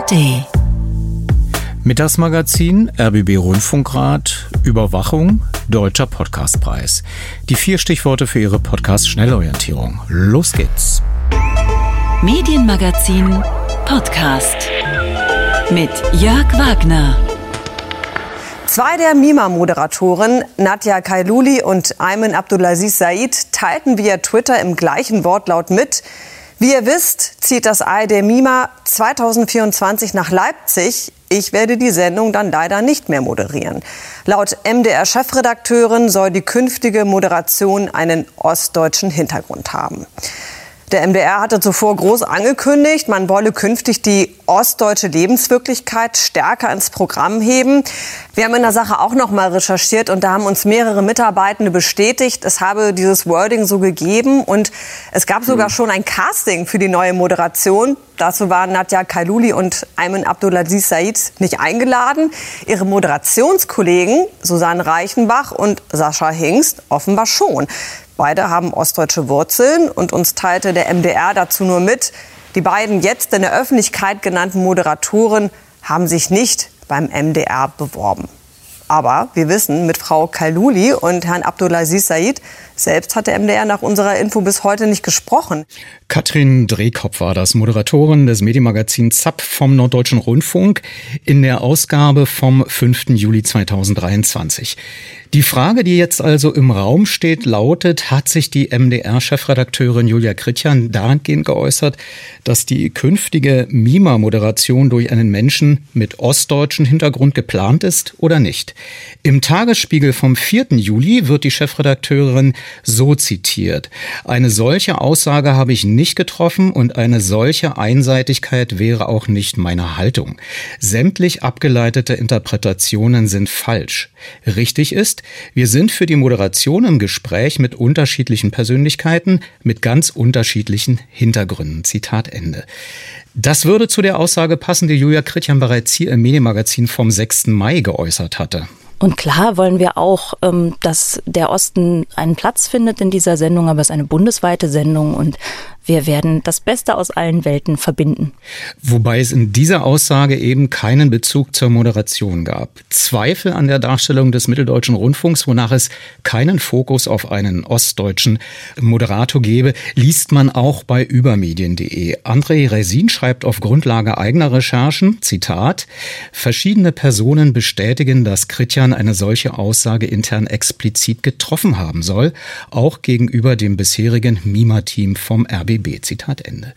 ARD. Mittagsmagazin, RBB Rundfunkrat, Überwachung, Deutscher Podcastpreis. Die vier Stichworte für Ihre Podcast-Schnellorientierung. Los geht's. Medienmagazin Podcast mit Jörg Wagner. Zwei der MIMA-Moderatoren, Nadja Kailuli und Ayman Abdulaziz Said, teilten via Twitter im gleichen Wortlaut mit, wie ihr wisst, zieht das ARD MIMA 2024 nach Leipzig. Ich werde die Sendung dann leider nicht mehr moderieren. Laut MDR-Chefredakteurin soll die künftige Moderation einen ostdeutschen Hintergrund haben. Der MDR hatte zuvor groß angekündigt, man wolle künftig die ostdeutsche Lebenswirklichkeit stärker ins Programm heben. Wir haben in der Sache auch noch mal recherchiert und da haben uns mehrere Mitarbeitende bestätigt, es habe dieses Wording so gegeben und es gab sogar mhm. schon ein Casting für die neue Moderation. Dazu waren Nadja Kailuli und Ayman Abdulaziz Said nicht eingeladen. Ihre Moderationskollegen Susanne Reichenbach und Sascha Hingst offenbar schon. Beide haben ostdeutsche Wurzeln und uns teilte der MDR dazu nur mit, die beiden jetzt in der Öffentlichkeit genannten Moderatoren haben sich nicht beim MDR beworben. Aber wir wissen, mit Frau Kaluli und Herrn Abdulaziz Said selbst hat der MDR nach unserer Info bis heute nicht gesprochen. Katrin Drehkopf war das, Moderatorin des Medienmagazins ZAP vom Norddeutschen Rundfunk in der Ausgabe vom 5. Juli 2023. Die Frage, die jetzt also im Raum steht, lautet, hat sich die MDR-Chefredakteurin Julia Kritjan dahingehend geäußert, dass die künftige MIMA-Moderation durch einen Menschen mit ostdeutschen Hintergrund geplant ist oder nicht? Im Tagesspiegel vom 4. Juli wird die Chefredakteurin so zitiert. Eine solche Aussage habe ich nicht getroffen und eine solche Einseitigkeit wäre auch nicht meine Haltung. Sämtlich abgeleitete Interpretationen sind falsch. Richtig ist, wir sind für die Moderation im Gespräch mit unterschiedlichen Persönlichkeiten, mit ganz unterschiedlichen Hintergründen. Zitat Ende. Das würde zu der Aussage passen, die Julia Kritjan bereits hier im Medienmagazin vom 6. Mai geäußert hatte. Und klar wollen wir auch, ähm, dass der Osten einen Platz findet in dieser Sendung, aber es ist eine bundesweite Sendung und wir werden das Beste aus allen Welten verbinden. Wobei es in dieser Aussage eben keinen Bezug zur Moderation gab. Zweifel an der Darstellung des Mitteldeutschen Rundfunks, wonach es keinen Fokus auf einen ostdeutschen Moderator gebe, liest man auch bei übermedien.de. André Resin schreibt auf Grundlage eigener Recherchen, Zitat, verschiedene Personen bestätigen, dass Kritjan eine solche Aussage intern explizit getroffen haben soll, auch gegenüber dem bisherigen MIMA-Team vom RB BB. Zitat Ende.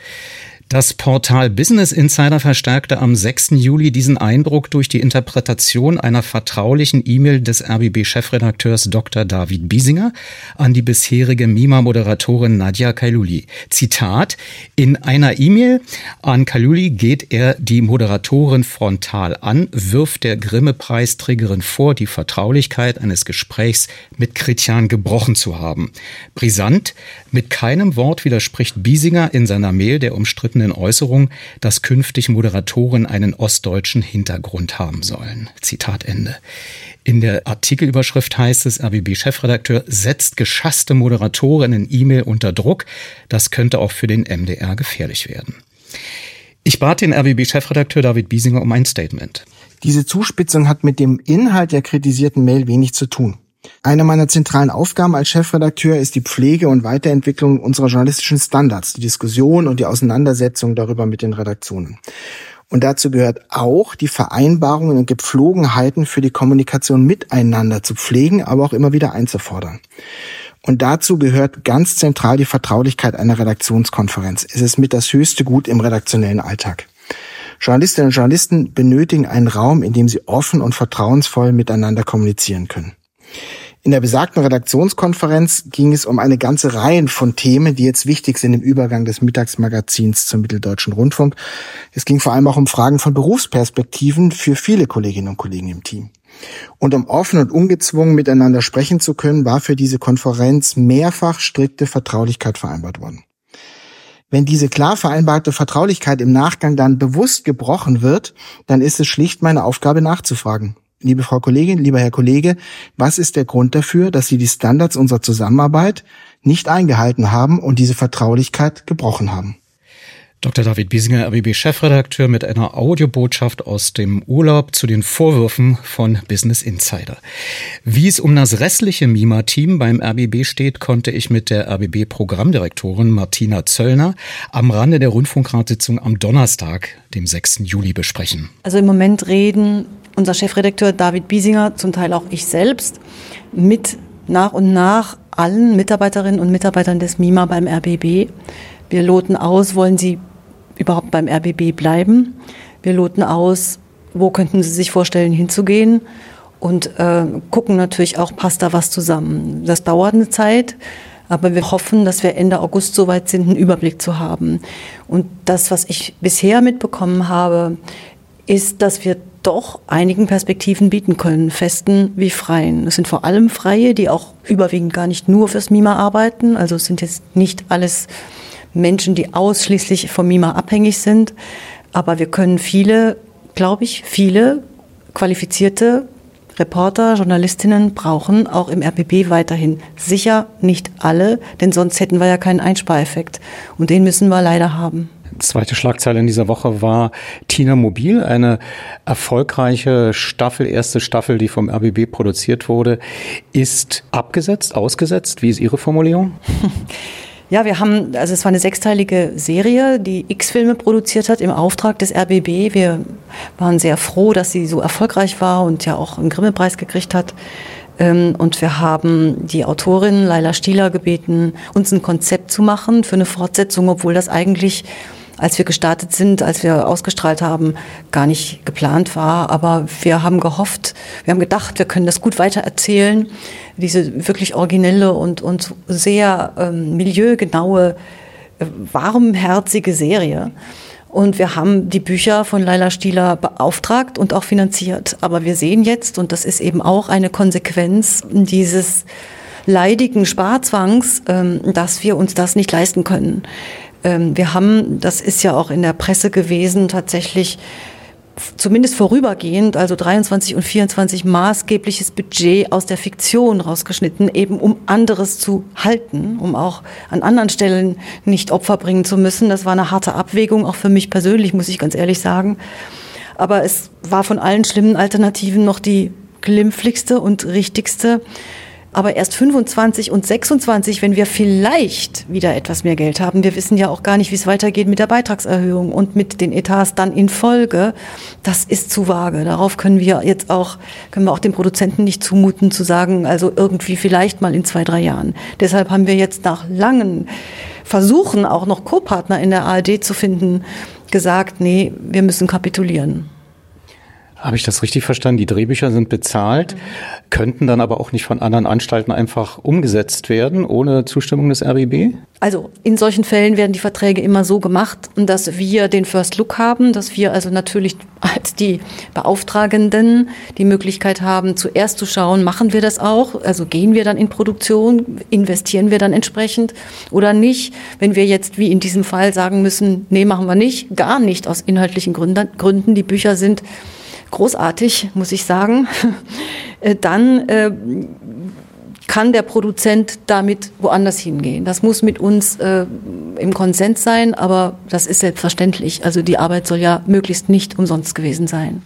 Das Portal Business Insider verstärkte am 6. Juli diesen Eindruck durch die Interpretation einer vertraulichen E-Mail des RBB-Chefredakteurs Dr. David Biesinger an die bisherige MIMA-Moderatorin Nadja Kailuli. Zitat, in einer E-Mail an Kailuli geht er die Moderatorin frontal an, wirft der Grimme-Preisträgerin vor, die Vertraulichkeit eines Gesprächs mit Kritjan gebrochen zu haben. Brisant, mit keinem Wort widerspricht Biesinger in seiner Mail der umstrittenen umstrittenen Äußerung, dass künftig Moderatoren einen ostdeutschen Hintergrund haben sollen. Zitat Ende. In der Artikelüberschrift heißt es, RBB-Chefredakteur setzt geschasste Moderatoren in E-Mail unter Druck. Das könnte auch für den MDR gefährlich werden. Ich bat den RBB-Chefredakteur David Biesinger um ein Statement. Diese Zuspitzung hat mit dem Inhalt der kritisierten Mail wenig zu tun. Eine meiner zentralen Aufgaben als Chefredakteur ist die Pflege und Weiterentwicklung unserer journalistischen Standards, die Diskussion und die Auseinandersetzung darüber mit den Redaktionen. Und dazu gehört auch, die Vereinbarungen und Gepflogenheiten für die Kommunikation miteinander zu pflegen, aber auch immer wieder einzufordern. Und dazu gehört ganz zentral die Vertraulichkeit einer Redaktionskonferenz. Es ist mit das höchste Gut im redaktionellen Alltag. Journalistinnen und Journalisten benötigen einen Raum, in dem sie offen und vertrauensvoll miteinander kommunizieren können. In der besagten Redaktionskonferenz ging es um eine ganze Reihe von Themen, die jetzt wichtig sind im Übergang des Mittagsmagazins zum Mitteldeutschen Rundfunk. Es ging vor allem auch um Fragen von Berufsperspektiven für viele Kolleginnen und Kollegen im Team. Und um offen und ungezwungen miteinander sprechen zu können, war für diese Konferenz mehrfach strikte Vertraulichkeit vereinbart worden. Wenn diese klar vereinbarte Vertraulichkeit im Nachgang dann bewusst gebrochen wird, dann ist es schlicht meine Aufgabe nachzufragen liebe Frau Kollegin, lieber Herr Kollege, was ist der Grund dafür, dass Sie die Standards unserer Zusammenarbeit nicht eingehalten haben und diese Vertraulichkeit gebrochen haben? Dr. David Biesinger, RBB-Chefredakteur, mit einer Audiobotschaft aus dem Urlaub zu den Vorwürfen von Business Insider. Wie es um das restliche MIMA-Team beim RBB steht, konnte ich mit der RBB-Programmdirektorin Martina Zöllner am Rande der Rundfunkratssitzung am Donnerstag, dem 6. Juli, besprechen. Also im Moment reden unser Chefredakteur David Biesinger, zum Teil auch ich selbst, mit nach und nach allen Mitarbeiterinnen und Mitarbeitern des MIMA beim RBB. Wir loten aus, wollen sie überhaupt beim RBB bleiben. Wir loten aus, wo könnten Sie sich vorstellen hinzugehen und äh, gucken natürlich auch, passt da was zusammen. Das dauert eine Zeit, aber wir hoffen, dass wir Ende August soweit sind, einen Überblick zu haben. Und das, was ich bisher mitbekommen habe, ist, dass wir doch einigen Perspektiven bieten können, festen wie freien. Es sind vor allem Freie, die auch überwiegend gar nicht nur fürs MIMA arbeiten. Also es sind jetzt nicht alles Menschen, die ausschließlich vom MIMA abhängig sind. Aber wir können viele, glaube ich, viele qualifizierte Reporter, Journalistinnen brauchen auch im RBB weiterhin. Sicher nicht alle, denn sonst hätten wir ja keinen Einspareffekt. Und den müssen wir leider haben. Zweite Schlagzeile in dieser Woche war Tina Mobil, eine erfolgreiche Staffel, erste Staffel, die vom RBB produziert wurde, ist abgesetzt, ausgesetzt. Wie ist Ihre Formulierung? Ja, wir haben, also es war eine sechsteilige Serie, die X-Filme produziert hat im Auftrag des RBB. Wir waren sehr froh, dass sie so erfolgreich war und ja auch einen Grimme-Preis gekriegt hat. Ähm, und wir haben die Autorin Laila Stieler gebeten, uns ein Konzept zu machen für eine Fortsetzung, obwohl das eigentlich als wir gestartet sind, als wir ausgestrahlt haben, gar nicht geplant war. Aber wir haben gehofft, wir haben gedacht, wir können das gut weitererzählen. Diese wirklich originelle und, und sehr ähm, milieugenaue, äh, warmherzige Serie. Und wir haben die Bücher von Laila Stieler beauftragt und auch finanziert. Aber wir sehen jetzt, und das ist eben auch eine Konsequenz dieses leidigen Sparzwangs, ähm, dass wir uns das nicht leisten können. Ähm, wir haben, das ist ja auch in der Presse gewesen, tatsächlich zumindest vorübergehend, also 23 und 24 maßgebliches Budget aus der Fiktion rausgeschnitten, eben um anderes zu halten, um auch an anderen Stellen nicht Opfer bringen zu müssen. Das war eine harte Abwägung, auch für mich persönlich, muss ich ganz ehrlich sagen. Aber es war von allen schlimmen Alternativen noch die glimpflichste und richtigste aber erst 25 und 26, wenn wir vielleicht wieder etwas mehr Geld haben. Wir wissen ja auch gar nicht, wie es weitergeht mit der Beitragserhöhung und mit den Etats dann in Folge. Das ist zu vage. Darauf können wir jetzt auch, können wir auch den Produzenten nicht zumuten, zu sagen, also irgendwie vielleicht mal in zwei, drei Jahren. Deshalb haben wir jetzt nach langen Versuchen, auch noch Co-Partner in der ARD zu finden, gesagt, nee, wir müssen kapitulieren. Habe ich das richtig verstanden? Die Drehbücher sind bezahlt, mhm. könnten dann aber auch nicht von anderen Anstalten einfach umgesetzt werden ohne Zustimmung des RBB? Also in solchen Fällen werden die Verträge immer so gemacht, dass wir den First Look haben, dass wir also natürlich als die Beauftragenden die Möglichkeit haben, zuerst zu schauen, machen wir das auch? Also gehen wir dann in Produktion, investieren wir dann entsprechend oder nicht? Wenn wir jetzt wie in diesem Fall sagen müssen, nee, machen wir nicht, gar nicht aus inhaltlichen Gründen, die Bücher sind großartig, muss ich sagen, äh, dann äh, kann der Produzent damit woanders hingehen. Das muss mit uns äh, im Konsens sein, aber das ist selbstverständlich. Also die Arbeit soll ja möglichst nicht umsonst gewesen sein.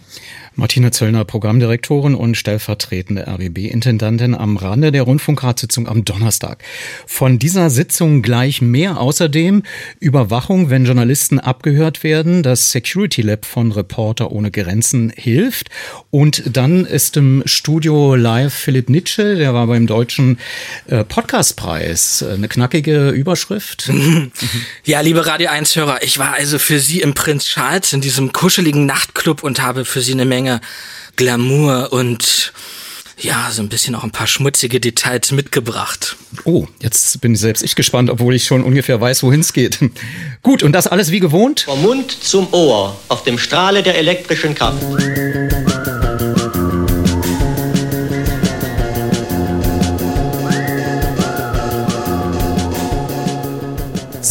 Martina Zöllner, Programmdirektorin und stellvertretende RBB-Intendantin am Rande der Rundfunkratssitzung am Donnerstag. Von dieser Sitzung gleich mehr. Außerdem Überwachung, wenn Journalisten abgehört werden. Das Security Lab von Reporter ohne Grenzen hilft. Und dann ist im Studio live Philipp Nitsche, der war beim Deutschen äh, Podcastpreis. Eine knackige Überschrift. Ja, liebe Radio 1-Hörer, ich war also für Sie im Prinz Charles in diesem kuscheligen Nachtclub und habe für Sie eine Menge Menge Glamour und ja, so ein bisschen auch ein paar schmutzige Details mitgebracht. Oh, jetzt bin selbst ich gespannt, obwohl ich schon ungefähr weiß, wohin es geht. Gut, und das alles wie gewohnt? Vom Mund zum Ohr, auf dem Strahle der elektrischen Kraft.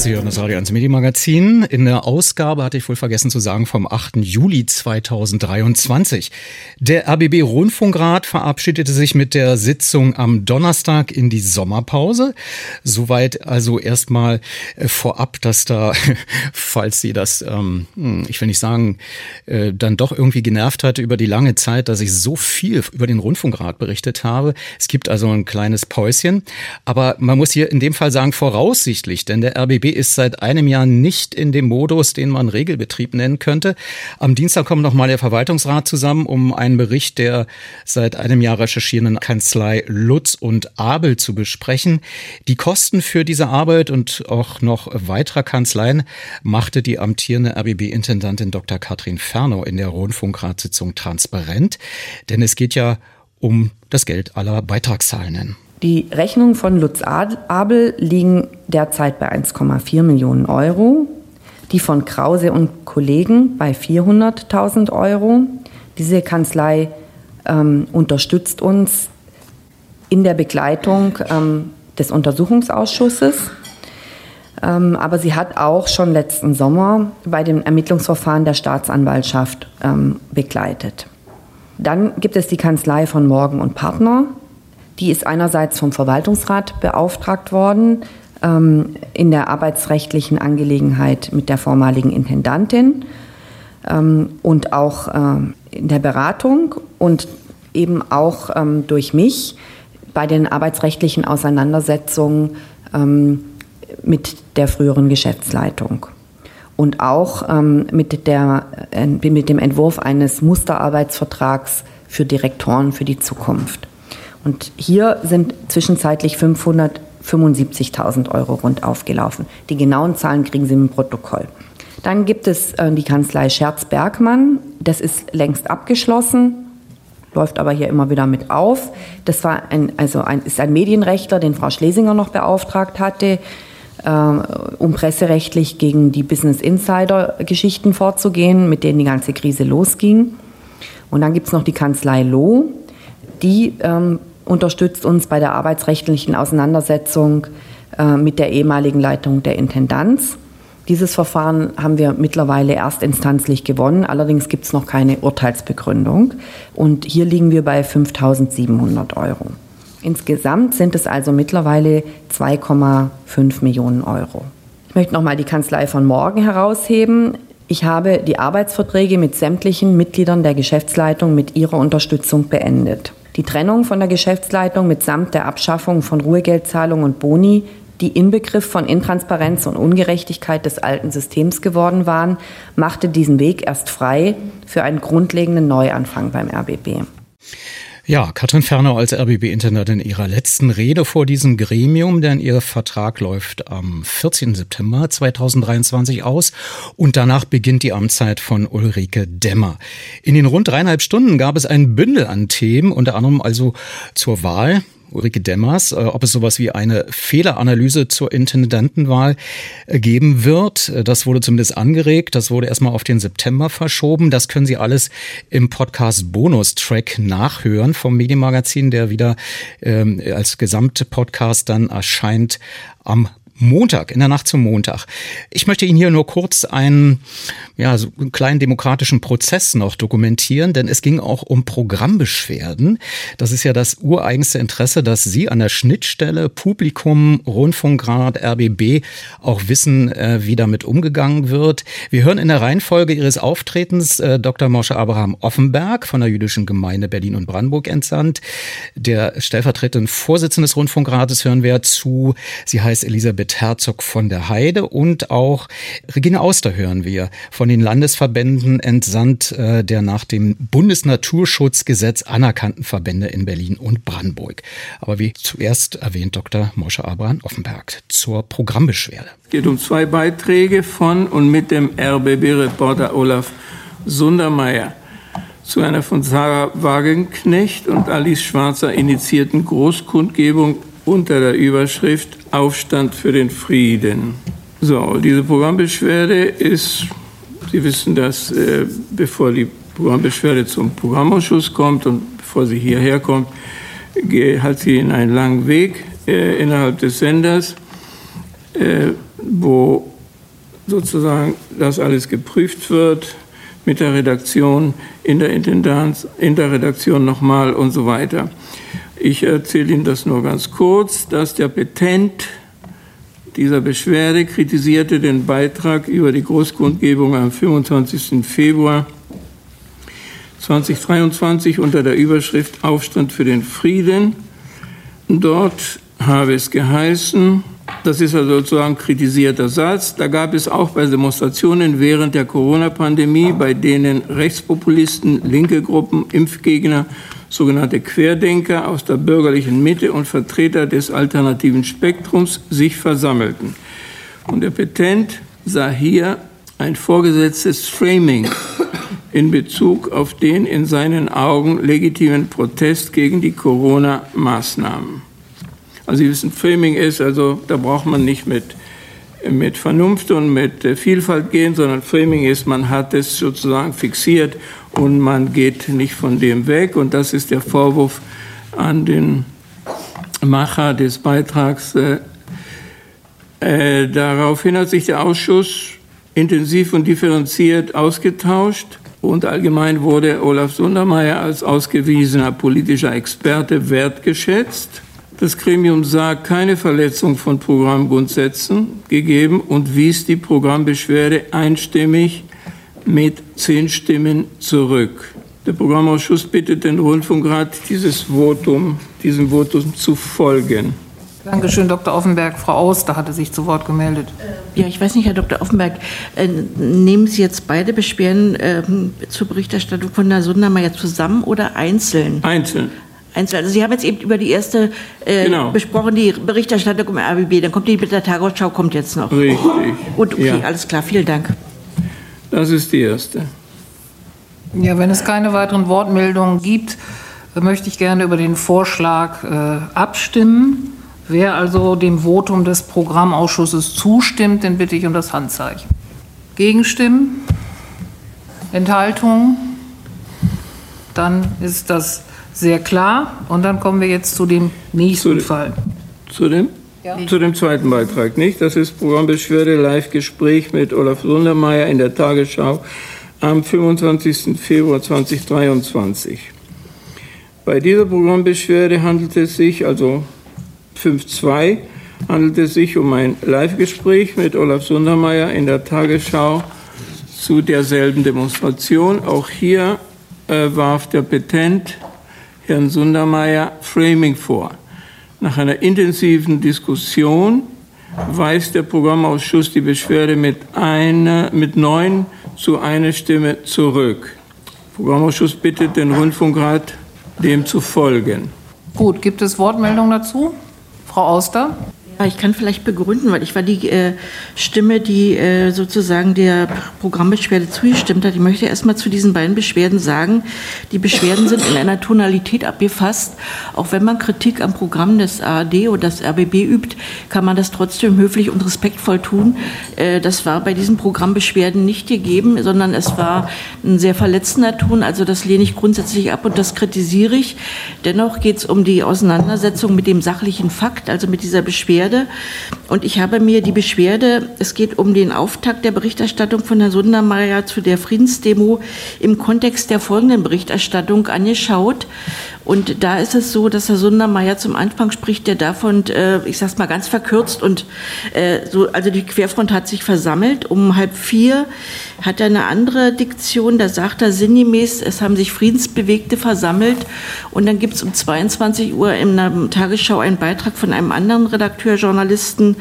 Sie hören das Radio 1 Medienmagazin. In der Ausgabe hatte ich wohl vergessen zu sagen vom 8. Juli 2023. Der RBB Rundfunkrat verabschiedete sich mit der Sitzung am Donnerstag in die Sommerpause. Soweit also erstmal äh, vorab, dass da, falls Sie das, ähm, hm, ich will nicht sagen, äh, dann doch irgendwie genervt hatte über die lange Zeit, dass ich so viel über den Rundfunkrat berichtet habe. Es gibt also ein kleines Päuschen. Aber man muss hier in dem Fall sagen, voraussichtlich, denn der RBB ist seit einem Jahr nicht in dem Modus, den man Regelbetrieb nennen könnte. Am Dienstag kommt nochmal der Verwaltungsrat zusammen, um einen Bericht der seit einem Jahr recherchierenden Kanzlei Lutz und Abel zu besprechen. Die Kosten für diese Arbeit und auch noch weiterer Kanzleien machte die amtierende RBB-Intendantin Dr. Katrin Fernow in der Rundfunkratssitzung transparent, denn es geht ja um das Geld aller Beitragszahlenden. Die Rechnungen von Lutz Abel liegen derzeit bei 1,4 Millionen Euro, die von Krause und Kollegen bei 400.000 Euro. Diese Kanzlei ähm, unterstützt uns in der Begleitung ähm, des Untersuchungsausschusses. Ähm, aber sie hat auch schon letzten Sommer bei dem Ermittlungsverfahren der Staatsanwaltschaft ähm, begleitet. Dann gibt es die Kanzlei von Morgen und Partner, die ist einerseits vom Verwaltungsrat beauftragt worden ähm, in der arbeitsrechtlichen Angelegenheit mit der vormaligen Intendantin ähm, und auch ähm, in der Beratung und eben auch ähm, durch mich bei den arbeitsrechtlichen Auseinandersetzungen ähm, mit der früheren Geschäftsleitung und auch ähm, mit, der, äh, mit dem Entwurf eines Musterarbeitsvertrags für Direktoren für die Zukunft. Und hier sind zwischenzeitlich 575.000 Euro rund aufgelaufen. Die genauen Zahlen kriegen Sie im Protokoll. Dann gibt es äh, die Kanzlei Scherz-Bergmann. Das ist längst abgeschlossen, läuft aber hier immer wieder mit auf. Das war ein, also ein, ist ein Medienrechtler, den Frau Schlesinger noch beauftragt hatte, äh, um presserechtlich gegen die Business Insider-Geschichten vorzugehen, mit denen die ganze Krise losging. Und dann gibt es noch die Kanzlei Loh, die ähm, unterstützt uns bei der arbeitsrechtlichen Auseinandersetzung äh, mit der ehemaligen Leitung der Intendanz. Dieses Verfahren haben wir mittlerweile erstinstanzlich gewonnen, allerdings gibt es noch keine Urteilsbegründung. Und hier liegen wir bei 5.700 Euro. Insgesamt sind es also mittlerweile 2,5 Millionen Euro. Ich möchte nochmal die Kanzlei von morgen herausheben. Ich habe die Arbeitsverträge mit sämtlichen Mitgliedern der Geschäftsleitung mit ihrer Unterstützung beendet. Die Trennung von der Geschäftsleitung mitsamt der Abschaffung von Ruhegeldzahlungen und Boni, die Inbegriff von Intransparenz und Ungerechtigkeit des alten Systems geworden waren, machte diesen Weg erst frei für einen grundlegenden Neuanfang beim RBB. Ja, Katrin Fernau als RBB-Intendant in ihrer letzten Rede vor diesem Gremium, denn ihr Vertrag läuft am 14. September 2023 aus und danach beginnt die Amtszeit von Ulrike Dämmer. In den rund dreieinhalb Stunden gab es ein Bündel an Themen, unter anderem also zur Wahl Ulrike Demmers, äh, ob es sowas wie eine Fehleranalyse zur Intendantenwahl äh, geben wird. Äh, das wurde zumindest angeregt. Das wurde erstmal auf den September verschoben. Das können Sie alles im Podcast Bonus-Track nachhören vom Medienmagazin, der wieder ähm, als gesamte Podcast dann erscheint am Montag, in der Nacht zum Montag. Ich möchte Ihnen hier nur kurz einen, ja, so einen kleinen demokratischen Prozess noch dokumentieren, denn es ging auch um Programmbeschwerden. Das ist ja das ureigenste Interesse, dass Sie an der Schnittstelle Publikum, Rundfunkrat, RBB auch wissen, äh, wie damit umgegangen wird. Wir hören in der Reihenfolge Ihres Auftretens äh, Dr. Mosche Abraham Offenberg von der Jüdischen Gemeinde Berlin und Brandenburg entsandt. Der stellvertretende Vorsitzende des Rundfunkrates hören wir zu. Sie heißt Elisabeth Elisabeth Herzog von der Heide und auch Regine Auster hören wir von den Landesverbänden entsandt äh, der nach dem Bundesnaturschutzgesetz anerkannten Verbände in Berlin und Brandenburg. Aber wie zuerst erwähnt Dr. Mosche Abraham Offenberg zur Programmbeschwerde. Es geht um zwei Beiträge von und mit dem RBB-Reporter Olaf Sundermeier zu einer von Sarah Wagenknecht und Alice Schwarzer initiierten Großkundgebung unter der Überschrift Aufstand für den Frieden. So, diese Programmbeschwerde ist, Sie wissen das, äh, bevor die Programmbeschwerde zum Programmausschuss kommt und bevor sie hierher kommt, hat sie in einen langen Weg äh, innerhalb des Senders. Äh, wo sozusagen das alles geprüft wird mit der Redaktion, in der Intendanz, in der Redaktion nochmal und so weiter. Ich erzähle Ihnen das nur ganz kurz, dass der Petent dieser Beschwerde kritisierte den Beitrag über die Großgrundgebung am 25. Februar 2023 unter der Überschrift Aufstand für den Frieden. Dort habe es geheißen, das ist also sozusagen kritisierter Satz. Da gab es auch bei Demonstrationen während der Corona-Pandemie, bei denen Rechtspopulisten, linke Gruppen, Impfgegner, sogenannte Querdenker aus der bürgerlichen Mitte und Vertreter des alternativen Spektrums sich versammelten. Und der Petent sah hier ein vorgesetztes Framing in Bezug auf den in seinen Augen legitimen Protest gegen die Corona-Maßnahmen. Also Sie wissen, Framing ist, also da braucht man nicht mit, mit Vernunft und mit äh, Vielfalt gehen, sondern Framing ist, man hat es sozusagen fixiert und man geht nicht von dem weg. Und das ist der Vorwurf an den Macher des Beitrags. Äh, äh, daraufhin hat sich der Ausschuss intensiv und differenziert ausgetauscht. Und allgemein wurde Olaf Sundermeier als ausgewiesener politischer Experte wertgeschätzt. Das Gremium sah keine Verletzung von Programmgrundsätzen gegeben und wies die Programmbeschwerde einstimmig mit zehn Stimmen zurück. Der Programmausschuss bittet den Rundfunkrat, dieses Votum, diesem Votum zu folgen. Dankeschön, Dr. Offenberg. Frau Auster hatte sich zu Wort gemeldet. Ja, ich weiß nicht, Herr Dr. Offenberg, äh, nehmen Sie jetzt beide Beschwerden äh, zur Berichterstattung von der Sundermeier zusammen oder einzeln? Einzeln einzeln. Also Sie haben jetzt eben über die erste äh, genau. besprochen, die Berichterstattung im RBB. Dann kommt die mit der Tagesschau, kommt jetzt noch. Richtig. Gut, okay, ja. alles klar. Vielen Dank. Das ist die erste. Ja, wenn es keine weiteren Wortmeldungen gibt, möchte ich gerne über den Vorschlag äh, abstimmen. Wer also dem Votum des Programmausschusses zustimmt, den bitte ich um das Handzeichen. Gegenstimmen? Enthaltungen? Dann ist das sehr klar. Und dann kommen wir jetzt zu dem nächsten zu, Fall. Zu dem? Ja. Zu dem zweiten Beitrag, nicht? Das ist Programmbeschwerde Live-Gespräch mit Olaf Sundermeier in der Tagesschau am 25. Februar 2023. Bei dieser Programmbeschwerde handelt es sich, also 5.2, handelt es sich um ein Live-Gespräch mit Olaf Sundermeier in der Tagesschau zu derselben Demonstration. Auch hier äh, warf der Petent Herrn Sundermeier Framing vor. Nach einer intensiven Diskussion weist der Programmausschuss die Beschwerde mit, einer, mit neun zu einer Stimme zurück. Der Programmausschuss bittet den Rundfunkrat, dem zu folgen. Gut, gibt es Wortmeldungen dazu? Frau Auster? Ich kann vielleicht begründen, weil ich war die äh, Stimme, die äh, sozusagen der Programmbeschwerde zugestimmt hat. Ich möchte erst mal zu diesen beiden Beschwerden sagen, die Beschwerden sind in einer Tonalität abgefasst. Auch wenn man Kritik am Programm des ARD oder des RBB übt, kann man das trotzdem höflich und respektvoll tun. Äh, das war bei diesen Programmbeschwerden nicht gegeben, sondern es war ein sehr verletzender Ton. Also das lehne ich grundsätzlich ab und das kritisiere ich. Dennoch geht es um die Auseinandersetzung mit dem sachlichen Fakt, also mit dieser Beschwerde Beschwerde. Und ich habe mir die Beschwerde, es geht um den Auftakt der Berichterstattung von Herrn Sundermeier zu der Friedensdemo im Kontext der folgenden Berichterstattung angeschaut. Und da ist es so, dass Herr Sundermeier zum Anfang spricht, der davon, äh, ich sag's mal ganz verkürzt und äh, so, also die Querfront hat sich versammelt. Um halb vier hat er eine andere Diktion, da sagt er sinngemäß, es haben sich Friedensbewegte versammelt und dann gibt's um 22 Uhr in der Tagesschau einen Beitrag von einem anderen Redakteur, Journalisten,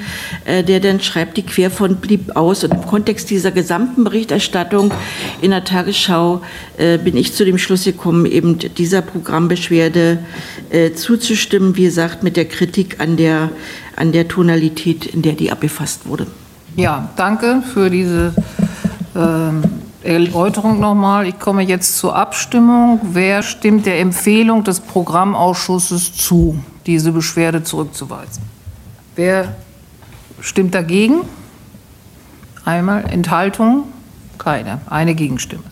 äh, der dann schreibt, die Querfront blieb aus. Und im Kontext dieser gesamten Berichterstattung in der Tagesschau äh, bin ich zu dem Schluss gekommen, eben dieser Programmbeschwerde Beschwerde äh, zuzustimmen, wie gesagt, mit der Kritik an der, an der Tonalität, in der die abgefasst wurde. Ja, danke für diese äh, Erläuterung nochmal. Ich komme jetzt zur Abstimmung. Wer stimmt der Empfehlung des Programmausschusses zu, diese Beschwerde zurückzuweisen? Wer stimmt dagegen? Einmal Enthaltung? Keine. Eine Gegenstimme.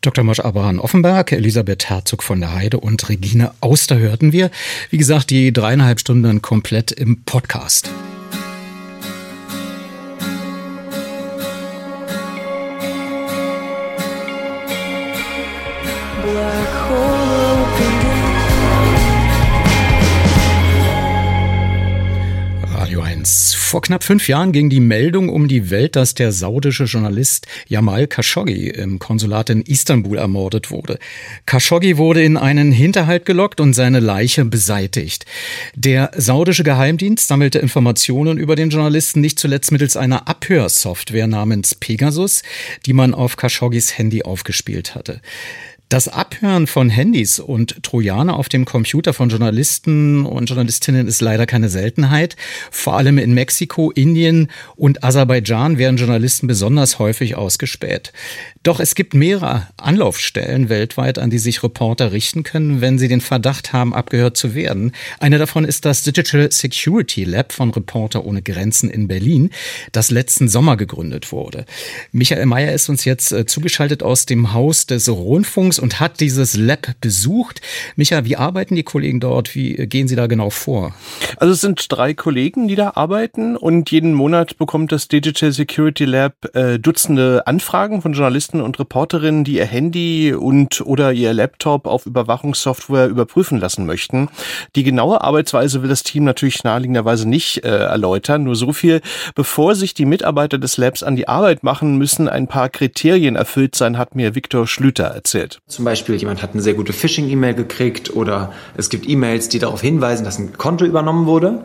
Dr. Mosch Abraham Offenberg, Elisabeth Herzog von der Heide und Regine Auster hörten wir. Wie gesagt, die dreieinhalb Stunden komplett im Podcast. Vor knapp fünf Jahren ging die Meldung um die Welt, dass der saudische Journalist Jamal Khashoggi im Konsulat in Istanbul ermordet wurde. Khashoggi wurde in einen Hinterhalt gelockt und seine Leiche beseitigt. Der saudische Geheimdienst sammelte Informationen über den Journalisten nicht zuletzt mittels einer Abhörsoftware namens Pegasus, die man auf Khashoggis Handy aufgespielt hatte. Das Abhören von Handys und Trojaner auf dem Computer von Journalisten und Journalistinnen ist leider keine Seltenheit. Vor allem in Mexiko, Indien und Aserbaidschan werden Journalisten besonders häufig ausgespäht. Doch es gibt mehrere Anlaufstellen weltweit, an die sich Reporter richten können, wenn sie den Verdacht haben, abgehört zu werden. Eine davon ist das Digital Security Lab von Reporter ohne Grenzen in Berlin, das letzten Sommer gegründet wurde. Michael Mayer ist uns jetzt äh, zugeschaltet aus dem Haus des Rundfunks und hat dieses Lab besucht. Michael, wie arbeiten die Kollegen dort? Wie gehen sie da genau vor? Also es sind drei Kollegen, die da arbeiten und jeden Monat bekommt das Digital Security Lab äh, Dutzende Anfragen von Journalisten Journalisten und Reporterinnen, die ihr Handy und oder ihr Laptop auf Überwachungssoftware überprüfen lassen möchten. Die genaue Arbeitsweise will das Team natürlich naheliegenderweise nicht äh, erläutern. Nur so viel, bevor sich die Mitarbeiter des Labs an die Arbeit machen, müssen ein paar Kriterien erfüllt sein, hat mir Viktor Schlüter erzählt. Zum Beispiel jemand hat eine sehr gute Phishing-E-Mail gekriegt oder es gibt E-Mails, die darauf hinweisen, dass ein Konto übernommen wurde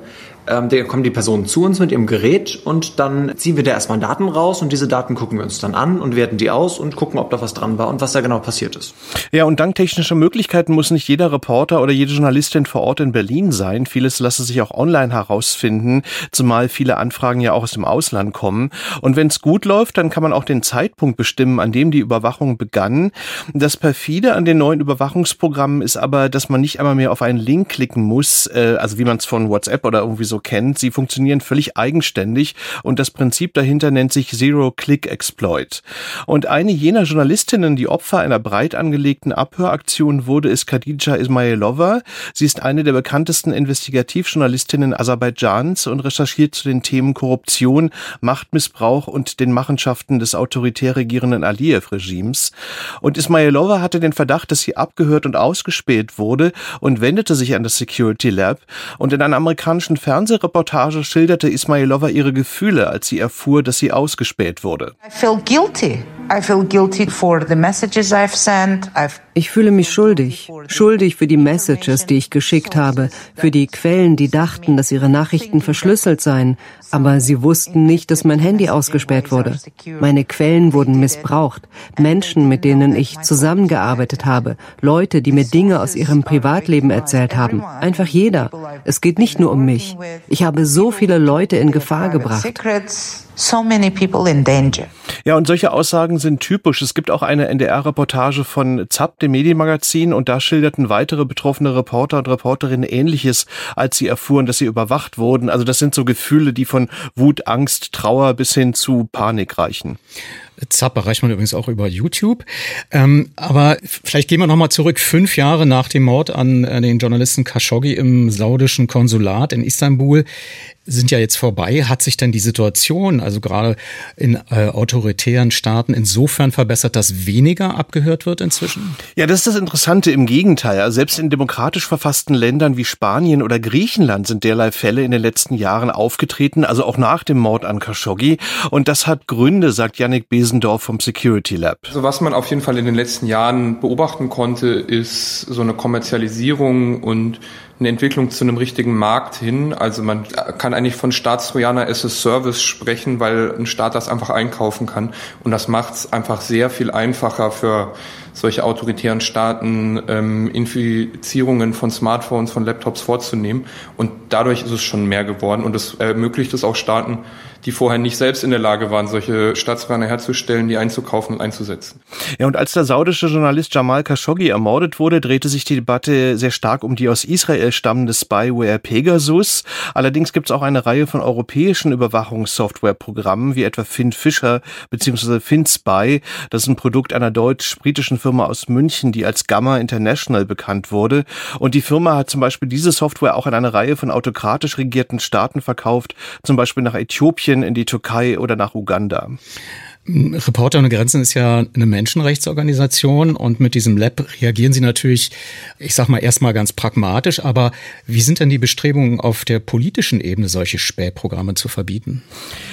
ähm, da kommen die Personen zu uns mit ihrem Gerät und dann ziehen wir da erstmal Daten raus und diese Daten gucken wir uns dann an und werten die aus und gucken, ob da was dran war und was da genau passiert ist. Ja, und dank technischer Möglichkeiten muss nicht jeder Reporter oder jede Journalistin vor Ort in Berlin sein. Vieles lasse sich auch online herausfinden, zumal viele Anfragen ja auch aus dem Ausland kommen. Und wenn es gut läuft, dann kann man auch den Zeitpunkt bestimmen, an dem die Überwachung begann. Das perfide an den neuen Überwachungsprogrammen ist aber, dass man nicht einmal mehr auf einen Link klicken muss, äh, also wie man es von WhatsApp oder irgendwie so kennt. Sie funktionieren völlig eigenständig und das Prinzip dahinter nennt sich Zero-Click-Exploit. Und eine jener Journalistinnen, die Opfer einer breit angelegten Abhöraktion wurde, ist Khadija Ismailova. Sie ist eine der bekanntesten Investigativjournalistinnen Aserbaidschans und recherchiert zu den Themen Korruption, Machtmissbrauch und den Machenschaften des autoritär regierenden Aliyev-Regimes. Und Ismailova hatte den Verdacht, dass sie abgehört und ausgespäht wurde und wendete sich an das Security Lab. Und in einer amerikanischen Fernseh Fernsehreportage schilderte Ismailova ihre Gefühle, als sie erfuhr, dass sie ausgespäht wurde. I feel guilty. Ich fühle mich schuldig. Schuldig für die Messages, die ich geschickt habe, für die Quellen, die dachten, dass ihre Nachrichten verschlüsselt seien, aber sie wussten nicht, dass mein Handy ausgesperrt wurde. Meine Quellen wurden missbraucht. Menschen, mit denen ich zusammengearbeitet habe, Leute, die mir Dinge aus ihrem Privatleben erzählt haben. Einfach jeder. Es geht nicht nur um mich. Ich habe so viele Leute in Gefahr gebracht so many people in danger. Ja, und solche Aussagen sind typisch. Es gibt auch eine NDR-Reportage von ZAP, dem Medienmagazin, und da schilderten weitere betroffene Reporter und Reporterinnen Ähnliches, als sie erfuhren, dass sie überwacht wurden. Also das sind so Gefühle, die von Wut, Angst, Trauer bis hin zu Panik reichen. Zap erreicht man übrigens auch über YouTube. Ähm, aber vielleicht gehen wir nochmal zurück. Fünf Jahre nach dem Mord an äh, den Journalisten Khashoggi im saudischen Konsulat in Istanbul sind ja jetzt vorbei. Hat sich denn die Situation, also gerade in äh, autoritären Staaten, insofern verbessert, dass weniger abgehört wird inzwischen? Ja, das ist das Interessante im Gegenteil. Also selbst in demokratisch verfassten Ländern wie Spanien oder Griechenland sind derlei Fälle in den letzten Jahren aufgetreten, also auch nach dem Mord an Khashoggi. Und das hat Gründe, sagt Yannick Besendorf vom Security Lab. Also was man auf jeden Fall in den letzten Jahren beobachten konnte, ist so eine Kommerzialisierung und eine Entwicklung zu einem richtigen Markt hin. Also man kann eigentlich von Staatstrojaner as a Service sprechen, weil ein Staat das einfach einkaufen kann. Und das macht es einfach sehr viel einfacher für solche autoritären Staaten, ähm, Infizierungen von Smartphones, von Laptops vorzunehmen. Und dadurch ist es schon mehr geworden. Und es ermöglicht es auch Staaten, die vorher nicht selbst in der Lage waren, solche Staatsplaner herzustellen, die einzukaufen und einzusetzen. Ja, und als der saudische Journalist Jamal Khashoggi ermordet wurde, drehte sich die Debatte sehr stark um die aus Israel stammende Spyware Pegasus. Allerdings gibt es auch eine Reihe von europäischen Überwachungssoftwareprogrammen, wie etwa FinFisher bzw. FinSpy. Das ist ein Produkt einer deutsch-britischen Firma aus München, die als Gamma International bekannt wurde. Und die Firma hat zum Beispiel diese Software auch an eine Reihe von autokratisch regierten Staaten verkauft, zum Beispiel nach Äthiopien, in die Türkei oder nach Uganda. Reporter ohne Grenzen ist ja eine Menschenrechtsorganisation und mit diesem Lab reagieren Sie natürlich, ich sag mal erstmal ganz pragmatisch, aber wie sind denn die Bestrebungen auf der politischen Ebene, solche Spähprogramme zu verbieten?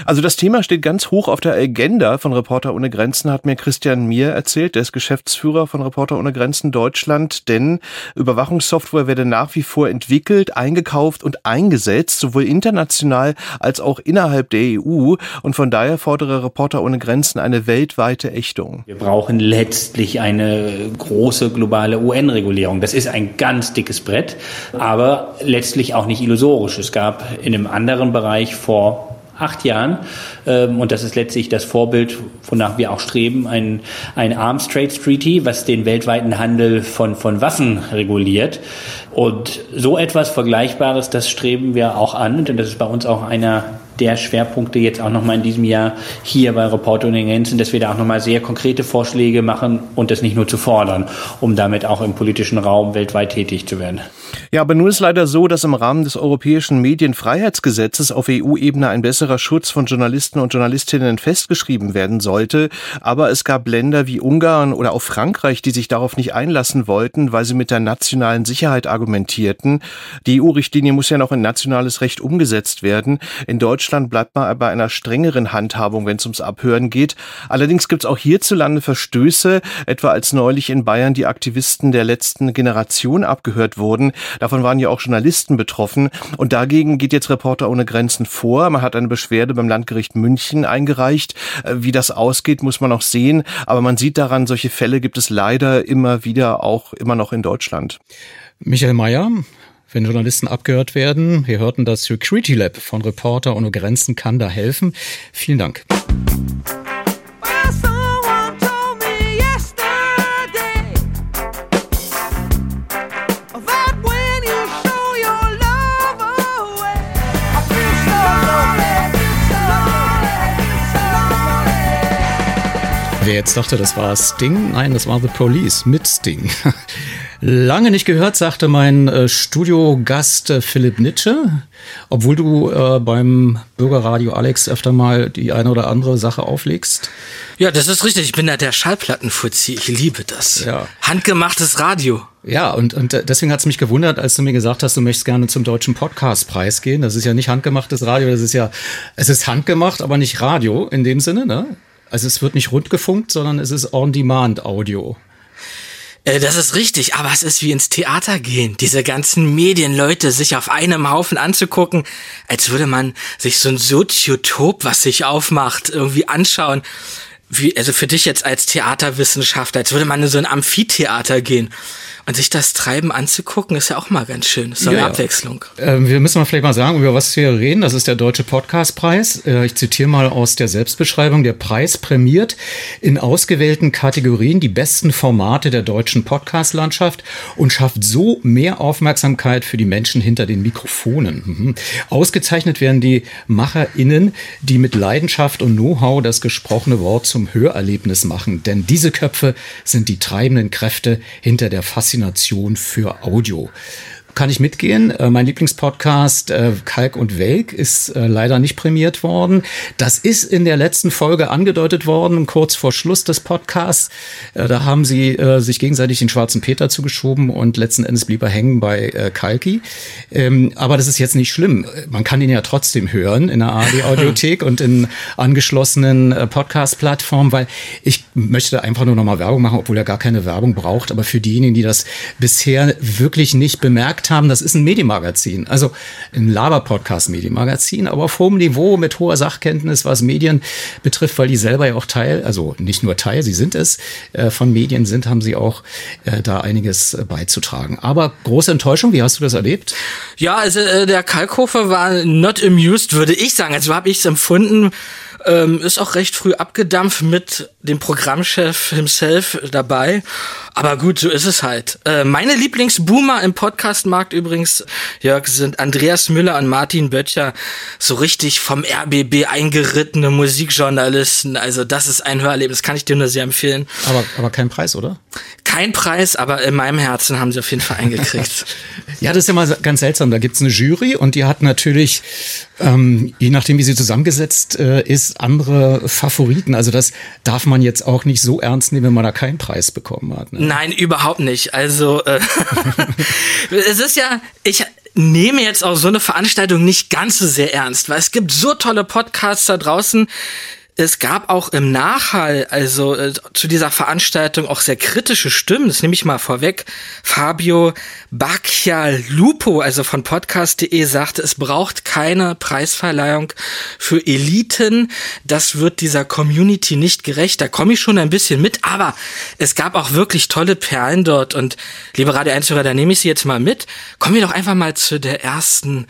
Also das Thema steht ganz hoch auf der Agenda von Reporter ohne Grenzen, hat mir Christian Mier erzählt, der ist Geschäftsführer von Reporter ohne Grenzen Deutschland, denn Überwachungssoftware werde nach wie vor entwickelt, eingekauft und eingesetzt, sowohl international als auch innerhalb der EU und von daher fordere Reporter ohne Grenzen Grenzen eine weltweite Ächtung. Wir brauchen letztlich eine große globale UN-Regulierung. Das ist ein ganz dickes Brett, aber letztlich auch nicht illusorisch. Es gab in einem anderen Bereich vor acht Jahren, ähm, und das ist letztlich das Vorbild, wonach wir auch streben, ein, ein Arms Trade Treaty, was den weltweiten Handel von, von Waffen reguliert. Und so etwas Vergleichbares, das streben wir auch an, denn das ist bei uns auch einer der Schwerpunkte jetzt auch nochmal in diesem Jahr hier bei Reporter ohne Grenzen, dass wir da auch nochmal sehr konkrete Vorschläge machen und das nicht nur zu fordern, um damit auch im politischen Raum weltweit tätig zu werden. Ja, aber nun ist leider so, dass im Rahmen des europäischen Medienfreiheitsgesetzes auf EU-Ebene ein besserer Schutz von Journalisten und Journalistinnen festgeschrieben werden sollte. Aber es gab Länder wie Ungarn oder auch Frankreich, die sich darauf nicht einlassen wollten, weil sie mit der nationalen Sicherheit argumentierten. Die EU-Richtlinie muss ja noch in nationales Recht umgesetzt werden. In Deutschland bleibt man bei einer strengeren Handhabung, wenn es ums Abhören geht. Allerdings gibt es auch hierzulande Verstöße, etwa als neulich in Bayern die Aktivisten der letzten Generation abgehört wurden. Davon waren ja auch Journalisten betroffen. Und dagegen geht jetzt Reporter ohne Grenzen vor. Man hat eine Beschwerde beim Landgericht München eingereicht. Äh, wie das ausgeht, muss man noch sehen. Aber man sieht daran, solche Fälle gibt es leider immer wieder auch immer noch in Deutschland. Michael Mayer, wenn Journalisten abgehört werden. Wir hörten das Security Lab von Reporter ohne Grenzen kann da helfen. Vielen Dank. Wer jetzt dachte, das war Sting? Nein, das war The Police mit Sting. Lange nicht gehört, sagte mein äh, Studiogast äh, Philipp Nitsche, obwohl du äh, beim Bürgerradio Alex öfter mal die eine oder andere Sache auflegst. Ja, das ist richtig. Ich bin ja der Schallplattenfuzzi. Ich liebe das. Ja. Handgemachtes Radio. Ja, und, und äh, deswegen hat es mich gewundert, als du mir gesagt hast, du möchtest gerne zum Deutschen Podcastpreis gehen. Das ist ja nicht handgemachtes Radio, das ist ja, es ist handgemacht, aber nicht Radio in dem Sinne, ne? Also es wird nicht rundgefunkt, sondern es ist On-Demand-Audio. Äh, das ist richtig, aber es ist wie ins Theater gehen, diese ganzen Medienleute sich auf einem Haufen anzugucken, als würde man sich so ein Soziotop, was sich aufmacht, irgendwie anschauen. Wie, also für dich jetzt als Theaterwissenschaftler, als würde man in so ein Amphitheater gehen. Und sich das Treiben anzugucken, ist ja auch mal ganz schön. Das ist so eine ja, Abwechslung. Äh, wir müssen mal vielleicht mal sagen, über was wir reden. Das ist der Deutsche Podcastpreis. Äh, ich zitiere mal aus der Selbstbeschreibung. Der Preis prämiert in ausgewählten Kategorien die besten Formate der deutschen Podcast-Landschaft und schafft so mehr Aufmerksamkeit für die Menschen hinter den Mikrofonen. Mhm. Ausgezeichnet werden die MacherInnen, die mit Leidenschaft und Know-how das gesprochene Wort zum Hörerlebnis machen. Denn diese Köpfe sind die treibenden Kräfte hinter der Faszination Faszination für Audio kann ich mitgehen. Äh, mein Lieblingspodcast äh, Kalk und Welk ist äh, leider nicht prämiert worden. Das ist in der letzten Folge angedeutet worden, kurz vor Schluss des Podcasts. Äh, da haben sie äh, sich gegenseitig den schwarzen Peter zugeschoben und letzten Endes blieb er hängen bei äh, Kalki. Ähm, aber das ist jetzt nicht schlimm. Man kann ihn ja trotzdem hören in der ARD-Audiothek und in angeschlossenen Podcast-Plattformen, weil ich möchte einfach nur nochmal Werbung machen, obwohl er gar keine Werbung braucht. Aber für diejenigen, die das bisher wirklich nicht bemerkt gesagt haben, das ist ein Medienmagazin, also ein Laber-Podcast-Medienmagazin, aber auf hohem Niveau mit hoher Sachkenntnis, was Medien betrifft, weil die selber ja auch Teil, also nicht nur Teil, sie sind es, äh, von Medien sind, haben sie auch äh, da einiges beizutragen. Aber große Enttäuschung, wie hast du das erlebt? Ja, also äh, der Kalkhofer war not amused, würde ich sagen. Also habe ich es empfunden. Ähm, ist auch recht früh abgedampft mit dem Programmchef himself dabei. Aber gut, so ist es halt. Äh, meine Lieblingsboomer im Podcastmarkt übrigens, Jörg, sind Andreas Müller und Martin Böttcher. So richtig vom RBB eingerittene Musikjournalisten. Also das ist ein Hörerlebnis, kann ich dir nur sehr empfehlen. Aber, aber kein Preis, oder? Kein Preis, aber in meinem Herzen haben sie auf jeden Fall eingekriegt. ja, das ist ja mal ganz seltsam. Da gibt's eine Jury und die hat natürlich, ähm, je nachdem, wie sie zusammengesetzt äh, ist, andere Favoriten. Also das darf man jetzt auch nicht so ernst nehmen, wenn man da keinen Preis bekommen hat. Ne? Nein, überhaupt nicht. Also äh, es ist ja, ich nehme jetzt auch so eine Veranstaltung nicht ganz so sehr ernst, weil es gibt so tolle Podcasts da draußen, es gab auch im Nachhall, also äh, zu dieser Veranstaltung, auch sehr kritische Stimmen. Das nehme ich mal vorweg. Fabio Bacchialupo, also von podcast.de, sagte, es braucht keine Preisverleihung für Eliten. Das wird dieser Community nicht gerecht. Da komme ich schon ein bisschen mit, aber es gab auch wirklich tolle Perlen dort. Und liebe Radio 1 da nehme ich sie jetzt mal mit. Kommen wir doch einfach mal zu der ersten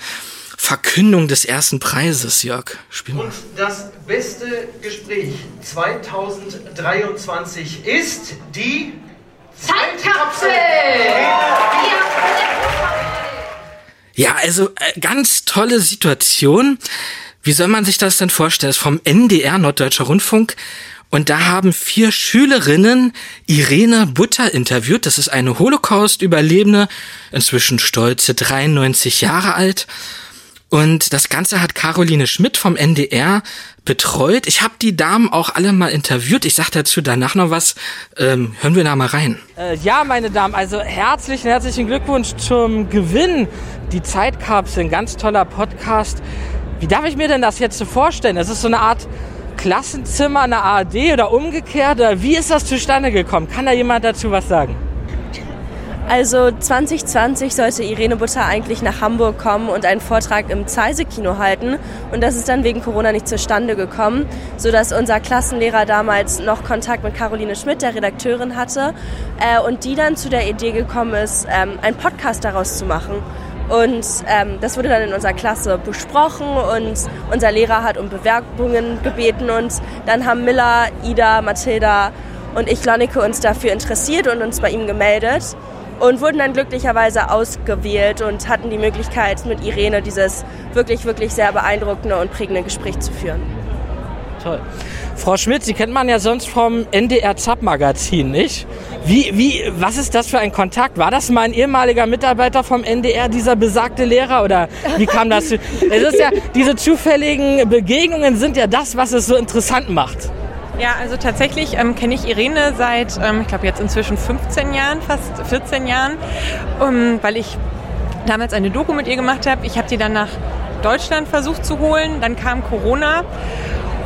Verkündung des ersten Preises, Jörg. Spiel mal. Und das beste Gespräch 2023 ist die Zeitkapsel. Ja, also äh, ganz tolle Situation. Wie soll man sich das denn vorstellen? Das ist vom NDR, Norddeutscher Rundfunk. Und da haben vier Schülerinnen Irene Butter interviewt. Das ist eine Holocaust-Überlebende, inzwischen stolze 93 Jahre alt. Und das Ganze hat Caroline Schmidt vom NDR betreut. Ich habe die Damen auch alle mal interviewt. Ich sage dazu danach noch was. Ähm, hören wir da mal rein. Äh, ja, meine Damen, also herzlichen, herzlichen Glückwunsch zum Gewinn. Die Zeitkapsel, ein ganz toller Podcast. Wie darf ich mir denn das jetzt so vorstellen? Das ist so eine Art Klassenzimmer in der ARD oder umgekehrt. Wie ist das zustande gekommen? Kann da jemand dazu was sagen? Also 2020 sollte Irene Butter eigentlich nach Hamburg kommen und einen Vortrag im Zeise-Kino halten. Und das ist dann wegen Corona nicht zustande gekommen, sodass unser Klassenlehrer damals noch Kontakt mit Caroline Schmidt, der Redakteurin, hatte. Äh, und die dann zu der Idee gekommen ist, ähm, einen Podcast daraus zu machen. Und ähm, das wurde dann in unserer Klasse besprochen und unser Lehrer hat um Bewerbungen gebeten. Und dann haben Miller, Ida, Mathilda und ich, Lonneke, uns dafür interessiert und uns bei ihm gemeldet und wurden dann glücklicherweise ausgewählt und hatten die Möglichkeit, mit Irene dieses wirklich, wirklich sehr beeindruckende und prägende Gespräch zu führen. Toll. Frau Schmidt, Sie kennt man ja sonst vom NDR Zap Magazin, nicht? Wie, wie, was ist das für ein Kontakt? War das mal ein ehemaliger Mitarbeiter vom NDR, dieser besagte Lehrer? Oder wie kam das? es ist ja, diese zufälligen Begegnungen sind ja das, was es so interessant macht. Ja, also tatsächlich ähm, kenne ich Irene seit, ähm, ich glaube jetzt inzwischen 15 Jahren, fast 14 Jahren, um, weil ich damals eine Doku mit ihr gemacht habe. Ich habe die dann nach Deutschland versucht zu holen, dann kam Corona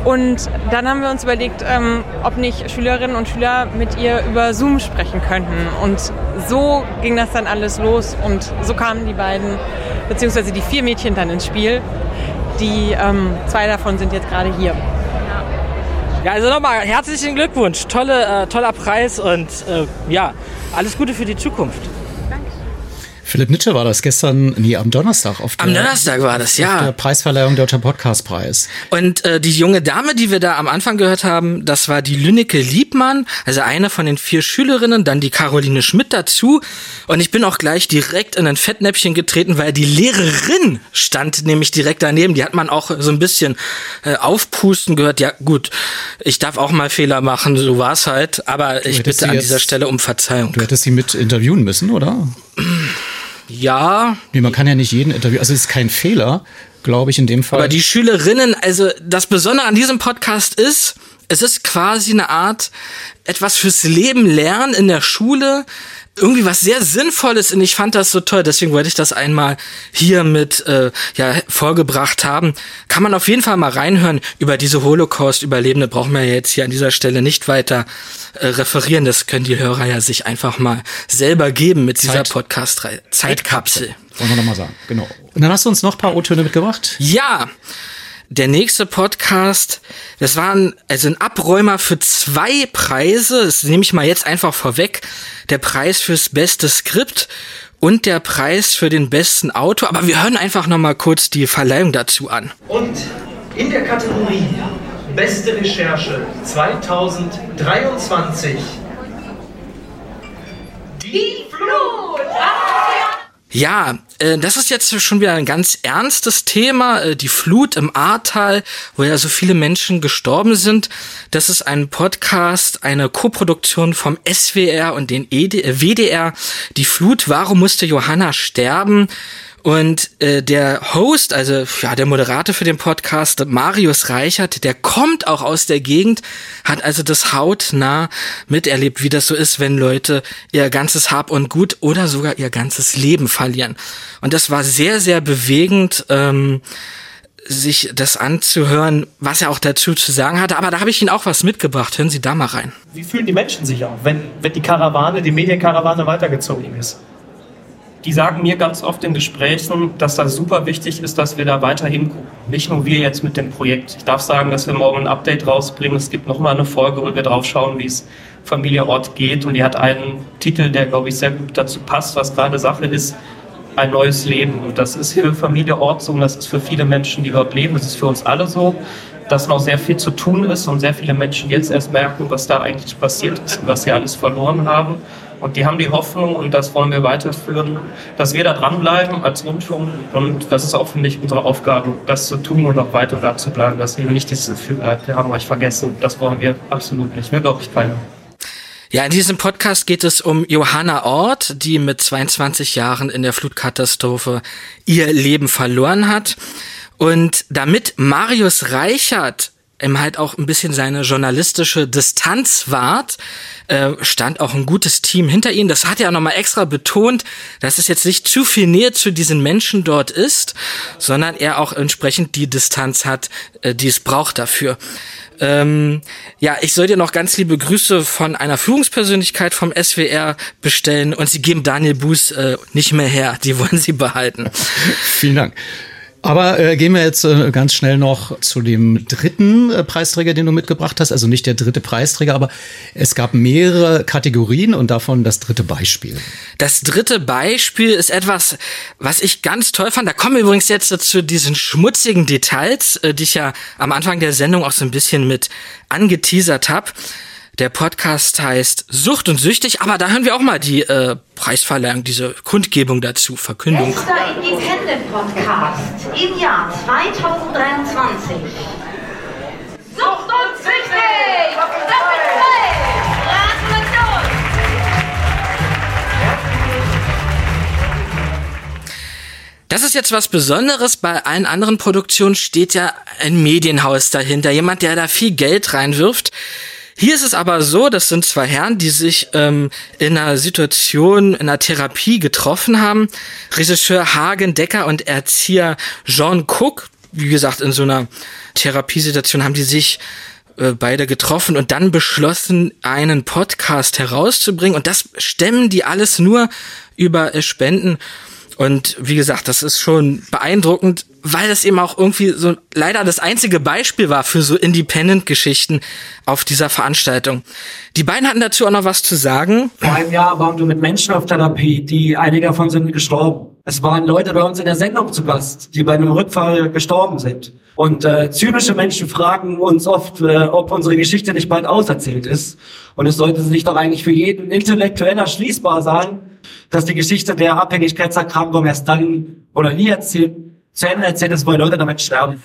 und dann haben wir uns überlegt, ähm, ob nicht Schülerinnen und Schüler mit ihr über Zoom sprechen könnten. Und so ging das dann alles los und so kamen die beiden, beziehungsweise die vier Mädchen dann ins Spiel. Die ähm, zwei davon sind jetzt gerade hier. Ja, also nochmal herzlichen Glückwunsch. Tolle, äh, toller Preis und äh, ja, alles Gute für die Zukunft. Philipp Nitsche war das gestern, nee, am Donnerstag. Auf der, am Donnerstag war das, ja. Auf der Preisverleihung Deutscher Podcastpreis. Und äh, die junge Dame, die wir da am Anfang gehört haben, das war die Lünneke Liebmann, also eine von den vier Schülerinnen, dann die Caroline Schmidt dazu. Und ich bin auch gleich direkt in ein Fettnäpfchen getreten, weil die Lehrerin stand nämlich direkt daneben. Die hat man auch so ein bisschen äh, aufpusten gehört. Ja gut, ich darf auch mal Fehler machen, so war's halt. Aber ich bitte an dieser Stelle um Verzeihung. Du hättest sie mit interviewen müssen, oder? Ja. Nee, man kann ja nicht jeden interviewen. Also es ist kein Fehler, glaube ich, in dem Fall. Aber die Schülerinnen, also das Besondere an diesem Podcast ist, es ist quasi eine Art etwas fürs Leben lernen in der Schule irgendwie was sehr Sinnvolles und ich fand das so toll. Deswegen wollte ich das einmal hier mit äh, ja, vorgebracht haben. Kann man auf jeden Fall mal reinhören. Über diese Holocaust-Überlebende brauchen wir jetzt hier an dieser Stelle nicht weiter äh, referieren. Das können die Hörer ja sich einfach mal selber geben mit dieser Podcast-Reihe. Zeitkapsel. Wollen wir nochmal sagen, genau. Und dann hast du uns noch ein paar O-Töne mitgebracht? Ja der nächste Podcast, das war ein, also ein Abräumer für zwei Preise. Das nehme ich mal jetzt einfach vorweg. Der Preis fürs beste Skript und der Preis für den besten Autor. Aber wir hören einfach noch mal kurz die Verleihung dazu an. Und in der Kategorie Beste Recherche 2023 die. Ja, äh, das ist jetzt schon wieder ein ganz ernstes Thema. Äh, die Flut im Ahrtal, wo ja so viele Menschen gestorben sind. Das ist ein Podcast, eine Koproduktion vom SWR und den ED, äh, WDR. Die Flut, warum musste Johanna sterben? Und äh, der Host, also ja, der Moderator für den Podcast, Marius Reichert, der kommt auch aus der Gegend, hat also das hautnah miterlebt, wie das so ist, wenn Leute ihr ganzes Hab und Gut oder sogar ihr ganzes Leben verlieren. Und das war sehr, sehr bewegend. Ähm, sich das anzuhören, was er auch dazu zu sagen hatte. Aber da habe ich Ihnen auch was mitgebracht. Hören Sie da mal rein. Wie fühlen die Menschen sich auch, wenn, wenn die Karawane, die Medienkarawane weitergezogen ist? Die sagen mir ganz oft in Gesprächen, dass das super wichtig ist, dass wir da weiterhin gucken. Nicht nur wir jetzt mit dem Projekt. Ich darf sagen, dass wir morgen ein Update rausbringen. Es gibt nochmal eine Folge, wo wir drauf schauen, wie es Familie Ort geht. Und die hat einen Titel, der, glaube ich, sehr gut dazu passt, was gerade Sache ist. Ein neues Leben. Und das ist für Familie Ort so und das ist für viele Menschen, die dort leben. Das ist für uns alle so dass noch sehr viel zu tun ist und sehr viele Menschen jetzt erst merken, was da eigentlich passiert ist und was sie alles verloren haben. Und die haben die Hoffnung, und das wollen wir weiterführen, dass wir da dranbleiben als Rundfunk. Und das ist auch, finde ich, unsere Aufgabe, das zu tun und auch weiter da zu bleiben, dass eben nicht dieses Gefühl bleibt, wir haben euch vergessen. Das wollen wir absolut nicht. Wir glaube ich keiner. Ja, in diesem Podcast geht es um Johanna Ort, die mit 22 Jahren in der Flutkatastrophe ihr Leben verloren hat. Und damit Marius Reichert ihm halt auch ein bisschen seine journalistische Distanz wahrt, äh, stand auch ein gutes Team hinter ihm. Das hat er auch nochmal extra betont, dass es jetzt nicht zu viel Nähe zu diesen Menschen dort ist, sondern er auch entsprechend die Distanz hat, äh, die es braucht dafür. Ähm, ja, ich soll dir noch ganz liebe Grüße von einer Führungspersönlichkeit vom SWR bestellen und sie geben Daniel Buß äh, nicht mehr her. Die wollen sie behalten. Vielen Dank. Aber äh, gehen wir jetzt äh, ganz schnell noch zu dem dritten äh, Preisträger, den du mitgebracht hast. Also nicht der dritte Preisträger, aber es gab mehrere Kategorien und davon das dritte Beispiel. Das dritte Beispiel ist etwas, was ich ganz toll fand. Da kommen wir übrigens jetzt zu diesen schmutzigen Details, äh, die ich ja am Anfang der Sendung auch so ein bisschen mit angeteasert habe. Der Podcast heißt Sucht und Süchtig, aber da hören wir auch mal die äh, Preisverleihung, diese Kundgebung dazu, Verkündung. Bester Independent Podcast im Jahr 2023. Sucht und Süchtig! Das ist jetzt was Besonderes. Bei allen anderen Produktionen steht ja ein Medienhaus dahinter. Jemand, der da viel Geld reinwirft. Hier ist es aber so, das sind zwei Herren, die sich ähm, in einer Situation, in einer Therapie getroffen haben. Regisseur Hagen Decker und Erzieher Jean Cook, wie gesagt, in so einer Therapiesituation haben die sich äh, beide getroffen und dann beschlossen, einen Podcast herauszubringen. Und das stemmen die alles nur über Spenden. Und wie gesagt, das ist schon beeindruckend, weil das eben auch irgendwie so leider das einzige Beispiel war für so Independent-Geschichten auf dieser Veranstaltung. Die beiden hatten dazu auch noch was zu sagen. Vor einem Jahr waren wir mit Menschen auf Therapie, die einige davon sind gestorben. Es waren Leute bei uns in der Sendung zu Gast, die bei einem Rückfall gestorben sind. Und äh, zynische Menschen fragen uns oft, äh, ob unsere Geschichte nicht bald auserzählt ist. Und es sollte sich doch eigentlich für jeden intellektuell erschließbar sein, dass die Geschichte der Abhängigkeitserkrankung erst dann oder nie erzählt, Ende erzählt ist, weil Leute damit sterben.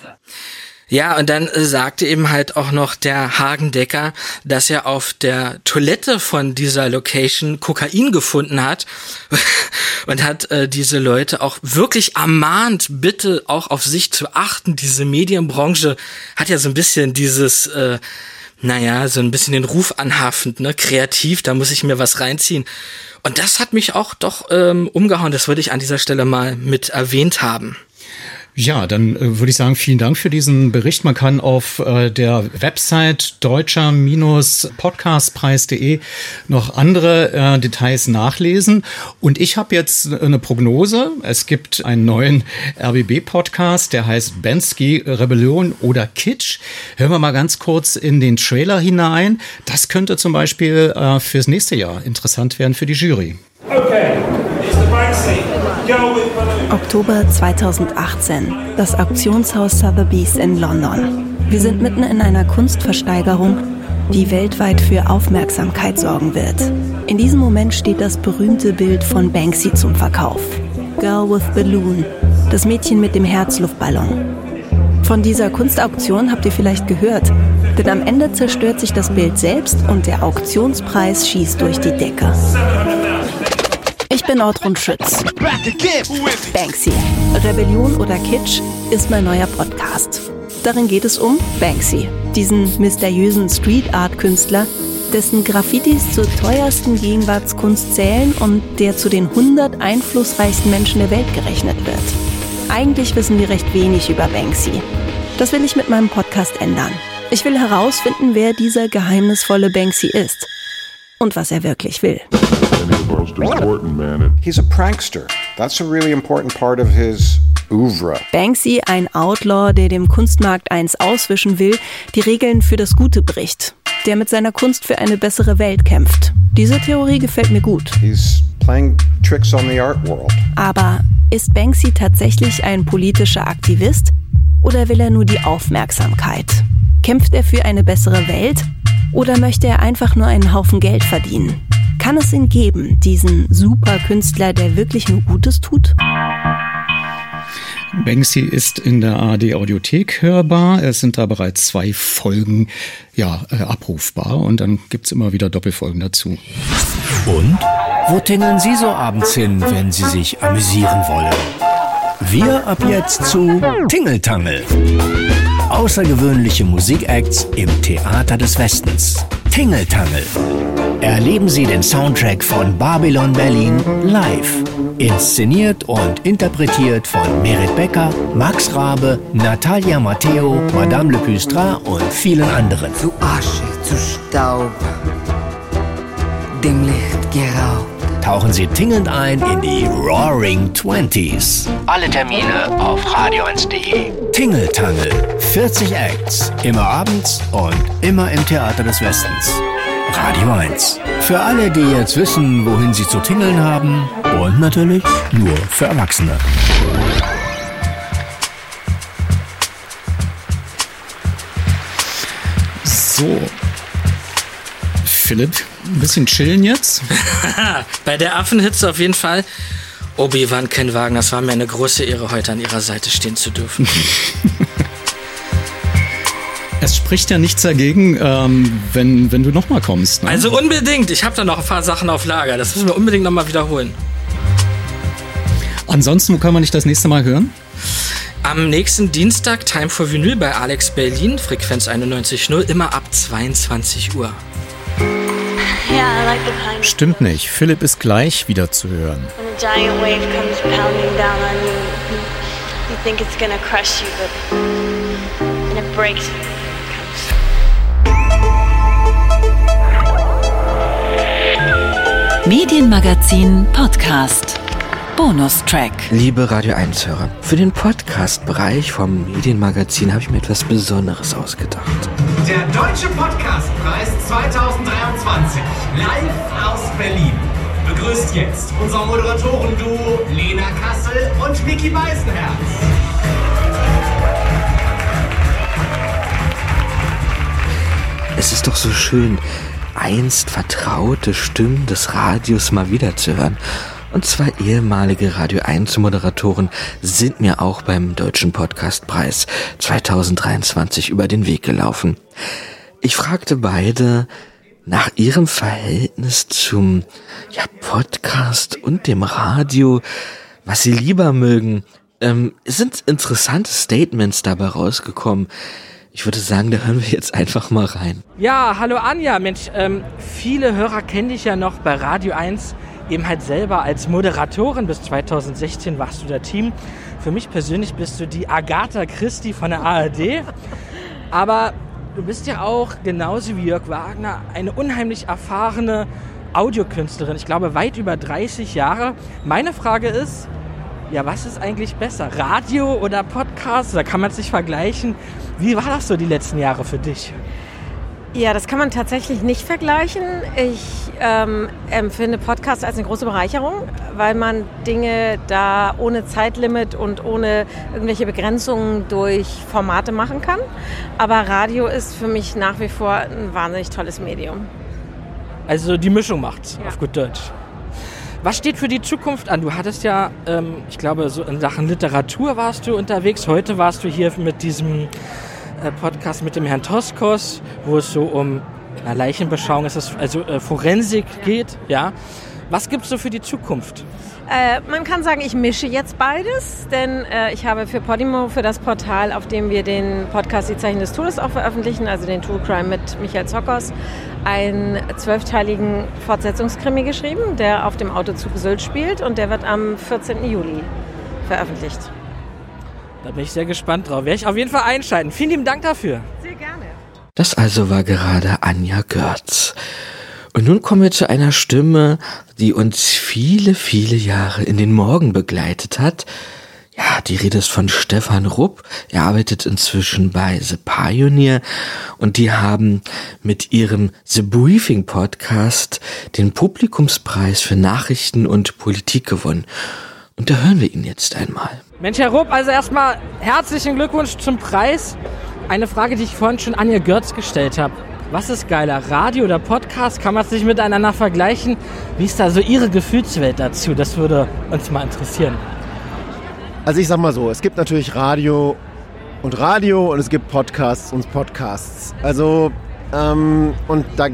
Ja, und dann sagte eben halt auch noch der Hagendecker, dass er auf der Toilette von dieser Location Kokain gefunden hat und hat äh, diese Leute auch wirklich ermahnt, bitte auch auf sich zu achten. Diese Medienbranche hat ja so ein bisschen dieses, äh, naja, so ein bisschen den Ruf anhaftend, ne, kreativ, da muss ich mir was reinziehen. Und das hat mich auch doch ähm, umgehauen. Das würde ich an dieser Stelle mal mit erwähnt haben. Ja, dann äh, würde ich sagen, vielen Dank für diesen Bericht. Man kann auf äh, der Website deutscher-podcastpreis.de noch andere äh, Details nachlesen. Und ich habe jetzt eine Prognose. Es gibt einen neuen RBB-Podcast, der heißt Bensky Rebellion oder Kitsch. Hören wir mal ganz kurz in den Trailer hinein. Das könnte zum Beispiel äh, fürs nächste Jahr interessant werden für die Jury. Okay, it's the scene. Go with Oktober 2018, das Auktionshaus Sotheby's in London. Wir sind mitten in einer Kunstversteigerung, die weltweit für Aufmerksamkeit sorgen wird. In diesem Moment steht das berühmte Bild von Banksy zum Verkauf. Girl with Balloon, das Mädchen mit dem Herzluftballon. Von dieser Kunstauktion habt ihr vielleicht gehört, denn am Ende zerstört sich das Bild selbst und der Auktionspreis schießt durch die Decke. Ich bin Ortrun Schütz. Banksy. Rebellion oder Kitsch ist mein neuer Podcast. Darin geht es um Banksy, diesen mysteriösen Street Art Künstler, dessen Graffitis zur teuersten Gegenwartskunst zählen und der zu den 100 einflussreichsten Menschen der Welt gerechnet wird. Eigentlich wissen wir recht wenig über Banksy. Das will ich mit meinem Podcast ändern. Ich will herausfinden, wer dieser geheimnisvolle Banksy ist und was er wirklich will. He's a prankster. That's a really important part of his oeuvre. Banksy, ein Outlaw, der dem Kunstmarkt eins auswischen will, die Regeln für das Gute bricht, der mit seiner Kunst für eine bessere Welt kämpft. Diese Theorie gefällt mir gut. He's playing tricks on the art world. Aber ist Banksy tatsächlich ein politischer Aktivist oder will er nur die Aufmerksamkeit? Kämpft er für eine bessere Welt oder möchte er einfach nur einen Haufen Geld verdienen? Kann es ihn geben, diesen Superkünstler, der wirklich nur Gutes tut? Banksy ist in der ARD Audiothek hörbar. Es sind da bereits zwei Folgen ja, äh, abrufbar und dann gibt's immer wieder Doppelfolgen dazu. Und? Wo tingeln Sie so abends hin, wenn Sie sich amüsieren wollen? Wir ab jetzt zu Tingeltangel. Außergewöhnliche Musikacts im Theater des Westens. Tingeltangel. Erleben Sie den Soundtrack von Babylon Berlin live. Inszeniert und interpretiert von Merit Becker, Max Rabe, Natalia Matteo, Madame Le Pustrat und vielen anderen. Zu Asche, zu Staub, dem Licht geraubt. Tauchen Sie tingelnd ein in die Roaring Twenties. Alle Termine auf radio1.de. Tingeltangel. 40 Acts. Immer abends und immer im Theater des Westens. Radio 1. Für alle, die jetzt wissen, wohin sie zu tingeln haben. Und natürlich nur für Erwachsene. So. Philipp, ein bisschen chillen jetzt? Bei der Affenhitze auf jeden Fall. Obi-Wan Ken Wagner, es war mir eine große Ehre, heute an Ihrer Seite stehen zu dürfen. Es spricht ja nichts dagegen, ähm, wenn, wenn du nochmal kommst. Ne? Also unbedingt. Ich habe da noch ein paar Sachen auf Lager. Das müssen wir unbedingt nochmal wiederholen. Ansonsten, wo kann man dich das nächste Mal hören? Am nächsten Dienstag Time for Vinyl bei Alex Berlin, Frequenz 91.0, immer ab 22 Uhr. Stimmt nicht. Philipp ist gleich wieder zu hören. Medienmagazin Podcast. Bonustrack. Liebe Radio 1-Hörer, für den Podcast-Bereich vom Medienmagazin habe ich mir etwas Besonderes ausgedacht. Der Deutsche Podcastpreis 2023, live aus Berlin. Begrüßt jetzt unser Moderatoren-Duo Lena Kassel und Mickey Beisenherz. Es ist doch so schön, einst vertraute Stimmen des Radios mal wieder zu hören. Und zwei ehemalige Radio 1 Moderatoren sind mir auch beim Deutschen Podcastpreis 2023 über den Weg gelaufen. Ich fragte beide nach ihrem Verhältnis zum ja, Podcast und dem Radio, was sie lieber mögen. Ähm, es sind interessante Statements dabei rausgekommen. Ich würde sagen, da hören wir jetzt einfach mal rein. Ja, hallo Anja. Mensch, ähm, viele Hörer kennen dich ja noch bei Radio 1 eben halt selber als Moderatorin. Bis 2016 warst du der Team. Für mich persönlich bist du die Agatha Christie von der ARD. Aber du bist ja auch genauso wie Jörg Wagner eine unheimlich erfahrene Audiokünstlerin. Ich glaube, weit über 30 Jahre. Meine Frage ist, ja, was ist eigentlich besser? Radio oder Podcast? Da kann man es nicht vergleichen. Wie war das so die letzten Jahre für dich? Ja, das kann man tatsächlich nicht vergleichen. Ich ähm, empfinde Podcast als eine große Bereicherung, weil man Dinge da ohne Zeitlimit und ohne irgendwelche Begrenzungen durch Formate machen kann. Aber Radio ist für mich nach wie vor ein wahnsinnig tolles Medium. Also die Mischung macht's, Ja. auf gut Deutsch. Was steht für die Zukunft an? Du hattest ja, ähm, ich glaube, so in Sachen Literatur warst du unterwegs. Heute warst du hier mit diesem Podcast mit dem Herrn Toskos, wo es so um na, Leichenbeschauung, ist also äh, Forensik geht. Ja. Was gibt es so für die Zukunft? Äh, man kann sagen, ich mische jetzt beides, denn äh, ich habe für Podimo, für das Portal, auf dem wir den Podcast Die Zeichen des Todes auch veröffentlichen, also den True Crime mit Michael Zockers, einen zwölfteiligen Fortsetzungskrimi geschrieben, der auf dem Autozug Sylt spielt und der wird am 14. Juli veröffentlicht. Da bin ich sehr gespannt drauf. Werde ich auf jeden Fall einschalten. Vielen lieben Dank dafür. Sehr gerne. Das also war gerade Anja Görz. Und nun kommen wir zu einer Stimme, die uns viele, viele Jahre in den Morgen begleitet hat. Ja, die Rede ist von Stefan Rupp. Er arbeitet inzwischen bei The Pioneer und die haben mit ihrem The Briefing Podcast den Publikumspreis für Nachrichten und Politik gewonnen. Und da hören wir ihn jetzt einmal. Mensch, Herr Rupp, also erstmal herzlichen Glückwunsch zum Preis. Eine Frage, die ich vorhin schon Anja Görz gestellt habe. Was ist geiler, Radio oder Podcast? Kann man es nicht miteinander vergleichen? Wie ist da so Ihre Gefühlswelt dazu? Das würde uns mal interessieren. Also ich sag mal so, es gibt natürlich Radio und Radio und es gibt Podcasts und Podcasts. Also ähm, und da,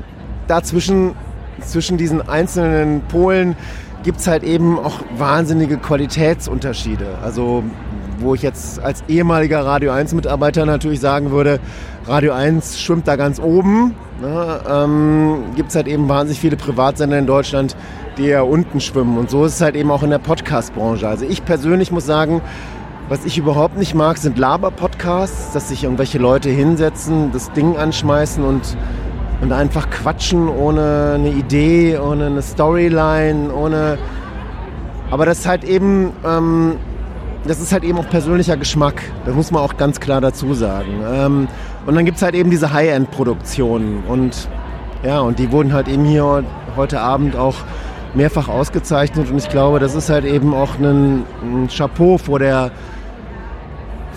dazwischen, zwischen diesen einzelnen Polen gibt es halt eben auch wahnsinnige Qualitätsunterschiede. Also wo ich jetzt als ehemaliger Radio 1 Mitarbeiter natürlich sagen würde, Radio 1 schwimmt da ganz oben. Ne? Ähm, Gibt es halt eben wahnsinnig viele Privatsender in Deutschland, die ja unten schwimmen. Und so ist es halt eben auch in der Podcast-Branche. Also ich persönlich muss sagen, was ich überhaupt nicht mag, sind Laber-Podcasts, dass sich irgendwelche Leute hinsetzen, das Ding anschmeißen und, und einfach quatschen ohne eine Idee, ohne eine Storyline, ohne... Aber das ist halt eben... Ähm, das ist halt eben auch persönlicher Geschmack. Das muss man auch ganz klar dazu sagen. Ähm, und dann gibt es halt eben diese High-End-Produktionen. Und ja, und die wurden halt eben hier heute Abend auch mehrfach ausgezeichnet. Und ich glaube, das ist halt eben auch ein, ein Chapeau vor der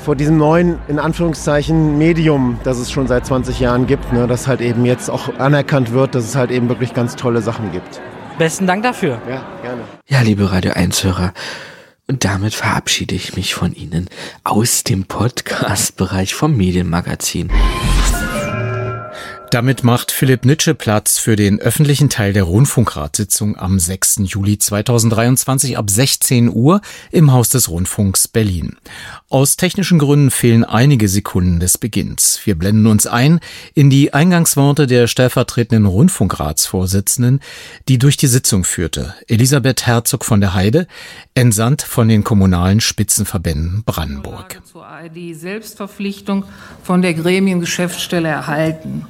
vor diesem neuen, in Anführungszeichen, Medium, das es schon seit 20 Jahren gibt, ne, das halt eben jetzt auch anerkannt wird, dass es halt eben wirklich ganz tolle Sachen gibt. Besten Dank dafür. Ja, gerne. Ja, liebe Radio 1-Hörer, und damit verabschiede ich mich von Ihnen aus dem Podcast-Bereich vom Medienmagazin. Damit macht Philipp Nitsche Platz für den öffentlichen Teil der Rundfunkratssitzung am 6. Juli 2023 ab 16 Uhr im Haus des Rundfunks Berlin. Aus technischen Gründen fehlen einige Sekunden des Beginns. Wir blenden uns ein in die Eingangsworte der stellvertretenden Rundfunkratsvorsitzenden, die durch die Sitzung führte, Elisabeth Herzog von der Heide, entsandt von den kommunalen Spitzenverbänden Brandenburg. Zur ARD-Selbstverpflichtung von der Gremiengeschäftsstelle erhalten.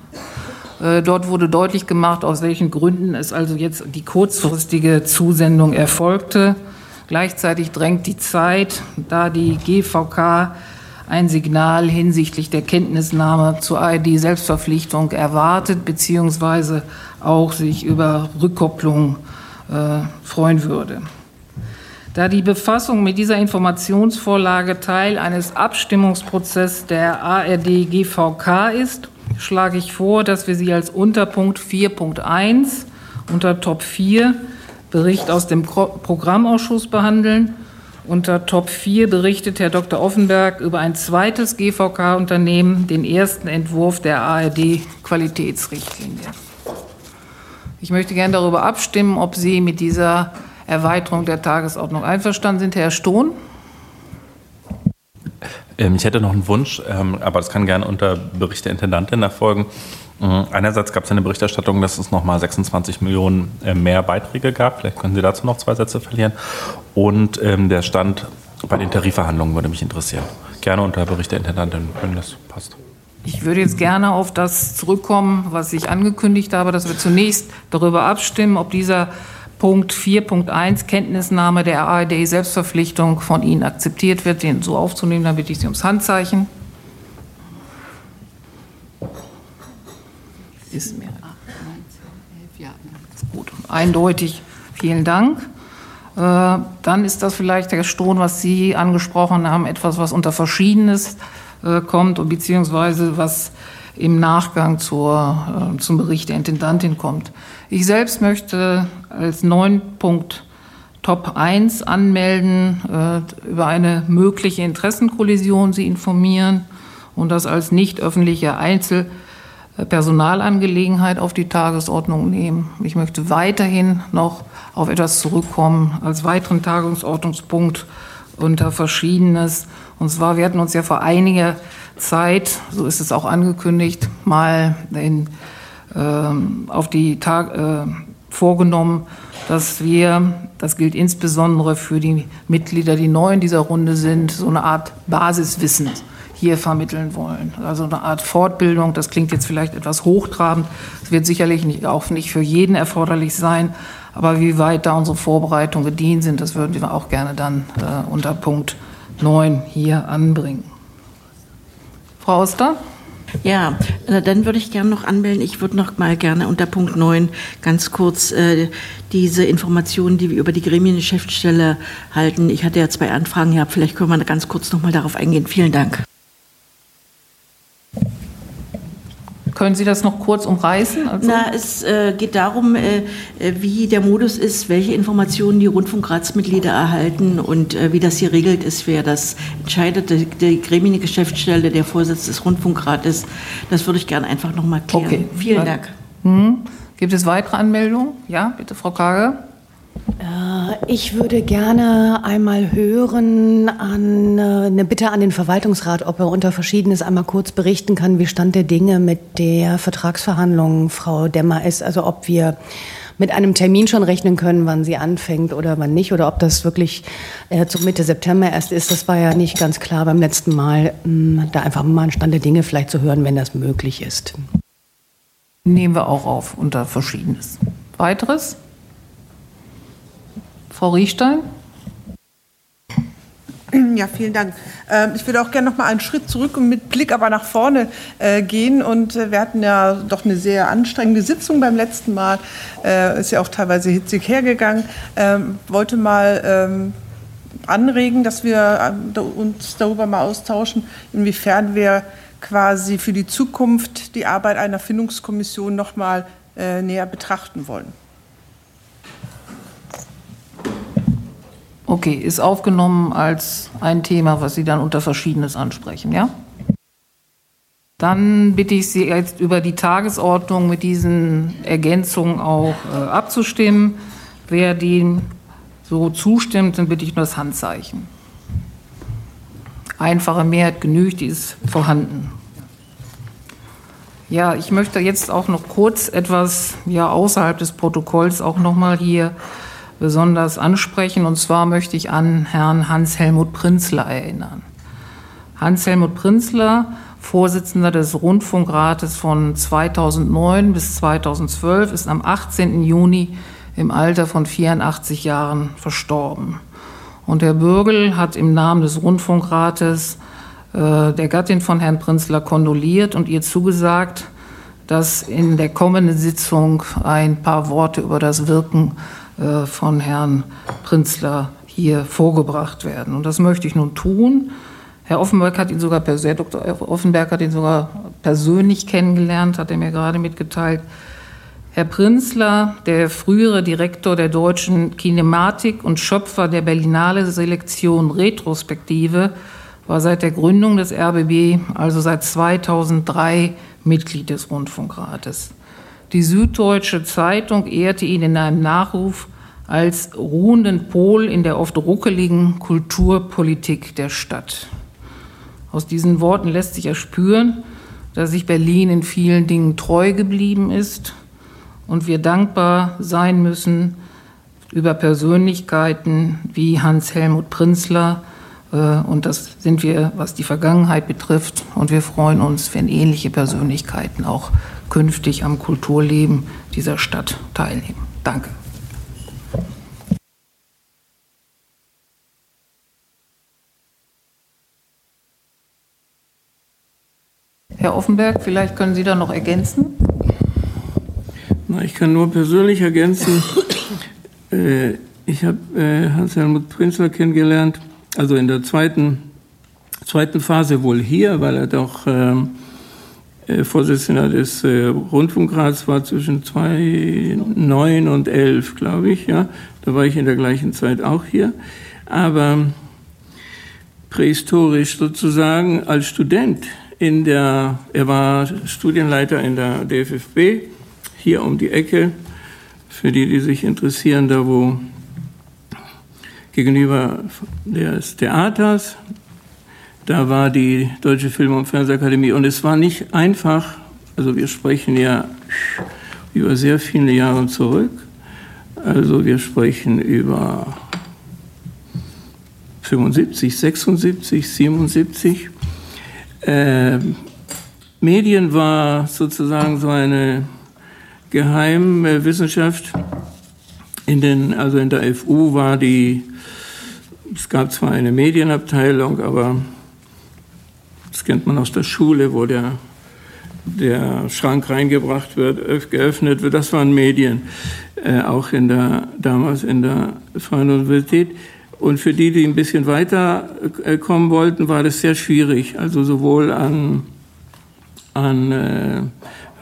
Äh, dort wurde deutlich gemacht, aus welchen Gründen es also jetzt die kurzfristige Zusendung erfolgte. Gleichzeitig drängt die Zeit, da die GVK ein Signal hinsichtlich der Kenntnisnahme zur ARD-Selbstverpflichtung erwartet, beziehungsweise auch sich über Rückkopplung äh, freuen würde. Da die Befassung mit dieser Informationsvorlage Teil eines Abstimmungsprozesses der ARD-GVK ist, schlage ich vor, dass wir sie als Unterpunkt 4.1 unter Top 4 Bericht aus dem Programmausschuss behandeln. Unter Top 4 berichtet Herr Dr. Offenberg über ein zweites GVK-Unternehmen, den ersten Entwurf der ARD-Qualitätsrichtlinie. Ich möchte gerne darüber abstimmen, ob Sie mit dieser Erweiterung der Tagesordnung einverstanden sind. Herr Stohn? Ähm, ich hätte noch einen Wunsch, ähm, aber das kann gerne unter Bericht der Intendantin erfolgen. Mhm. Einerseits gab es eine Berichterstattung, dass es nochmal 26 Millionen äh, mehr Beiträge gab. Vielleicht können Sie dazu noch zwei Sätze verlieren. Und ähm, der Stand bei den Tarifverhandlungen würde mich interessieren. Gerne unter Bericht der Intendantin, wenn das passt. Ich würde jetzt gerne auf das zurückkommen, was ich angekündigt habe, dass wir zunächst darüber abstimmen, ob dieser Punkt 4.1 Kenntnisnahme der ARD-Selbstverpflichtung von Ihnen akzeptiert wird, den so aufzunehmen. Dann bitte ich Sie ums Handzeichen. Ist mir gut, eindeutig. Vielen Dank. Äh, dann ist das vielleicht, Herr Stohn, was Sie angesprochen haben, etwas, was unter Verschiedenes äh, kommt und beziehungsweise was im Nachgang zur, äh, zum Bericht der Intendantin kommt. Ich selbst möchte als neuen Punkt Top 1 anmelden, äh, über eine mögliche Interessenkollision sie informieren und das als nicht öffentliche Einzelpersonalangelegenheit auf die Tagesordnung nehmen. Ich möchte weiterhin noch auf etwas zurückkommen als weiteren Tagungsordnungspunkt unter Verschiedenes. Und zwar, wir hatten uns ja vor einiger Zeit, so ist es auch angekündigt, mal in, ähm, auf die Tag, äh, vorgenommen, dass wir, das gilt insbesondere für die Mitglieder, die neu in dieser Runde sind, so eine Art Basiswissen hier vermitteln wollen. Also eine Art Fortbildung, das klingt jetzt vielleicht etwas hochtrabend, es wird sicherlich nicht, auch nicht für jeden erforderlich sein, aber wie weit da unsere Vorbereitungen gedient sind, das würden wir auch gerne dann äh, unter Punkt 9 hier anbringen. Frau Oster? Ja, dann würde ich gerne noch anmelden. Ich würde noch mal gerne unter Punkt 9 ganz kurz äh, diese Informationen, die wir über die Gremiengeschäftsstelle halten. Ich hatte ja zwei Anfragen gehabt. Vielleicht können wir ganz kurz noch mal darauf eingehen. Vielen Dank. Können Sie das noch kurz umreißen? Also Na, es äh, geht darum, äh, äh, wie der Modus ist, welche Informationen die Rundfunkratsmitglieder erhalten und äh, wie das hier regelt ist, wer das entscheidet. Die, die Gremiengeschäftsstelle, der Vorsitz des Rundfunkrates, das würde ich gerne einfach noch mal klären. Okay. Vielen Dank. Hm. Gibt es weitere Anmeldungen? Ja, bitte, Frau Kage. Äh, ich würde gerne einmal hören an äh, eine Bitte an den Verwaltungsrat, ob er unter Verschiedenes einmal kurz berichten kann, wie Stand der Dinge mit der Vertragsverhandlung Frau Demmer ist. Also ob wir mit einem Termin schon rechnen können, wann sie anfängt oder wann nicht, oder ob das wirklich äh, zu Mitte September erst ist. Das war ja nicht ganz klar beim letzten Mal. Hm, da einfach mal einen Stand der Dinge vielleicht zu hören, wenn das möglich ist. Nehmen wir auch auf unter Verschiedenes. Weiteres? Frau Riechstein? Ja, vielen Dank. Ähm, ich würde auch gerne noch mal einen Schritt zurück und mit Blick aber nach vorne äh, gehen. Und äh, wir hatten ja doch eine sehr anstrengende Sitzung beim letzten Mal. Äh, ist ja auch teilweise hitzig hergegangen. Ähm, wollte mal ähm, anregen, dass wir uns darüber mal austauschen, inwiefern wir quasi für die Zukunft die Arbeit einer Findungskommission noch mal näher betrachten wollen. Okay, ist aufgenommen als ein Thema, was Sie dann unter Verschiedenes ansprechen, ja? Dann bitte ich Sie jetzt über die Tagesordnung mit diesen Ergänzungen auch äh, abzustimmen. Wer dem so zustimmt, dann bitte ich nur das Handzeichen. Einfache Mehrheit genügt, die ist vorhanden. Ja, ich möchte jetzt auch noch kurz etwas ja, außerhalb des Protokolls auch noch mal hier besonders ansprechen. Und zwar möchte ich an Herrn Hans-Helmut Prinzler erinnern. Hans-Helmut Prinzler, Vorsitzender des Rundfunkrates von 2009 bis 2012, ist am 18. Juni im Alter von 84 Jahren verstorben. Und Herr Bürgel hat im Namen des Rundfunkrates äh, der Gattin von Herrn Prinzler kondoliert und ihr zugesagt, dass in der kommenden Sitzung ein paar Worte über das Wirken äh, von Herrn Prinzler hier vorgebracht werden. Und das möchte ich nun tun. Herr Offenberg hat ihn sogar, Herr Dr. Offenberg hat ihn sogar persönlich kennengelernt, hat er mir gerade mitgeteilt. Herr Prinzler, der frühere Direktor der deutschen Kinematik und Schöpfer der Berlinale Selektion Retrospektive, war seit der Gründung des RBB, also seit 2003, Mitglied des Rundfunkrates. Die Süddeutsche Zeitung ehrte ihn in einem Nachruf als ruhenden Pol in der oft ruckeligen Kulturpolitik der Stadt. Aus diesen Worten lässt sich erspüren, dass sich Berlin in vielen Dingen treu geblieben ist und wir dankbar sein müssen über Persönlichkeiten wie Hans-Helmut Prinzler. Äh, und das sind wir, was die Vergangenheit betrifft. Und wir freuen uns, wenn ähnliche Persönlichkeiten auch künftig am Kulturleben dieser Stadt teilnehmen. Danke. Herr Offenberg, vielleicht können Sie da noch ergänzen? Na, ich kann nur persönlich ergänzen. äh, ich habe äh, Hans-Helmut Prinzler kennengelernt, also in der zweiten, zweiten Phase wohl hier, weil er doch ähm, äh, Vorsitzender des äh, Rundfunkrats war zwischen 2009 und 11, glaube ich. Ja, da war ich in der gleichen Zeit auch hier. Aber prähistorisch sozusagen als Student in der, er war Studienleiter in der DFFB, hier um die Ecke, für die, die sich interessieren, da wo gegenüber des Theaters, da war die Deutsche Film- und Fernsehakademie und es war nicht einfach, also wir sprechen ja über sehr viele Jahre zurück, also wir sprechen über 75, 76, 77. Äh, Medien war sozusagen so eine Geheimwissenschaft. In den, also in der FU war die, es gab zwar eine Medienabteilung, aber kennt man aus der Schule, wo der, der Schrank reingebracht wird, geöffnet wird. Das waren Medien, äh, auch in der, damals in der Freien Universität. Und für die, die ein bisschen weiter äh, kommen wollten, war das sehr schwierig. Also sowohl an, an äh,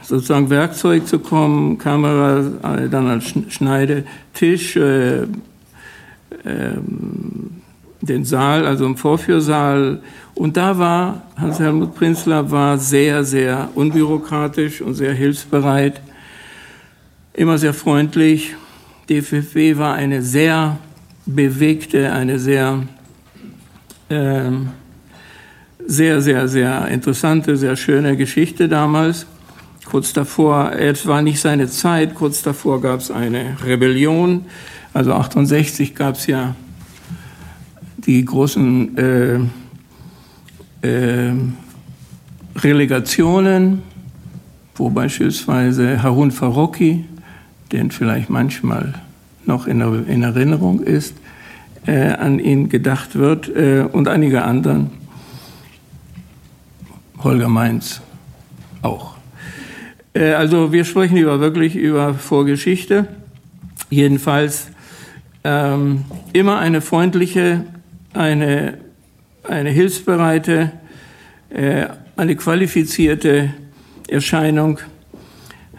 sozusagen Werkzeug zu kommen, Kamera, äh, dann als Schneidetisch, äh, äh, den Saal, also im Vorführsaal. Und da war Hans-Helmut Prinzler war sehr, sehr unbürokratisch und sehr hilfsbereit, immer sehr freundlich. DFFW war eine sehr bewegte, eine sehr, äh, sehr, sehr, sehr interessante, sehr schöne Geschichte damals. Kurz davor, es war nicht seine Zeit, kurz davor gab es eine Rebellion. Also 68 gab es ja die großen äh, äh, Relegationen, wo beispielsweise Harun Farocki, den vielleicht manchmal noch in, in Erinnerung ist, äh, an ihn gedacht wird äh, und einige anderen. Holger Mainz auch. Äh, also wir sprechen über wirklich über Vorgeschichte. Jedenfalls ähm, immer eine freundliche, eine, eine hilfsbereite, äh, eine qualifizierte Erscheinung.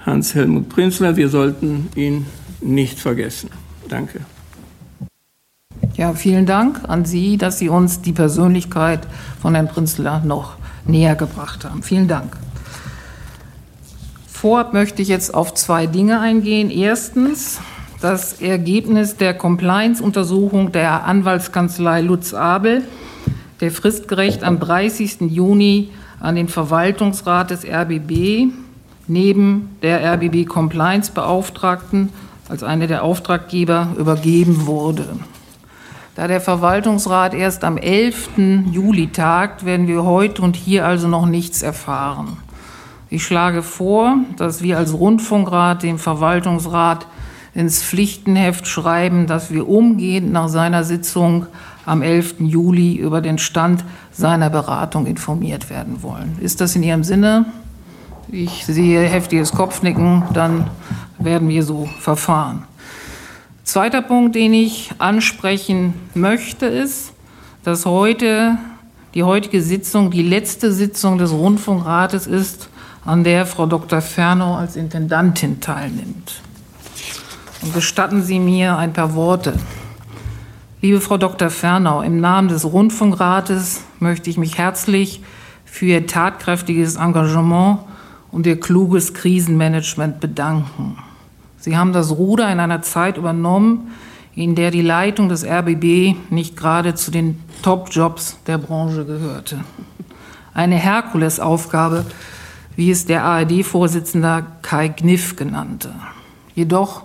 Hans-Helmut Prinzler, wir sollten ihn nicht vergessen. Danke. Ja, vielen Dank an Sie, dass Sie uns die Persönlichkeit von Herrn Prinzler noch näher gebracht haben. Vielen Dank. Vorab möchte ich jetzt auf zwei Dinge eingehen. Erstens das Ergebnis der Compliance-Untersuchung der Anwaltskanzlei Lutz Abel, der fristgerecht am 30. Juni an den Verwaltungsrat des RBB neben der RBB Compliance-Beauftragten als eine der Auftraggeber übergeben wurde. Da der Verwaltungsrat erst am 11. Juli tagt, werden wir heute und hier also noch nichts erfahren. Ich schlage vor, dass wir als Rundfunkrat dem Verwaltungsrat ins Pflichtenheft schreiben, dass wir umgehend nach seiner Sitzung am 11. Juli über den Stand seiner Beratung informiert werden wollen. Ist das in Ihrem Sinne? Ich sehe heftiges Kopfnicken, dann werden wir so verfahren. Zweiter Punkt, den ich ansprechen möchte, ist, dass heute die heutige Sitzung die letzte Sitzung des Rundfunkrates ist, an der Frau Dr. Fernau als Intendantin teilnimmt. Und gestatten Sie mir ein paar Worte. Liebe Frau Dr. Fernau, im Namen des Rundfunkrates möchte ich mich herzlich für Ihr tatkräftiges Engagement und Ihr kluges Krisenmanagement bedanken. Sie haben das Ruder in einer Zeit übernommen, in der die Leitung des RBB nicht gerade zu den Top-Jobs der Branche gehörte. Eine Herkulesaufgabe, wie es der ARD-Vorsitzender Kai Gniff genannte. Jedoch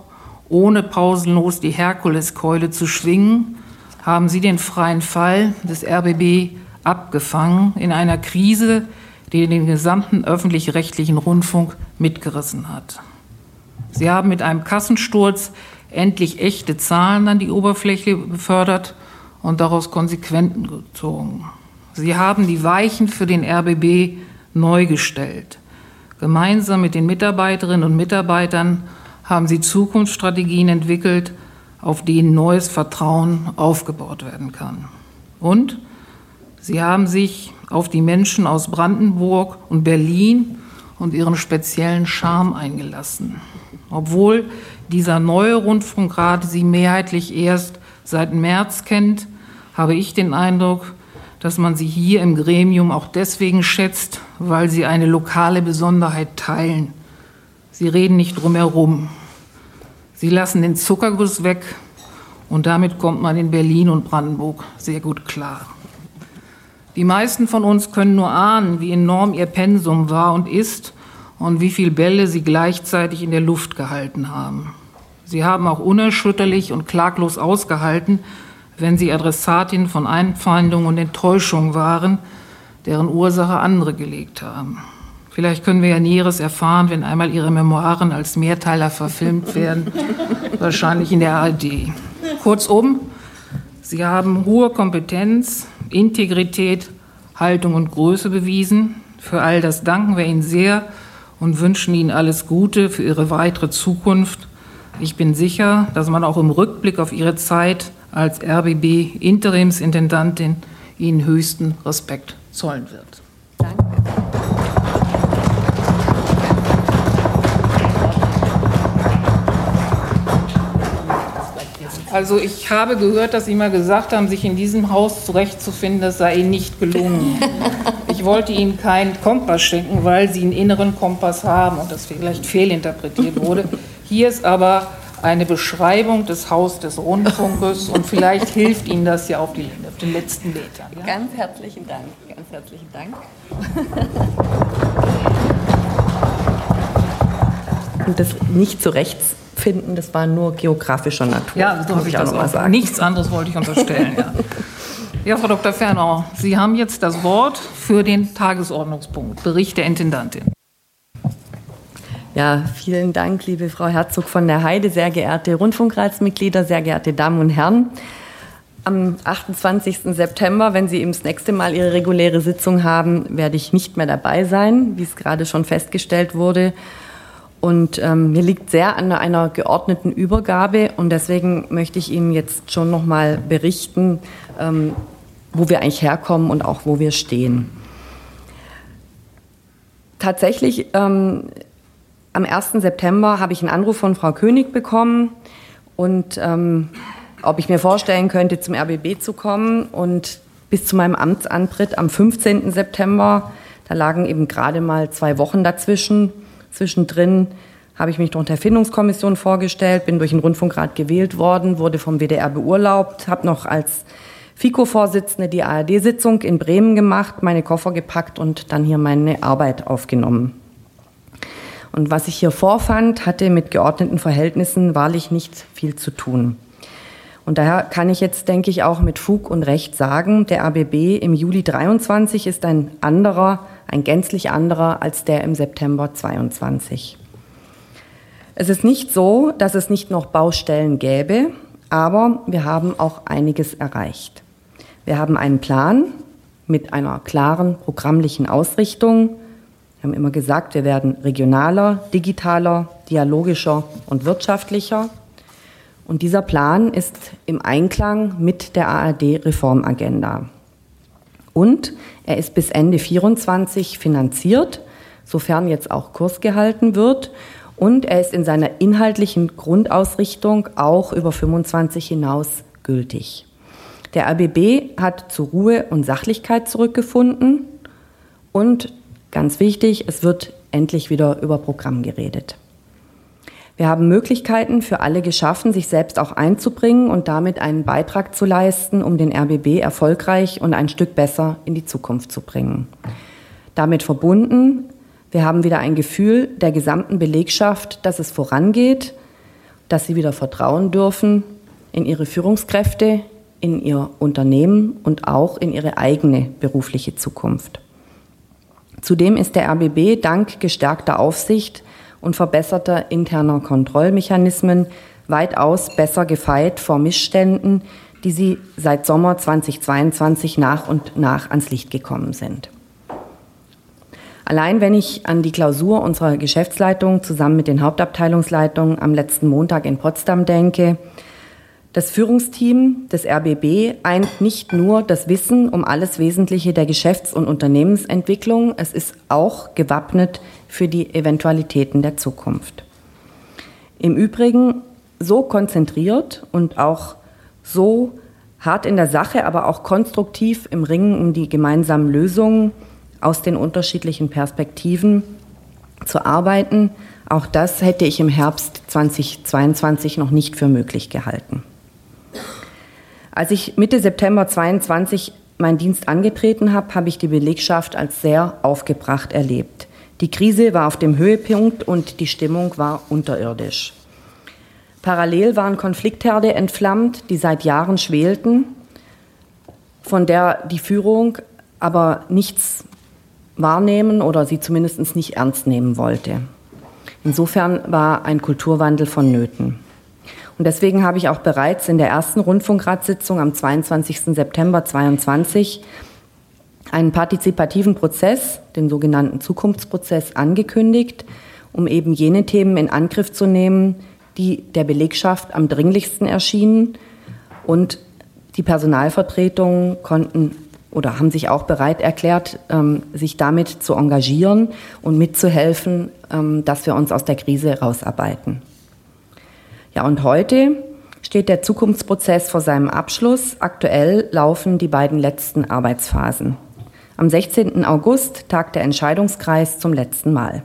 ohne pausenlos die Herkuleskeule zu schwingen, haben sie den freien Fall des RBB abgefangen in einer Krise, die den gesamten öffentlich-rechtlichen Rundfunk mitgerissen hat. Sie haben mit einem Kassensturz endlich echte Zahlen an die Oberfläche befördert und daraus Konsequenzen gezogen. Sie haben die Weichen für den RBB neu gestellt. Gemeinsam mit den Mitarbeiterinnen und Mitarbeitern haben sie Zukunftsstrategien entwickelt, auf denen neues Vertrauen aufgebaut werden kann. Und sie haben sich auf die Menschen aus Brandenburg und Berlin und ihren speziellen Charme eingelassen. Obwohl dieser neue Rundfunkrat sie mehrheitlich erst seit März kennt, habe ich den Eindruck, dass man sie hier im Gremium auch deswegen schätzt, weil sie eine lokale Besonderheit teilen. Sie reden nicht drumherum. Sie lassen den Zuckerguss weg und damit kommt man in Berlin und Brandenburg sehr gut klar. Die meisten von uns können nur ahnen, wie enorm ihr Pensum war und ist und wie viele Bälle sie gleichzeitig in der Luft gehalten haben. Sie haben auch unerschütterlich und klaglos ausgehalten, wenn sie Adressatin von Einfeindung und Enttäuschung waren, deren Ursache andere gelegt haben. Vielleicht können wir ja Näheres erfahren, wenn einmal Ihre Memoiren als Mehrteiler verfilmt werden, wahrscheinlich in der ARD. Kurzum, Sie haben hohe Kompetenz, Integrität, Haltung und Größe bewiesen. Für all das danken wir Ihnen sehr und wünschen Ihnen alles Gute für Ihre weitere Zukunft. Ich bin sicher, dass man auch im Rückblick auf Ihre Zeit als RBB Interimsintendantin Ihnen höchsten Respekt zollen wird. Also ich habe gehört, dass Sie mal gesagt haben, sich in diesem Haus zurechtzufinden, das sei Ihnen nicht gelungen. Ich wollte Ihnen keinen Kompass schenken, weil Sie einen inneren Kompass haben und das vielleicht fehlinterpretiert wurde. Hier ist aber eine Beschreibung des Haus des Rundfunkes und vielleicht hilft Ihnen das ja auf, die, auf den letzten Metern. Ja? Ganz herzlichen Dank. Ganz herzlichen Dank. Und das nicht zurechtsfinden, das war nur geografischer Natur. Ja, so habe ich das auch. Sagen. Nichts anderes wollte ich unterstellen. ja. ja, Frau Dr. Fernau, Sie haben jetzt das Wort für den Tagesordnungspunkt, Bericht der Intendantin. Ja, vielen Dank, liebe Frau Herzog von der Heide, sehr geehrte Rundfunkratsmitglieder, sehr geehrte Damen und Herren. Am 28. September, wenn Sie eben das nächste Mal Ihre reguläre Sitzung haben, werde ich nicht mehr dabei sein, wie es gerade schon festgestellt wurde. Und ähm, mir liegt sehr an einer geordneten Übergabe und deswegen möchte ich Ihnen jetzt schon noch mal berichten, ähm, wo wir eigentlich herkommen und auch wo wir stehen. Tatsächlich ähm, am 1. September habe ich einen Anruf von Frau König bekommen und ähm, ob ich mir vorstellen könnte, zum RBB zu kommen. Und bis zu meinem Amtsantritt am 15. September, da lagen eben gerade mal zwei Wochen dazwischen. Zwischendrin habe ich mich durch die Erfindungskommission vorgestellt, bin durch den Rundfunkrat gewählt worden, wurde vom WDR beurlaubt, habe noch als FICO-Vorsitzende die ARD-Sitzung in Bremen gemacht, meine Koffer gepackt und dann hier meine Arbeit aufgenommen. Und was ich hier vorfand, hatte mit geordneten Verhältnissen wahrlich nicht viel zu tun. Und daher kann ich jetzt, denke ich, auch mit Fug und Recht sagen, der ABB im Juli 23 ist ein anderer, ein gänzlich anderer als der im September 22. Es ist nicht so, dass es nicht noch Baustellen gäbe, aber wir haben auch einiges erreicht. Wir haben einen Plan mit einer klaren programmlichen Ausrichtung, wir haben immer gesagt, wir werden regionaler, digitaler, dialogischer und wirtschaftlicher. Und dieser Plan ist im Einklang mit der ARD-Reformagenda. Und er ist bis Ende 24 finanziert, sofern jetzt auch Kurs gehalten wird. Und er ist in seiner inhaltlichen Grundausrichtung auch über 25 hinaus gültig. Der ABB hat zu Ruhe und Sachlichkeit zurückgefunden und Ganz wichtig, es wird endlich wieder über Programm geredet. Wir haben Möglichkeiten für alle geschaffen, sich selbst auch einzubringen und damit einen Beitrag zu leisten, um den RBB erfolgreich und ein Stück besser in die Zukunft zu bringen. Damit verbunden, wir haben wieder ein Gefühl der gesamten Belegschaft, dass es vorangeht, dass sie wieder vertrauen dürfen in ihre Führungskräfte, in ihr Unternehmen und auch in ihre eigene berufliche Zukunft. Zudem ist der RBB dank gestärkter Aufsicht und verbesserter interner Kontrollmechanismen weitaus besser gefeit vor Missständen, die sie seit Sommer 2022 nach und nach ans Licht gekommen sind. Allein wenn ich an die Klausur unserer Geschäftsleitung zusammen mit den Hauptabteilungsleitungen am letzten Montag in Potsdam denke, das Führungsteam des RBB eint nicht nur das Wissen um alles Wesentliche der Geschäfts- und Unternehmensentwicklung, es ist auch gewappnet für die Eventualitäten der Zukunft. Im Übrigen so konzentriert und auch so hart in der Sache, aber auch konstruktiv im Ringen um die gemeinsamen Lösungen aus den unterschiedlichen Perspektiven zu arbeiten, auch das hätte ich im Herbst 2022 noch nicht für möglich gehalten. Als ich Mitte September 22 meinen Dienst angetreten habe, habe ich die Belegschaft als sehr aufgebracht erlebt. Die Krise war auf dem Höhepunkt und die Stimmung war unterirdisch. Parallel waren Konfliktherde entflammt, die seit Jahren schwelten, von der die Führung aber nichts wahrnehmen oder sie zumindest nicht ernst nehmen wollte. Insofern war ein Kulturwandel vonnöten. Und deswegen habe ich auch bereits in der ersten Rundfunkratssitzung am 22. September 2022 einen partizipativen Prozess, den sogenannten Zukunftsprozess, angekündigt, um eben jene Themen in Angriff zu nehmen, die der Belegschaft am dringlichsten erschienen. Und die Personalvertretungen konnten oder haben sich auch bereit erklärt, ähm, sich damit zu engagieren und mitzuhelfen, ähm, dass wir uns aus der Krise rausarbeiten. Ja, und heute steht der Zukunftsprozess vor seinem Abschluss. Aktuell laufen die beiden letzten Arbeitsphasen. Am 16. August tagt der Entscheidungskreis zum letzten Mal.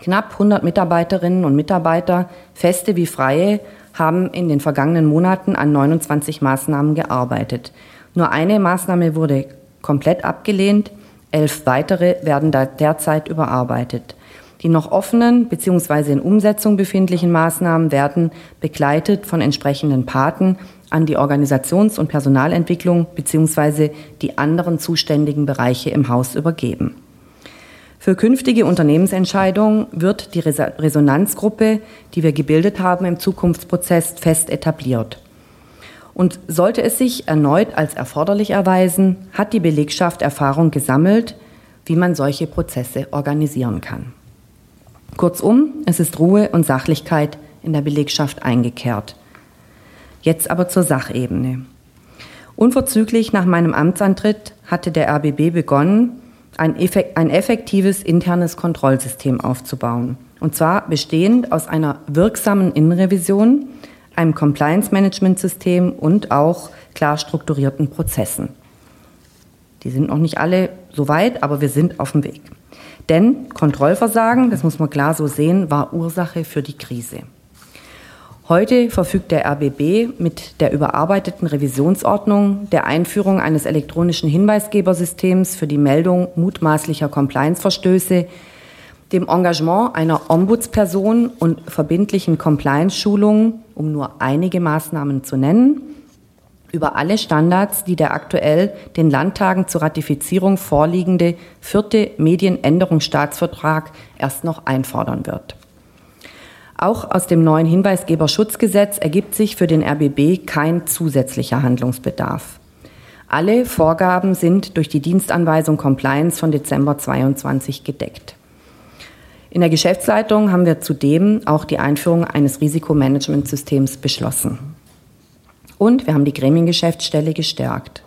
Knapp 100 Mitarbeiterinnen und Mitarbeiter, feste wie freie, haben in den vergangenen Monaten an 29 Maßnahmen gearbeitet. Nur eine Maßnahme wurde komplett abgelehnt, elf weitere werden derzeit überarbeitet. Die noch offenen bzw. in Umsetzung befindlichen Maßnahmen werden begleitet von entsprechenden Paten an die Organisations- und Personalentwicklung bzw. die anderen zuständigen Bereiche im Haus übergeben. Für künftige Unternehmensentscheidungen wird die Resonanzgruppe, die wir gebildet haben im Zukunftsprozess, fest etabliert. Und sollte es sich erneut als erforderlich erweisen, hat die Belegschaft Erfahrung gesammelt, wie man solche Prozesse organisieren kann. Kurzum, es ist Ruhe und Sachlichkeit in der Belegschaft eingekehrt. Jetzt aber zur Sachebene. Unverzüglich nach meinem Amtsantritt hatte der RBB begonnen, ein, effektives internes Kontrollsystem aufzubauen. Und zwar bestehend aus einer wirksamen Innenrevision, einem Compliance-Management-System und auch klar strukturierten Prozessen. Die sind noch nicht alle so weit, aber wir sind auf dem Weg. Denn Kontrollversagen, das muss man klar so sehen, war Ursache für die Krise. Heute verfügt der RBB mit der überarbeiteten Revisionsordnung, der Einführung eines elektronischen Hinweisgebersystems für die Meldung mutmaßlicher Compliance-Verstöße, dem Engagement einer Ombudsperson und verbindlichen Compliance-Schulungen, um nur einige Maßnahmen zu nennen, über alle Standards, die der aktuell den Landtagen zur Ratifizierung vorliegende vierte Medienänderungsstaatsvertrag erst noch einfordern wird. Auch aus dem neuen Hinweisgeberschutzgesetz ergibt sich für den RBB kein zusätzlicher Handlungsbedarf. Alle Vorgaben sind durch die Dienstanweisung Compliance von Dezember 22 gedeckt. In der Geschäftsleitung haben wir zudem auch die Einführung eines Risikomanagementsystems beschlossen. Und wir haben die Gremiengeschäftsstelle gestärkt.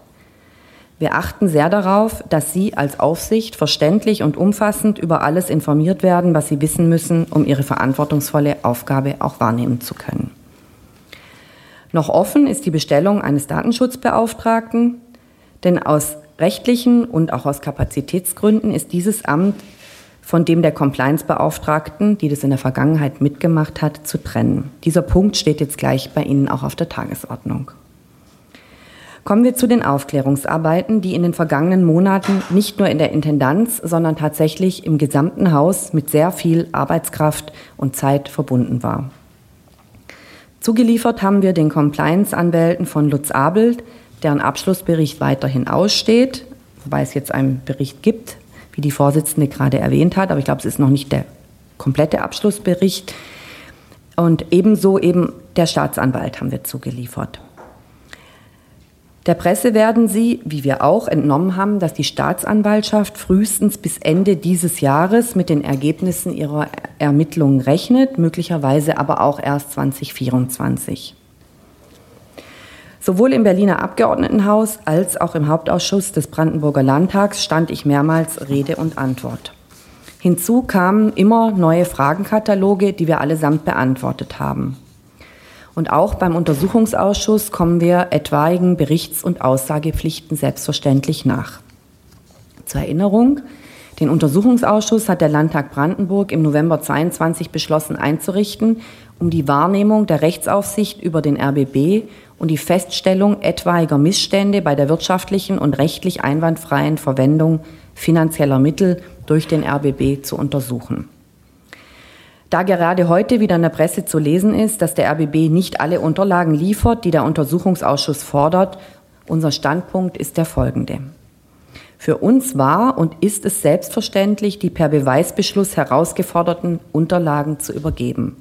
Wir achten sehr darauf, dass Sie als Aufsicht verständlich und umfassend über alles informiert werden, was Sie wissen müssen, um Ihre verantwortungsvolle Aufgabe auch wahrnehmen zu können. Noch offen ist die Bestellung eines Datenschutzbeauftragten, denn aus rechtlichen und auch aus Kapazitätsgründen ist dieses Amt von dem der Compliance-Beauftragten, die das in der Vergangenheit mitgemacht hat, zu trennen. Dieser Punkt steht jetzt gleich bei Ihnen auch auf der Tagesordnung. Kommen wir zu den Aufklärungsarbeiten, die in den vergangenen Monaten nicht nur in der Intendanz, sondern tatsächlich im gesamten Haus mit sehr viel Arbeitskraft und Zeit verbunden war. Zugeliefert haben wir den Compliance-Anwälten von Lutz Abelt, deren Abschlussbericht weiterhin aussteht, wobei es jetzt einen Bericht gibt, wie die Vorsitzende gerade erwähnt hat, aber ich glaube, es ist noch nicht der komplette Abschlussbericht. Und ebenso eben der Staatsanwalt haben wir zugeliefert. Der Presse werden Sie, wie wir auch, entnommen haben, dass die Staatsanwaltschaft frühestens bis Ende dieses Jahres mit den Ergebnissen ihrer Ermittlungen rechnet, möglicherweise aber auch erst 2024. Sowohl im Berliner Abgeordnetenhaus als auch im Hauptausschuss des Brandenburger Landtags stand ich mehrmals Rede und Antwort. Hinzu kamen immer neue Fragenkataloge, die wir allesamt beantwortet haben. Und auch beim Untersuchungsausschuss kommen wir etwaigen Berichts- und Aussagepflichten selbstverständlich nach. Zur Erinnerung, den Untersuchungsausschuss hat der Landtag Brandenburg im November 22 beschlossen einzurichten, um die Wahrnehmung der Rechtsaufsicht über den RBB und die Feststellung etwaiger Missstände bei der wirtschaftlichen und rechtlich einwandfreien Verwendung finanzieller Mittel durch den RBB zu untersuchen. Da gerade heute wieder in der Presse zu lesen ist, dass der RBB nicht alle Unterlagen liefert, die der Untersuchungsausschuss fordert, unser Standpunkt ist der folgende. Für uns war und ist es selbstverständlich, die per Beweisbeschluss herausgeforderten Unterlagen zu übergeben.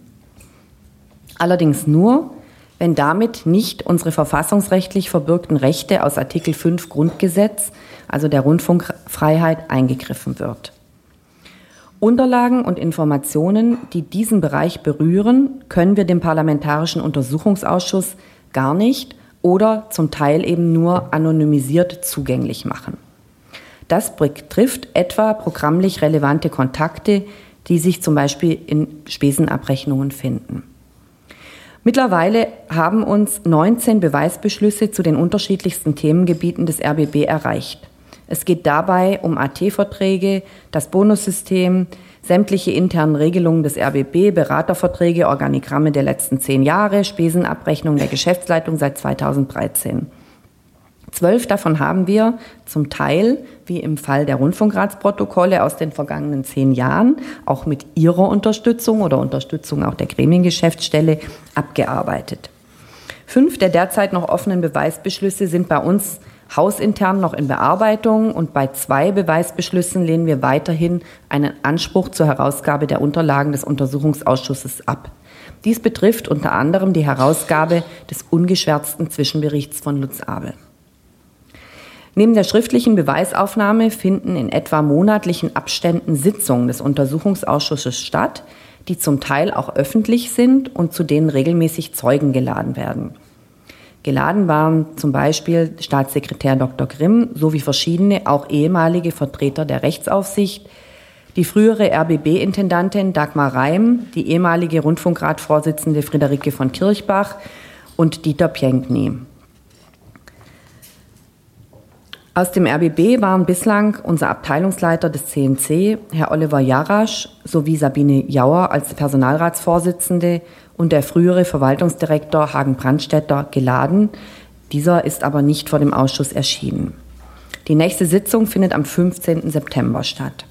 Allerdings nur, wenn damit nicht unsere verfassungsrechtlich verbürgten Rechte aus Artikel 5 Grundgesetz, also der Rundfunkfreiheit, eingegriffen wird. Unterlagen und Informationen, die diesen Bereich berühren, können wir dem Parlamentarischen Untersuchungsausschuss gar nicht oder zum Teil eben nur anonymisiert zugänglich machen. Das betrifft etwa programmlich relevante Kontakte, die sich zum Beispiel in Spesenabrechnungen finden. Mittlerweile haben uns 19 Beweisbeschlüsse zu den unterschiedlichsten Themengebieten des RBB erreicht. Es geht dabei um AT-Verträge, das Bonussystem, sämtliche internen Regelungen des RBB, Beraterverträge, Organigramme der letzten zehn Jahre, Spesenabrechnung der Geschäftsleitung seit 2013. Zwölf davon haben wir zum Teil, wie im Fall der Rundfunkratsprotokolle aus den vergangenen zehn Jahren, auch mit Ihrer Unterstützung oder Unterstützung auch der Gremiengeschäftsstelle abgearbeitet. Fünf der derzeit noch offenen Beweisbeschlüsse sind bei uns hausintern noch in Bearbeitung und bei zwei Beweisbeschlüssen lehnen wir weiterhin einen Anspruch zur Herausgabe der Unterlagen des Untersuchungsausschusses ab. Dies betrifft unter anderem die Herausgabe des ungeschwärzten Zwischenberichts von Lutz Abel. Neben der schriftlichen Beweisaufnahme finden in etwa monatlichen Abständen Sitzungen des Untersuchungsausschusses statt, die zum Teil auch öffentlich sind und zu denen regelmäßig Zeugen geladen werden. Geladen waren zum Beispiel Staatssekretär Dr. Grimm sowie verschiedene auch ehemalige Vertreter der Rechtsaufsicht, die frühere RBB-Intendantin Dagmar Reim, die ehemalige Rundfunkratvorsitzende Friederike von Kirchbach und Dieter Pjenkny. Aus dem RBB waren bislang unser Abteilungsleiter des CNC, Herr Oliver Jarasch, sowie Sabine Jauer als Personalratsvorsitzende und der frühere Verwaltungsdirektor Hagen Brandstätter geladen. Dieser ist aber nicht vor dem Ausschuss erschienen. Die nächste Sitzung findet am 15. September statt.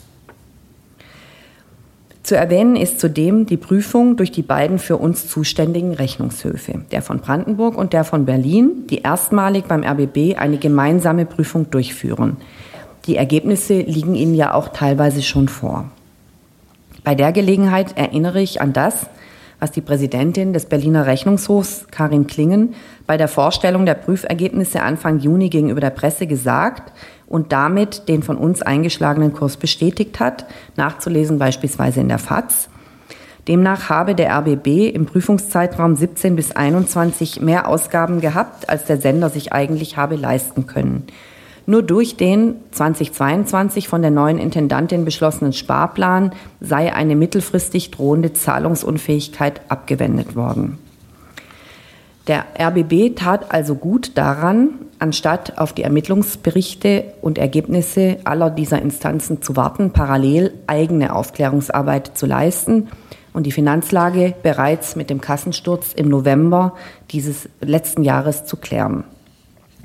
Zu erwähnen ist zudem die Prüfung durch die beiden für uns zuständigen Rechnungshöfe, der von Brandenburg und der von Berlin, die erstmalig beim RBB eine gemeinsame Prüfung durchführen. Die Ergebnisse liegen Ihnen ja auch teilweise schon vor. Bei der Gelegenheit erinnere ich an das, was die Präsidentin des Berliner Rechnungshofs, Karin Klingen, bei der Vorstellung der Prüfergebnisse Anfang Juni gegenüber der Presse gesagt und damit den von uns eingeschlagenen Kurs bestätigt hat, nachzulesen beispielsweise in der FAZ. Demnach habe der RBB im Prüfungszeitraum 17 bis 21 mehr Ausgaben gehabt, als der Sender sich eigentlich habe leisten können. Nur durch den 2022 von der neuen Intendantin beschlossenen Sparplan sei eine mittelfristig drohende Zahlungsunfähigkeit abgewendet worden. Der RBB tat also gut daran, anstatt auf die Ermittlungsberichte und Ergebnisse aller dieser Instanzen zu warten, parallel eigene Aufklärungsarbeit zu leisten und die Finanzlage bereits mit dem Kassensturz im November dieses letzten Jahres zu klären.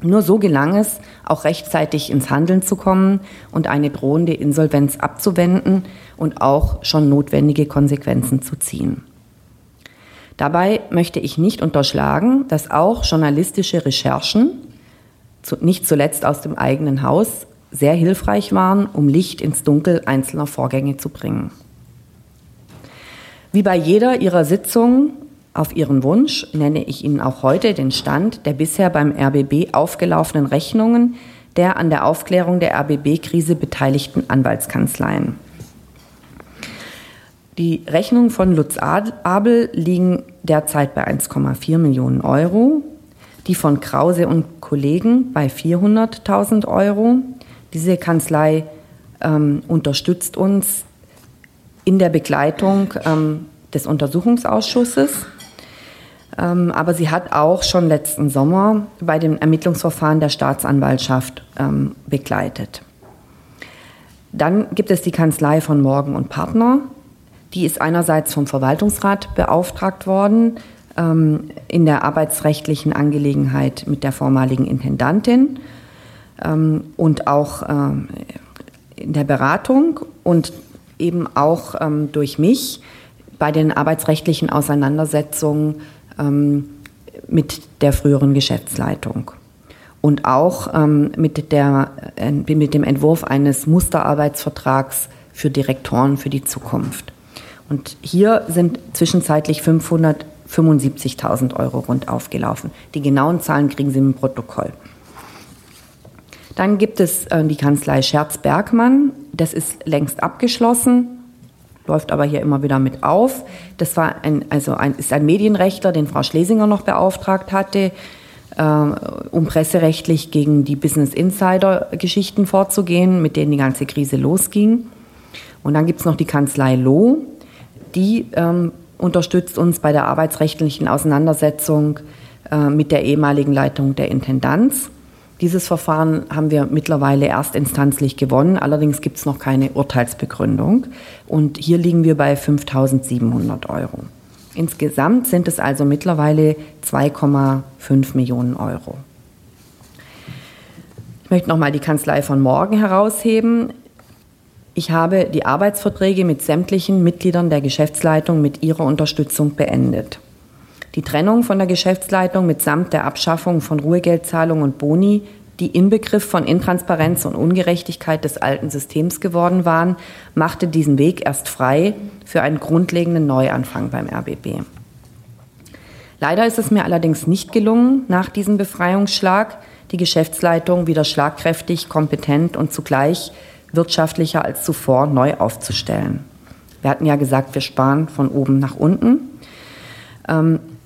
Nur so gelang es, auch rechtzeitig ins Handeln zu kommen und eine drohende Insolvenz abzuwenden und auch schon notwendige Konsequenzen zu ziehen. Dabei möchte ich nicht unterschlagen, dass auch journalistische Recherchen, nicht zuletzt aus dem eigenen Haus, sehr hilfreich waren, um Licht ins Dunkel einzelner Vorgänge zu bringen. Wie bei jeder ihrer Sitzungen auf Ihren Wunsch nenne ich Ihnen auch heute den Stand der bisher beim RBB aufgelaufenen Rechnungen der an der Aufklärung der RBB-Krise beteiligten Anwaltskanzleien. Die Rechnungen von Lutz Abel liegen derzeit bei 1,4 Millionen Euro, die von Krause und Kollegen bei 400.000 Euro. Diese Kanzlei ähm, unterstützt uns in der Begleitung ähm, des Untersuchungsausschusses. Ähm, aber sie hat auch schon letzten Sommer bei dem Ermittlungsverfahren der Staatsanwaltschaft ähm, begleitet. Dann gibt es die Kanzlei von Morgen und Partner. Die ist einerseits vom Verwaltungsrat beauftragt worden ähm, in der arbeitsrechtlichen Angelegenheit mit der vormaligen Intendantin ähm, und auch ähm, in der Beratung und eben auch ähm, durch mich bei den arbeitsrechtlichen Auseinandersetzungen ähm, mit der früheren Geschäftsleitung und auch ähm, mit, der, äh, mit dem Entwurf eines Musterarbeitsvertrags für Direktoren für die Zukunft. Und hier sind zwischenzeitlich 575.000 Euro rund aufgelaufen. Die genauen Zahlen kriegen Sie im Protokoll. Dann gibt es äh, die Kanzlei Scherz-Bergmann. Das ist längst abgeschlossen, läuft aber hier immer wieder mit auf. Das war ein, also ein, ist ein Medienrechtler, den Frau Schlesinger noch beauftragt hatte, äh, um presserechtlich gegen die Business Insider-Geschichten vorzugehen, mit denen die ganze Krise losging. Und dann gibt es noch die Kanzlei Loh, die ähm, unterstützt uns bei der arbeitsrechtlichen Auseinandersetzung äh, mit der ehemaligen Leitung der Intendanz. Dieses Verfahren haben wir mittlerweile erstinstanzlich gewonnen, allerdings gibt es noch keine Urteilsbegründung. Und hier liegen wir bei 5.700 Euro. Insgesamt sind es also mittlerweile 2,5 Millionen Euro. Ich möchte nochmal die Kanzlei von morgen herausheben. Ich habe die Arbeitsverträge mit sämtlichen Mitgliedern der Geschäftsleitung mit ihrer Unterstützung beendet. Die Trennung von der Geschäftsleitung mitsamt der Abschaffung von Ruhegeldzahlungen und Boni, die Inbegriff von Intransparenz und Ungerechtigkeit des alten Systems geworden waren, machte diesen Weg erst frei für einen grundlegenden Neuanfang beim RBB. Leider ist es mir allerdings nicht gelungen, nach diesem Befreiungsschlag die Geschäftsleitung wieder schlagkräftig, kompetent und zugleich wirtschaftlicher als zuvor neu aufzustellen. Wir hatten ja gesagt, wir sparen von oben nach unten.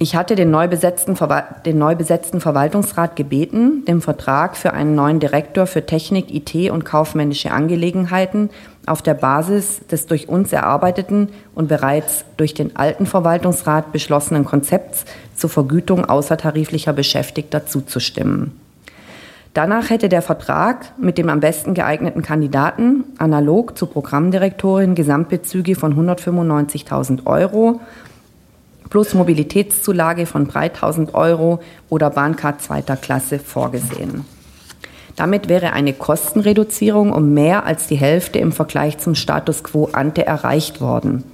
Ich hatte den neu, besetzten, den neu besetzten Verwaltungsrat gebeten, den Vertrag für einen neuen Direktor für Technik, IT und kaufmännische Angelegenheiten auf der Basis des durch uns erarbeiteten und bereits durch den alten Verwaltungsrat beschlossenen Konzepts zur Vergütung außertariflicher Beschäftigter zuzustimmen. Danach hätte der Vertrag mit dem am besten geeigneten Kandidaten analog zur Programmdirektorin Gesamtbezüge von 195.000 Euro plus Mobilitätszulage von 3.000 Euro oder Bahncard zweiter Klasse vorgesehen. Damit wäre eine Kostenreduzierung um mehr als die Hälfte im Vergleich zum Status quo ante erreicht worden.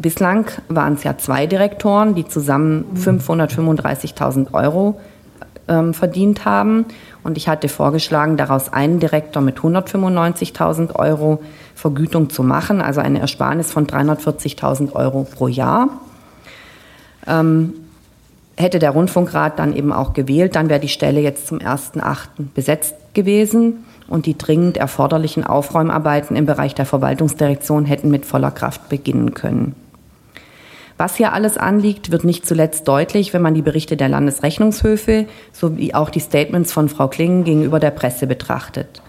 Bislang waren es ja zwei Direktoren, die zusammen 535.000 Euro ähm, verdient haben. Und ich hatte vorgeschlagen, daraus einen Direktor mit 195.000 Euro Vergütung zu machen, also eine Ersparnis von 340.000 Euro pro Jahr. Ähm, hätte der Rundfunkrat dann eben auch gewählt, dann wäre die Stelle jetzt zum 1.8. besetzt gewesen und die dringend erforderlichen Aufräumarbeiten im Bereich der Verwaltungsdirektion hätten mit voller Kraft beginnen können. Was hier alles anliegt, wird nicht zuletzt deutlich, wenn man die Berichte der Landesrechnungshöfe sowie auch die Statements von Frau Klingen gegenüber der Presse betrachtet.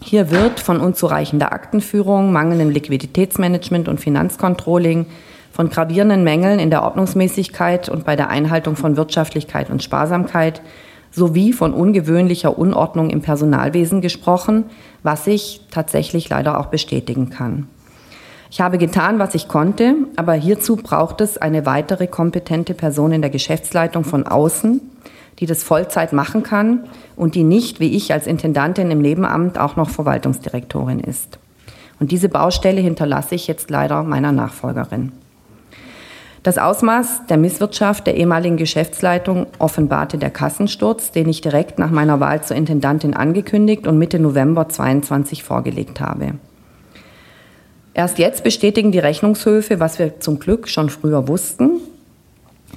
Hier wird von unzureichender Aktenführung, mangelndem Liquiditätsmanagement und Finanzcontrolling, von gravierenden Mängeln in der Ordnungsmäßigkeit und bei der Einhaltung von Wirtschaftlichkeit und Sparsamkeit sowie von ungewöhnlicher Unordnung im Personalwesen gesprochen, was ich tatsächlich leider auch bestätigen kann. Ich habe getan, was ich konnte, aber hierzu braucht es eine weitere kompetente Person in der Geschäftsleitung von außen, die das Vollzeit machen kann und die nicht, wie ich als Intendantin im Nebenamt, auch noch Verwaltungsdirektorin ist. Und diese Baustelle hinterlasse ich jetzt leider meiner Nachfolgerin. Das Ausmaß der Misswirtschaft der ehemaligen Geschäftsleitung offenbarte der Kassensturz, den ich direkt nach meiner Wahl zur Intendantin angekündigt und Mitte November 22 vorgelegt habe. Erst jetzt bestätigen die Rechnungshöfe, was wir zum Glück schon früher wussten.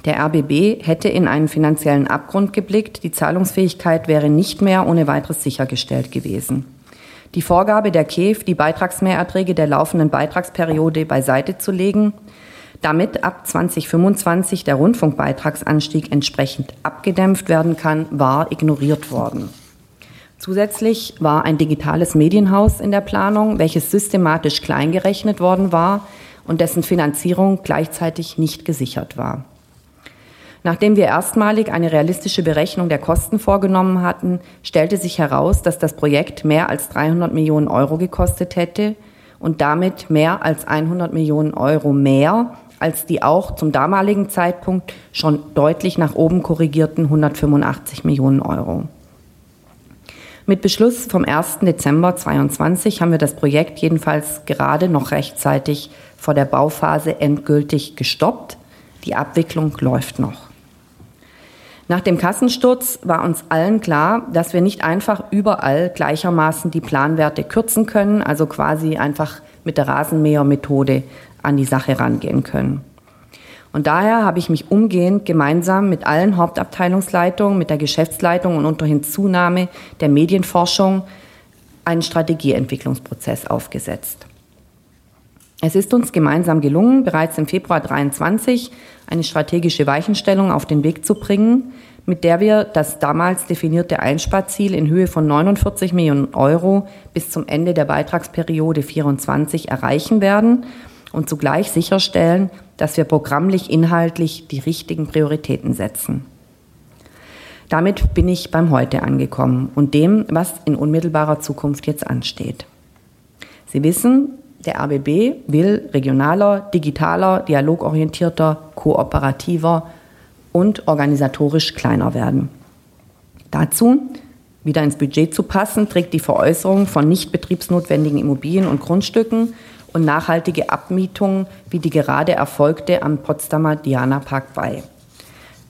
Der RBB hätte in einen finanziellen Abgrund geblickt. Die Zahlungsfähigkeit wäre nicht mehr ohne weiteres sichergestellt gewesen. Die Vorgabe der KEF, die Beitragsmehrerträge der laufenden Beitragsperiode beiseite zu legen, damit ab 2025 der Rundfunkbeitragsanstieg entsprechend abgedämpft werden kann, war ignoriert worden. Zusätzlich war ein digitales Medienhaus in der Planung, welches systematisch kleingerechnet worden war und dessen Finanzierung gleichzeitig nicht gesichert war. Nachdem wir erstmalig eine realistische Berechnung der Kosten vorgenommen hatten, stellte sich heraus, dass das Projekt mehr als 300 Millionen Euro gekostet hätte und damit mehr als 100 Millionen Euro mehr als die auch zum damaligen Zeitpunkt schon deutlich nach oben korrigierten 185 Millionen Euro. Mit Beschluss vom 1. Dezember 2022 haben wir das Projekt jedenfalls gerade noch rechtzeitig vor der Bauphase endgültig gestoppt. Die Abwicklung läuft noch. Nach dem Kassensturz war uns allen klar, dass wir nicht einfach überall gleichermaßen die Planwerte kürzen können, also quasi einfach mit der Rasenmähermethode an die Sache rangehen können. Und daher habe ich mich umgehend gemeinsam mit allen Hauptabteilungsleitungen, mit der Geschäftsleitung und unter Hinzunahme der Medienforschung einen Strategieentwicklungsprozess aufgesetzt. Es ist uns gemeinsam gelungen, bereits im Februar 23 eine strategische Weichenstellung auf den Weg zu bringen, mit der wir das damals definierte Einsparziel in Höhe von 49 Millionen Euro bis zum Ende der Beitragsperiode 24 erreichen werden und zugleich sicherstellen, dass wir programmlich inhaltlich die richtigen Prioritäten setzen. Damit bin ich beim Heute angekommen und dem, was in unmittelbarer Zukunft jetzt ansteht. Sie wissen, der RBB will regionaler, digitaler, dialogorientierter, kooperativer und organisatorisch kleiner werden. Dazu, wieder ins Budget zu passen, trägt die Veräußerung von nicht betriebsnotwendigen Immobilien und Grundstücken und nachhaltige Abmietungen wie die gerade erfolgte am Potsdamer Diana Park bei.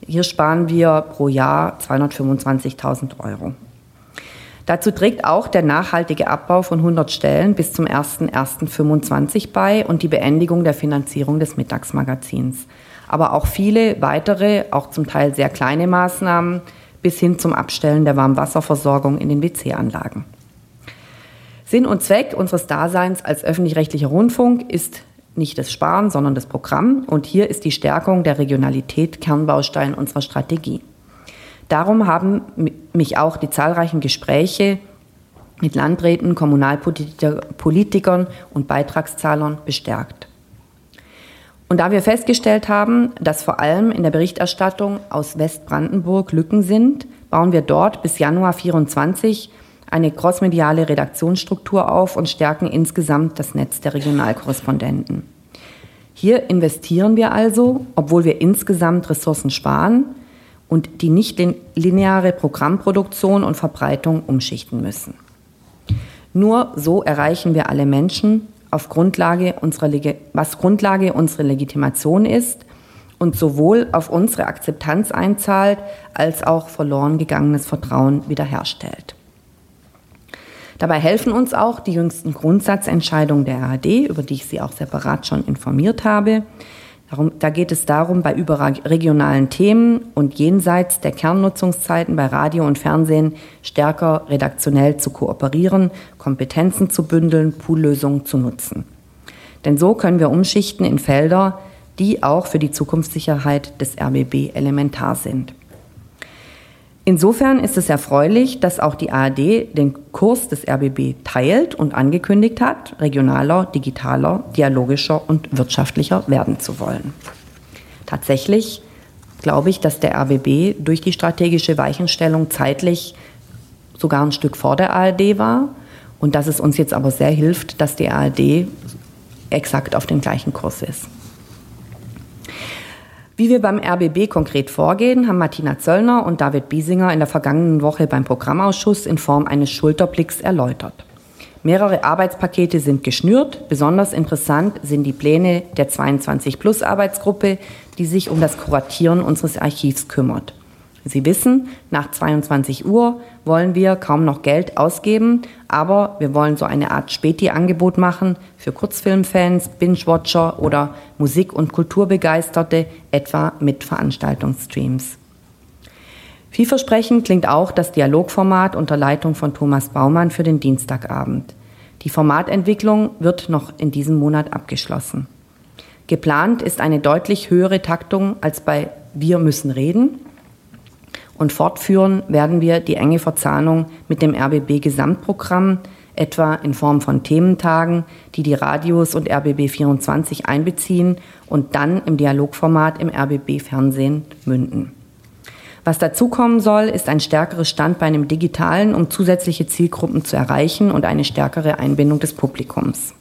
Hier sparen wir pro Jahr 225.000 Euro. Dazu trägt auch der nachhaltige Abbau von 100 Stellen bis zum 01.01.25 bei und die Beendigung der Finanzierung des Mittagsmagazins. Aber auch viele weitere, auch zum Teil sehr kleine Maßnahmen bis hin zum Abstellen der Warmwasserversorgung in den WC-Anlagen. Sinn und Zweck unseres Daseins als öffentlich-rechtlicher Rundfunk ist nicht das Sparen, sondern das Programm. Und hier ist die Stärkung der Regionalität Kernbaustein unserer Strategie. Darum haben mich auch die zahlreichen Gespräche mit Landräten, Kommunalpolitikern und Beitragszahlern bestärkt. Und da wir festgestellt haben, dass vor allem in der Berichterstattung aus Westbrandenburg Lücken sind, bauen wir dort bis Januar 24 eine crossmediale Redaktionsstruktur auf und stärken insgesamt das Netz der Regionalkorrespondenten. Hier investieren wir also, obwohl wir insgesamt Ressourcen sparen, und die nicht lineare Programmproduktion und Verbreitung umschichten müssen. Nur so erreichen wir alle Menschen, auf Grundlage unserer, was Grundlage unserer Legitimation ist und sowohl auf unsere Akzeptanz einzahlt, als auch verloren gegangenes Vertrauen wiederherstellt. Dabei helfen uns auch die jüngsten Grundsatzentscheidungen der ARD, über die ich Sie auch separat schon informiert habe, Darum, da geht es darum, bei überregionalen Themen und jenseits der Kernnutzungszeiten bei Radio und Fernsehen stärker redaktionell zu kooperieren, Kompetenzen zu bündeln, Poollösungen zu nutzen. Denn so können wir umschichten in Felder, die auch für die Zukunftssicherheit des RBB elementar sind. Insofern ist es erfreulich, dass auch die ARD den Kurs des RBB teilt und angekündigt hat, regionaler, digitaler, dialogischer und wirtschaftlicher werden zu wollen. Tatsächlich glaube ich, dass der RBB durch die strategische Weichenstellung zeitlich sogar ein Stück vor der ARD war und dass es uns jetzt aber sehr hilft, dass die ARD exakt auf dem gleichen Kurs ist. Wie wir beim RBB konkret vorgehen, haben Martina Zöllner und David Biesinger in der vergangenen Woche beim Programmausschuss in Form eines Schulterblicks erläutert. Mehrere Arbeitspakete sind geschnürt. Besonders interessant sind die Pläne der 22 Plus Arbeitsgruppe, die sich um das Kuratieren unseres Archivs kümmert. Sie wissen, nach 22 Uhr wollen wir kaum noch Geld ausgeben, aber wir wollen so eine Art Späti-Angebot machen für Kurzfilmfans, Binge-Watcher oder Musik- und Kulturbegeisterte, etwa mit Veranstaltungsstreams. Vielversprechend klingt auch das Dialogformat unter Leitung von Thomas Baumann für den Dienstagabend. Die Formatentwicklung wird noch in diesem Monat abgeschlossen. Geplant ist eine deutlich höhere Taktung als bei Wir müssen reden Und fortführen werden wir die enge Verzahnung mit dem RBB Gesamtprogramm, etwa in Form von Thementagen, die die Radios und RBB 24 einbeziehen und dann im Dialogformat im RBB Fernsehen münden. Was dazukommen soll, ist ein stärkeres Standbein im Digitalen, um zusätzliche Zielgruppen zu erreichen und eine stärkere Einbindung des Publikums.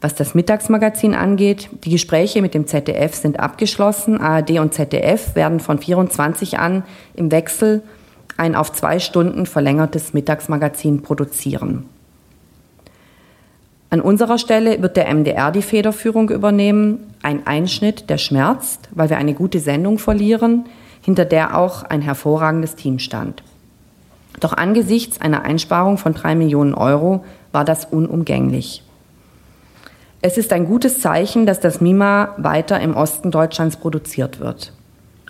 Was das Mittagsmagazin angeht, die Gespräche mit dem ZDF sind abgeschlossen. ARD und ZDF werden von 24 an im Wechsel ein auf zwei Stunden verlängertes Mittagsmagazin produzieren. An unserer Stelle wird der MDR die Federführung übernehmen. Ein Einschnitt, der schmerzt, weil wir eine gute Sendung verlieren, hinter der auch ein hervorragendes Team stand. Doch angesichts einer Einsparung von drei Millionen Euro war das unumgänglich. Es ist ein gutes Zeichen, dass das MIMA weiter im Osten Deutschlands produziert wird.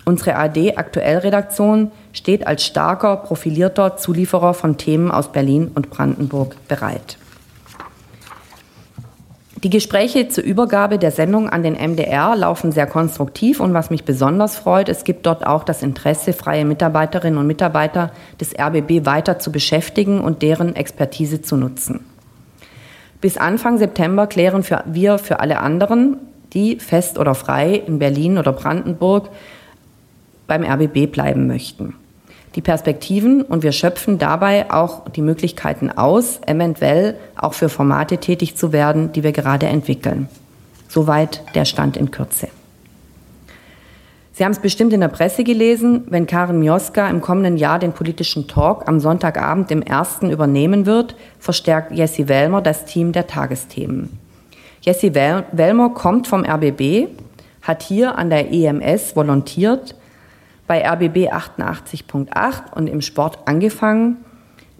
Unsere AD Aktuellredaktion steht als starker, profilierter Zulieferer von Themen aus Berlin und Brandenburg bereit. Die Gespräche zur Übergabe der Sendung an den MDR laufen sehr konstruktiv und was mich besonders freut, es gibt dort auch das Interesse, freie Mitarbeiterinnen und Mitarbeiter des RBB weiter zu beschäftigen und deren Expertise zu nutzen. Bis Anfang September klären wir für alle anderen, die fest oder frei in Berlin oder Brandenburg beim RBB bleiben möchten die Perspektiven und wir schöpfen dabei auch die Möglichkeiten aus, eventuell auch für Formate tätig zu werden, die wir gerade entwickeln. Soweit der Stand in Kürze. Sie haben es bestimmt in der Presse gelesen, wenn Karin Mioska im kommenden Jahr den politischen Talk am Sonntagabend im ersten übernehmen wird, verstärkt Jessie Wellmer das Team der Tagesthemen. Jessie Wellmer kommt vom RBB, hat hier an der EMS volontiert, bei RBB 88.8 und im Sport angefangen,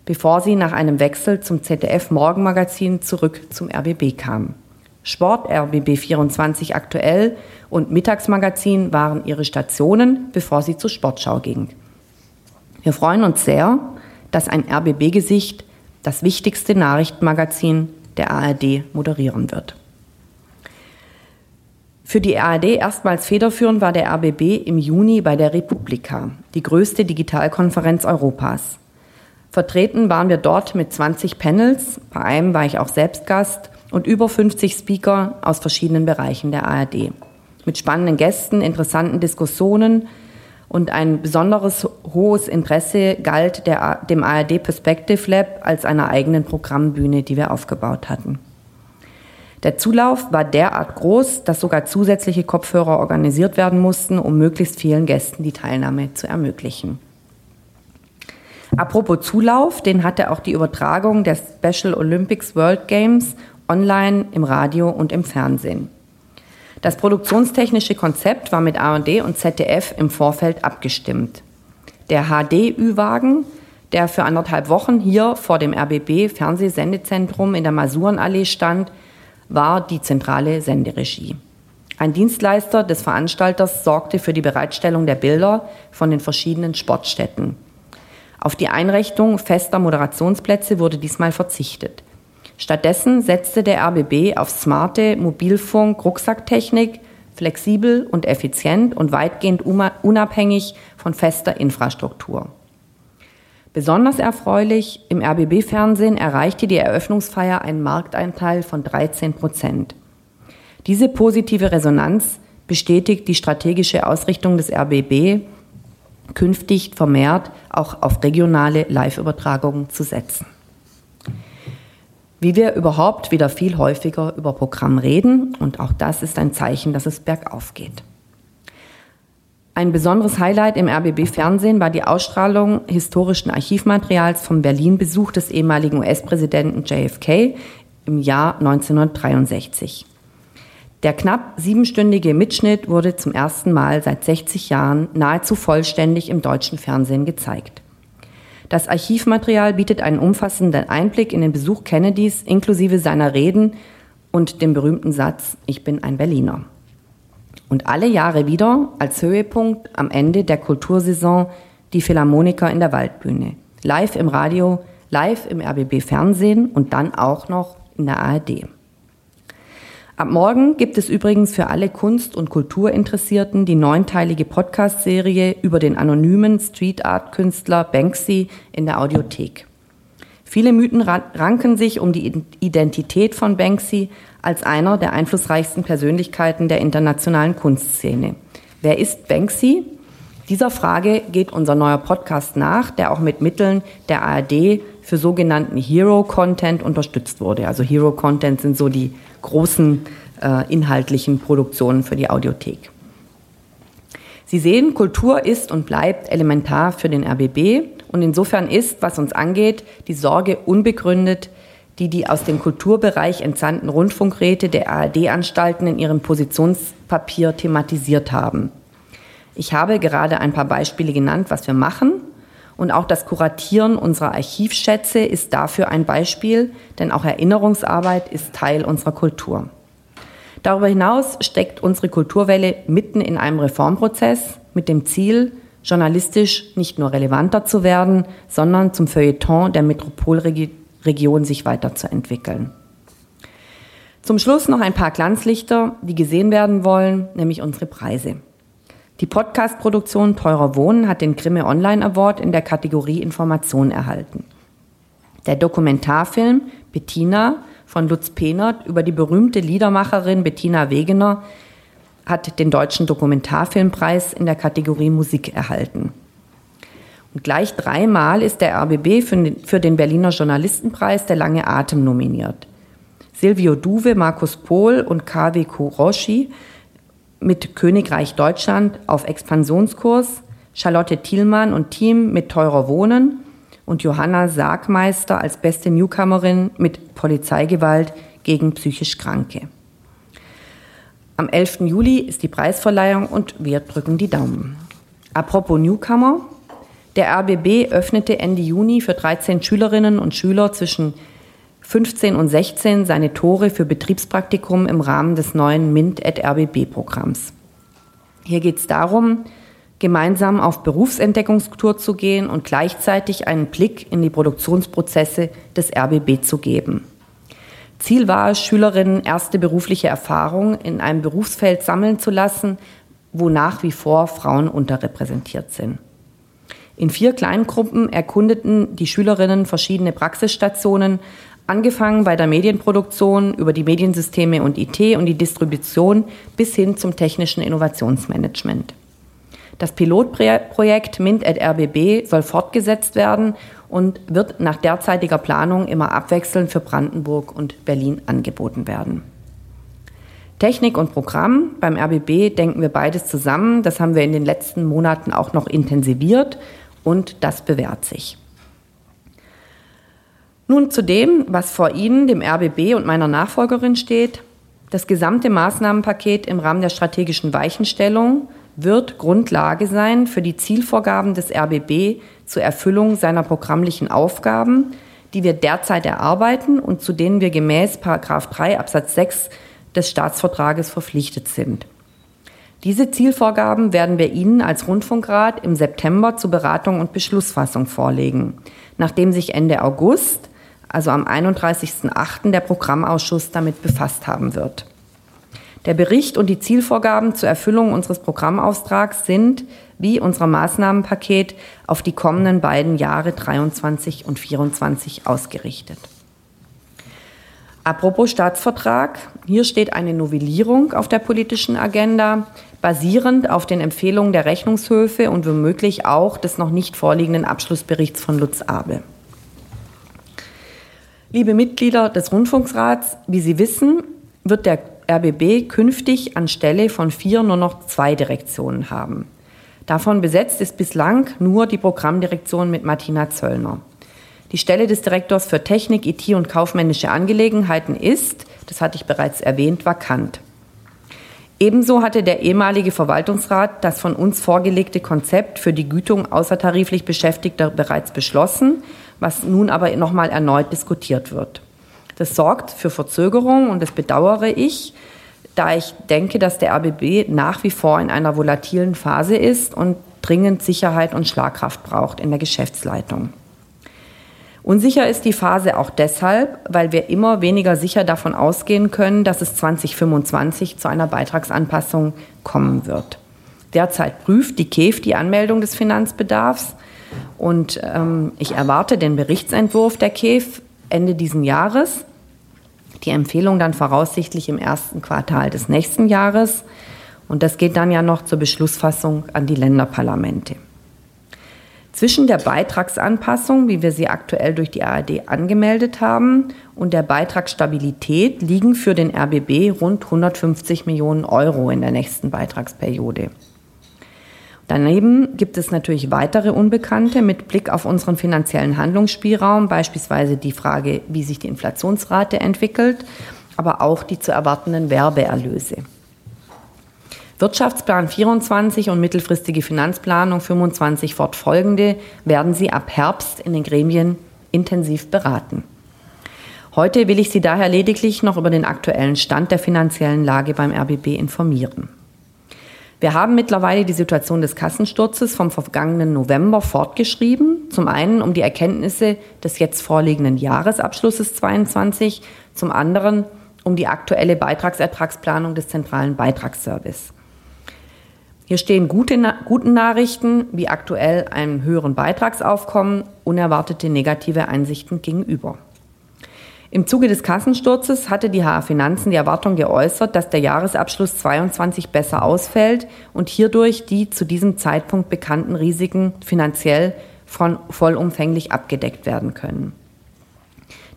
bevor sie nach einem Wechsel zum ZDF Morgenmagazin zurück zum RBB kam. Sport, RBB 24 aktuell und Mittagsmagazin waren ihre Stationen, bevor sie zur Sportschau ging. Wir freuen uns sehr, dass ein RBB-Gesicht das wichtigste Nachrichtenmagazin der ARD moderieren wird. Für die ARD erstmals federführend war der RBB im Juni bei der Republika, die größte Digitalkonferenz Europas. Vertreten waren wir dort mit 20 Panels, bei einem war ich auch selbst Gast, und über 50 Speaker aus verschiedenen Bereichen der ARD. Mit spannenden Gästen, interessanten Diskussionen und ein besonderes hohes Interesse galt der, dem ARD Perspective Lab als einer eigenen Programmbühne, die wir aufgebaut hatten. Der Zulauf war derart groß, dass sogar zusätzliche Kopfhörer organisiert werden mussten, um möglichst vielen Gästen die Teilnahme zu ermöglichen. Apropos Zulauf, den hatte auch die Übertragung der Special Olympics World Games online im Radio und im Fernsehen. Das produktionstechnische Konzept war mit ARD und ZDF im Vorfeld abgestimmt. Der HD-Ü-Wagen, der für anderthalb Wochen hier vor dem RBB Fernsehsendezentrum in der Masurenallee stand, war die zentrale Senderegie. Ein Dienstleister des Veranstalters sorgte für die Bereitstellung der Bilder von den verschiedenen Sportstätten. Auf die Einrichtung fester Moderationsplätze wurde diesmal verzichtet. Stattdessen setzte der RBB auf smarte Mobilfunk-Rucksacktechnik, flexibel und effizient und weitgehend unabhängig von fester Infrastruktur. Besonders erfreulich, im RBB-Fernsehen erreichte die Eröffnungsfeier einen Markteinteil von 13 Prozent. Diese positive Resonanz bestätigt die strategische Ausrichtung des RBB, künftig vermehrt auch auf regionale Live-Übertragungen zu setzen. Wie wir überhaupt wieder viel häufiger über Programm reden, und auch das ist ein Zeichen, dass es bergauf geht. Ein besonderes Highlight im RBB-Fernsehen war die Ausstrahlung historischen Archivmaterials vom Berlin-Besuch des ehemaligen US-Präsidenten JFK im Jahr 1963. Der knapp siebenstündige Mitschnitt wurde zum ersten Mal seit 60 Jahren nahezu vollständig im deutschen Fernsehen gezeigt. Das Archivmaterial bietet einen umfassenden Einblick in den Besuch Kennedys inklusive seiner Reden und dem berühmten Satz Ich bin ein Berliner. Und alle Jahre wieder als Höhepunkt am Ende der Kultursaison die Philharmoniker in der Waldbühne. Live im Radio, live im RBB Fernsehen und dann auch noch in der ARD. Ab morgen gibt es übrigens für alle Kunst- und Kulturinteressierten die neunteilige Podcast-Serie über den anonymen Street Art-Künstler Banksy in der Audiothek. Viele Mythen ranken sich um die Identität von Banksy als einer der einflussreichsten Persönlichkeiten der internationalen Kunstszene. Wer ist Banksy? Dieser Frage geht unser neuer Podcast nach, der auch mit Mitteln der ARD für sogenannten Hero-Content unterstützt wurde. Also Hero-Content sind so die großen äh, inhaltlichen Produktionen für die Audiothek. Sie sehen, Kultur ist und bleibt elementar für den RBB und insofern ist, was uns angeht, die Sorge unbegründet, die die aus dem Kulturbereich entsandten Rundfunkräte der ARD-Anstalten in ihrem Positionspapier thematisiert haben. Ich habe gerade ein paar Beispiele genannt, was wir machen. Und auch das Kuratieren unserer Archivschätze ist dafür ein Beispiel, denn auch Erinnerungsarbeit ist Teil unserer Kultur. Darüber hinaus steckt unsere Kulturwelle mitten in einem Reformprozess mit dem Ziel, journalistisch nicht nur relevanter zu werden, sondern zum Feuilleton der Metropolregion sich weiterzuentwickeln. Zum Schluss noch ein paar Glanzlichter, die gesehen werden wollen, nämlich unsere Preise. Die Podcast-Produktion Teurer Wohnen hat den Grimme Online Award in der Kategorie Information erhalten. Der Dokumentarfilm Bettina von Lutz Pehnert über die berühmte Liedermacherin Bettina Wegener hat den Deutschen Dokumentarfilmpreis in der Kategorie Musik erhalten. Und gleich dreimal ist der RBB für den, Berliner Journalistenpreis der Lange Atem nominiert. Silvio Duve, Markus Pohl und KW Kuroshi mit Königreich Deutschland auf Expansionskurs, Charlotte Thielmann und Team mit Teurer Wohnen und Johanna Sargmeister als beste Newcomerin mit Polizeigewalt gegen psychisch Kranke. Am 11. Juli ist die Preisverleihung und wir drücken die Daumen. Apropos Newcomer, der RBB öffnete Ende Juni für 13 Schülerinnen und Schüler zwischen 15 und 16 seine Tore für Betriebspraktikum im Rahmen des neuen MINT-RBB-Programms. Hier geht es darum, gemeinsam auf Berufsentdeckungstour zu gehen und gleichzeitig einen Blick in die Produktionsprozesse des RBB zu geben. Ziel war es, Schülerinnen erste berufliche Erfahrung in einem Berufsfeld sammeln zu lassen, wo nach wie vor Frauen unterrepräsentiert sind. In vier Kleingruppen erkundeten die Schülerinnen verschiedene Praxisstationen Angefangen bei der Medienproduktion über die Mediensysteme und IT und die Distribution bis hin zum technischen Innovationsmanagement. Das Pilotprojekt MINT at RBB soll fortgesetzt werden und wird nach derzeitiger Planung immer abwechselnd für Brandenburg und Berlin angeboten werden. Technik und Programm. Beim RBB denken wir beides zusammen. Das haben wir in den letzten Monaten auch noch intensiviert und das bewährt sich. Nun zu dem, was vor Ihnen, dem RBB und meiner Nachfolgerin steht. Das gesamte Maßnahmenpaket im Rahmen der strategischen Weichenstellung wird Grundlage sein für die Zielvorgaben des RBB zur Erfüllung seiner programmlichen Aufgaben, die wir derzeit erarbeiten und zu denen wir gemäß 3 Absatz 6 des Staatsvertrages verpflichtet sind. Diese Zielvorgaben werden wir Ihnen als Rundfunkrat im September zur Beratung und Beschlussfassung vorlegen, nachdem sich Ende August also am 31.08. der Programmausschuss damit befasst haben wird. Der Bericht und die Zielvorgaben zur Erfüllung unseres Programmauftrags sind, wie unser Maßnahmenpaket, auf die kommenden beiden Jahre 23 und 24 ausgerichtet. Apropos Staatsvertrag, hier steht eine Novellierung auf der politischen Agenda, basierend auf den Empfehlungen der Rechnungshöfe und womöglich auch des noch nicht vorliegenden Abschlussberichts von Lutz Abel. Liebe Mitglieder des Rundfunksrats, wie Sie wissen, wird der RBB künftig anstelle von vier nur noch zwei Direktionen haben. Davon besetzt ist bislang nur die Programmdirektion mit Martina Zöllner. Die Stelle des Direktors für Technik, IT und kaufmännische Angelegenheiten ist, das hatte ich bereits erwähnt, vakant. Ebenso hatte der ehemalige Verwaltungsrat das von uns vorgelegte Konzept für die Gütung außertariflich Beschäftigter bereits beschlossen was nun aber nochmal erneut diskutiert wird. Das sorgt für Verzögerung und das bedauere ich, da ich denke, dass der RBB nach wie vor in einer volatilen Phase ist und dringend Sicherheit und Schlagkraft braucht in der Geschäftsleitung. Unsicher ist die Phase auch deshalb, weil wir immer weniger sicher davon ausgehen können, dass es 2025 zu einer Beitragsanpassung kommen wird. Derzeit prüft die KEF die Anmeldung des Finanzbedarfs und ähm, ich erwarte den Berichtsentwurf der KEF Ende diesen Jahres. Die Empfehlung dann voraussichtlich im ersten Quartal des nächsten Jahres. Und das geht dann ja noch zur Beschlussfassung an die Länderparlamente. Zwischen der Beitragsanpassung, wie wir sie aktuell durch die ARD angemeldet haben, und der Beitragsstabilität liegen für den RBB rund 150 Millionen Euro in der nächsten Beitragsperiode. Daneben gibt es natürlich weitere Unbekannte mit Blick auf unseren finanziellen Handlungsspielraum, beispielsweise die Frage, wie sich die Inflationsrate entwickelt, aber auch die zu erwartenden Werbeerlöse. Wirtschaftsplan 24 und mittelfristige Finanzplanung 25 fortfolgende werden Sie ab Herbst in den Gremien intensiv beraten. Heute will ich Sie daher lediglich noch über den aktuellen Stand der finanziellen Lage beim RBB informieren. Wir haben mittlerweile die Situation des Kassensturzes vom vergangenen November fortgeschrieben. Zum einen um die Erkenntnisse des jetzt vorliegenden Jahresabschlusses 22, zum anderen um die aktuelle Beitragsertragsplanung des zentralen Beitragsservice. Hier stehen gute, guten Nachrichten wie aktuell einem höheren Beitragsaufkommen, unerwartete negative Einsichten gegenüber. Im Zuge des Kassensturzes hatte die HR Finanzen die Erwartung geäußert, dass der Jahresabschluss 22 besser ausfällt und hierdurch die zu diesem Zeitpunkt bekannten Risiken finanziell von vollumfänglich abgedeckt werden können.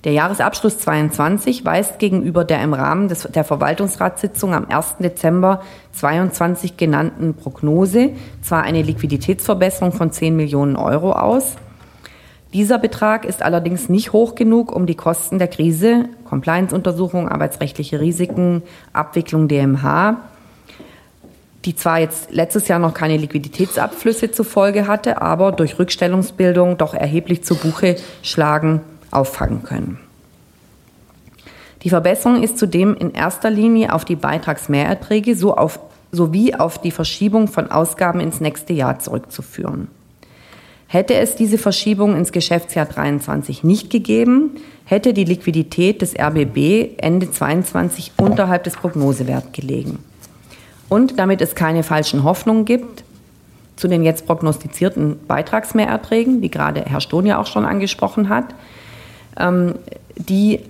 Der Jahresabschluss 22 weist gegenüber der im Rahmen des, der Verwaltungsratssitzung am 1. Dezember 22 genannten Prognose zwar eine Liquiditätsverbesserung von 10 Millionen Euro aus, dieser Betrag ist allerdings nicht hoch genug, um die Kosten der Krise, Compliance-Untersuchung, arbeitsrechtliche Risiken, Abwicklung DMH, die zwar jetzt letztes Jahr noch keine Liquiditätsabflüsse zur Folge hatte, aber durch Rückstellungsbildung doch erheblich zu Buche schlagen, auffangen können. Die Verbesserung ist zudem in erster Linie auf die Beitragsmehrerträge so auf, sowie auf die Verschiebung von Ausgaben ins nächste Jahr zurückzuführen. Hätte es diese Verschiebung ins Geschäftsjahr 23 nicht gegeben, hätte die Liquidität des RBB Ende 22 unterhalb des Prognosewerts gelegen. Und damit es keine falschen Hoffnungen gibt, zu den jetzt prognostizierten Beitragsmehrerträgen, die gerade Herr Stohn ja auch schon angesprochen hat, ähm, die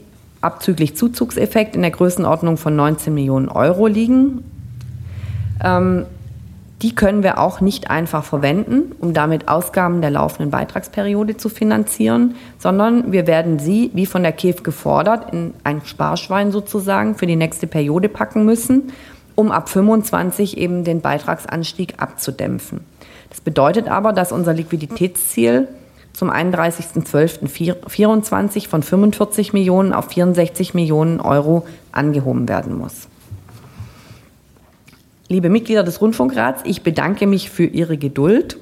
abzüglich Zuzugseffekt in der Größenordnung von 19 Millionen Euro liegen. Die können wir auch nicht einfach verwenden, um damit Ausgaben der laufenden Beitragsperiode zu finanzieren, sondern wir werden sie, wie von der KEF gefordert, in ein Sparschwein sozusagen für die nächste Periode packen müssen, um ab 25 eben den Beitragsanstieg abzudämpfen. Das bedeutet aber, dass unser Liquiditätsziel zum 31.12.24 von 45 Millionen auf 64 Millionen Euro angehoben werden muss. Liebe Mitglieder des Rundfunkrats, ich bedanke mich für Ihre Geduld.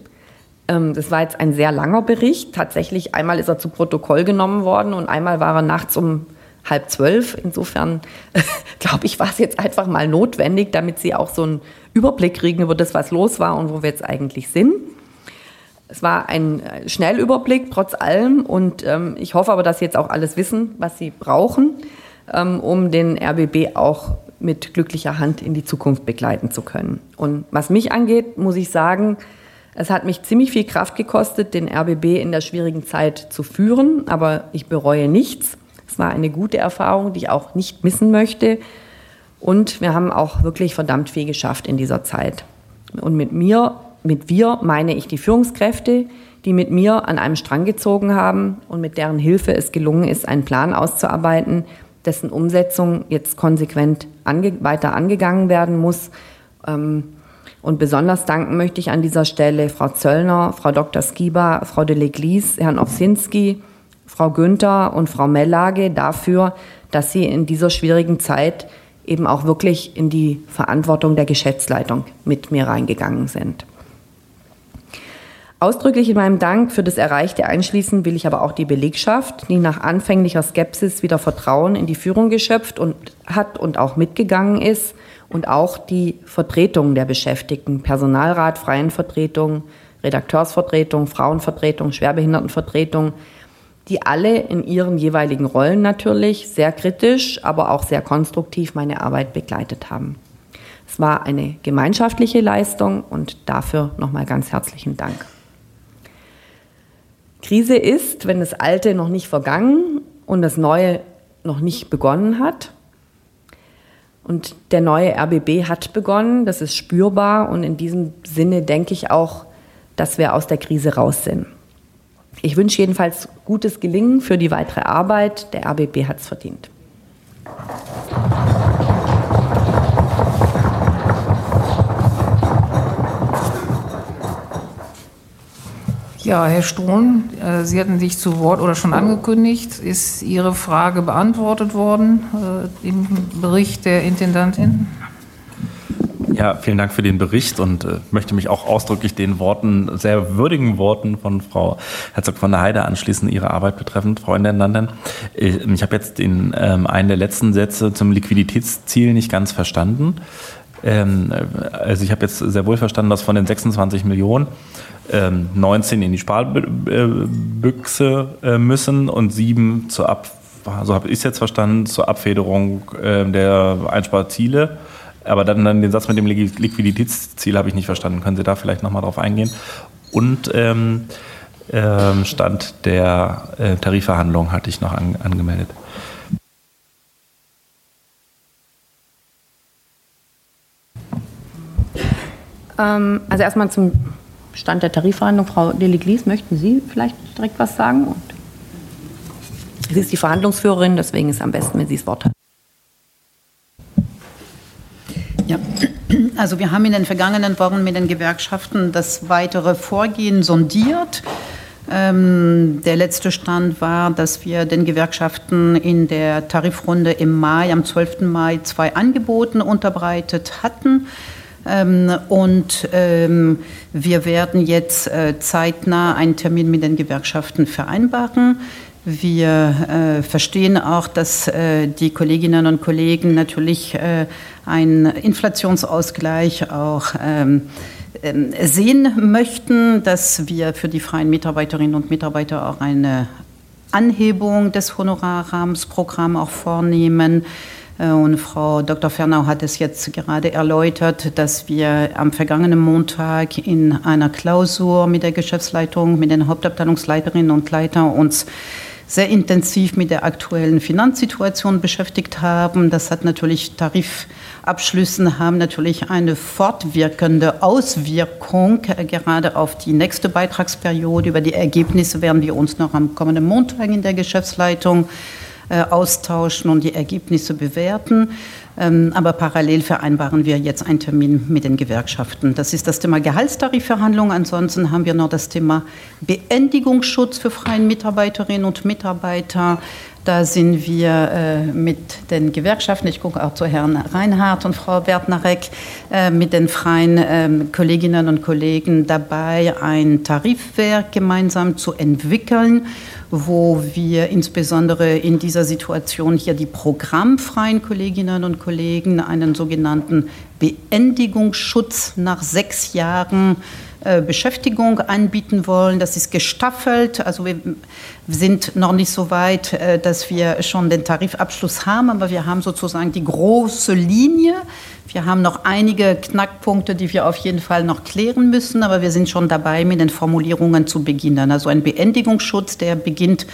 Ähm, das war jetzt ein sehr langer Bericht. Tatsächlich einmal ist er zu Protokoll genommen worden und einmal war er nachts um halb zwölf. Insofern glaube ich, war es jetzt einfach mal notwendig, damit Sie auch so einen Überblick kriegen über das, was los war und wo wir jetzt eigentlich sind. Es war ein äh, Schnellüberblick trotz allem und ähm, ich hoffe aber, dass Sie jetzt auch alles wissen, was Sie brauchen, ähm, um den RBB auch mit glücklicher Hand in die Zukunft begleiten zu können. Und was mich angeht, muss ich sagen, es hat mich ziemlich viel Kraft gekostet, den RBB in der schwierigen Zeit zu führen, aber ich bereue nichts. Es war eine gute Erfahrung, die ich auch nicht missen möchte. Und wir haben auch wirklich verdammt viel geschafft in dieser Zeit. Und mit mir, mit wir meine ich die Führungskräfte, die mit mir an einem Strang gezogen haben und mit deren Hilfe es gelungen ist, einen Plan auszuarbeiten, dessen Umsetzung jetzt konsequent ange weiter angegangen werden muss. Ähm, und besonders danken möchte ich an dieser Stelle Frau Zöllner, Frau Dr. Skiba, Frau de Leglis, Herrn Owsinski, Frau Günther und Frau Mellage dafür, dass sie in dieser schwierigen Zeit eben auch wirklich in die Verantwortung der Geschäftsleitung mit mir reingegangen sind. Ausdrücklich in meinem Dank für das Erreichte einschließen will ich aber auch die Belegschaft, die nach anfänglicher Skepsis wieder Vertrauen in die Führung geschöpft und hat und auch mitgegangen ist und auch die Vertretung der Beschäftigten, Personalrat, Freienvertretung, Redakteursvertretung, Frauenvertretung, Schwerbehindertenvertretung, die alle in ihren jeweiligen Rollen natürlich sehr kritisch, aber auch sehr konstruktiv meine Arbeit begleitet haben. Es war eine gemeinschaftliche Leistung und dafür nochmal ganz herzlichen Dank. Krise ist, wenn das Alte noch nicht vergangen und das Neue noch nicht begonnen hat. Und der neue RBB hat begonnen, das ist spürbar und in diesem Sinne denke ich auch, dass wir aus der Krise raus sind. Ich wünsche jedenfalls gutes Gelingen für die weitere Arbeit. Der RBB hat es verdient. Ja, Herr Strohn, äh, Sie hatten sich zu Wort oder schon angekündigt. Ist Ihre Frage beantwortet worden äh, im Bericht der Intendantin? Ja, vielen Dank für den Bericht und äh, möchte mich auch ausdrücklich den Worten, sehr würdigen Worten von Frau Herzog von der Heide anschließen, ihre Arbeit betreffend, Frau Intendantin. Ich, ich habe jetzt den, ähm, einen der letzten Sätze zum Liquiditätsziel nicht ganz verstanden. Ähm, also ich habe jetzt sehr wohl verstanden, dass von den 26 Millionen ähm, 19 in die Sparbüchse äh, müssen und sieben zur Ab so habe ich jetzt verstanden, zur Abfederung äh, der Einsparziele. Aber dann, dann den Satz mit dem Liquiditätsziel habe ich nicht verstanden. Können Sie da vielleicht nochmal drauf eingehen? Und ähm, ähm, Stand der äh, Tarifverhandlungen hatte ich noch an, angemeldet. Ähm, also erstmal zum Stand der Tarifverhandlung. Frau Deliglis, möchten Sie vielleicht direkt was sagen? Und Sie ist die Verhandlungsführerin, deswegen ist es am besten, wenn Sie das Wort hat. Ja, also wir haben in den vergangenen Wochen mit den Gewerkschaften das weitere Vorgehen sondiert. Ähm, der letzte Stand war, dass wir den Gewerkschaften in der Tarifrunde im Mai, am 12. Mai, zwei Angebote unterbreitet hatten. Ähm, und ähm, wir werden jetzt äh, zeitnah einen Termin mit den Gewerkschaften vereinbaren. Wir äh, verstehen auch, dass äh, die Kolleginnen und Kollegen natürlich äh, einen Inflationsausgleich auch ähm, ähm, sehen möchten, dass wir für die freien Mitarbeiterinnen und Mitarbeiter auch eine Anhebung des Honorarrahmensprogramms auch vornehmen. Äh, und Frau Dr. Fernau hat es jetzt gerade erläutert, dass wir am vergangenen Montag in einer Klausur mit der Geschäftsleitung, mit den Hauptabteilungsleiterinnen und Leitern uns sehr intensiv mit der aktuellen Finanzsituation beschäftigt haben. Das hat natürlich Tarifabschlüssen haben natürlich eine fortwirkende Auswirkung äh, gerade auf die nächste Beitragsperiode. Über die Ergebnisse werden wir uns noch am kommenden Montag in der Geschäftsleitung austauschen und die Ergebnisse bewerten. Ähm, aber parallel vereinbaren wir jetzt einen Termin mit den Gewerkschaften. Das ist das Thema Gehaltstarifverhandlungen. Ansonsten haben wir noch das Thema Beendigungsschutz für freien Mitarbeiterinnen und Mitarbeiter. Da sind wir äh, mit den Gewerkschaften, ich gucke auch zu Herrn Reinhardt und Frau Bertnarek, äh, mit den freien äh, Kolleginnen und Kollegen dabei, ein Tarifwerk gemeinsam zu entwickeln wo wir insbesondere in dieser Situation hier die programmfreien Kolleginnen und Kollegen einen sogenannten Beendigungsschutz nach sechs Jahren äh, Beschäftigung anbieten wollen. Das ist gestaffelt. Also wir sind noch nicht so weit, äh, dass wir schon den Tarifabschluss haben, aber wir haben sozusagen die große Linie. Wir haben noch einige Knackpunkte, die wir auf jeden Fall noch klären müssen, aber wir sind schon dabei, mit den Formulierungen zu beginnen. Also ein Beendigungsschutz, der beginnt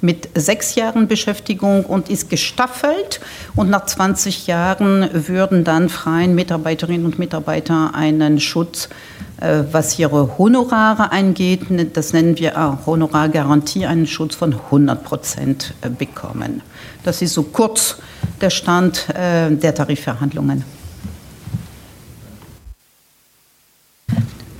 mit sechs Jahren Beschäftigung und ist gestaffelt. Und nach 20 Jahren würden dann freien Mitarbeiterinnen und Mitarbeiter einen Schutz, äh, was ihre Honorare angeht, das nennen wir auch Honorargarantie, einen Schutz von 100 Prozent äh, bekommen. Das ist so kurz der Stand äh, der Tarifverhandlungen.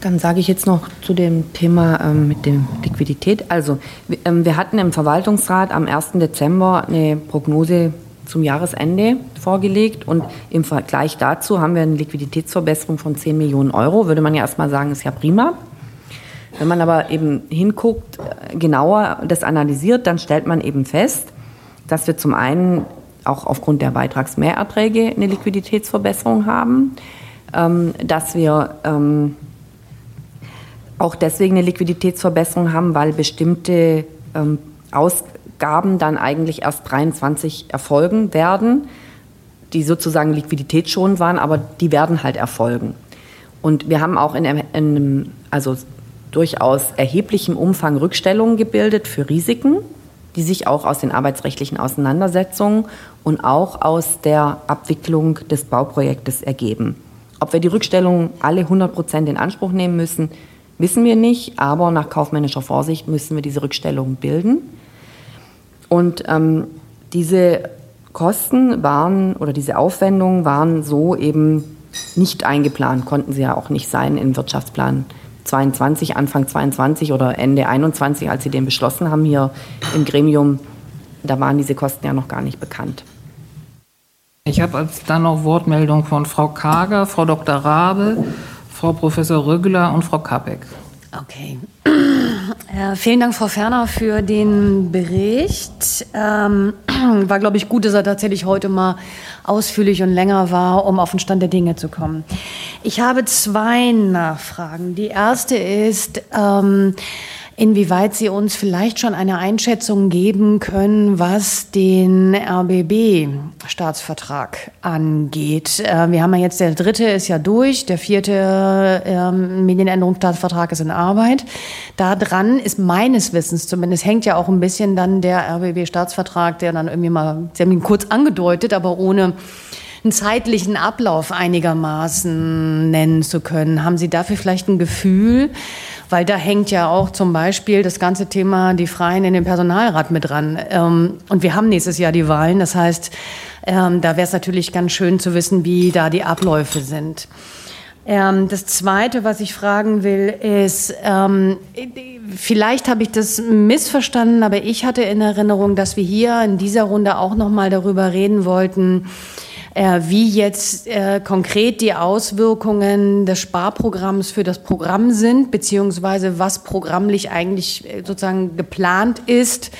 Dann sage ich jetzt noch zu dem Thema ähm, mit der Liquidität. Also ähm, wir hatten im Verwaltungsrat am 1. Dezember eine Prognose zum Jahresende vorgelegt und im Vergleich dazu haben wir eine Liquiditätsverbesserung von 10 Millionen Euro. Würde man ja erstmal sagen, ist ja prima. Wenn man aber eben hinguckt, äh, genauer das analysiert, dann stellt man eben fest, dass wir zum einen auch aufgrund der Beitragsmehrerträge eine Liquiditätsverbesserung haben, ähm, dass wir ähm, auch deswegen eine Liquiditätsverbesserung haben, weil bestimmte ähm, Ausgaben dann eigentlich erst 23 erfolgen werden, die sozusagen liquiditätsschonend waren, aber die werden halt erfolgen. Und wir haben auch in einem, also durchaus erheblichem Umfang Rückstellungen gebildet für Risiken, die sich auch aus den arbeitsrechtlichen Auseinandersetzungen und auch aus der Abwicklung des Bauprojektes ergeben. Ob wir die Rückstellungen alle 100 Prozent in Anspruch nehmen müssen, wissen wir nicht, aber nach kaufmännischer Vorsicht müssen wir diese Rückstellungen bilden. Und ähm, diese Kosten waren oder diese Aufwendungen waren so eben nicht eingeplant, konnten sie ja auch nicht sein im Wirtschaftsplan 22, Anfang 22 oder Ende 21, als sie den beschlossen haben hier im Gremium. Da waren diese Kosten ja noch gar nicht bekannt. Ich habe dann noch Wortmeldung von Frau Kager, Frau Dr. Rabe, Frau Professor Rögler und Frau Kappek. Okay. Äh, vielen Dank, Frau Ferner, für den Bericht. Ähm, war, glaube ich, gut, dass er tatsächlich heute mal ausführlich und länger war, um auf den Stand der Dinge zu kommen. Ich habe zwei Nachfragen. Die erste ist, ähm, inwieweit Sie uns vielleicht schon eine Einschätzung geben können, was den RBB-Staatsvertrag angeht. Äh, wir haben ja jetzt, der dritte ist ja durch, der vierte ähm, Medienänderungsstaatsvertrag ist in Arbeit. Da dran ist meines Wissens zumindest, hängt ja auch ein bisschen dann der RBB-Staatsvertrag, der dann irgendwie mal, Sie haben ihn kurz angedeutet, aber ohne einen zeitlichen Ablauf einigermaßen nennen zu können. Haben Sie dafür vielleicht ein Gefühl? Weil da hängt ja auch zum Beispiel das ganze Thema die Freien in den Personalrat mit dran. Ähm, und wir haben nächstes Jahr die Wahlen. Das heißt, ähm, da wäre es natürlich ganz schön zu wissen, wie da die Abläufe sind. Ähm, das Zweite, was ich fragen will, ist, vielleicht habe ich das missverstanden, aber ich hatte in Erinnerung, dass wir hier in dieser Runde auch noch mal darüber reden wollten, wie jetzt äh, konkret die Auswirkungen des Sparprogramms für das Programm sind, beziehungsweise was programmlich eigentlich äh, sozusagen geplant ist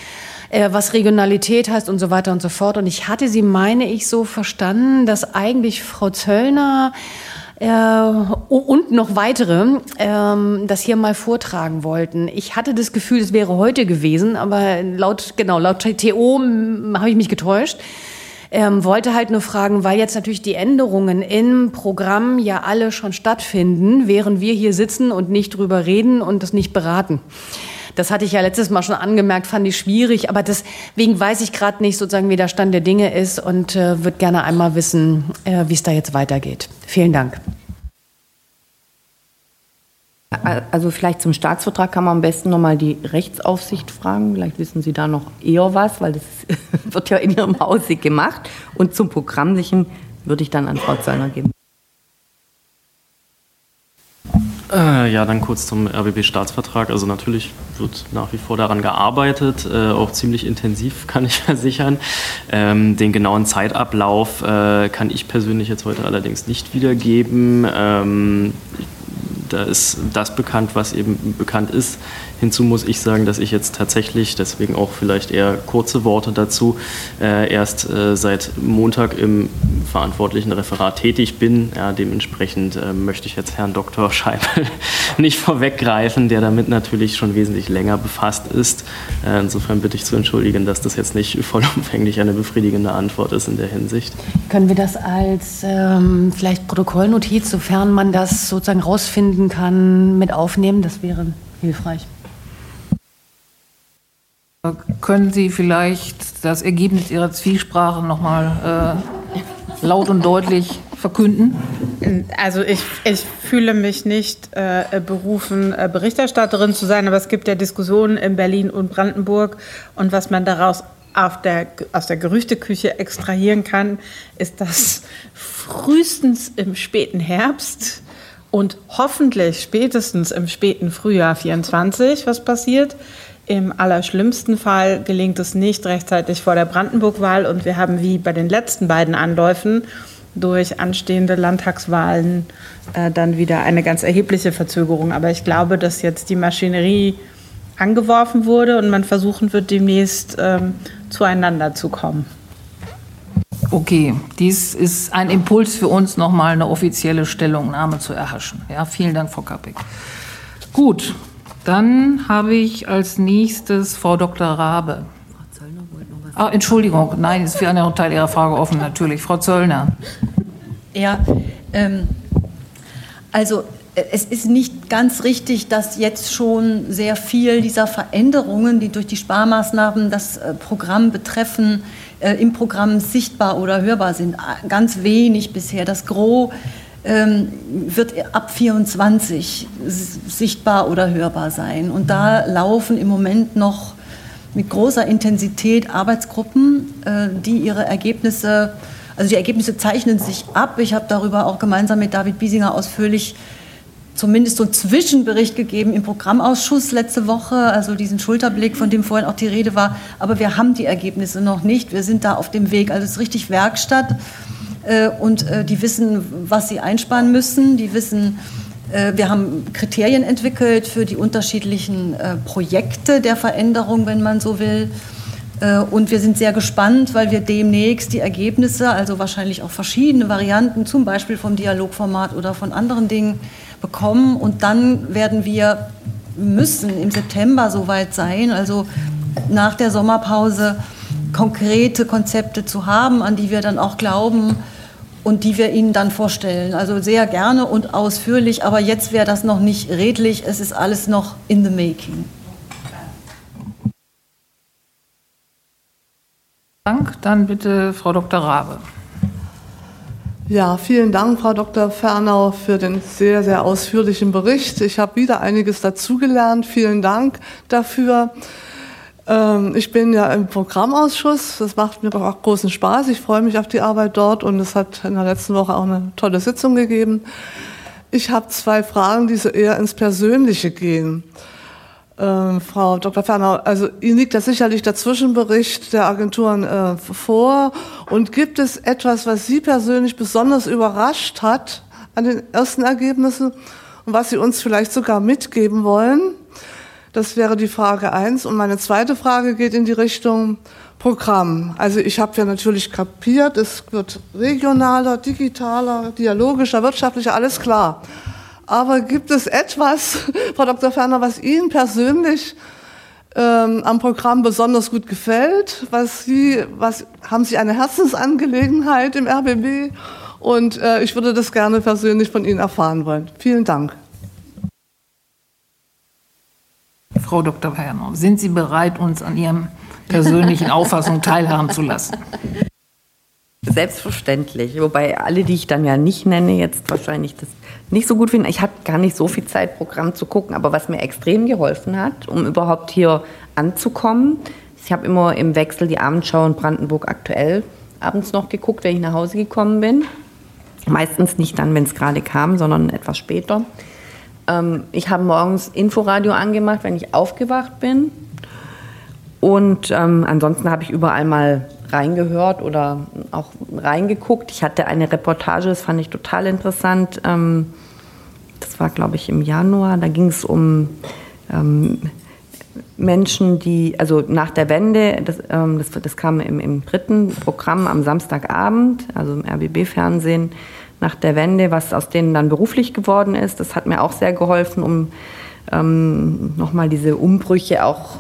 was Regionalität heißt und so weiter und so fort. Und ich hatte sie, meine ich, so verstanden, dass eigentlich Frau Zöllner äh, und noch weitere ähm, das hier mal vortragen wollten. Ich hatte das Gefühl, es wäre heute gewesen, aber laut genau laut TO habe ich mich getäuscht. Ähm, wollte halt nur fragen, weil jetzt natürlich die Änderungen im Programm ja alle schon stattfinden, während wir hier sitzen und nicht drüber reden und das nicht beraten. Das hatte ich ja letztes Mal schon angemerkt, fand ich schwierig, aber deswegen weiß ich gerade nicht sozusagen, wie der Stand der Dinge ist und äh, würde gerne einmal wissen, äh, wie es da jetzt weitergeht. Vielen Dank. Also vielleicht zum Staatsvertrag kann man am besten nochmal die Rechtsaufsicht fragen. Vielleicht wissen Sie da noch eher was, weil das wird ja in Ihrem Hause gemacht. Und zum Programmlichen würde ich dann an Frau Zöllner geben. Äh, ja, dann kurz zum RBB-Staatsvertrag. Also natürlich wird nach wie vor daran gearbeitet, äh, auch ziemlich intensiv, kann ich versichern. Ähm, den genauen Zeitablauf äh, kann ich persönlich jetzt heute allerdings nicht wiedergeben. Ähm, da ist das bekannt, was eben bekannt ist. Hinzu muss ich sagen, dass ich jetzt tatsächlich, deswegen auch vielleicht eher kurze Worte dazu, äh, erst äh, seit Montag im verantwortlichen Referat tätig bin. Ja, dementsprechend äh, möchte ich jetzt Herrn Dr. Scheibel nicht vorweggreifen, der damit natürlich schon wesentlich länger befasst ist. Äh, insofern bitte ich zu entschuldigen, dass das jetzt nicht vollumfänglich eine befriedigende Antwort ist in der Hinsicht. Können wir das als ähm, vielleicht Protokollnotiz, sofern man das sozusagen rausfinden kann, mit aufnehmen? Das wäre hilfreich. Können Sie vielleicht das Ergebnis Ihrer Zwiesprache noch mal äh, laut und deutlich verkünden? Also ich, ich fühle mich nicht äh, berufen, äh, Berichterstatterin zu sein, aber es gibt ja Diskussionen in Berlin und Brandenburg und was man daraus der, aus der Gerüchteküche extrahieren kann, ist, dass frühestens im späten Herbst und hoffentlich spätestens im späten Frühjahr 24 was passiert. Im allerschlimmsten Fall gelingt es nicht rechtzeitig vor der Brandenburg-Wahl und wir haben wie bei den letzten beiden Anläufen durch anstehende Landtagswahlen äh, dann wieder eine ganz erhebliche Verzögerung. Aber ich glaube, dass jetzt die Maschinerie angeworfen wurde und man versuchen wird, demnächst ähm, zueinander zu kommen. Okay, dies ist ein Impuls für uns, nochmal eine offizielle Stellungnahme zu erhaschen. Ja, vielen Dank, Frau Kappig. Gut, Dann habe ich als nächstes Frau Dr. Rabe. Ah, Entschuldigung, nein, ist für einen Teil Ihrer Frage offen, natürlich. Frau Zöllner. Ja, ähm, also äh, es ist nicht ganz richtig, dass jetzt schon sehr viel dieser Veränderungen, die durch die Sparmaßnahmen das äh, Programm betreffen, äh, im Programm sichtbar oder hörbar sind. Ganz wenig bisher. Das Gros wird ab 24 sichtbar oder hörbar sein. Und da laufen im Moment noch mit großer Intensität Arbeitsgruppen, äh, die ihre Ergebnisse, also die Ergebnisse zeichnen sich ab. Ich habe darüber auch gemeinsam mit David Biesinger ausführlich zumindest so einen Zwischenbericht gegeben im Programmausschuss letzte Woche, also diesen Schulterblick, von dem vorhin auch die Rede war. Aber wir haben die Ergebnisse noch nicht. Wir sind da auf dem Weg. Also es ist richtig Werkstatt. Äh, und äh, die wissen, was sie einsparen müssen. Die wissen, äh, wir haben Kriterien entwickelt für die unterschiedlichen Projekte der Veränderung, wenn man so will. Und wir sind sehr gespannt, weil wir demnächst die Ergebnisse, also wahrscheinlich auch verschiedene Varianten, zum Beispiel vom Dialogformat oder von anderen Dingen, bekommen. Und dann werden wir müssen im September soweit sein, also nach der Sommerpause, konkrete Konzepte zu haben, an die wir dann auch glauben, und die wir Ihnen dann vorstellen. Also sehr gerne und ausführlich, aber jetzt wäre das noch nicht redlich, es ist alles noch in the making. Dank, dann bitte Frau Dr. Rabe. Ja, vielen Dank, Frau Dr. Fernau, für den sehr, sehr ausführlichen Bericht. Ich habe wieder einiges dazugelernt. Vielen Dank dafür. Ähm, ich bin ja im Programmausschuss. Das macht mir auch großen Spaß. Ich freue mich auf die Arbeit dort und es hat in der letzten Woche auch eine tolle Sitzung gegeben. Ich habe zwei Fragen, die so eher ins Persönliche gehen. Ähm, Frau Dr. Fernau, also Ihnen liegt ja sicherlich der Zwischenbericht der Agenturen äh, vor. Und gibt es etwas, was Sie persönlich besonders überrascht hat an den ersten Ergebnissen und was Sie uns vielleicht sogar mitgeben wollen? Das wäre die Frage eins. Und meine zweite Frage geht in die Richtung Programm. Also ich habe ja natürlich kapiert, es wird regionaler, digitaler, dialogischer, wirtschaftlicher, alles klar. Aber gibt es etwas, Frau Dr. Ferner, was Ihnen persönlich ähm, am Programm besonders gut gefällt? Was Sie, was, haben Sie eine Herzensangelegenheit im RBB? Und äh, ich würde das gerne persönlich von Ihnen erfahren wollen. Vielen Dank. Frau Dr. Werner, sind Sie bereit, uns an Ihrem persönlichen Auffassung teilhaben zu lassen? Selbstverständlich. Wobei alle, die ich dann ja nicht nenne, jetzt wahrscheinlich das nicht so gut finden. Ich hatte gar nicht so viel Zeit, Programm zu gucken. Aber was mir extrem geholfen hat, um überhaupt hier anzukommen, ich habe immer im Wechsel die Abendschau und Brandenburg aktuell abends noch geguckt, wenn ich nach Hause gekommen bin. Meistens nicht dann, wenn es gerade kam, sondern etwas später. Ähm, ich habe morgens Inforadio angemacht, wenn ich aufgewacht bin. Und ähm, ansonsten habe ich überall mal reingehört oder auch reingeguckt. Ich hatte eine Reportage, das fand ich total interessant. Ähm, das war, glaube ich, im Januar. Da ging es um ähm, Menschen, die, also nach der Wende, das, ähm, das, das kam im, im, dritten Programm am Samstagabend, also im RBB-Fernsehen, nach der Wende, was aus denen dann beruflich geworden ist. Das hat mir auch sehr geholfen, um ähm, nochmal diese Umbrüche auch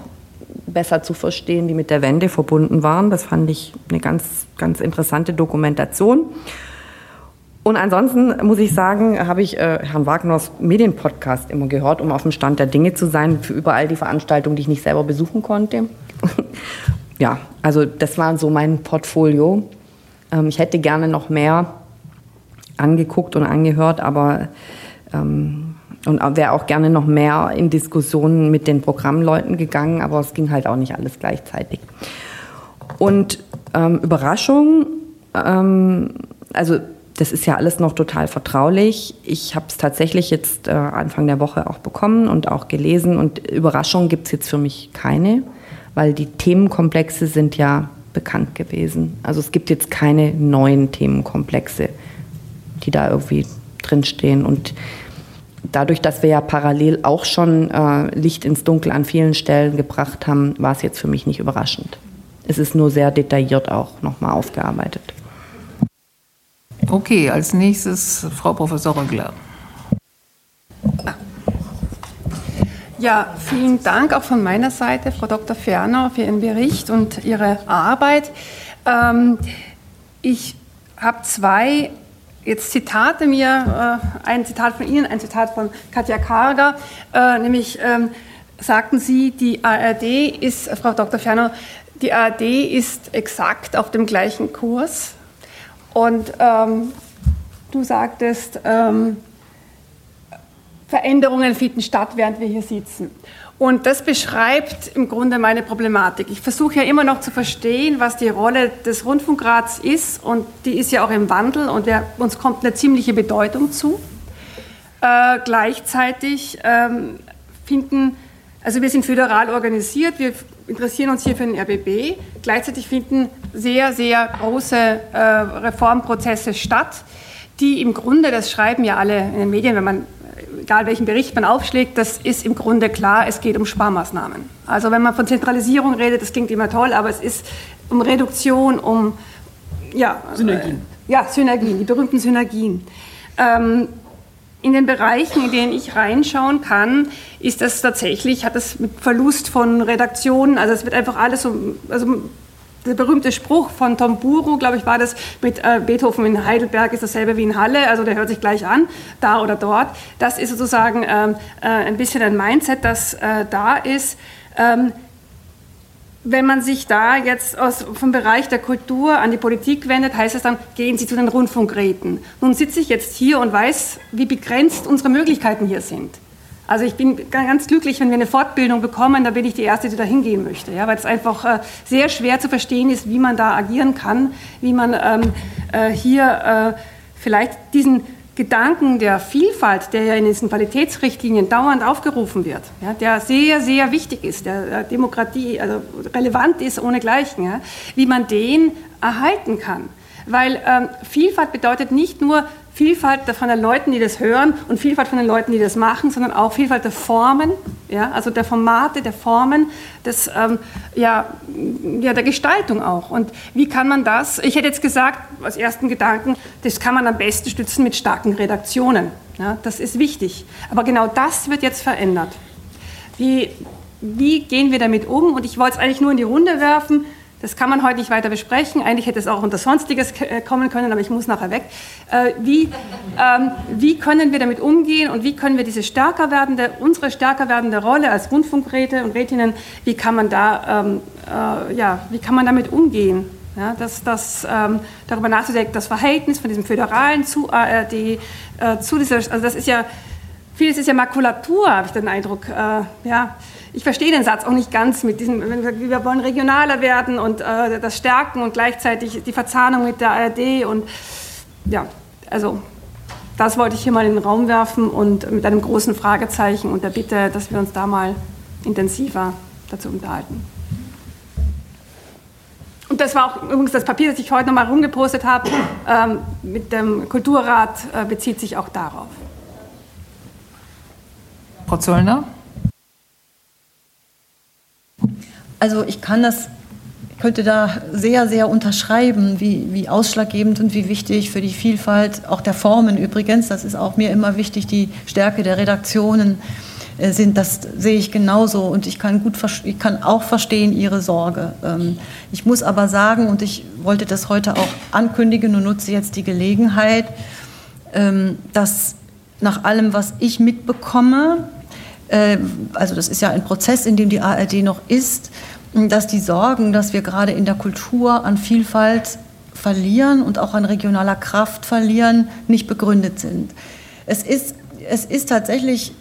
besser zu verstehen, die mit der Wende verbunden waren. Das fand ich eine ganz, ganz interessante Dokumentation. Und ansonsten muss ich sagen, habe ich äh, Herrn Wagners Medienpodcast immer gehört, um auf dem Stand der Dinge zu sein, für überall die Veranstaltungen, die ich nicht selber besuchen konnte. ja, also das war so mein Portfolio. Ähm, ich hätte gerne noch mehr angeguckt und angehört, aber ähm, und wäre auch gerne noch mehr in Diskussionen mit den Programmleuten gegangen, aber es ging halt auch nicht alles gleichzeitig. Und ähm, Überraschung, ähm, also das ist ja alles noch total vertraulich. Ich habe es tatsächlich jetzt äh, Anfang der Woche auch bekommen und auch gelesen und Überraschungen gibt es jetzt für mich keine, weil die Themenkomplexe sind ja bekannt gewesen. Also es gibt jetzt keine neuen Themenkomplexe die da irgendwie drinstehen. Und dadurch, dass wir ja parallel auch schon äh, Licht ins Dunkel an vielen Stellen gebracht haben, war es jetzt für mich nicht überraschend. Es ist nur sehr detailliert auch nochmal aufgearbeitet. Okay, als nächstes Frau Professor Rögler. Ja, vielen Dank auch von meiner Seite, Frau Dr. Ferner, für Ihren Bericht und Ihre Arbeit. Ähm, ich habe zwei jetzt Zitate mir, äh, ein Zitat von Ihnen, ein Zitat von Katja Karger, äh, nämlich ähm, sagten Sie, die ARD ist, Frau Dr. Ferner, die ARD ist exakt auf dem gleichen Kurs. Und ähm, du sagtest, ähm, Veränderungen finden statt, während wir hier sitzen. Und das beschreibt im Grunde meine Problematik. Ich versuche ja immer noch zu verstehen, was die Rolle des Rundfunkrats ist. Und die ist ja auch im Wandel und wir, uns kommt eine ziemliche Bedeutung zu. Äh, gleichzeitig ähm, finden, also wir sind föderal organisiert, wir interessieren uns hier für den RBB. Gleichzeitig finden sehr, sehr große äh, Reformprozesse statt, die im Grunde, das schreiben ja alle in den Medien, wenn man egal welchen Bericht man aufschlägt, das ist im Grunde klar, es geht um Sparmaßnahmen. Also wenn man von Zentralisierung redet, das klingt immer toll, aber es ist um Reduktion, um ja, Synergien. Äh, ja, Synergien, die berühmten Synergien. Ähm, in den Bereichen, in denen ich reinschauen kann, ist das tatsächlich, hat das mit Verlust von Redaktionen, also es wird einfach alles um, also der berühmte Spruch von Tom Buru, glaube ich, war das mit äh, Beethoven in Heidelberg ist dasselbe wie in Halle, also der hört sich gleich an, da oder dort. Das ist sozusagen ähm, äh, ein bisschen ein Mindset, das äh, da ist. Ähm, wenn man sich da jetzt aus, vom Bereich der Kultur an die Politik wendet, heißt es dann, gehen Sie zu den Rundfunkräten. Nun sitze ich jetzt hier und weiß, wie begrenzt unsere Möglichkeiten hier sind. Also ich bin ganz glücklich, wenn wir eine Fortbildung bekommen, da bin ich die Erste, die da hingehen möchte, ja, weil es einfach äh, sehr schwer zu verstehen ist, wie man da agieren kann, wie man ähm, äh, hier äh, vielleicht diesen Gedanken der Vielfalt, der ja in diesen Qualitätsrichtlinien dauernd aufgerufen wird, ja, der sehr, sehr wichtig ist, der äh, Demokratie also relevant ist ohnegleichen, ja, wie man den erhalten kann. Weil ähm, Vielfalt bedeutet nicht nur Vielfalt von den Leuten, die das hören und Vielfalt von den Leuten, die das machen, sondern auch Vielfalt der Formen, ja, also der Formate, der Formen, des, ähm, ja, ja, der Gestaltung auch. Und wie kann man das, ich hätte jetzt gesagt, als ersten Gedanken, das kann man am besten stützen mit starken Redaktionen. Ja, das ist wichtig. Aber genau das wird jetzt verändert. Wie, wie gehen wir damit um? Und ich wollte es eigentlich nur in die Runde werfen. Das kann man heute nicht weiter besprechen. Eigentlich hätte es auch unter Sonstiges äh, kommen können, aber ich muss nachher weg. Äh, wie, ähm, wie können wir damit umgehen und wie können wir diese stärker werdende, unsere stärker werdende Rolle als Rundfunkräte und Rätinnen, wie kann man da, ähm, äh, ja, wie kann man damit umgehen? Ja, das, das, ähm, darüber nachzudenken, das Verhältnis von diesem Föderalen zu ARD, äh, zu dieser, also das ist ja, vieles ist ja Makulatur, habe ich den Eindruck, äh, ja, ich verstehe den Satz auch nicht ganz mit diesem, wir wollen regionaler werden und äh, das stärken und gleichzeitig die Verzahnung mit der ARD und ja, also das wollte ich hier mal in den Raum werfen und mit einem großen Fragezeichen und der Bitte, dass wir uns da mal intensiver dazu unterhalten. Und das war auch übrigens das Papier, das ich heute nochmal rumgepostet habe, ähm, mit dem Kulturrat äh, bezieht sich auch darauf. Frau Zöllner? Also ich kann das, könnte da sehr, sehr unterschreiben, wie, wie ausschlaggebend und wie wichtig für die Vielfalt auch der Formen übrigens, das ist auch mir immer wichtig, die Stärke der Redaktionen äh, sind, das sehe ich genauso und ich kann, gut, ich kann auch verstehen Ihre Sorge. Ähm, ich muss aber sagen, und ich wollte das heute auch ankündigen und nutze jetzt die Gelegenheit, ähm, dass nach allem, was ich mitbekomme, also das ist ja ein Prozess, in dem die ARD noch ist, dass die Sorgen, dass wir gerade in der Kultur an Vielfalt verlieren und auch an regionaler Kraft verlieren, nicht begründet sind. Es ist, es ist tatsächlich,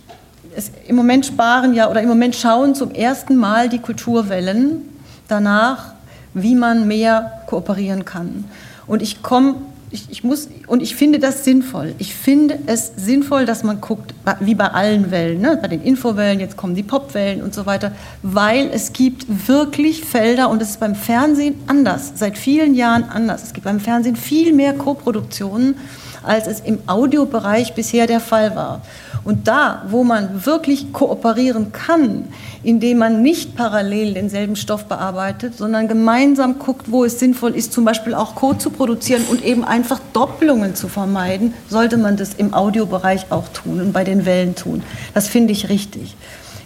es, im Moment sparen ja oder im Moment schauen zum ersten Mal die Kulturwellen danach, wie man mehr kooperieren kann. Und ich komme ich, ich, muss, und ich finde das sinnvoll. Ich finde es sinnvoll, dass man guckt, wie bei allen Wellen, ne? bei den Infowellen, jetzt kommen die Popwellen und so weiter, weil es gibt wirklich Felder und es ist beim Fernsehen anders, seit vielen Jahren anders. Es gibt beim Fernsehen viel mehr Koproduktionen, als es im Audiobereich bisher der Fall war. Und da, wo man wirklich kooperieren kann, indem man nicht parallel denselben Stoff bearbeitet, sondern gemeinsam guckt, wo es sinnvoll ist, zum Beispiel auch Code zu produzieren und eben einfach Doppelungen zu vermeiden, sollte man das im Audiobereich auch tun und bei den Wellen tun. Das finde ich richtig.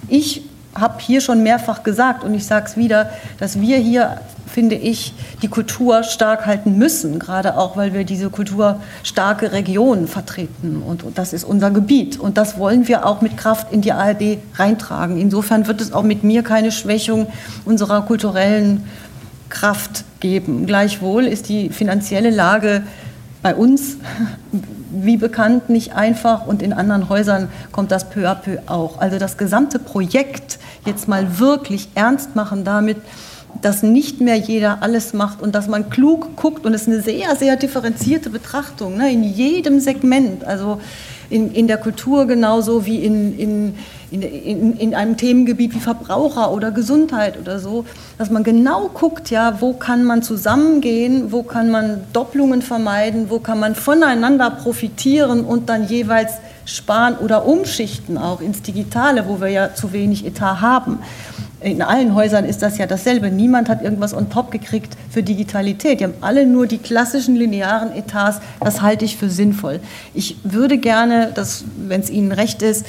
Ich habe hier schon mehrfach gesagt und ich sage es wieder, dass wir hier, finde ich, die Kultur stark halten müssen, gerade auch, weil wir diese kulturstarke Region vertreten und, und das ist unser Gebiet und das wollen wir auch mit Kraft in die ARD reintragen. Insofern wird es auch mit mir keine Schwächung unserer kulturellen Kraft geben. Gleichwohl ist die finanzielle Lage bei uns wie bekannt nicht einfach und in anderen Häusern kommt das peu à peu auch. Also das gesamte Projekt jetzt mal wirklich ernst machen damit, dass nicht mehr jeder alles macht und dass man klug guckt und es ist eine sehr, sehr differenzierte Betrachtung ne, in jedem Segment. Also in, in der Kultur genauso wie in, in, in, in einem Themengebiet wie Verbraucher oder Gesundheit oder so, dass man genau guckt, ja, wo kann man zusammengehen, wo kann man Doppelungen vermeiden, wo kann man voneinander profitieren und dann jeweils sparen oder umschichten auch ins Digitale, wo wir ja zu wenig Etat haben. In allen Häusern ist das ja dasselbe. Niemand hat irgendwas on top gekriegt für Digitalität. Die haben alle nur die klassischen linearen Etats. Das halte ich für sinnvoll. Ich würde gerne, wenn es Ihnen recht ist,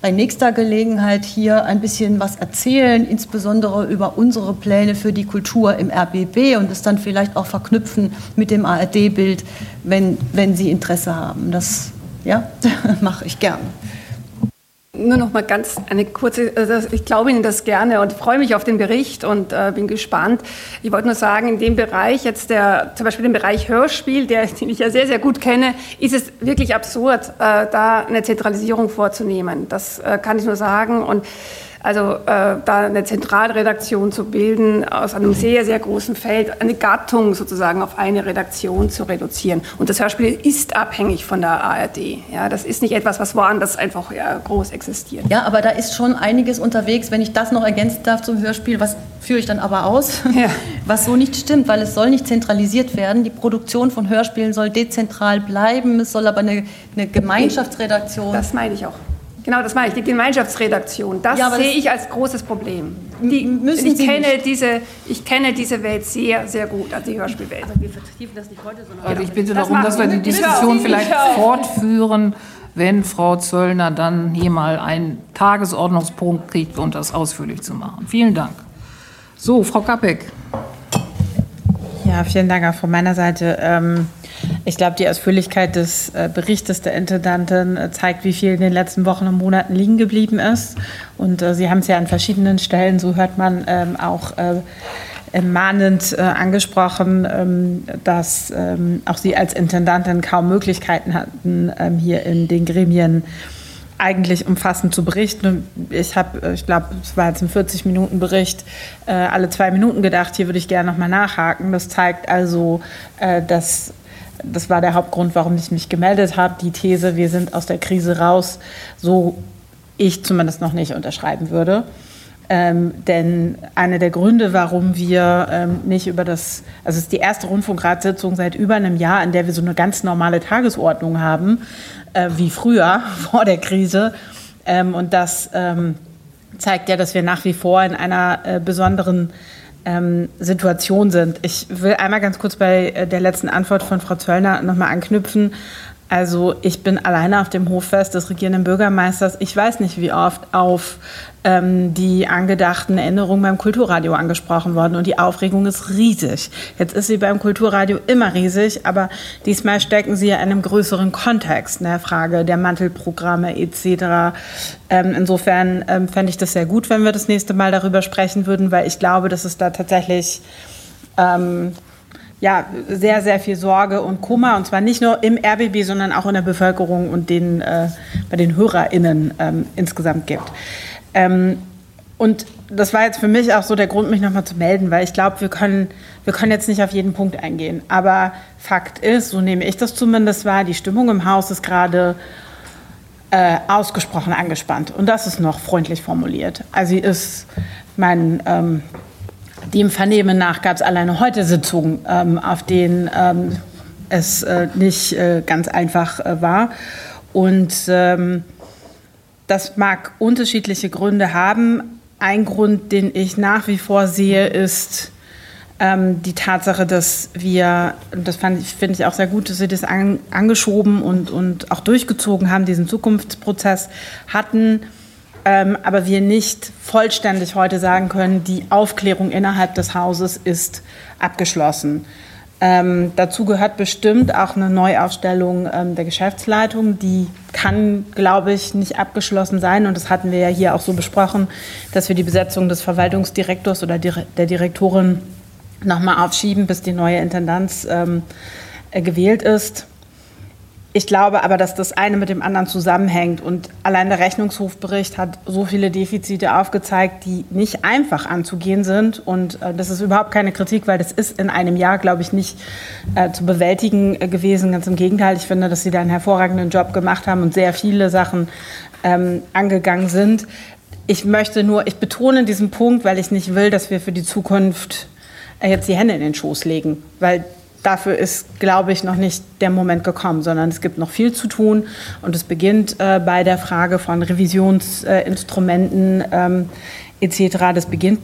bei nächster Gelegenheit hier ein bisschen was erzählen, insbesondere über unsere Pläne für die Kultur im RBB und es dann vielleicht auch verknüpfen mit dem ARD-Bild, wenn, wenn Sie Interesse haben. Das ja, mache ich gerne. Nur noch mal ganz eine kurze, also ich glaube Ihnen das gerne und freue mich auf den Bericht und äh, bin gespannt. Ich wollte nur sagen, in dem Bereich, jetzt der, zum Beispiel im Bereich Hörspiel, der, den ich ja sehr, sehr gut kenne, ist es wirklich absurd, äh, da eine Zentralisierung vorzunehmen. Das äh, kann ich nur sagen und also äh, da eine Zentralredaktion zu bilden, aus einem sehr, sehr großen Feld, eine Gattung sozusagen auf eine Redaktion zu reduzieren. Und das Hörspiel ist abhängig von der ARD. Ja, das ist nicht etwas, was woanders einfach ja, groß existiert. Ja, aber da ist schon einiges unterwegs. Wenn ich das noch ergänzen darf zum Hörspiel, was führe ich dann aber aus, ja. was so nicht stimmt, weil es soll nicht zentralisiert werden. Die Produktion von Hörspielen soll dezentral bleiben. Es soll aber eine, eine Gemeinschaftsredaktion. Das meine ich auch. Genau, das meine ich, die Gemeinschaftsredaktion. Das ja, sehe ich als großes Problem. Die, müssen ich, kenne diese, ich kenne diese Welt sehr, sehr gut, also die Hörspielwelt. Also wir vertiefen das nicht heute, sondern also ich bitte darum, dass wir die Diskussion vielleicht fortführen, wenn Frau Zöllner dann hier mal einen Tagesordnungspunkt kriegt, um das ausführlich zu machen. Vielen Dank. So, Frau Kappeck. Ja, vielen Dank auch von meiner Seite. Ähm, ich glaube, die Ausführlichkeit des äh, Berichtes der Intendantin äh, zeigt, wie viel in den letzten Wochen und Monaten liegen geblieben ist. Und äh, Sie haben es ja an verschiedenen Stellen, so hört man ähm, auch mahnend angesprochen, ähm, dass auch Sie als Intendantin kaum Möglichkeiten hatten, hier in den Gremien eigentlich umfassend zu berichten. Ich habe, ich glaube, es war jetzt ein 40-Minuten-Bericht, alle zwei Minuten gedacht, hier würde ich gerne nochmal nachhaken. Das zeigt also, dass das war der Hauptgrund, warum ich mich gemeldet habe. Die These, wir sind aus der Krise raus, so ich zumindest noch nicht unterschreiben würde. Ähm, denn einer der Gründe, warum wir ähm, nicht über das, also es ist die erste Rundfunkratssitzung seit über einem Jahr, in der wir so eine ganz normale Tagesordnung haben, äh, wie früher vor der Krise. Ähm, und das ähm, zeigt ja, dass wir nach wie vor in einer äh, besonderen ähm, Situation sind. Ich will einmal ganz kurz bei äh, der letzten Antwort von Frau Zöllner nochmal anknüpfen. Also ich bin alleine auf dem Hoffest des regierenden Bürgermeisters. Ich weiß nicht, wie oft auf ähm, die angedachten Änderungen beim Kulturradio angesprochen worden. Und die Aufregung ist riesig. Jetzt ist sie beim Kulturradio immer riesig, aber diesmal stecken sie ja in einem größeren Kontext, in der Frage der Mantelprogramme etc. Ähm, insofern ähm, fände ich das sehr gut, wenn wir das nächste Mal darüber sprechen würden, weil ich glaube, dass es da tatsächlich ähm, ja, sehr, sehr viel Sorge und Kummer, und zwar nicht nur im RBB, sondern auch in der Bevölkerung und den, äh, bei den HörerInnen ähm, insgesamt gibt. Ähm, und das war jetzt für mich auch so der Grund, mich nochmal zu melden, weil ich glaube, wir können, wir können jetzt nicht auf jeden Punkt eingehen. Aber Fakt ist, so nehme ich das zumindest wahr, die Stimmung im Haus ist gerade äh, ausgesprochen angespannt. Und das ist noch freundlich formuliert. Also sie ist, mein, ähm, dem Vernehmen nach gab es alleine heute Sitzungen, ähm, auf denen ähm, es äh, nicht äh, ganz einfach äh, war. Und ähm, das mag unterschiedliche Gründe haben. Ein Grund, den ich nach wie vor sehe, ist ähm, die Tatsache, dass wir, das finde ich auch sehr gut, dass Sie das an, angeschoben und, und auch durchgezogen haben, diesen Zukunftsprozess hatten ähm, aber wir nicht vollständig heute sagen können, die Aufklärung innerhalb des Hauses ist abgeschlossen. Ähm, dazu gehört bestimmt auch eine Neuaufstellung ähm, der Geschäftsleitung. Die kann, glaube ich, nicht abgeschlossen sein. Und das hatten wir ja hier auch so besprochen, dass wir die Besetzung des Verwaltungsdirektors oder der Direktorin nochmal aufschieben, bis die neue Intendanz ähm, äh, gewählt ist. Ich glaube aber, dass das eine mit dem anderen zusammenhängt. Und allein der Rechnungshofbericht hat so viele Defizite aufgezeigt, die nicht einfach anzugehen sind. Und äh, das ist überhaupt keine Kritik, weil das ist in einem Jahr, glaube ich, nicht äh, zu bewältigen äh, gewesen. Ganz im Gegenteil, ich finde, dass Sie da einen hervorragenden Job gemacht haben und sehr viele Sachen ähm, angegangen sind. Ich möchte nur, ich betone diesen Punkt, weil ich nicht will, dass wir für die Zukunft äh, jetzt die Hände in den Schoß legen, weil dafür ist, glaube ich, noch nicht der Moment gekommen, sondern es gibt noch viel zu tun und es beginnt äh, bei der Frage von Revisionsinstrumenten äh, ähm, etc. Das beginnt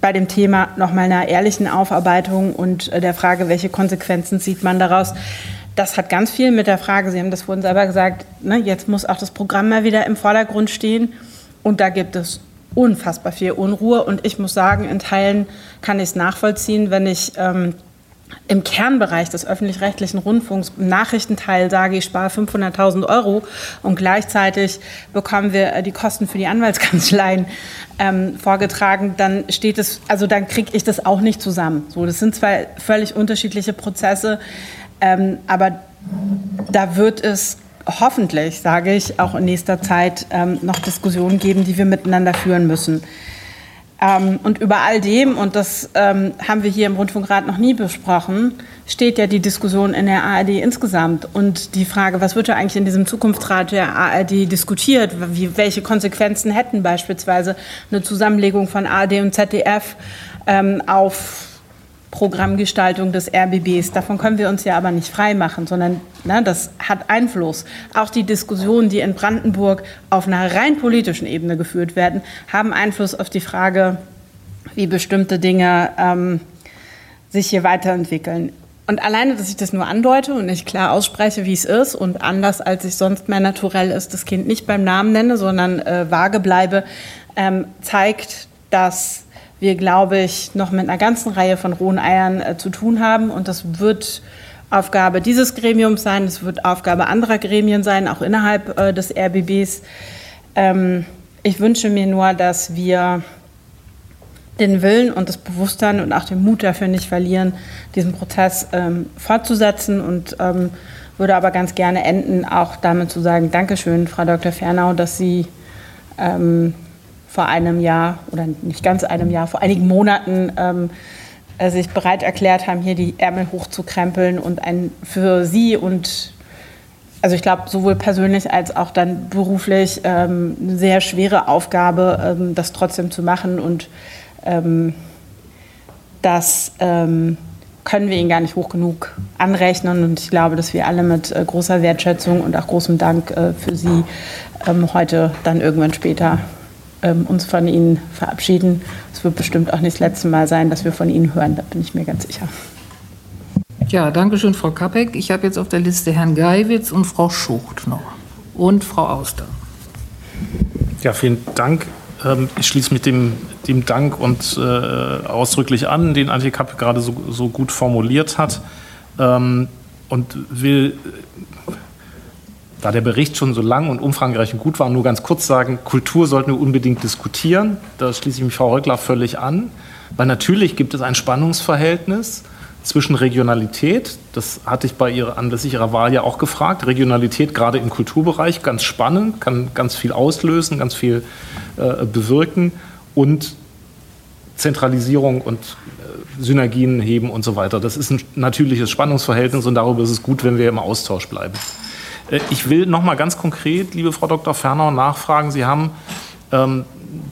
bei dem Thema nochmal einer ehrlichen Aufarbeitung und äh, der Frage, welche Konsequenzen sieht man daraus. Das hat ganz viel mit der Frage, Sie haben das vorhin selber gesagt, ne, jetzt muss auch das Programm mal wieder im Vordergrund stehen und da gibt es unfassbar viel Unruhe und ich muss sagen, in Teilen kann ich es nachvollziehen, wenn ich ähm, im Kernbereich des öffentlich-rechtlichen Rundfunks im Nachrichtenteil sage, ich spare 500.000 Euro und gleichzeitig bekommen wir äh, die Kosten für die Anwaltskanzleien ähm, vorgetragen, dann steht es, also dann kriege ich das auch nicht zusammen. So, das sind zwei völlig unterschiedliche Prozesse, ähm, aber da wird es hoffentlich, sage ich, auch in nächster Zeit ähm, noch Diskussionen geben, die wir miteinander führen müssen. Ähm, und über all dem, und das ähm, haben wir hier im Rundfunkrat noch nie besprochen, steht ja die Diskussion in der ARD insgesamt. Und die Frage, was wird ja eigentlich in diesem Zukunftsrat der ARD diskutiert? Wie, welche Konsequenzen hätten beispielsweise eine Zusammenlegung von ARD und ZDF ähm, auf Programmgestaltung des RBBs. Davon können wir uns ja aber nicht frei machen, sondern ne, das hat Einfluss. Auch die Diskussionen, die in Brandenburg auf einer rein politischen Ebene geführt werden, haben Einfluss auf die Frage, wie bestimmte Dinge ähm, sich hier weiterentwickeln. Und alleine, dass ich das nur andeute und nicht klar ausspreche, wie es ist und anders als ich sonst mehr naturell ist, das Kind nicht beim Namen nenne, sondern äh, vage bleibe, ähm, zeigt, dass wir, glaube ich, noch mit einer ganzen Reihe von rohen Eiern äh, zu tun haben. Und das wird Aufgabe dieses Gremiums sein, es wird Aufgabe anderer Gremien sein, auch innerhalb äh, des RBBs. Ähm, ich wünsche mir nur, dass wir den Willen und das Bewusstsein und auch den Mut dafür nicht verlieren, diesen Prozess ähm, fortzusetzen und ähm, würde aber ganz gerne enden, auch damit zu sagen, Dankeschön, Frau Dr. Fernau, dass Sie ähm, vor einem Jahr oder nicht ganz einem Jahr, vor einigen Monaten ähm, äh, sich bereit erklärt haben, hier die Ärmel hochzukrempeln und ein für sie und also ich glaube, sowohl persönlich als auch dann beruflich ähm, eine sehr schwere Aufgabe, ähm, das trotzdem zu machen. Und ähm, das ähm, können wir Ihnen gar nicht hoch genug anrechnen. Und ich glaube, dass wir alle mit äh, großer Wertschätzung und auch großem Dank äh, für Sie ähm, heute dann irgendwann später ähm, uns von Ihnen verabschieden. Es wird bestimmt auch nicht das letzte Mal sein, dass wir von Ihnen hören, da bin ich mir ganz sicher. Ja, danke schön, Frau Kappeck. Ich habe jetzt auf der Liste Herrn Geiwitz und Frau Schucht noch. Und Frau Auster. Ja, vielen Dank. Ähm, ich schließe mit dem, dem Dank und äh, ausdrücklich an, den Antje Kappe gerade so, so gut formuliert hat. Ähm, und will da der Bericht schon so lang und umfangreich und gut war, nur ganz kurz sagen, Kultur sollten wir unbedingt diskutieren. Da schließe ich mich Frau Röckler völlig an. Weil natürlich gibt es ein Spannungsverhältnis zwischen Regionalität, das hatte ich bei ihrer, anlässlich ihrer Wahl ja auch gefragt, Regionalität gerade im Kulturbereich, ganz spannend, kann ganz viel auslösen, ganz viel äh, bewirken und Zentralisierung und äh, Synergien heben und so weiter. Das ist ein natürliches Spannungsverhältnis und darüber ist es gut, wenn wir im Austausch bleiben. Äh, ich will noch mal ganz konkret, liebe Frau Dr. Fernau, nachfragen. Sie haben ähm,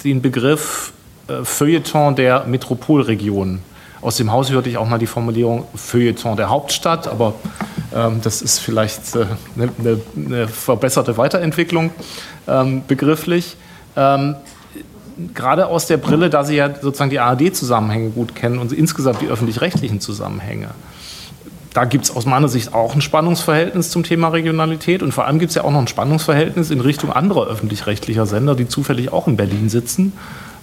den Begriff äh, Feuilleton der Metropolregion. Aus dem Haus hörte ich auch mal die Formulierung Feuilleton der Hauptstadt, aber ähm, das ist vielleicht äh, eine, eine, eine, verbesserte Weiterentwicklung ähm, begrifflich. Ähm, gerade aus der Brille, da Sie ja sozusagen die ARD-Zusammenhänge gut kennen und insgesamt die öffentlich-rechtlichen Zusammenhänge da gibt es aus meiner Sicht auch ein Spannungsverhältnis zum Thema Regionalität und vor allem gibt es ja auch noch ein Spannungsverhältnis in Richtung anderer öffentlich-rechtlicher Sender, die zufällig auch in Berlin sitzen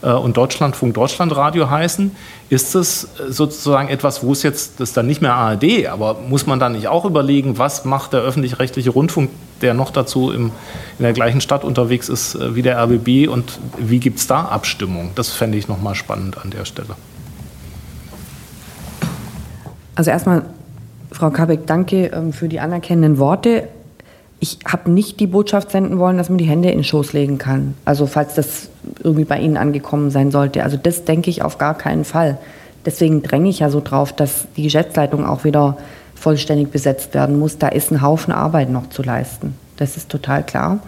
äh, und Deutschlandfunk Deutschlandradio heißen. Ist das äh, sozusagen etwas, wo es jetzt, das ist dann nicht mehr ARD, aber muss man dann nicht auch überlegen, was macht der öffentlich-rechtliche Rundfunk, der noch dazu im, in der gleichen Stadt unterwegs ist äh, wie der RBB und wie gibt es da Abstimmung? Das fände ich nochmal spannend an der Stelle. Also erstmal Frau Kabeck, danke ähm, für die anerkennenden Worte. Ich habe nicht die Botschaft senden wollen, dass man die Hände in den Schoß legen kann. Also falls das irgendwie bei Ihnen angekommen sein sollte. Also das denke ich auf gar keinen Fall. Deswegen dränge ich ja so drauf, dass die Geschäftsleitung auch wieder vollständig besetzt werden muss. Da ist ein Haufen Arbeit noch zu leisten. Das ist total klar.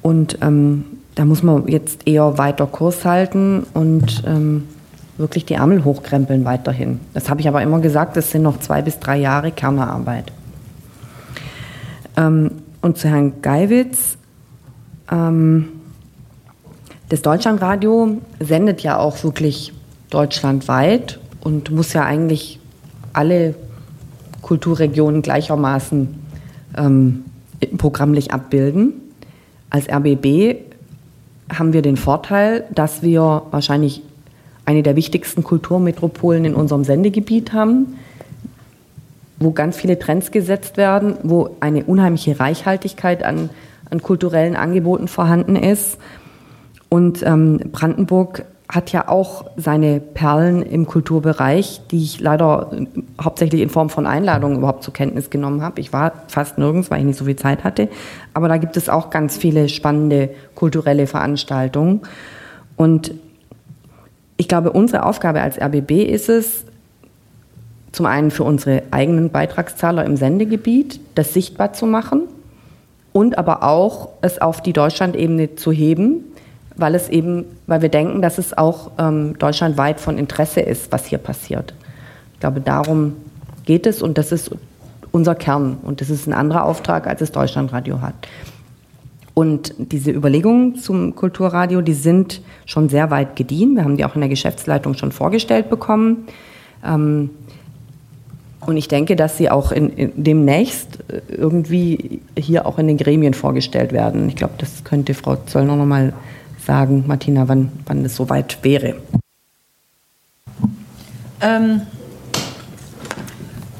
Und ähm, da muss man jetzt eher weiter Kurs halten und ähm, wirklich die Ärmel hochkrempeln weiterhin. Das habe ich aber immer gesagt, das sind noch zwei bis drei Jahre Kernerarbeit. Ähm, und zu Herrn Geiwitz, ähm, das Deutschlandradio sendet ja auch wirklich deutschlandweit und muss ja eigentlich alle Kulturregionen gleichermaßen ähm, programmlich abbilden. Als RBB haben wir den Vorteil, dass wir wahrscheinlich eine der wichtigsten Kulturmetropolen in unserem Sendegebiet haben, wo ganz viele Trends gesetzt werden, wo eine unheimliche Reichhaltigkeit an, an kulturellen Angeboten vorhanden ist. Und ähm, Brandenburg hat ja auch seine Perlen im Kulturbereich, die ich leider äh, hauptsächlich in Form von Einladungen überhaupt zur Kenntnis genommen habe. Ich war fast nirgends, weil ich nicht so viel Zeit hatte. Aber da gibt es auch ganz viele spannende kulturelle Veranstaltungen. Und ich glaube, unsere Aufgabe als RBB ist es, zum einen für unsere eigenen Beitragszahler im Sendegebiet, das sichtbar zu machen und aber auch es auf die Deutschlandebene zu heben, weil es eben, weil wir denken, dass es auch ähm, deutschlandweit von Interesse ist, was hier passiert. Ich glaube, darum geht es und das ist unser Kern und das ist ein anderer Auftrag, als es Deutschlandradio hat. Und diese Überlegungen zum Kulturradio, die sind schon sehr weit gediehen. Wir haben die auch in der Geschäftsleitung schon vorgestellt bekommen. Ähm, und ich denke, dass sie auch in, in demnächst äh, irgendwie hier auch in den Gremien vorgestellt werden. Ich glaube, das könnte Frau Zollner noch mal sagen, Martina, wann, wann es soweit wäre. Ähm,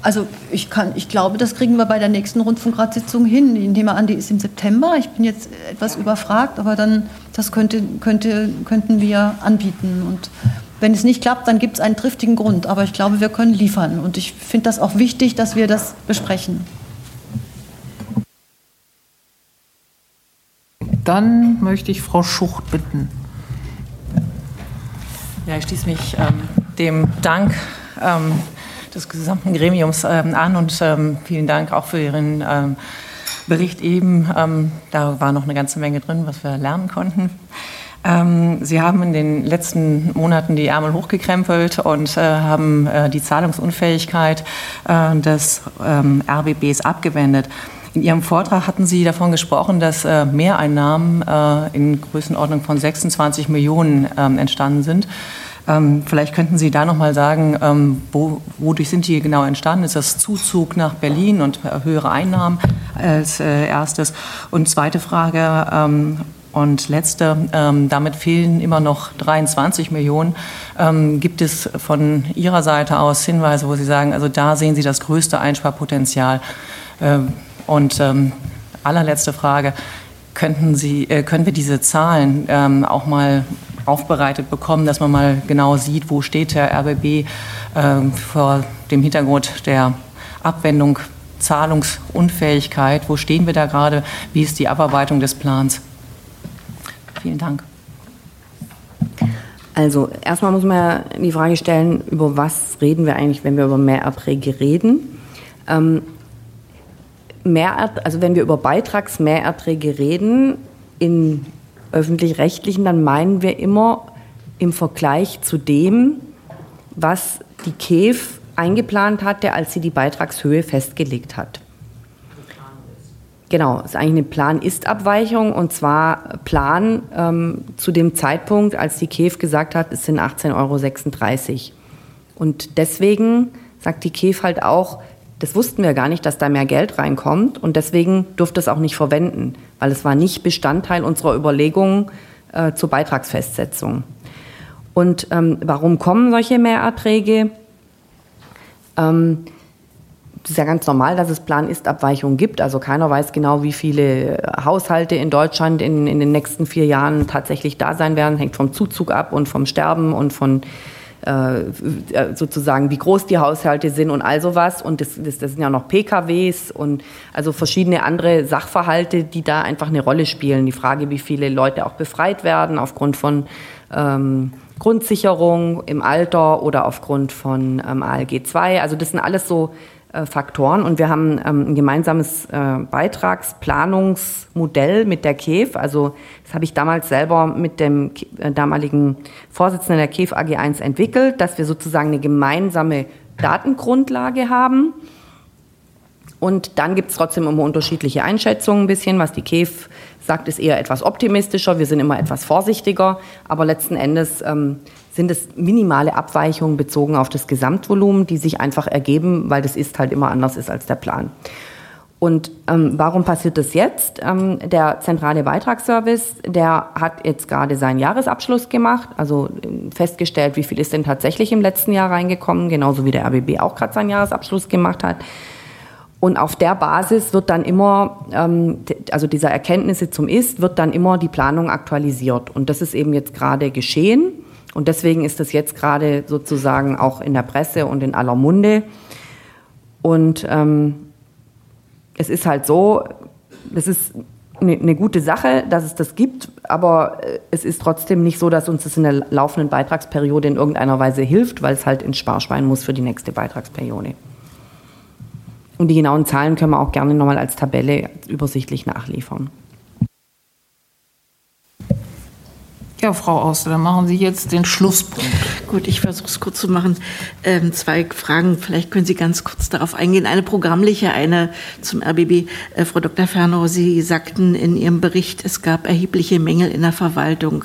also ich, kann, ich glaube, das kriegen wir bei der nächsten Rundfunkratssitzung hin. Ich nehme an, die ist im September. Ich bin jetzt etwas überfragt, aber dann das könnte, könnte, könnten wir anbieten. Und wenn es nicht klappt, dann gibt es einen triftigen Grund. Aber ich glaube, wir können liefern. Und ich finde das auch wichtig, dass wir das besprechen. Dann möchte ich Frau Schucht bitten. Ja, ich schließe mich ähm, dem Dank ähm, des gesamten Gremiums ähm, an und ähm, vielen Dank auch für Ihren ähm, Bericht eben. Da war noch eine ganze Menge drin, was wir lernen konnten. Sie haben in den letzten Monaten die Ärmel hochgekrempelt und äh, haben äh, die Zahlungsunfähigkeit äh, des ähm, RBBs abgewendet. In Ihrem Vortrag hatten Sie davon gesprochen, dass äh, Mehreinnahmen äh, in Größenordnung von 26 Millionen entstanden sind. Ähm, vielleicht könnten Sie da noch mal sagen, ähm, wo, wodurch sind die genau entstanden? Ist das Zuzug nach Berlin und höhere Einnahmen als äh, erstes? Und zweite Frage, ähm, und letzte, ähm, damit fehlen immer noch 23 Millionen. Ähm, gibt es von Ihrer Seite aus Hinweise, wo Sie sagen, also da sehen Sie das größte Einsparpotenzial? Ähm, und ähm, allerletzte Frage, könnten Sie, äh, können wir diese Zahlen ähm, auch mal aufbereitet bekommen, dass man mal genau sieht, wo steht der RBB äh, vor dem Hintergrund der Abwendung, Zahlungsunfähigkeit, wo stehen wir da gerade, wie ist die Abarbeitung des Plans? Vielen Dank. Also erstmal muss man die Frage stellen, über was reden wir eigentlich, wenn wir über Mehrerträge reden. Ähm, Mehrert, also wenn wir über Beitragsmehrerträge reden, in öffentlich-rechtlichen, dann meinen wir immer im Vergleich zu dem, was die KEF eingeplant hatte, als sie die Beitragshöhe festgelegt hat. Genau, es ist eigentlich eine Plan-Ist-Abweichung und zwar Plan ähm, zu dem Zeitpunkt, als die KEF gesagt hat, es sind 18,36 Euro. Und deswegen sagt die KEF halt auch, das wussten wir gar nicht, dass da mehr Geld reinkommt und deswegen durfte es auch nicht verwenden, weil es war nicht Bestandteil unserer Überlegungen äh, zur Beitragsfestsetzung. Und ähm, warum kommen solche Mehrerträge? Ähm, es ist ja ganz normal, dass es Plan-Ist-Abweichungen gibt. Also keiner weiß genau, wie viele Haushalte in Deutschland in, in den nächsten vier Jahren tatsächlich da sein werden. Hängt vom Zuzug ab und vom Sterben und von äh, sozusagen, wie groß die Haushalte sind und all sowas. Und das, das, das sind ja noch PKWs und also verschiedene andere Sachverhalte, die da einfach eine Rolle spielen. Die Frage, wie viele Leute auch befreit werden aufgrund von ähm, Grundsicherung im Alter oder aufgrund von ähm, ALG 2. Also das sind alles so äh, Faktoren und wir haben ähm, ein gemeinsames äh, Beitragsplanungsmodell mit der KEF. Also das habe ich damals selber mit dem äh, damaligen Vorsitzenden der KEF AG1 entwickelt, dass wir sozusagen eine gemeinsame Datengrundlage haben. Und dann gibt es trotzdem immer unterschiedliche Einschätzungen ein bisschen. Was die KEF sagt, ist eher etwas optimistischer. Wir sind immer etwas vorsichtiger. Aber letzten Endes ähm, sind es minimale Abweichungen bezogen auf das Gesamtvolumen, die sich einfach ergeben, weil das ist halt immer anders ist als der Plan. Und ähm, warum passiert das jetzt? Ähm, der zentrale Beitragsservice, der hat jetzt gerade seinen Jahresabschluss gemacht, also äh, festgestellt, wie viel ist denn tatsächlich im letzten Jahr reingekommen, genauso wie der RBB auch gerade seinen Jahresabschluss gemacht hat. Und auf der Basis wird dann immer, ähm, also dieser Erkenntnisse zum Ist, wird dann immer die Planung aktualisiert. Und das ist eben jetzt gerade geschehen. Und deswegen ist das jetzt gerade sozusagen auch in der Presse und in aller Munde. Und ähm, es ist halt so, das ist eine, eine gute Sache, dass es das gibt, aber äh, es ist trotzdem nicht so, dass uns das in der laufenden Beitragsperiode in irgendeiner Weise hilft, weil es halt ins Sparschwein muss für die nächste Beitragsperiode. Und die genauen Zahlen können wir auch gerne nochmal als Tabelle übersichtlich nachliefern. Ja, Frau Auster, dann machen Sie jetzt den Schlusspunkt. Gut, ich versuche es kurz zu machen. Ähm, zwei Fragen, vielleicht können Sie ganz kurz darauf eingehen. Eine programmliche, eine zum RBB. Äh, Frau Dr. Fernau, Sie sagten in Ihrem Bericht, es gab erhebliche Mängel in der Verwaltung.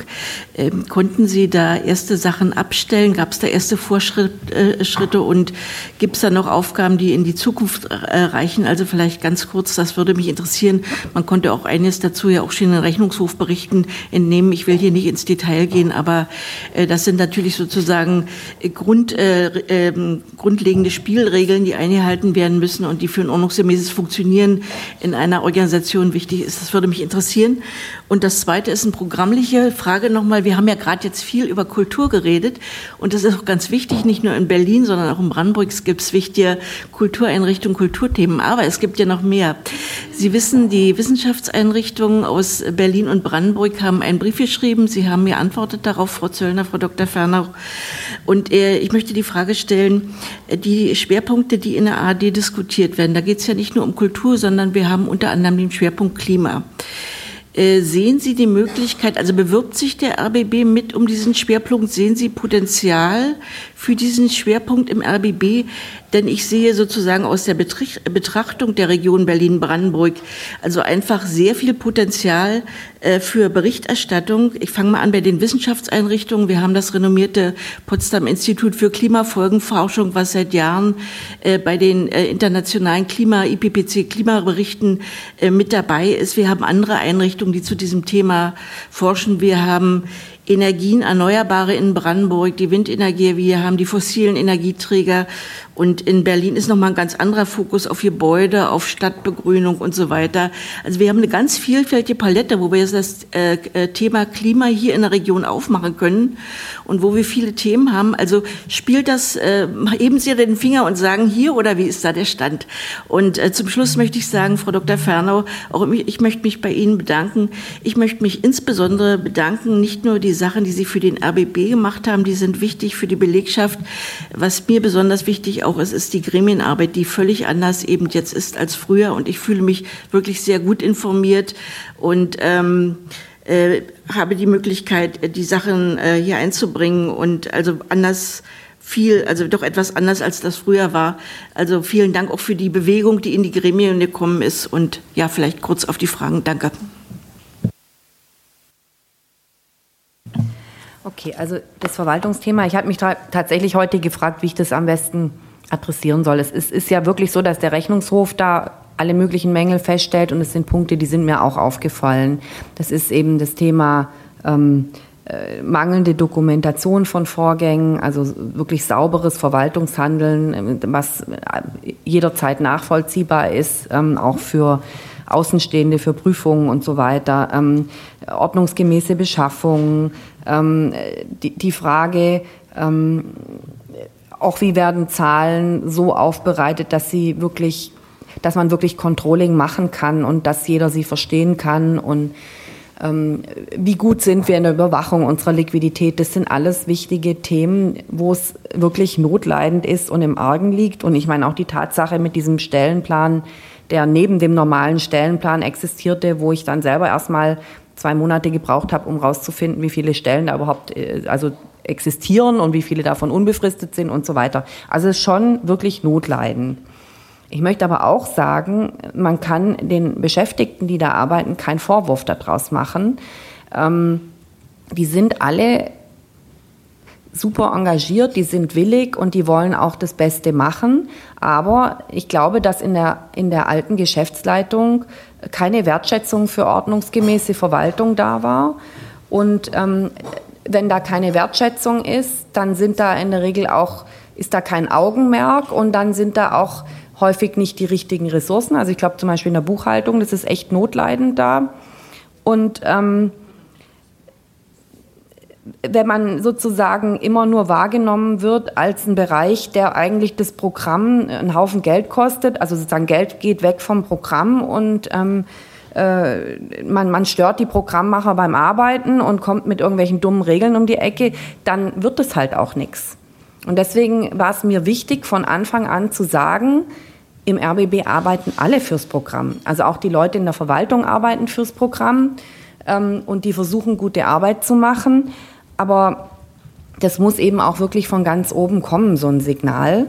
Ähm, konnten Sie da erste Sachen abstellen? Gab es da erste Vorschritte äh, und gibt es da noch Aufgaben, die in die Zukunft äh, reichen? Also vielleicht ganz kurz, das würde mich interessieren. Man konnte auch eines dazu ja auch schon in den Rechnungshofberichten entnehmen. Ich will hier nicht ins Detail gehen, aber äh, das sind natürlich sozusagen äh, Grund, äh, äh, grundlegende Spielregeln, die eingehalten werden müssen und die für ein ordnungsgemäßes Funktionieren in einer Organisation wichtig ist. Das würde mich interessieren. Und das Zweite ist eine programmliche Frage nochmal. Wir haben ja gerade jetzt viel über Kultur geredet und das ist auch ganz wichtig, nicht nur in Berlin, sondern auch in Brandenburg gibt es wichtige Kultureinrichtungen, Kulturthemen. Aber es gibt ja noch mehr. Sie wissen, die Wissenschaftseinrichtungen aus Berlin und Brandenburg haben einen Brief geschrieben. Sie haben mir antwortet darauf, Frau Zöllner, Frau Dr. Fernau. Und äh, ich möchte die Frage stellen, äh, die Schwerpunkte, die in der ARD diskutiert werden, da geht es ja nicht nur um Kultur, sondern wir haben unter anderem den Schwerpunkt Klima. Äh, sehen Sie die Möglichkeit, also bewirbt sich der RBB mit um diesen Schwerpunkt? Sehen Sie Potenzial für diesen Schwerpunkt im RBB? Denn ich sehe sozusagen aus der Betrachtung der Region Berlin-Brandenburg also einfach sehr viel Potenzial äh, für Berichterstattung. Ich fange mal an bei den Wissenschaftseinrichtungen. Wir haben das renommierte Potsdam Institut für Klimafolgenforschung, was seit Jahren äh, bei den äh, internationalen Klima, IPPC Klimaberichten mit dabei ist. Wir haben andere Einrichtungen, die zu diesem Thema forschen. Wir haben Energien, Erneuerbare in Brandenburg, die Windenergie, wir haben die fossilen Energieträger und in Berlin ist nochmal ein ganz anderer Fokus auf Gebäude, auf Stadtbegrünung und so weiter. Also wir haben eine ganz vielfältige Palette, wo wir jetzt das äh, äh, Thema Klima hier in der Region aufmachen können und wo wir viele Themen haben. Also spielt das, äh, heben Sie den Finger und sagen hier oder wie ist da der Stand? Und äh, zum Schluss möchte ich sagen, Frau Dr. Fernau, auch ich möchte mich bei Ihnen bedanken. Ich möchte mich insbesondere bedanken, nicht nur die Sachen, die Sie für den RBB gemacht haben, die sind wichtig für die Belegschaft. Was mir besonders wichtig auch es ist die Gremienarbeit, die völlig anders eben jetzt ist als früher. Und ich fühle mich wirklich sehr gut informiert und ähm, äh, habe die Möglichkeit, die Sachen äh, hier einzubringen und also anders viel, also doch etwas anders, als das früher war. Also vielen Dank auch für die Bewegung, die in die Gremien gekommen ist. Und ja, vielleicht kurz auf die Fragen. Danke. Okay, also das Verwaltungsthema. Ich habe mich tatsächlich heute gefragt, wie ich das am besten adressieren soll. Es ist, ist ja wirklich so, dass der Rechnungshof da alle möglichen Mängel feststellt und es sind Punkte, die sind mir auch aufgefallen. Das ist eben das Thema ähm, äh, mangelnde Dokumentation von Vorgängen, also wirklich sauberes Verwaltungshandeln, äh, was jederzeit nachvollziehbar ist, ähm, auch für Außenstehende, für Prüfungen und so weiter, ähm, ordnungsgemäße Beschaffung, ähm, die, die Frage, ähm, auch wie werden Zahlen so aufbereitet, dass sie wirklich, dass man wirklich Controlling machen kann und dass jeder sie verstehen kann und ähm, wie gut sind wir in der Überwachung unserer Liquidität. Das sind alles wichtige Themen, wo es wirklich notleidend ist und im Argen liegt. Und ich meine auch die Tatsache mit diesem Stellenplan, der neben dem normalen Stellenplan existierte, wo ich dann selber erstmal zwei Monate gebraucht habe, um rauszufinden, wie viele Stellen da überhaupt, äh, also existieren und wie viele davon unbefristet sind und so weiter. Also es ist schon wirklich Notleiden. Ich möchte aber auch sagen, man kann den Beschäftigten, die da arbeiten, keinen Vorwurf daraus machen. Ähm, die sind alle super engagiert, die sind willig und die wollen auch das Beste machen. Aber ich glaube, dass in der, in der alten Geschäftsleitung keine Wertschätzung für ordnungsgemäße Verwaltung da war. Und ähm, wenn da keine Wertschätzung ist, dann sind da in der Regel auch, ist da kein Augenmerk und dann sind da auch häufig nicht die richtigen Ressourcen. Also ich glaube zum Beispiel in der Buchhaltung, das ist echt notleidend da. Und ähm, wenn man sozusagen immer nur wahrgenommen wird als ein Bereich, der eigentlich das Programm einen Haufen Geld kostet, also sozusagen Geld geht weg vom Programm und ähm, äh, man, man stört die Programmmacher beim Arbeiten und kommt mit irgendwelchen dummen Regeln um die Ecke, dann wird es halt auch nichts. Und deswegen war es mir wichtig, von Anfang an zu sagen, im RBB arbeiten alle fürs Programm. Also auch die Leute in der Verwaltung arbeiten fürs Programm ähm, und die versuchen, gute Arbeit zu machen. Aber das muss eben auch wirklich von ganz oben kommen, so ein Signal.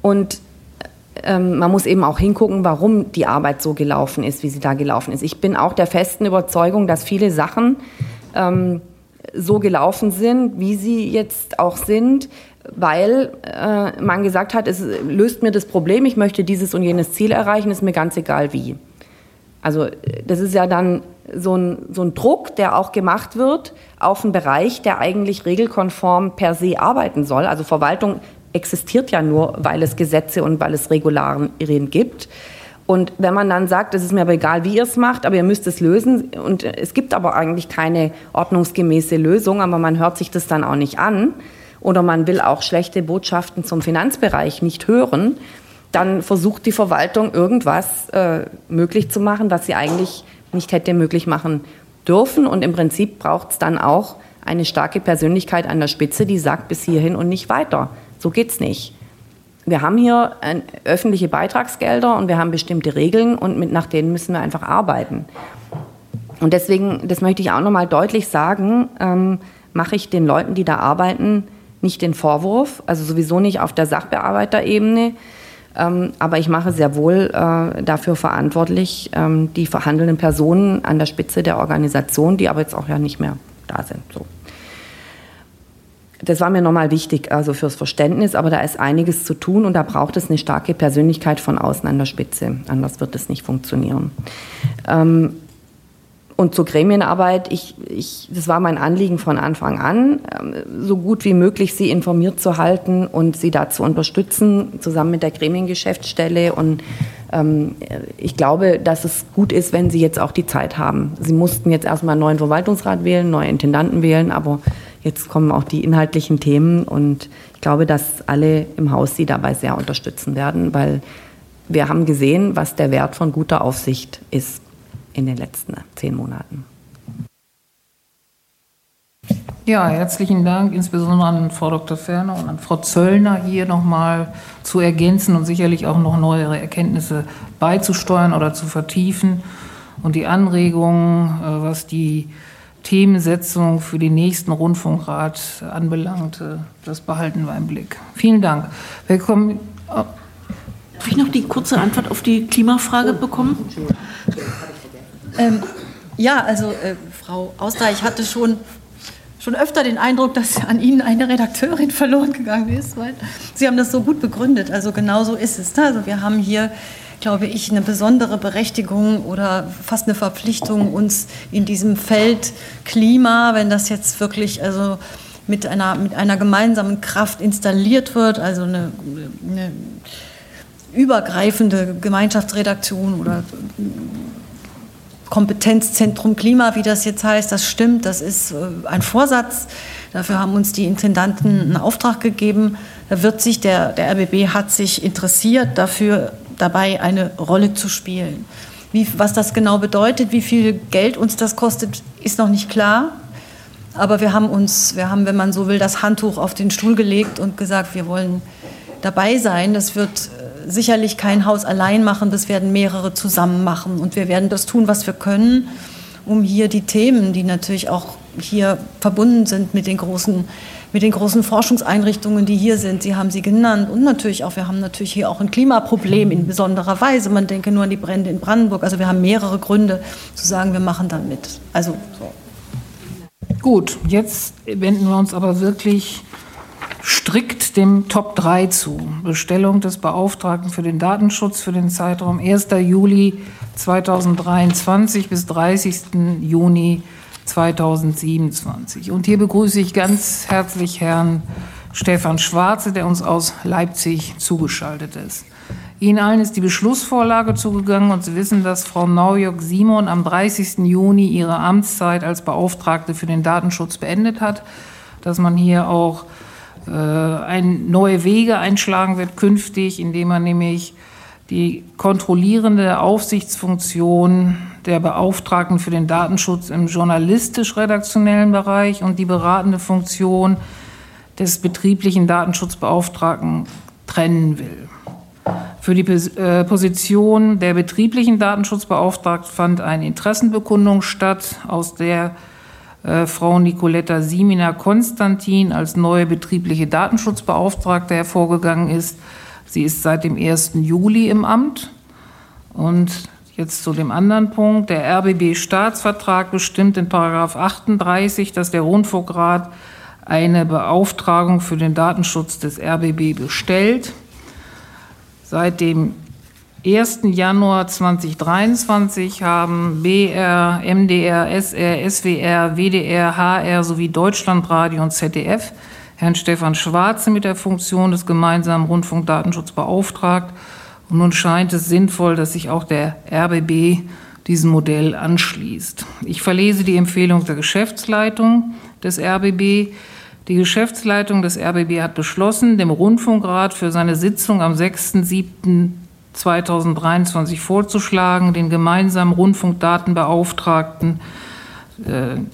Und ähm, man muss eben auch hingucken, warum die Arbeit so gelaufen ist, wie sie da gelaufen ist. Ich bin auch der festen Überzeugung, dass viele Sachen ähm, so gelaufen sind, wie sie jetzt auch sind, weil äh, man gesagt hat, es löst mir das Problem, ich möchte dieses und jenes Ziel erreichen, ist mir ganz egal wie. Also das ist ja dann so ein, so ein Druck, der auch gemacht wird auf einen Bereich, der eigentlich regelkonform per se arbeiten soll. Also Verwaltung existiert ja nur, weil es Gesetze und weil es Regularien gibt. Und wenn man dann sagt, es ist mir aber egal, wie ihr es macht, aber ihr müsst es lösen, und es gibt aber eigentlich keine ordnungsgemäße Lösung, aber man hört sich das dann auch nicht an, oder man will auch schlechte Botschaften zum Finanzbereich nicht hören, dann versucht die Verwaltung irgendwas äh, möglich zu machen, was sie eigentlich nicht hätte möglich machen dürfen. Und im Prinzip braucht es dann auch eine starke Persönlichkeit an der Spitze, die sagt bis hierhin und nicht weiter. So geht's nicht. Wir haben hier äh, öffentliche Beitragsgelder und wir haben bestimmte Regeln und mit, nach denen müssen wir einfach arbeiten. Und deswegen, das möchte ich auch nochmal deutlich sagen, ähm, mache ich den Leuten, die da arbeiten, nicht den Vorwurf, also sowieso nicht auf der Sachbearbeiterebene, ähm, aber ich mache sehr wohl äh, dafür verantwortlich ähm, die verhandelnden Personen an der Spitze der Organisation, die aber jetzt auch ja nicht mehr da sind. So das war mir nochmal wichtig, also fürs Verständnis, aber da ist einiges zu tun und da braucht es eine starke Persönlichkeit von außen an der Spitze. Anders wird es nicht funktionieren. Ähm, und zur Gremienarbeit, ich, ich, das war mein Anliegen von Anfang an, ähm, so gut wie möglich Sie informiert zu halten und Sie da zu unterstützen, zusammen mit der Gremiengeschäftsstelle. Und ähm, ich glaube, dass es gut ist, wenn Sie jetzt auch die Zeit haben. Sie mussten jetzt erstmal einen neuen Verwaltungsrat wählen, neue Intendanten wählen, aber Jetzt kommen auch die inhaltlichen Themen und ich glaube, dass alle im Haus Sie dabei sehr unterstützen werden, weil wir haben gesehen, was der Wert von guter Aufsicht ist in den letzten zehn Monaten. Ja, herzlichen Dank, insbesondere an Frau Dr. Ferner und an Frau Zöllner hier nochmal zu ergänzen und sicherlich auch noch neuere Erkenntnisse beizusteuern oder zu vertiefen. Und die Anregungen, äh, was die Themensetzung für den nächsten Rundfunkrat anbelangt, äh, das behalten wir im Blick. Vielen Dank. Wir kommen. Oh. Darf ich noch die kurze Antwort auf die Klimafrage bekommen? Ähm, ja, also äh, Frau Auster, ich hatte schon schon öfter den Eindruck, dass an Ihnen eine Redakteurin verloren gegangen ist, weil Sie haben das so gut begründet. Also genau so ist es. Also wir haben hier, glaube ich, eine besondere Berechtigung oder fast eine Verpflichtung, uns in diesem Feld Klima, wenn das jetzt wirklich also mit einer, mit einer gemeinsamen Kraft installiert wird, also eine, eine übergreifende Gemeinschaftsredaktion oder Kompetenzzentrum Klima, wie das jetzt heißt, das stimmt, das ist äh, ein Vorsatz. Dafür haben uns die Intendanten einen Auftrag gegeben. Da wird sich der, der RBB hat sich interessiert, dafür dabei eine Rolle zu spielen. Wie, was das genau bedeutet, wie viel Geld uns das kostet, ist noch nicht klar. Aber wir haben uns, wir haben, wenn man so will, das Handtuch auf den Stuhl gelegt und gesagt, wir wollen dabei sein. Das wird äh, sicherlich kein Haus allein machen, das werden mehrere zusammen machen. Und wir werden das tun, was wir können, um hier die Themen, die natürlich auch hier verbunden sind mit den großen, mit den großen Forschungseinrichtungen, die hier sind, Sie haben sie genannt. Und natürlich auch, wir haben natürlich hier auch ein Klimaproblem in besonderer Weise. Man denke nur an die Brände in Brandenburg. Also wir haben mehrere Gründe zu sagen, wir machen da mit. Also so. Gut, jetzt wenden wir uns aber wirklich strikt dem Top 3 zu. Bestellung des Beauftragten für den Datenschutz für den Zeitraum 1. Juli 2023 bis 30. Juni 2027. Und hier begrüße ich ganz herzlich Herrn Stefan Schwarze, der uns aus Leipzig zugeschaltet ist. Ihnen allen ist die Beschlussvorlage zugegangen und Sie wissen, dass Frau Naujok-Simon am 30. Juni ihre Amtszeit als Beauftragte für den Datenschutz beendet hat, dass man hier auch äh, ein, neue Wege einschlagen wird künftig, indem man nämlich die kontrollierende Aufsichtsfunktion der Beauftragten für den Datenschutz im journalistisch-redaktionellen Bereich und die beratende Funktion des betrieblichen Datenschutzbeauftragten trennen will. Für die äh, Position der betrieblichen Datenschutzbeauftragten fand eine Interessenbekundung statt, aus der äh, Frau Nicoletta Simina Konstantin als neue betriebliche Datenschutzbeauftragte hervorgegangen ist. Sie ist seit dem 1. Juli im Amt. Und jetzt zu dem anderen Punkt. Der RBB-Staatsvertrag bestimmt in Paragraph 38, dass der Rundfunkrat eine Beauftragung für den Datenschutz des RBB bestellt. Seit dem 1. Januar 2023 haben BR, MDR, SR, SWR, WDR, HR sowie Deutschlandradio und ZDF Herrn Stefan Schwarze mit der Funktion des gemeinsamen Rundfunkdatenschutzes beauftragt. Und nun scheint es sinnvoll, dass sich auch der RBB diesem Modell anschließt. Ich verlese die Empfehlung der Geschäftsleitung des RBB. Die Geschäftsleitung des RBB hat beschlossen, dem Rundfunkrat für seine Sitzung am 6.7. 2023 vorzuschlagen, den gemeinsamen Rundfunkdatenbeauftragten,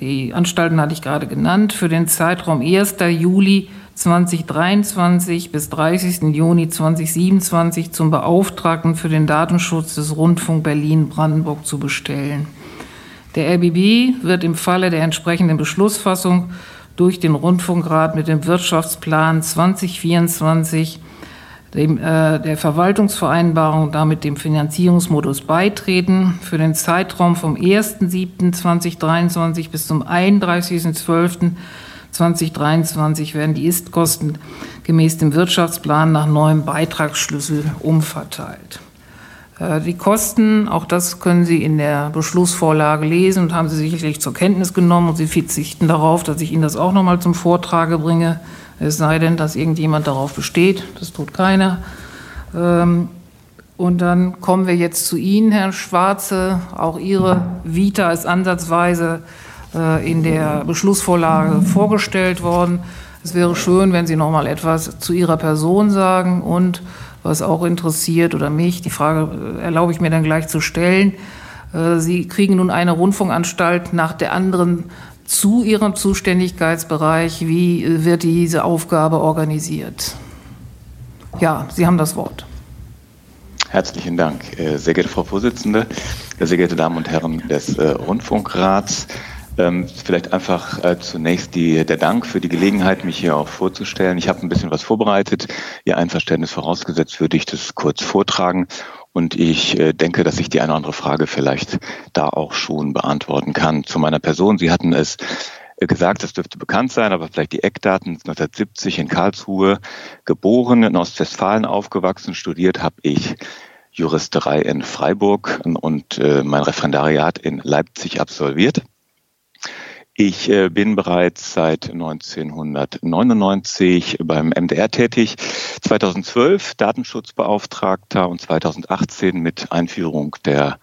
die Anstalten hatte ich gerade genannt, für den Zeitraum 1. Juli 2023 bis 30. Juni 2027 zum Beauftragten für den Datenschutz des Rundfunk Berlin-Brandenburg zu bestellen. Der RBB wird im Falle der entsprechenden Beschlussfassung durch den Rundfunkrat mit dem Wirtschaftsplan 2024 dem, äh, der Verwaltungsvereinbarung, damit dem Finanzierungsmodus beitreten. Für den Zeitraum vom 1.7.2023 bis zum 31.12.2023 werden die Istkosten gemäß dem Wirtschaftsplan nach neuem Beitragsschlüssel umverteilt. Äh, die Kosten, auch das können Sie in der Beschlussvorlage lesen und haben Sie sicherlich zur Kenntnis genommen und Sie verzichten darauf, dass ich Ihnen das auch noch mal zum Vortrage bringe. Es sei denn, dass irgendjemand darauf besteht. Das tut keiner. Ähm, und dann kommen wir jetzt zu Ihnen, Herr Schwarze. Auch Ihre Vita ist ansatzweise äh, in der Beschlussvorlage vorgestellt worden. Es wäre schön, wenn Sie noch mal etwas zu Ihrer Person sagen und was auch interessiert oder mich, die Frage äh, erlaube ich mir dann gleich zu stellen. Äh, Sie kriegen nun eine Rundfunkanstalt nach der anderen zu Ihrem Zuständigkeitsbereich. Wie wird diese Aufgabe organisiert? Ja, Sie haben das Wort. Herzlichen Dank, äh, sehr geehrte Frau Vorsitzende, sehr geehrte Damen und Herren des äh, Rundfunkrats. Ähm, vielleicht einfach äh, zunächst die, der Dank für die Gelegenheit, mich hier auch vorzustellen. Ich habe ein bisschen was vorbereitet. Ihr Einverständnis vorausgesetzt würde ich das kurz vortragen und ich äh, denke, dass ich die eine oder andere Frage vielleicht da auch schon beantworten kann. Zu meiner Person. Sie hatten es gesagt, das dürfte bekannt sein, aber vielleicht die Eckdaten 1970 in Karlsruhe geboren, in Ostwestfalen aufgewachsen, studiert habe ich Juristerei in Freiburg und äh, mein Referendariat in Leipzig absolviert. Ich äh, bin bereits seit 1999 beim MDR tätig, 2012 Datenschutzbeauftragter und 2018 mit Einführung der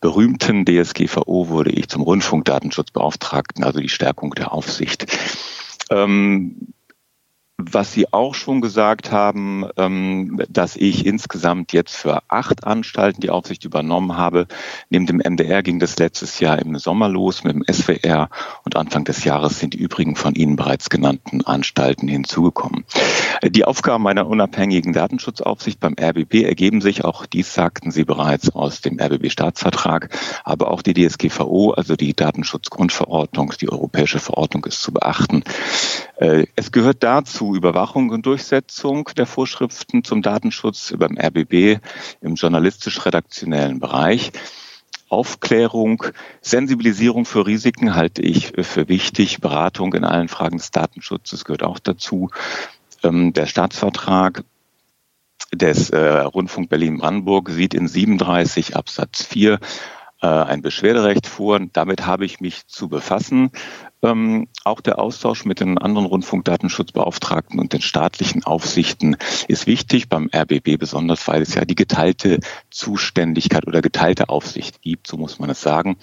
berühmten DSGVO wurde ich zum Rundfunkdatenschutzbeauftragten, also die Stärkung der Aufsicht. Ähm, was Sie auch schon gesagt haben, ähm, dass ich insgesamt jetzt für acht Anstalten die Aufsicht übernommen habe. Neben dem MDR ging das letztes Jahr im Sommer los mit dem SWR und Anfang des Jahres sind die übrigen von Ihnen bereits genannten Anstalten hinzugekommen. Die Aufgaben einer unabhängigen Datenschutzaufsicht beim RBB ergeben sich, auch dies sagten Sie bereits aus dem RBB-Staatsvertrag, aber auch die DSGVO, also die Datenschutzgrundverordnung, die europäische Verordnung ist zu beachten. Äh, es gehört dazu Überwachung und Durchsetzung der Vorschriften zum Datenschutz beim RBB im journalistisch-redaktionellen Bereich. Aufklärung, Sensibilisierung für Risiken halte ich für wichtig. Beratung in allen Fragen des Datenschutzes gehört auch dazu. Ähm, der Staatsvertrag des äh, Rundfunk Berlin-Brandenburg sieht in 37 Absatz 4 äh, ein Beschwerderecht vor. Damit habe ich mich zu befassen. Ähm, auch der Austausch mit den anderen Rundfunkdatenschutzbeauftragten und den staatlichen Aufsichten ist wichtig, beim RBB besonders, weil es ja die geteilte Zuständigkeit oder geteilte Aufsicht gibt, so muss man es sagen.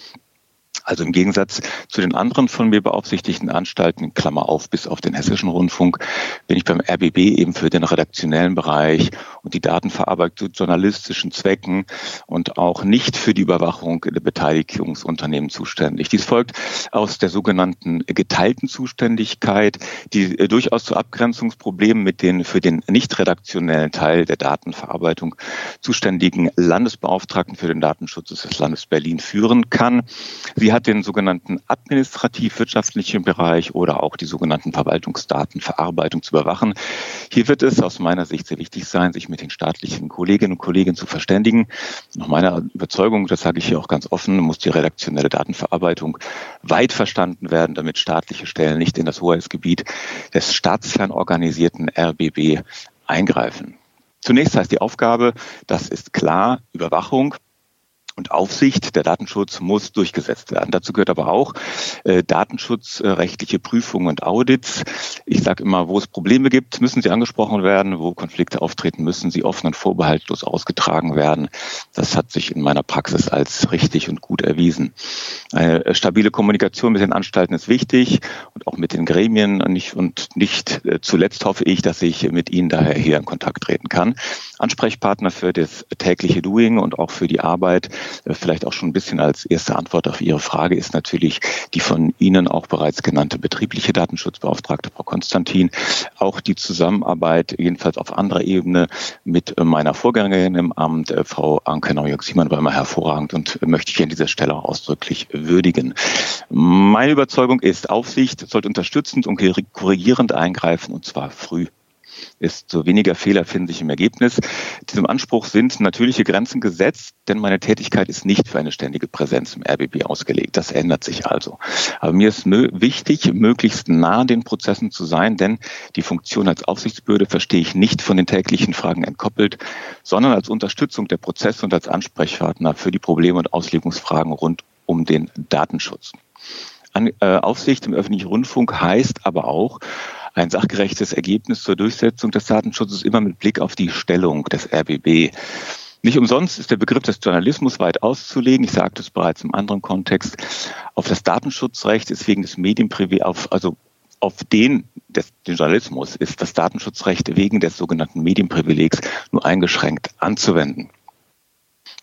Also im Gegensatz zu den anderen von mir beaufsichtigten Anstalten, Klammer auf, bis auf den Hessischen Rundfunk, bin ich beim RBB eben für den redaktionellen Bereich und die Datenverarbeitung zu journalistischen Zwecken und auch nicht für die Überwachung der Beteiligungsunternehmen zuständig. Dies folgt aus der sogenannten geteilten Zuständigkeit, die äh, durchaus zu Abgrenzungsproblemen mit den für den nicht redaktionellen Teil der Datenverarbeitung zuständigen Landesbeauftragten für den Datenschutz des Landes Berlin führen kann. Sie hat den sogenannten administrativ-wirtschaftlichen Bereich oder auch die sogenannten Verwaltungsdatenverarbeitung zu überwachen. Hier wird es aus meiner Sicht sehr wichtig sein, sich mit den staatlichen Kolleginnen und Kollegen zu verständigen. Nach meiner Überzeugung, das sage ich hier auch ganz offen, muss die redaktionelle Datenverarbeitung weit verstanden werden, damit staatliche Stellen nicht in das Hoheitsgebiet des staatsfernorganisierten RBB eingreifen. Zunächst heißt die Aufgabe, das ist klar, Überwachung und Aufsicht, der Datenschutz muss durchgesetzt werden. Dazu gehört aber auch äh, datenschutzrechtliche Prüfungen und Audits. Ich sage immer, wo es Probleme gibt, müssen sie angesprochen werden, wo Konflikte auftreten, müssen sie offen und vorbehaltlos ausgetragen werden. Das hat sich in meiner Praxis als richtig und gut erwiesen. Eine stabile Kommunikation mit den Anstalten ist wichtig und auch mit den Gremien und nicht äh, zuletzt hoffe ich, dass ich mit Ihnen daher hier in Kontakt treten kann. Ansprechpartner für das tägliche Doing und auch für die Arbeit äh, vielleicht auch schon ein bisschen als erste Antwort auf Ihre Frage ist natürlich die von Ihnen auch bereits genannte betriebliche Datenschutzbeauftragte, Frau Konstantin. Auch die Zusammenarbeit, jedenfalls auf anderer Ebene, mit äh, meiner Vorgängerin im Amt, äh, Frau Anke Neujörg-Siemann, war immer hervorragend und möchte ich an dieser Stelle auch ausdrücklich würdigen. Meine Überzeugung ist, Aufsicht sollte unterstützend und korrigierend eingreifen und zwar früh desto weniger Fehler finden sich im Ergebnis. Diesem Anspruch sind natürliche Grenzen gesetzt, denn meine Tätigkeit ist nicht für eine ständige Präsenz im RBB ausgelegt. Das ändert sich also. Aber mir ist wichtig, möglichst nah den Prozessen zu sein, denn die Funktion als Aufsichtsbehörde verstehe ich nicht von den täglichen Fragen entkoppelt, sondern als Unterstützung der Prozesse und als Ansprechpartner für die Probleme und Auslegungsfragen rund um den Datenschutz. Äh, Aufsicht im öffentlichen Rundfunk heißt aber auch, ein sachgerechtes Ergebnis zur Durchsetzung des Datenschutzes immer mit Blick auf die Stellung des RBB. Nicht umsonst ist der Begriff des Journalismus weit auszulegen. Ich sagte es bereits im anderen Kontext. Auf das Datenschutzrecht ist wegen des Medienprivilegs, auf, also auf den, des, den Journalismus ist das Datenschutzrecht wegen des sogenannten Medienprivilegs nur eingeschränkt anzuwenden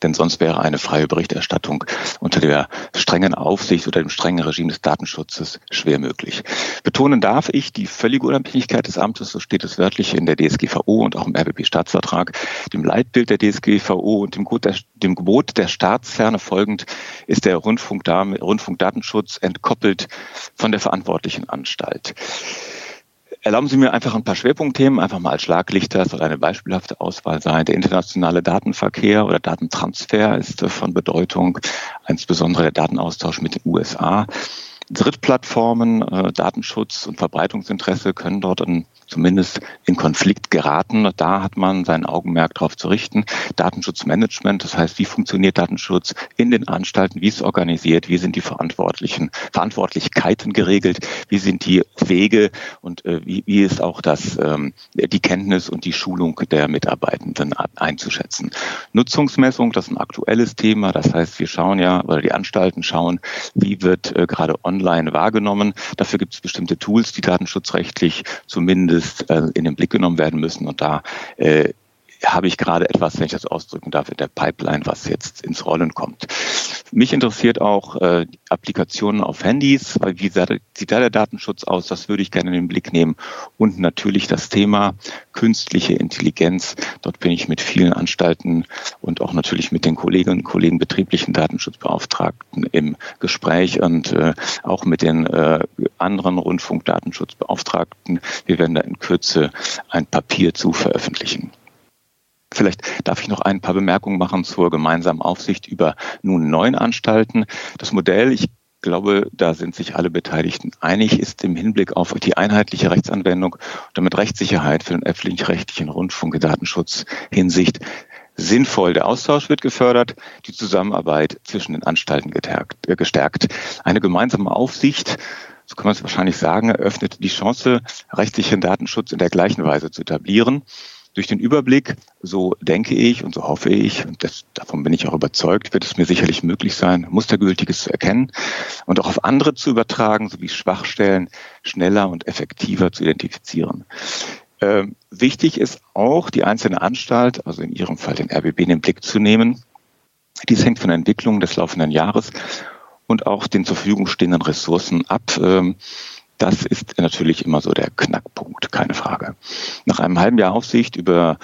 denn sonst wäre eine freie Berichterstattung unter der strengen Aufsicht oder dem strengen Regime des Datenschutzes schwer möglich. Betonen darf ich die völlige Unabhängigkeit des Amtes, so steht es wörtlich in der DSGVO und auch im RBB-Staatsvertrag, dem Leitbild der DSGVO und dem, der, dem Gebot der Staatsferne folgend ist der Rundfunk, Rundfunkdatenschutz entkoppelt von der verantwortlichen Anstalt. Erlauben Sie mir einfach ein paar Schwerpunktthemen, einfach mal als Schlaglichter, soll eine beispielhafte Auswahl sein. Der internationale Datenverkehr oder Datentransfer ist von Bedeutung, insbesondere der Datenaustausch mit den USA. Drittplattformen, äh, Datenschutz und Verbreitungsinteresse können dort ein zumindest in Konflikt geraten. Da hat man sein Augenmerk darauf zu richten. Datenschutzmanagement, das heißt, wie funktioniert Datenschutz in den Anstalten, wie ist es organisiert, wie sind die Verantwortlichen, Verantwortlichkeiten geregelt, wie sind die Wege und äh, wie, wie ist auch das, ähm, die Kenntnis und die Schulung der Mitarbeitenden einzuschätzen. Nutzungsmessung, das ist ein aktuelles Thema. Das heißt, wir schauen ja, oder die Anstalten schauen, wie wird äh, gerade online wahrgenommen. Dafür gibt es bestimmte Tools, die datenschutzrechtlich zumindest zumindest äh, in den Blick genommen werden müssen. Und da äh, habe ich gerade etwas, wenn ich das ausdrücken darf, in der Pipeline, was jetzt ins Rollen kommt. Mich interessiert auch äh, Applikationen auf Handys, weil wie sieht da der Datenschutz aus? Das würde ich gerne in den Blick nehmen. Und natürlich das Thema künstliche Intelligenz. Dort bin ich mit vielen Anstalten und auch natürlich mit den Kolleginnen und Kollegen betrieblichen Datenschutzbeauftragten im Gespräch und äh, auch mit den äh, anderen Rundfunkdatenschutzbeauftragten. Wir werden da in Kürze ein Papier zu veröffentlichen. Vielleicht darf ich noch ein paar Bemerkungen machen zur gemeinsamen Aufsicht über nun neun Anstalten. Das Modell, ich glaube, da sind sich alle Beteiligten einig, ist im Hinblick auf die einheitliche Rechtsanwendung und damit Rechtssicherheit für den öffentlich-rechtlichen Rundfunk Datenschutz Hinsicht sinnvoll. Der Austausch wird gefördert, die Zusammenarbeit zwischen den Anstalten äh, gestärkt. Eine gemeinsame Aufsicht so kann man es wahrscheinlich sagen, eröffnet die Chance, rechtlichen Datenschutz in der gleichen Weise zu etablieren. Durch den Überblick, so denke ich und so hoffe ich, und das, davon bin ich auch überzeugt, wird es mir sicherlich möglich sein, Mustergültiges zu erkennen und auch auf andere zu übertragen, sowie Schwachstellen schneller und effektiver zu identifizieren. Ähm, wichtig ist auch, die einzelne Anstalt, also in Ihrem Fall den RBB, in den Blick zu nehmen. Dies hängt von der Entwicklung des laufenden Jahres und auch den zur Verfügung stehenden Ressourcen ab. Ähm, das ist natürlich immer so der Knackpunkt, keine Frage. Nach einem halben Jahr Aufsicht über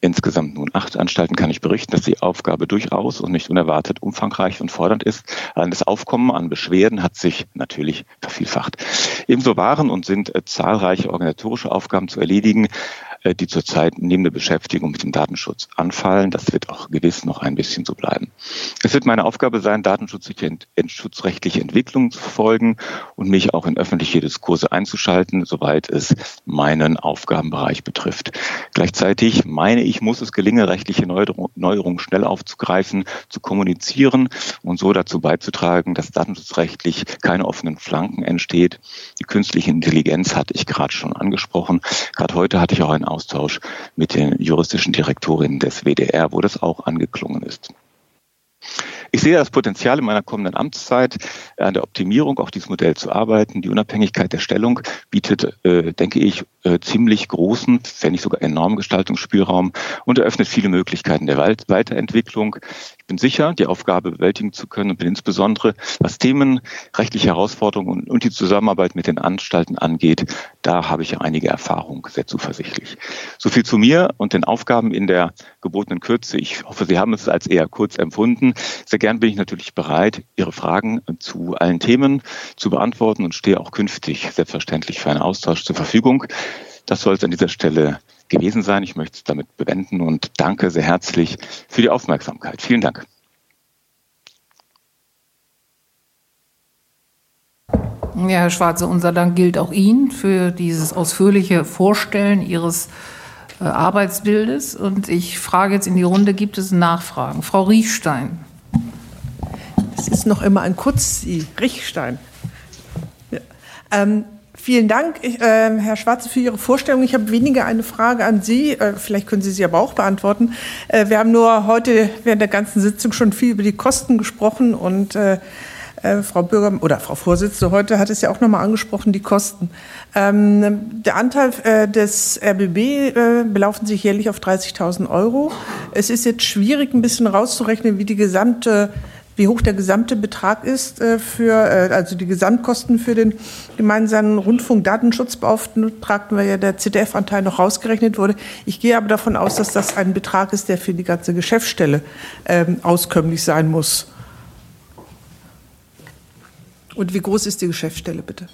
insgesamt nun acht Anstalten kann ich berichten, dass die Aufgabe durchaus und nicht unerwartet umfangreich und fordernd ist. Das Aufkommen an Beschwerden hat sich natürlich vervielfacht. Ebenso waren und sind äh, zahlreiche organisatorische Aufgaben zu erledigen, die zurzeit neben der Beschäftigung mit dem Datenschutz anfallen. Das wird auch gewiss noch ein bisschen so bleiben. Es wird meine Aufgabe sein, datenschutzrechtliche Entwicklungen zu verfolgen und mich auch in öffentliche Diskurse einzuschalten, soweit es meinen Aufgabenbereich betrifft. Gleichzeitig meine ich, muss es gelingen, rechtliche Neuerungen schnell aufzugreifen, zu kommunizieren und so dazu beizutragen, dass datenschutzrechtlich keine offenen Flanken entsteht. Die künstliche Intelligenz hatte ich gerade schon angesprochen. Gerade heute hatte ich auch einen Austausch mit den juristischen Direktorinnen des WDR, wo das auch angeklungen ist. Ich sehe das Potenzial in meiner kommenden Amtszeit an der Optimierung auch dieses Modell zu arbeiten. Die Unabhängigkeit der Stellung bietet, äh, denke ich, äh, ziemlich großen, wenn nicht sogar enormen Gestaltungsspielraum und eröffnet viele Möglichkeiten der Weiterentwicklung. Ich bin sicher, die Aufgabe bewältigen zu können und bin insbesondere, was Themen, rechtliche Herausforderungen und die Zusammenarbeit mit den Anstalten angeht, da habe ich einige Erfahrung, sehr zuversichtlich. So viel zu mir und den Aufgaben in der gebotenen Kürze. Ich hoffe, Sie haben es als eher kurz empfunden. Sehr gern bin ich natürlich bereit, Ihre Fragen zu allen Themen zu beantworten und stehe auch künftig selbstverständlich für einen Austausch zur Verfügung. Das soll es an dieser Stelle gewesen sein. Ich möchte es damit bewenden und danke sehr herzlich für die Aufmerksamkeit. Vielen Dank. Ja, Herr Schwarze, unser Dank gilt auch Ihnen für dieses ausführliche Vorstellen Ihres äh, Arbeitsbildes. Und ich frage jetzt in die Runde, gibt es Nachfragen? Frau Riechstein. Es ist noch immer ein Kurz-I, Riechstein. Ja. Ähm, Vielen Dank, ich, äh, Herr Schwarze, für Ihre Vorstellung. Ich habe weniger eine Frage an Sie. Äh, vielleicht können Sie sie aber auch beantworten. Äh, wir haben nur heute während der ganzen Sitzung schon viel über die Kosten gesprochen und äh, äh, Frau Bürger oder Frau Vorsitzende heute hat es ja auch nochmal angesprochen, die Kosten. Ähm, der Anteil äh, des RBB äh, belaufen sich jährlich auf 30.000 Euro. Es ist jetzt schwierig, ein bisschen rauszurechnen, wie die gesamte wie hoch der gesamte Betrag ist äh, für, äh, also die Gesamtkosten für den gemeinsamen Rundfunkdatenschutzbeauftragten, weil ja der ZDF-Anteil noch rausgerechnet wurde. Ich gehe aber davon aus, dass das ein Betrag ist, der für die ganze Geschäftsstelle ähm, auskömmlich sein muss. Und wie groß ist die Geschäftsstelle bitte?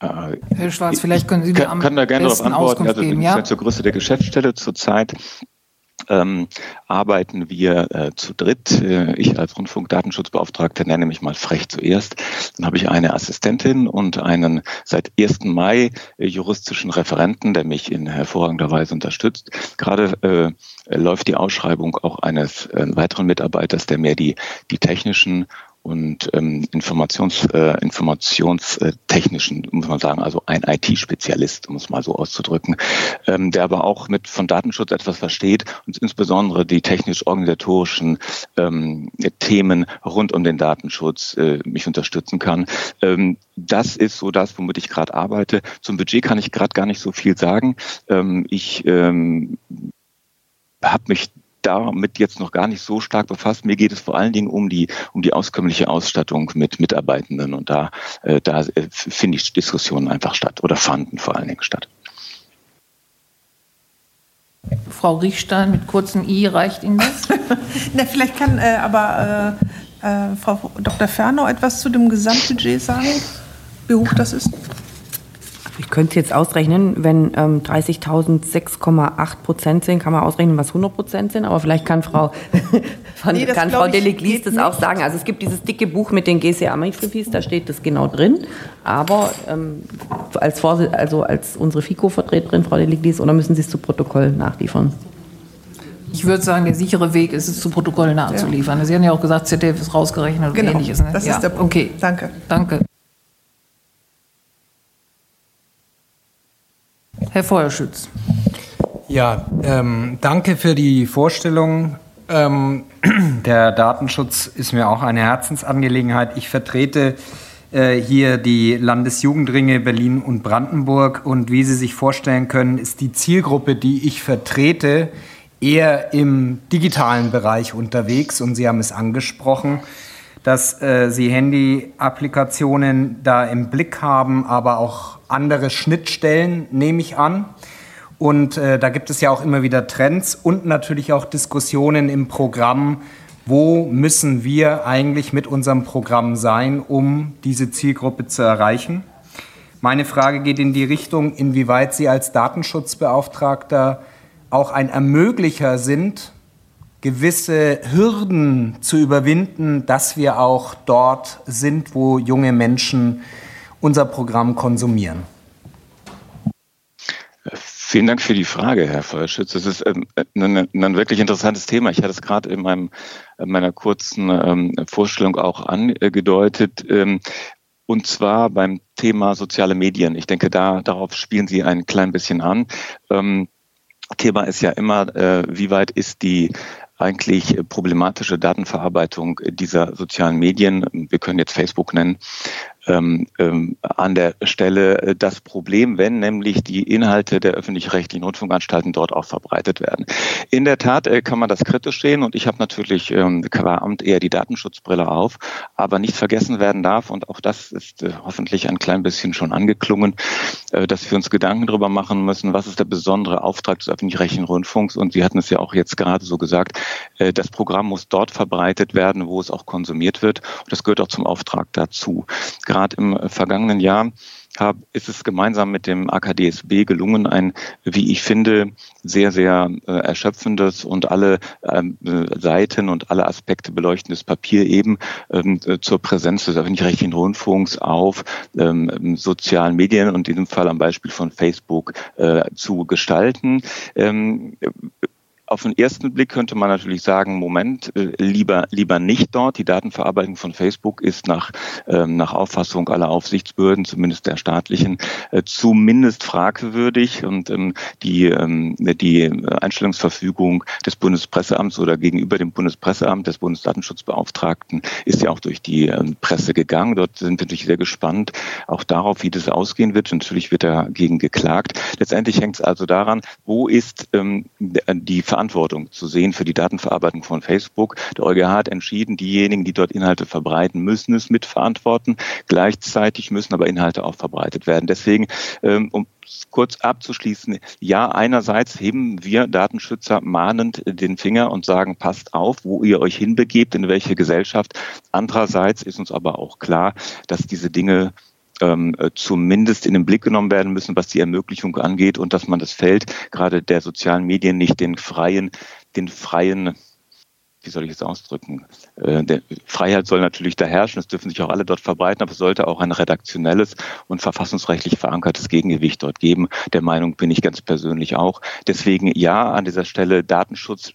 Herr Schwarz, vielleicht können Sie mir am kann da gerne darauf antworten. Auskunft also geben, ja? zur Größe der Geschäftsstelle zurzeit ähm, arbeiten wir äh, zu dritt. Äh, ich als Rundfunkdatenschutzbeauftragter nenne mich mal frech zuerst. Dann habe ich eine Assistentin und einen seit 1. Mai äh, juristischen Referenten, der mich in hervorragender Weise unterstützt. Gerade äh, läuft die Ausschreibung auch eines äh, weiteren Mitarbeiters, der mehr die, die technischen und ähm, Informations, äh, informationstechnischen, muss man sagen, also ein IT-Spezialist, um es mal so auszudrücken, ähm, der aber auch mit von Datenschutz etwas versteht und insbesondere die technisch-organisatorischen ähm, Themen rund um den Datenschutz äh, mich unterstützen kann. Ähm, das ist so das, womit ich gerade arbeite. Zum Budget kann ich gerade gar nicht so viel sagen. Ähm, ich ähm, habe mich damit jetzt noch gar nicht so stark befasst. Mir geht es vor allen Dingen um die, um die auskömmliche Ausstattung mit Mitarbeitenden und da, äh, da äh, finde ich Diskussionen einfach statt oder fanden vor allen Dingen statt. Frau Riechstein mit kurzem I, reicht Ihnen das? Na, vielleicht kann äh, aber äh, äh, Frau Dr. Fernau etwas zu dem Gesamtbudget sagen, wie hoch das ist. Ich könnte es jetzt ausrechnen, wenn ähm, 30.000 6,8 Prozent sind, kann man ausrechnen, was 100 Prozent sind. Aber vielleicht kann Frau, von, nee, kann Frau Deleglis das auch sagen. Also es gibt dieses dicke Buch mit den GCA-Mikrofis, da steht das genau drin. Aber ähm, als, also als unsere FICO-Vertreterin, Frau Deleglis, oder müssen Sie es zu Protokoll nachliefern? Ich würde sagen, der sichere Weg ist es, zu Protokoll nachzuliefern. Ja. Sie haben ja auch gesagt, ZDF ist rausgerechnet genau, und ähnliches. Ne? Das ja. ist der Punkt. Okay. Danke. Danke. Herr Feuerschütz. Ja, ähm, danke für die Vorstellung. Ähm, der Datenschutz ist mir auch eine Herzensangelegenheit. Ich vertrete äh, hier die Landesjugendringe Berlin und Brandenburg und wie Sie sich vorstellen können, ist die Zielgruppe, die ich vertrete, eher im digitalen Bereich unterwegs und Sie haben es angesprochen dass äh, Sie Handy-Applikationen da im Blick haben, aber auch andere Schnittstellen, nehme ich an. Und äh, da gibt es ja auch immer wieder Trends und natürlich auch Diskussionen im Programm, wo müssen wir eigentlich mit unserem Programm sein, um diese Zielgruppe zu erreichen. Meine Frage geht in die Richtung, inwieweit Sie als Datenschutzbeauftragter auch ein Ermöglicher sind, gewisse Hürden zu überwinden, dass wir auch dort sind, wo junge Menschen unser Programm konsumieren. Vielen Dank für die Frage, Herr Feuerschütz. Das ist ähm, ein, ein, wirklich interessantes Thema. Ich hatte es gerade in meinem, in meiner kurzen ähm, Vorstellung auch angedeutet. Ähm, und zwar beim Thema soziale Medien. Ich denke, da, darauf spielen Sie ein klein bisschen an. Thema ist ja immer, äh, wie weit ist die eigentlich problematische Datenverarbeitung dieser sozialen Medien, wir können jetzt Facebook nennen, ähm, ähm, an der Stelle äh, das Problem, wenn nämlich die Inhalte der öffentlich-rechtlichen Rundfunkanstalten dort auch verbreitet werden. In der Tat äh, kann man das kritisch sehen und ich habe natürlich ähm, qua Amt eher die Datenschutzbrille auf, aber nicht vergessen werden darf und auch das ist äh, hoffentlich ein klein bisschen schon angeklungen, äh, dass wir uns Gedanken darüber machen müssen, was ist der besondere Auftrag des öffentlich-rechtlichen Rundfunks und Sie hatten es ja auch jetzt gerade so gesagt, äh, das Programm muss dort verbreitet werden, wo es auch konsumiert wird und das gehört auch zum Auftrag dazu. Gerade gerade im vergangenen Jahr hab, ist es gemeinsam mit dem AKDSB gelungen, ein, wie ich finde, sehr, sehr äh, erschöpfendes und alle ähm, äh, Seiten und alle Aspekte beleuchtendes Papier eben ähm, äh, zur Präsenz des öffentlich-rechtlichen Rundfunks auf ähm, sozialen Medien und in diesem Fall am Beispiel von Facebook äh, zu gestalten. Ähm, auf den ersten Blick könnte man natürlich sagen, Moment, äh, lieber, lieber nicht dort. Die Datenverarbeitung von Facebook ist nach, ähm, nach Auffassung aller Aufsichtsbehörden, zumindest der staatlichen, äh, zumindest fragwürdig. Und ähm, die, ähm, die Einstellungsverfügung des Bundespresseamts oder gegenüber dem Bundespresseamt des Bundesdatenschutzbeauftragten ist ja auch durch die Presse gegangen. Dort sind wir natürlich sehr gespannt, auch darauf, wie das ausgehen wird. Natürlich wird dagegen geklagt. Letztendlich hängt es also daran, wo ist die Ver Verantwortung zu sehen für die Datenverarbeitung von Facebook. Der EuGH hat entschieden, diejenigen, die dort Inhalte verbreiten, müssen es mitverantworten. Gleichzeitig müssen aber Inhalte auch verbreitet werden. Deswegen, ähm, um kurz abzuschließen, ja, einerseits heben wir Datenschützer mahnend den Finger und sagen, passt auf, wo ihr euch hinbegebt, in welche Gesellschaft. Andererseits ist uns aber auch klar, dass diese Dinge ähm, äh, zumindest in den Blick genommen werden müssen, was die Ermöglichung angeht und dass man das Feld gerade der sozialen Medien nicht den freien, den freien wie soll ich es ausdrücken? Äh, der Freiheit soll natürlich da herrschen, es dürfen sich auch alle dort verbreiten, aber es sollte auch ein redaktionelles und verfassungsrechtlich verankertes Gegengewicht dort geben. Der Meinung bin ich ganz persönlich auch. Deswegen ja, an dieser Stelle Datenschutz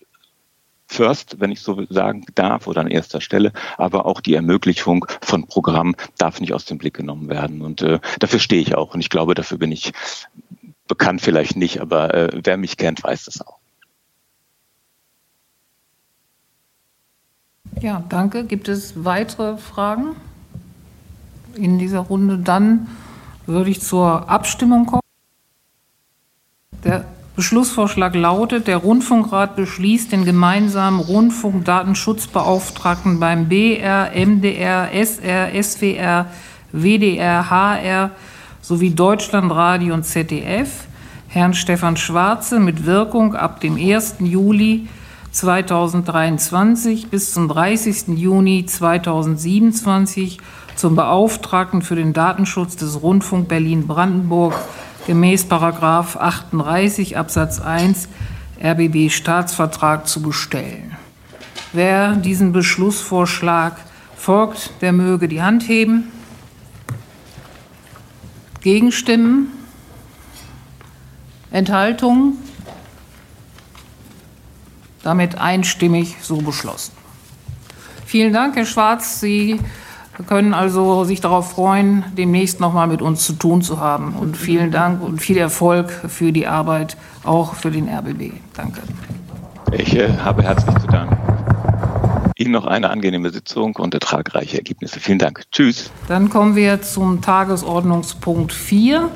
First, wenn ich so sagen darf, oder an erster Stelle, aber auch die Ermöglichung von Programmen darf nicht aus dem Blick genommen werden. Und äh, dafür stehe ich auch. Und ich glaube, dafür bin ich bekannt vielleicht nicht, aber äh, wer mich kennt, weiß das auch. Ja, danke. Gibt es weitere Fragen in dieser Runde? Dann würde ich zur Abstimmung kommen. Der Beschlussvorschlag lautet, der Rundfunkrat beschließt den gemeinsamen Rundfunkdatenschutzbeauftragten beim BR, MDR, SR, SWR, WDR, HR sowie Deutschlandradio und ZDF, Herrn Stefan Schwarze, mit Wirkung ab dem 1. Juli 2023 bis zum 30. Juni 2027 zum Beauftragten für den Datenschutz des Rundfunk Berlin-Brandenburg gemäß 38 Absatz 1 RBB Staatsvertrag zu bestellen. Wer diesen Beschlussvorschlag folgt, der möge die Hand heben. Gegenstimmen? Enthaltungen? Damit einstimmig so beschlossen. Vielen Dank, Herr Schwarz. Sie können also sich darauf freuen, demnächst noch mal mit uns zu tun zu haben. Und vielen Dank und viel Erfolg für die Arbeit, auch für den RBB. Danke. Ich äh, habe herzlich zu danken. Ihnen noch eine angenehme Sitzung und ertragreiche Ergebnisse. Vielen Dank. Tschüss. Dann kommen wir zum Tagesordnungspunkt 4.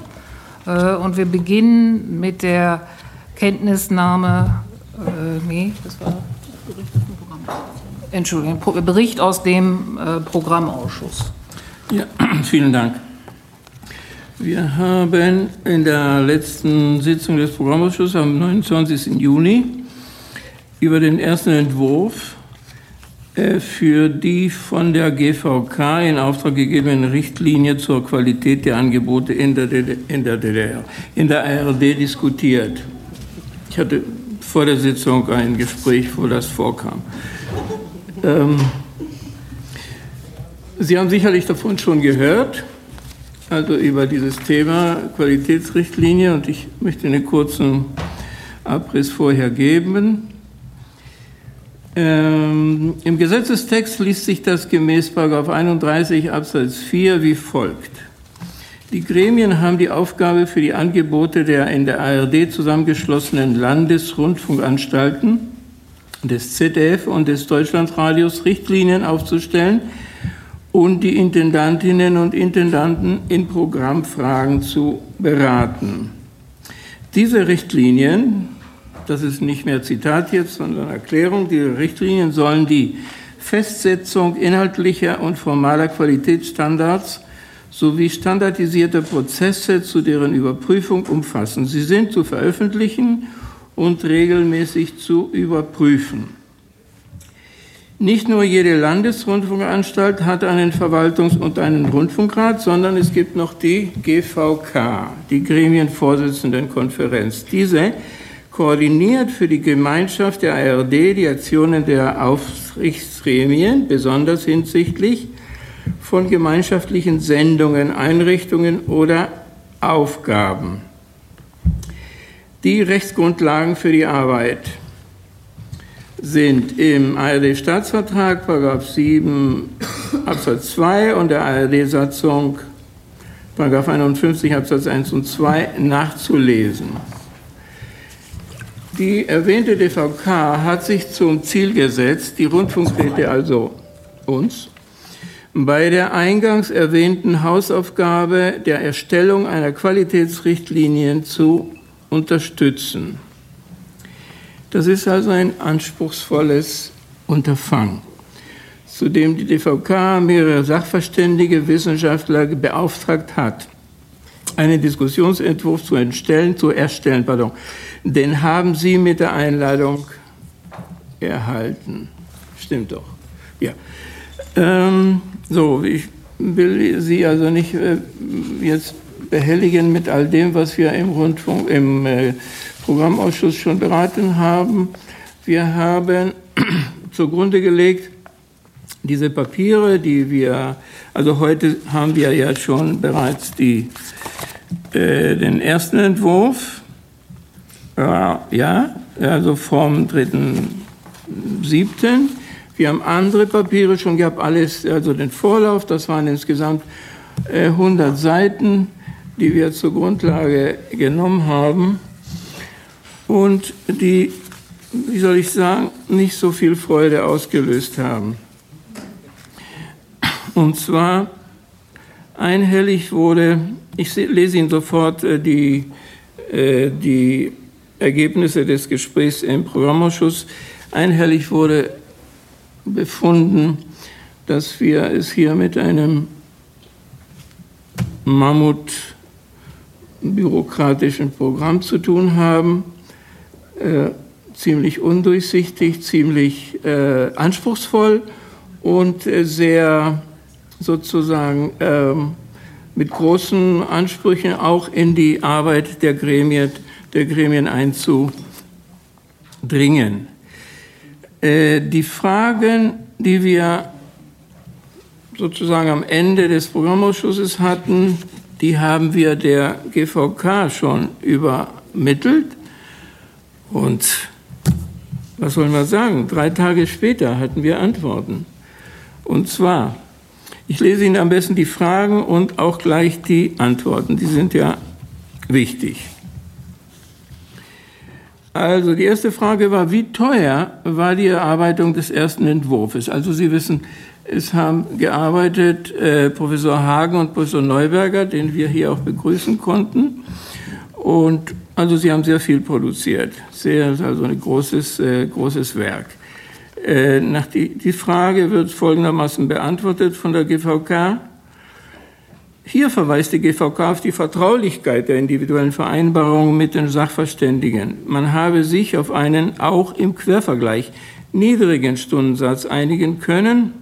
Äh, und wir beginnen mit der Kenntnisnahme äh, nee, das war Bericht aus dem Programm. Entschuldigung, Bericht aus dem äh, Programmausschuss. Ja, vielen Dank. Wir haben in der letzten Sitzung des Programmausschusses am 29. Juni über den ersten Entwurf äh, für die von der GVK in Auftrag gegebene Richtlinie zur Qualität der Angebote in der, DDR, in der ARD diskutiert. Ich hatte vor der Sitzung ein Gespräch, wo das vorkam. Ähm, Sie haben sicherlich davon schon gehört, also über dieses Thema Qualitätsrichtlinie, und ich möchte einen kurzen Abriss vorher geben. Ähm, Im Gesetzestext liest sich das gemäß 31 Absatz 4 wie folgt. Die Gremien haben die Aufgabe, für die Angebote der in der ARD zusammengeschlossenen Landesrundfunkanstalten, des ZDF und des Deutschlandradios Richtlinien aufzustellen und die Intendantinnen und Intendanten in Programmfragen zu beraten. Diese Richtlinien, das ist nicht mehr Zitat jetzt, sondern Erklärung, diese Richtlinien sollen die Festsetzung inhaltlicher und formaler Qualitätsstandards sowie standardisierte Prozesse zu deren Überprüfung umfassen. Sie sind zu veröffentlichen und regelmäßig zu überprüfen. Nicht nur jede Landesrundfunkanstalt hat einen Verwaltungs- und einen Rundfunkrat, sondern es gibt noch die GVK, die Gremienvorsitzendenkonferenz. Diese koordiniert für die Gemeinschaft der ARD die Aktionen der Aufsichtsgremien, besonders hinsichtlich von gemeinschaftlichen Sendungen, Einrichtungen oder Aufgaben. Die Rechtsgrundlagen für die Arbeit sind im ARD-Staatsvertrag, Paragraph 7 Absatz 2 und der ARD-Satzung, Paragraph 51 Absatz 1 und 2 nachzulesen. Die erwähnte DVK hat sich zum Ziel gesetzt, die Rundfunkräte, also uns, bei der eingangs erwähnten Hausaufgabe der Erstellung einer Qualitätsrichtlinie zu unterstützen. Das ist also ein anspruchsvolles Unterfangen, zu dem die DVK mehrere Sachverständige, Wissenschaftler beauftragt hat, einen Diskussionsentwurf zu erstellen, zu erstellen pardon. Den haben Sie mit der Einladung erhalten. Stimmt doch. Ja. Ähm, so, ich will Sie also nicht äh, jetzt behelligen mit all dem, was wir im Rundfunk, im äh, Programmausschuss schon beraten haben. Wir haben zugrunde gelegt diese Papiere, die wir, also heute haben wir ja schon bereits die, äh, den ersten Entwurf, äh, ja, also vom 3.7. Wir haben andere Papiere schon gehabt, alles, also den Vorlauf, das waren insgesamt äh, 100 Seiten, die wir zur Grundlage genommen haben und die, wie soll ich sagen, nicht so viel Freude ausgelöst haben. Und zwar einhellig wurde, ich lese Ihnen sofort äh, die, äh, die Ergebnisse des Gesprächs im Programmausschuss, einhellig wurde befunden, dass wir es hier mit einem Mammut bürokratischen Programm zu tun haben, äh, ziemlich undurchsichtig, ziemlich äh, anspruchsvoll und äh, sehr sozusagen ähm, mit großen Ansprüchen auch in die Arbeit der Gremien, der Gremien einzudringen. Äh, die Fragen, die wir sozusagen am Ende des Programmausschusses hatten, die haben wir der GVK schon übermittelt. Und was soll man sagen? Drei Tage später hatten wir Antworten. Und zwar ich lese Ihnen am besten die Fragen und auch gleich die Antworten. Die sind ja wichtig. Also die erste Frage war, wie teuer war die Erarbeitung des ersten Entwurfs? Also Sie wissen, es haben gearbeitet äh, Professor Hagen und Professor Neuberger, den wir hier auch begrüßen konnten. Und also Sie haben sehr viel produziert. Sehr, also ein großes, äh, großes Werk. Äh, nach die, die Frage wird folgendermaßen beantwortet von der GVK. Hier verweist die GVK auf die Vertraulichkeit der individuellen Vereinbarungen mit den Sachverständigen. Man habe sich auf einen auch im Quervergleich niedrigen Stundensatz einigen können,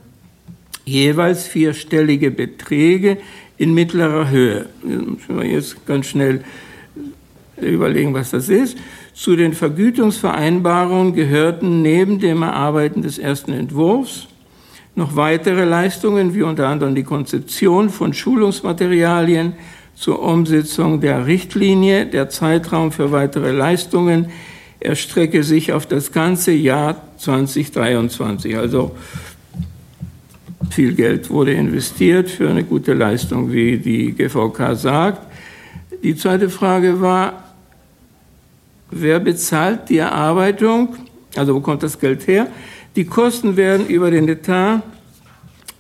jeweils vierstellige Beträge in mittlerer Höhe. Müssen wir jetzt ganz schnell überlegen, was das ist. Zu den Vergütungsvereinbarungen gehörten neben dem Erarbeiten des ersten Entwurfs noch weitere Leistungen, wie unter anderem die Konzeption von Schulungsmaterialien zur Umsetzung der Richtlinie. Der Zeitraum für weitere Leistungen erstrecke sich auf das ganze Jahr 2023. Also viel Geld wurde investiert für eine gute Leistung, wie die GVK sagt. Die zweite Frage war, Wer bezahlt die Erarbeitung? Also wo kommt das Geld her? Die Kosten werden über den Etat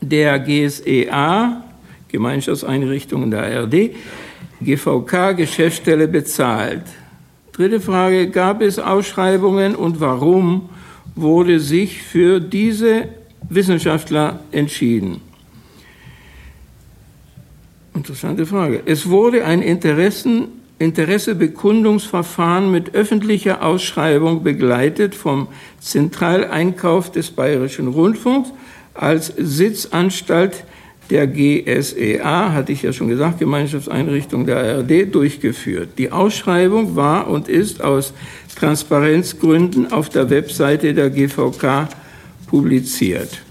der GSEA, Gemeinschaftseinrichtungen der ARD, GVK, Geschäftsstelle bezahlt. Dritte Frage, gab es Ausschreibungen und warum wurde sich für diese Wissenschaftler entschieden? Interessante Frage. Es wurde ein Interessen Interessebekundungsverfahren mit öffentlicher Ausschreibung begleitet vom Zentraleinkauf des Bayerischen Rundfunks als Sitzanstalt der GSEA, hatte ich ja schon gesagt, Gemeinschaftseinrichtung der ARD, durchgeführt. Die Ausschreibung war und ist aus Transparenzgründen auf der Webseite der GVK publiziert.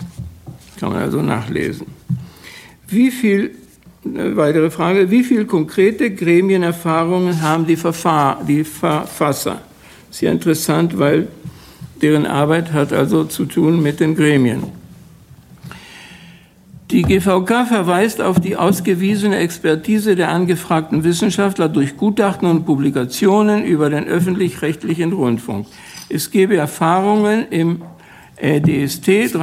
Kann man also nachlesen. Wie viel eine weitere Frage. Wie viele konkrete Gremienerfahrungen haben die, Verfahr die Verfasser? Sehr interessant, weil deren Arbeit hat also zu tun mit den Gremien. Die GVK verweist auf die ausgewiesene Expertise der angefragten Wissenschaftler durch Gutachten und Publikationen über den öffentlich-rechtlichen Rundfunk. Es gebe Erfahrungen im DST,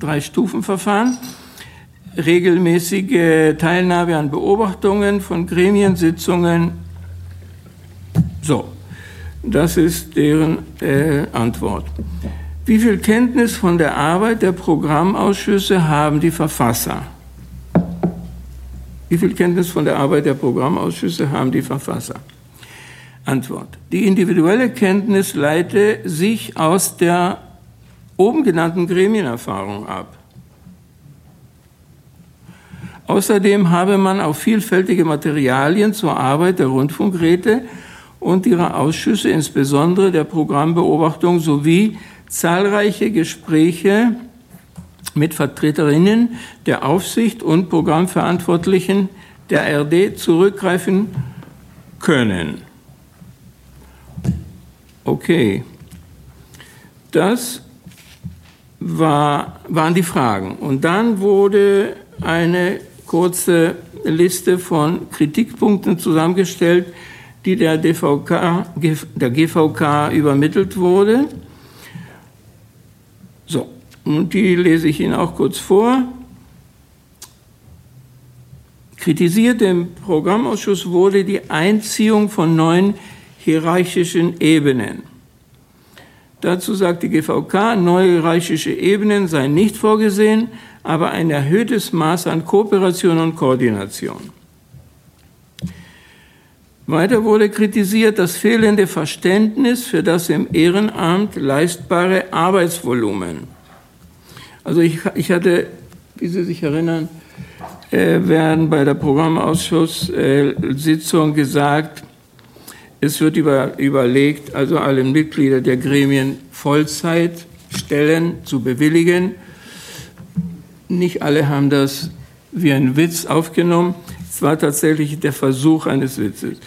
Drei-Stufen-Verfahren, drei regelmäßige Teilnahme an Beobachtungen von Gremiensitzungen. So, das ist deren äh, Antwort. Wie viel Kenntnis von der Arbeit der Programmausschüsse haben die Verfasser? Wie viel Kenntnis von der Arbeit der Programmausschüsse haben die Verfasser? Antwort. Die individuelle Kenntnis leite sich aus der oben genannten Gremienerfahrung ab. Außerdem habe man auf vielfältige Materialien zur Arbeit der Rundfunkräte und ihrer Ausschüsse, insbesondere der Programmbeobachtung sowie zahlreiche Gespräche mit Vertreterinnen der Aufsicht und Programmverantwortlichen der RD zurückgreifen können. Okay, das war, waren die Fragen. Und dann wurde eine kurze Liste von Kritikpunkten zusammengestellt, die der, DVK, der GVK übermittelt wurde. So, und die lese ich Ihnen auch kurz vor. Kritisiert im Programmausschuss wurde die Einziehung von neuen hierarchischen Ebenen. Dazu sagt die GVK, neue hierarchische Ebenen seien nicht vorgesehen, aber ein erhöhtes Maß an Kooperation und Koordination. Weiter wurde kritisiert das fehlende Verständnis für das im Ehrenamt leistbare Arbeitsvolumen. Also ich, ich hatte, wie Sie sich erinnern, äh, werden bei der Programmausschusssitzung äh, gesagt, es wird über, überlegt, also alle Mitglieder der Gremien Vollzeitstellen zu bewilligen. Nicht alle haben das wie ein Witz aufgenommen. Es war tatsächlich der Versuch eines Witzes.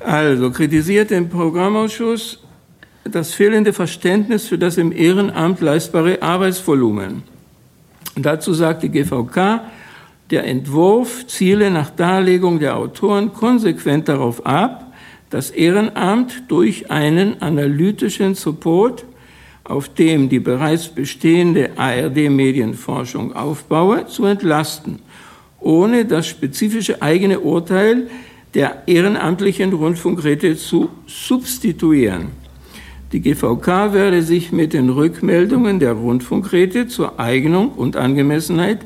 Also kritisiert im Programmausschuss das fehlende Verständnis für das im Ehrenamt leistbare Arbeitsvolumen. Dazu sagt die GVK, der Entwurf ziele nach Darlegung der Autoren konsequent darauf ab, das Ehrenamt durch einen analytischen Support, auf dem die bereits bestehende ARD-Medienforschung aufbaue, zu entlasten ohne das spezifische eigene Urteil der ehrenamtlichen Rundfunkräte zu substituieren. Die GVK werde sich mit den Rückmeldungen der Rundfunkräte zur Eignung und Angemessenheit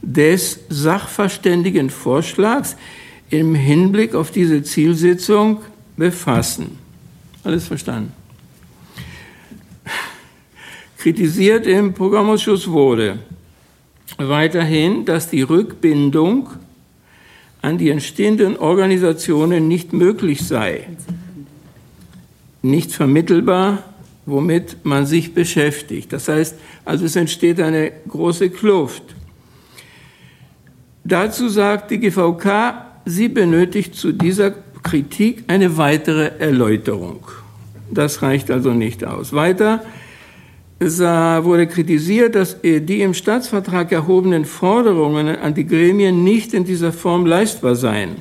des sachverständigen Vorschlags im Hinblick auf diese Zielsetzung befassen. Alles verstanden? Kritisiert im Programmausschuss wurde, weiterhin, dass die Rückbindung an die entstehenden Organisationen nicht möglich sei, nicht vermittelbar, womit man sich beschäftigt. Das heißt, also es entsteht eine große Kluft. Dazu sagt die GVK, sie benötigt zu dieser Kritik eine weitere Erläuterung. Das reicht also nicht aus. Weiter es wurde kritisiert, dass die im Staatsvertrag erhobenen Forderungen an die Gremien nicht in dieser Form leistbar seien.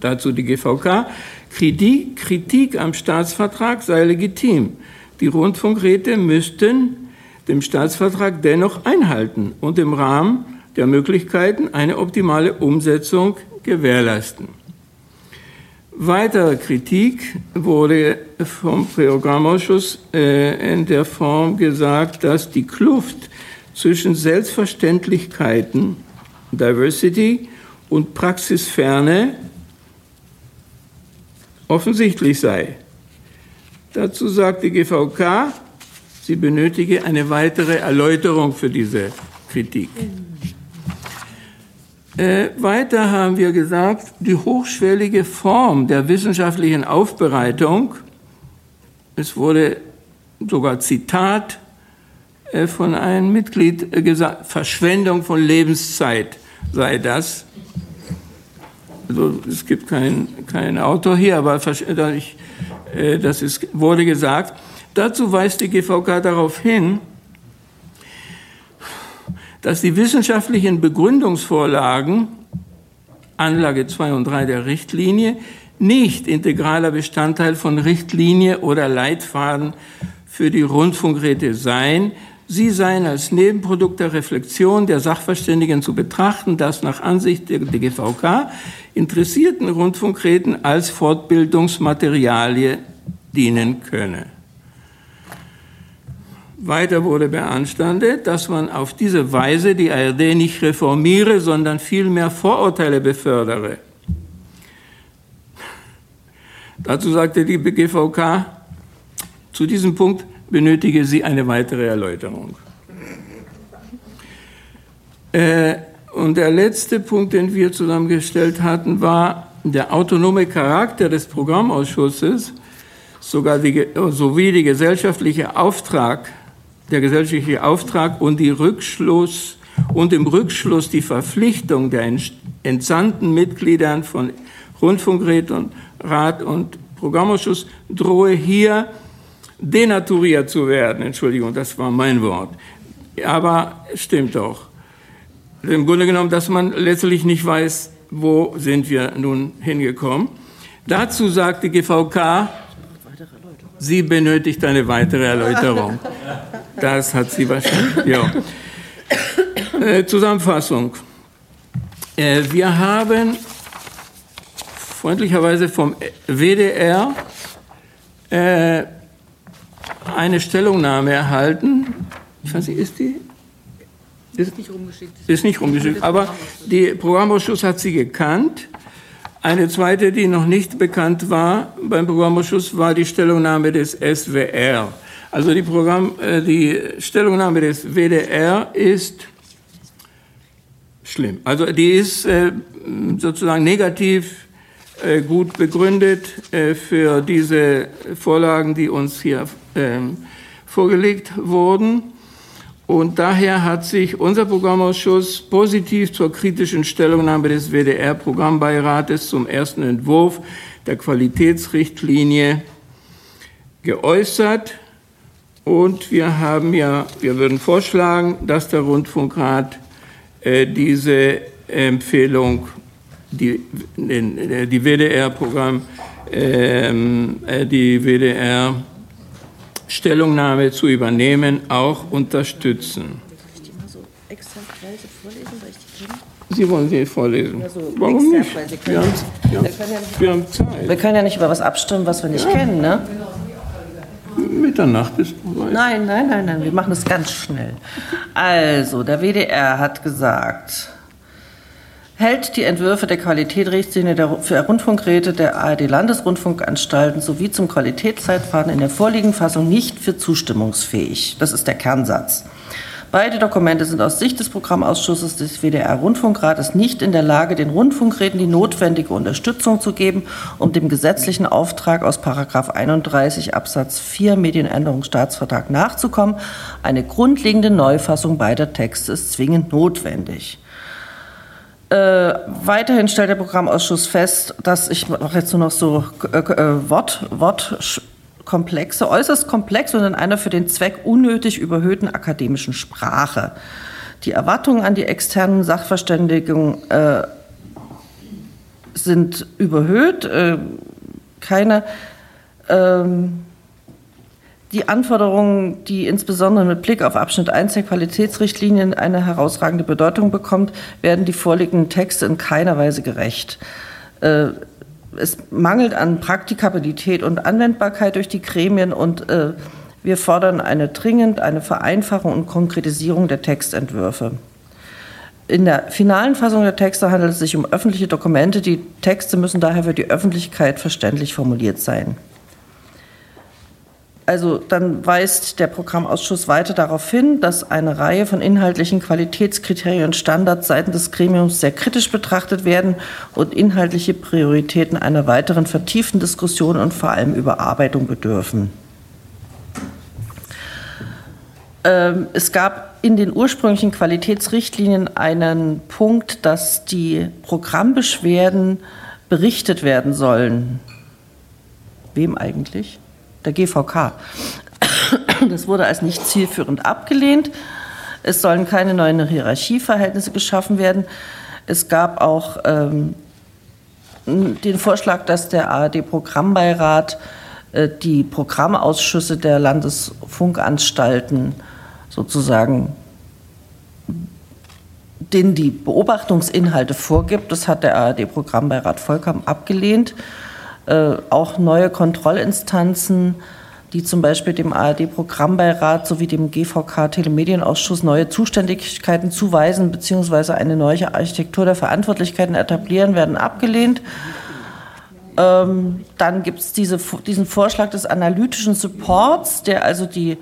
Dazu die GVK. Kritik am Staatsvertrag sei legitim. Die Rundfunkräte müssten dem Staatsvertrag dennoch einhalten und im Rahmen der Möglichkeiten eine optimale Umsetzung gewährleisten. Weitere Kritik wurde vom Programmausschuss äh, in der Form gesagt, dass die Kluft zwischen Selbstverständlichkeiten, Diversity und Praxisferne offensichtlich sei. Dazu sagt die GVK, sie benötige eine weitere Erläuterung für diese Kritik. Äh, weiter haben wir gesagt, die hochschwellige Form der wissenschaftlichen Aufbereitung, es wurde sogar Zitat äh, von einem Mitglied äh, gesagt, Verschwendung von Lebenszeit sei das. Also es gibt keinen kein Autor hier, aber äh, das ist, wurde gesagt. Dazu weist die GVK darauf hin, dass die wissenschaftlichen Begründungsvorlagen, Anlage 2 und 3 der Richtlinie, nicht integraler Bestandteil von Richtlinie oder Leitfaden für die Rundfunkräte seien. Sie seien als Nebenprodukt der Reflexion der Sachverständigen zu betrachten, das nach Ansicht der GVK interessierten Rundfunkräten als Fortbildungsmaterialie dienen könne. Weiter wurde beanstandet, dass man auf diese Weise die ARD nicht reformiere, sondern vielmehr Vorurteile befördere. Dazu sagte die GVK, zu diesem Punkt benötige sie eine weitere Erläuterung. Äh, Und der letzte Punkt, den wir zusammengestellt hatten, war der autonome Charakter des Programmausschusses sogar die, sowie die gesellschaftliche Auftrag, der gesellschaftliche Auftrag und die Rückschluss und im Rückschluss die Verpflichtung der entsandten Mitgliedern von Rundfunkrat und Rat und Programmausschuss drohe hier denaturiert zu werden. Entschuldigung, das war mein Wort. Aber stimmt doch. Im Grunde genommen, dass man letztlich nicht weiß, wo sind wir nun hingekommen. Dazu sagte GVK, sie benötigt eine weitere Erläuterung. Das hat sie wahrscheinlich. Ja. Äh, Zusammenfassung. Äh, wir haben freundlicherweise vom WDR äh, eine Stellungnahme erhalten. Ich weiß nicht, ist die? Ist nicht rumgeschickt. Ist nicht rumgeschickt. Aber der Programmausschuss hat sie gekannt. Eine zweite, die noch nicht bekannt war beim Programmausschuss, war die Stellungnahme des SWR. Also die, Programm, äh, die Stellungnahme des WDR ist schlimm. Also die ist äh, sozusagen negativ äh, gut begründet für diese Vorlagen, die uns hier ähm, vorgelegt wurden. Und daher hat sich unser Programmausschuss positiv zur kritischen Stellungnahme des WDR-Programmbeirates zum ersten Entwurf der Qualitätsrichtlinie geäußert. Und wir haben ja, wir würden vorschlagen, dass der Rundfunkrat äh, diese Empfehlung, die, die WDR-Programm, ähm, äh, die WDR Stellungnahme zu übernehmen, auch unterstützen. Sie wollen sie vorlesen? Also Warum nicht? Wir haben, wir, haben, wir haben Zeit. Wir können ja nicht über was abstimmen, was wir nicht ja. kennen, ne? Mitternacht ist vorbei. Nein, nein, nein, nein, wir machen das ganz schnell. Also, der WDR hat gesagt, hält die Entwürfe der Qualitätsrichtlinie für Rundfunkräte der ARD-Landesrundfunkanstalten sowie zum Qualitätszeitfahren in der vorliegenden Fassung nicht für zustimmungsfähig. Das ist der Kernsatz. Beide Dokumente sind aus Sicht des Programmausschusses des WDR-Rundfunkrates nicht in der Lage, den Rundfunkräten die notwendige Unterstützung zu geben, um dem gesetzlichen Auftrag aus 31 Absatz 4 Medienänderungsstaatsvertrag nachzukommen. Eine grundlegende Neufassung beider Texte ist zwingend notwendig. Äh, weiterhin stellt der Programmausschuss fest, dass ich mache jetzt nur noch so äh, äh, Wort, Wortkomplexe, äußerst komplex und in einer für den Zweck unnötig überhöhten akademischen Sprache. Die Erwartungen an die externen Sachverständigen äh, sind überhöht. Äh, keine ähm, die Anforderungen, die insbesondere mit Blick auf Abschnitt 1 der Qualitätsrichtlinien eine herausragende Bedeutung bekommt, werden die vorliegenden Texte in keiner Weise gerecht. Äh, es mangelt an Praktikabilität und Anwendbarkeit durch die Gremien und äh, wir fordern eine dringend eine Vereinfachung und Konkretisierung der Textentwürfe. In der finalen Fassung der Texte handelt es sich um öffentliche Dokumente. Die Texte müssen daher für die Öffentlichkeit verständlich formuliert sein. Also dann weist der Programmausschuss weiter darauf hin, dass eine Reihe von inhaltlichen Qualitätskriterien und Standards seitens des Gremiums sehr kritisch betrachtet werden und inhaltliche Prioritäten einer weiteren vertieften Diskussion und vor allem Überarbeitung bedürfen. Ähm, es gab in den ursprünglichen Qualitätsrichtlinien einen Punkt, dass die Programmbeschwerden berichtet werden sollen. Wem eigentlich? Der GVK. Das wurde als nicht zielführend abgelehnt. Es sollen keine neuen Hierarchieverhältnisse geschaffen werden. Es gab auch ähm, den Vorschlag, dass der ARD-Programmbeirat äh, die Programmausschüsse der Landesfunkanstalten sozusagen denen die Beobachtungsinhalte vorgibt. Das hat der ARD-Programmbeirat vollkommen abgelehnt. Äh, auch neue Kontrollinstanzen, die zum Beispiel dem ARD-Programmbeirat sowie dem GVK Telemedienausschuss neue Zuständigkeiten zuweisen bzw. eine neue Architektur der Verantwortlichkeiten etablieren, werden abgelehnt. Ähm, dann gibt es diese, diesen Vorschlag des analytischen Supports, der also die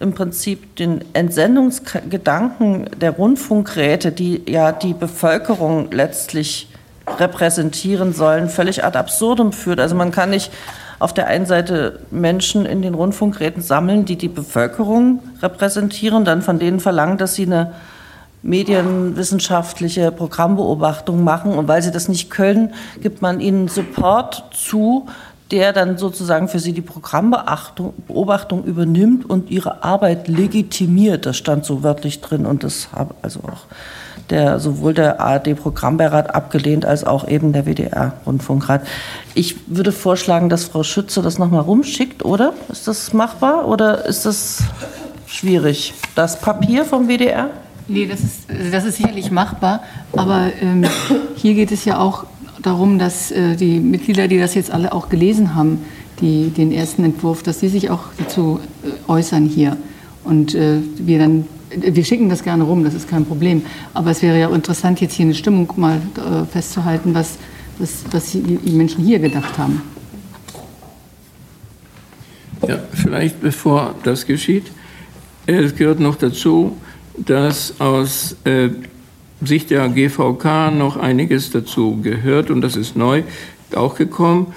im Prinzip den Entsendungsgedanken der Rundfunkräte, die ja die Bevölkerung letztlich repräsentieren sollen, völlig ad absurdum führt. Also man kann nicht auf der einen Seite Menschen in den Rundfunkräten sammeln, die die Bevölkerung repräsentieren, dann von denen verlangen, dass sie eine medienwissenschaftliche Programmbeobachtung machen. Und weil sie das nicht können, gibt man ihnen Support zu, der dann sozusagen für sie die Programmbeobachtung übernimmt und ihre Arbeit legitimiert. Das stand so wörtlich drin und das habe also auch der, sowohl der ARD-Programmbeirat abgelehnt als auch eben der WDR-Rundfunkrat. Ich würde vorschlagen, dass Frau Schütze das nochmal rumschickt, oder? Ist das machbar oder ist das schwierig? Das Papier vom WDR? Nee, das ist, das ist sicherlich machbar, aber ähm, hier geht es ja auch darum, dass äh, die Mitglieder, die das jetzt alle auch gelesen haben, die, den ersten Entwurf, dass sie sich auch dazu äh, äußern hier. Und äh, wir dann wir schicken das gerne rum, das ist kein Problem. Aber es wäre ja interessant, jetzt hier eine Stimmung mal äh, festzuhalten, was, was, was die Menschen hier gedacht haben. Ja, vielleicht bevor das geschieht, es gehört noch dazu, dass aus äh, Sicht der GVK noch einiges dazu gehört und das ist neu auch gekommen.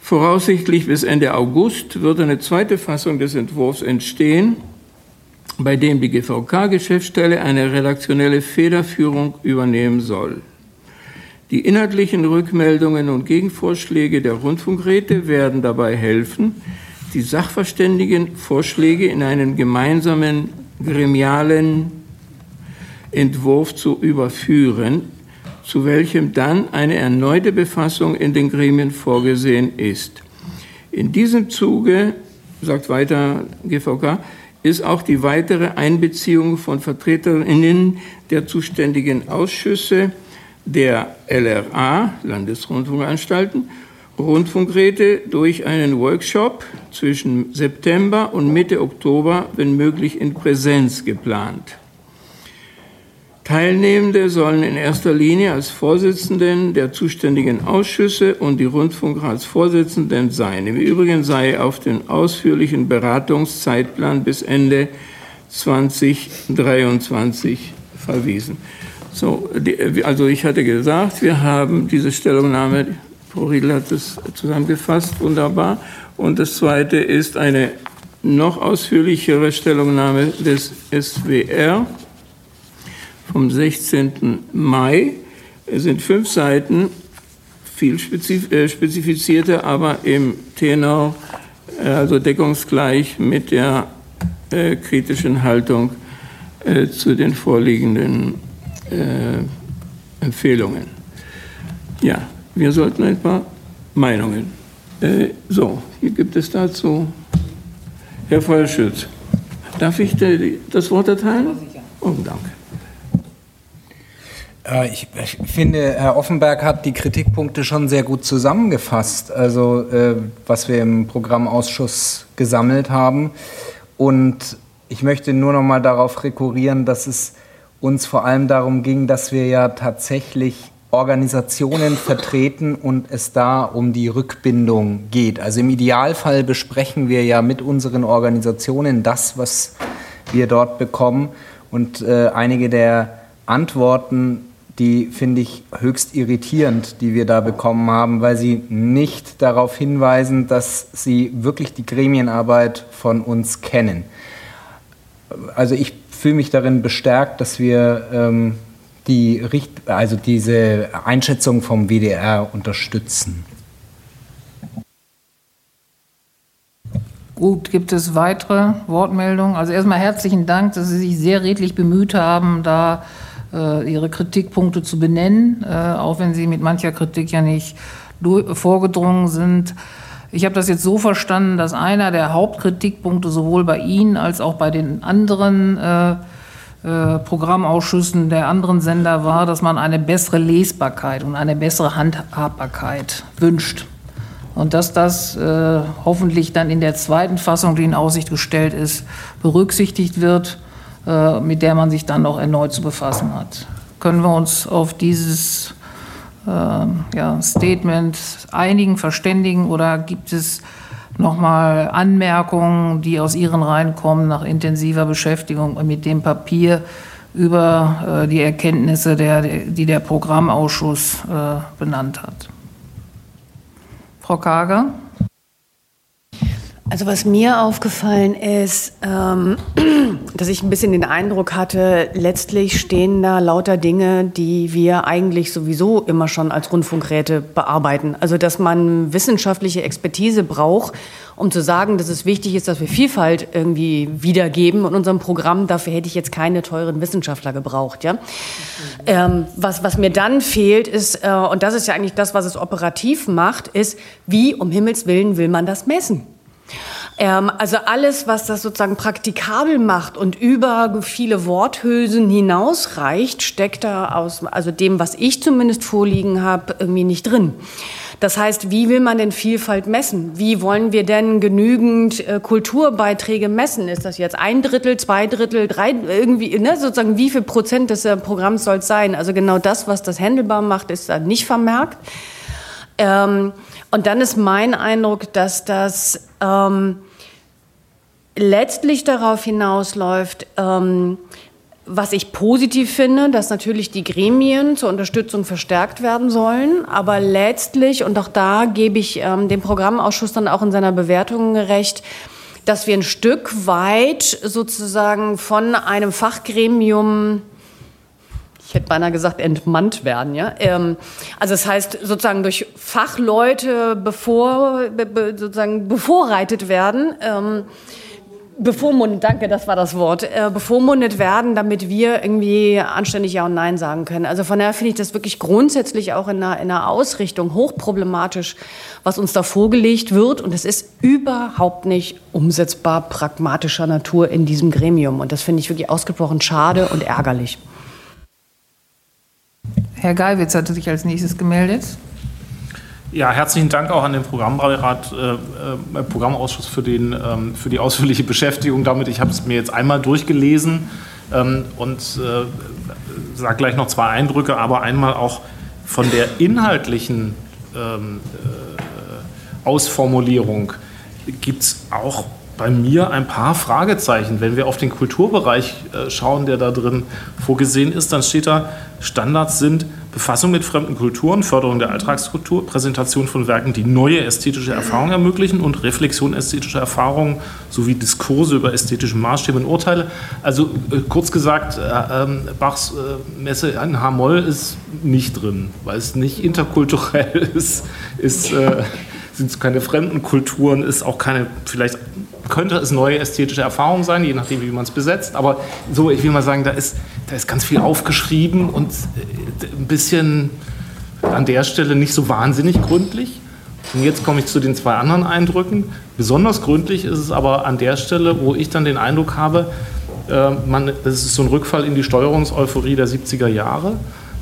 Voraussichtlich bis Ende August wird eine zweite Fassung des Entwurfs entstehen bei dem die GVK-Geschäftsstelle eine redaktionelle Federführung übernehmen soll. Die inhaltlichen Rückmeldungen und Gegenvorschläge der Rundfunkräte werden dabei helfen, die sachverständigen Vorschläge in einen gemeinsamen gremialen Entwurf zu überführen, zu welchem dann eine erneute Befassung in den Gremien vorgesehen ist. In diesem Zuge, sagt weiter GVK, ist auch die weitere Einbeziehung von Vertreterinnen der zuständigen Ausschüsse der LRA, Landesrundfunkanstalten, Rundfunkräte durch einen Workshop zwischen September und Mitte Oktober, wenn möglich in Präsenz geplant. Teilnehmende sollen in erster Linie als Vorsitzenden der zuständigen Ausschüsse und die Rundfunkratsvorsitzenden sein. Im Übrigen sei auf den ausführlichen Beratungszeitplan bis Ende 2023 verwiesen. So, die, also ich hatte gesagt, wir haben diese Stellungnahme, Frau Riedl hat es zusammengefasst, wunderbar. Und das Zweite ist eine noch ausführlichere Stellungnahme des SWR vom 16. Mai. Sind fünf Seiten, viel äh, spezifizierter, aber im Tenor, äh, also deckungsgleich mit der äh, kritischen Haltung äh, zu den vorliegenden äh, Empfehlungen. Ja, wir sollten ein paar Meinungen. Äh, so, hier gibt es dazu Herr Feuerschütz. Darf ich das Wort erteilen? Oh, danke. Äh, ich, finde, Herr Offenberg hat die Kritikpunkte schon sehr gut zusammengefasst, also äh, was wir im Programmausschuss gesammelt haben. Und ich möchte nur noch mal darauf rekurrieren, dass es uns vor allem darum ging, dass wir ja tatsächlich Organisationen vertreten und es da um die Rückbindung geht. Also im Idealfall besprechen wir ja mit unseren Organisationen das, was wir dort bekommen. Und äh, einige der Antworten die finde ich höchst irritierend, die wir da bekommen haben, weil sie nicht darauf hinweisen, dass sie wirklich die Gremienarbeit von uns kennen. Also ich fühle mich darin bestärkt, dass wir ähm, die, also diese Einschätzung vom WDR unterstützen. Gut, gibt es weitere Wortmeldungen? Also erstmal herzlichen Dank, dass Sie sich sehr redlich bemüht haben, da ihre Kritikpunkte zu benennen, äh, auch wenn sie mit mancher Kritik ja nicht vorgedrungen sind. Ich habe das jetzt so verstanden, dass einer der Hauptkritikpunkte sowohl bei Ihnen als auch bei den anderen äh, äh, Programmausschüssen der anderen Sender war, dass man eine bessere Lesbarkeit und eine bessere Handhabbarkeit wünscht. Und dass das äh, hoffentlich dann in der zweiten Fassung, die in Aussicht gestellt ist, berücksichtigt wird äh, mit der man sich dann noch erneut zu befassen hat. Können wir uns auf dieses äh, ja, Statement einigen, verständigen oder gibt es nochmal Anmerkungen, die aus Ihren Reihen kommen, nach intensiver Beschäftigung mit dem Papier über äh, die Erkenntnisse, der, die der Programmausschuss äh, benannt hat. Frau Kager? Also was mir aufgefallen ist, ähm, dass ich ein bisschen den Eindruck hatte, letztlich stehen da lauter Dinge, die wir eigentlich sowieso immer schon als Rundfunkräte bearbeiten. Also dass man wissenschaftliche Expertise braucht, um zu sagen, dass es wichtig ist, dass wir Vielfalt irgendwie wiedergeben in unserem Programm. Dafür hätte ich jetzt keine teuren Wissenschaftler gebraucht. Ja? Ähm, was, was mir dann fehlt, ist, äh, und das ist ja eigentlich das, was es operativ macht, ist, wie um Himmels Willen will man das messen? Ähm, also alles, was das sozusagen praktikabel macht und über viele Worthülsen hinausreicht, steckt da aus, also dem, was ich zumindest vorliegen habe, irgendwie nicht drin. Das heißt, wie will man denn Vielfalt messen? Wie wollen wir denn genügend äh, Kulturbeiträge messen? Ist das jetzt ein Drittel, zwei Drittel, drei, irgendwie, ne, sozusagen, wie viel Prozent des äh, Programms soll es sein? Also genau das, was das handelbar macht, ist da nicht vermerkt. Ähm, und dann ist mein Eindruck, dass das ähm, letztlich darauf hinausläuft, ähm, was ich positiv finde, dass natürlich die Gremien zur Unterstützung verstärkt werden sollen. Aber letztlich, und auch da gebe ich ähm, dem Programmausschuss dann auch in seiner Bewertung recht, dass wir ein Stück weit sozusagen von einem Fachgremium ich hätte beinahe gesagt, entmannt werden. Ja? Ähm, also das heißt, sozusagen durch Fachleute bevor, be, sozusagen bevorreitet werden. Ähm, bevormundet, danke, das war das Wort, äh, bevormundet werden, damit wir irgendwie anständig Ja und Nein sagen können. Also von daher finde ich das wirklich grundsätzlich auch in einer, in einer Ausrichtung hochproblematisch, was uns da vorgelegt wird. Und es ist überhaupt nicht umsetzbar pragmatischer Natur in diesem Gremium. Und das finde ich wirklich ausgesprochen schade und ärgerlich. Herr Geiwitz hatte sich als nächstes gemeldet. Ja, herzlichen Dank auch an den Programmrat, äh, äh, Programmausschuss für, den, ähm, für die ausführliche Beschäftigung damit. Ich habe es mir jetzt einmal durchgelesen ähm, und äh, sage gleich noch zwei Eindrücke, aber einmal auch von der inhaltlichen ähm, äh, Ausformulierung gibt es auch bei mir ein paar Fragezeichen. Wenn wir auf den Kulturbereich äh, schauen, der da drin vorgesehen ist, dann steht da, Standards sind Befassung mit fremden Kulturen, Förderung der Alltagskultur, Präsentation von Werken, die neue ästhetische Erfahrungen ermöglichen und Reflexion ästhetischer Erfahrungen sowie Diskurse über ästhetische Maßstäbe und Urteile. Also äh, kurz gesagt, äh, ähm, Bachs Messe in H-Moll ist nicht drin, weil es nicht interkulturell ist, ist äh, sind es keine fremden Kulturen, ist auch keine, vielleicht könnte es neue ästhetische Erfahrungen sein, je nachdem, wie man es besetzt. Aber so, ich will mal sagen, da ist, da ist ganz viel aufgeschrieben und äh, ein bisschen an der Stelle nicht so wahnsinnig gründlich. Und jetzt komme ich zu den zwei anderen Eindrücken. Besonders gründlich ist es aber an der Stelle, wo ich dann den Eindruck habe, äh, man, das ist so ein Rückfall in die Steuerungseuphorie der 70er Jahre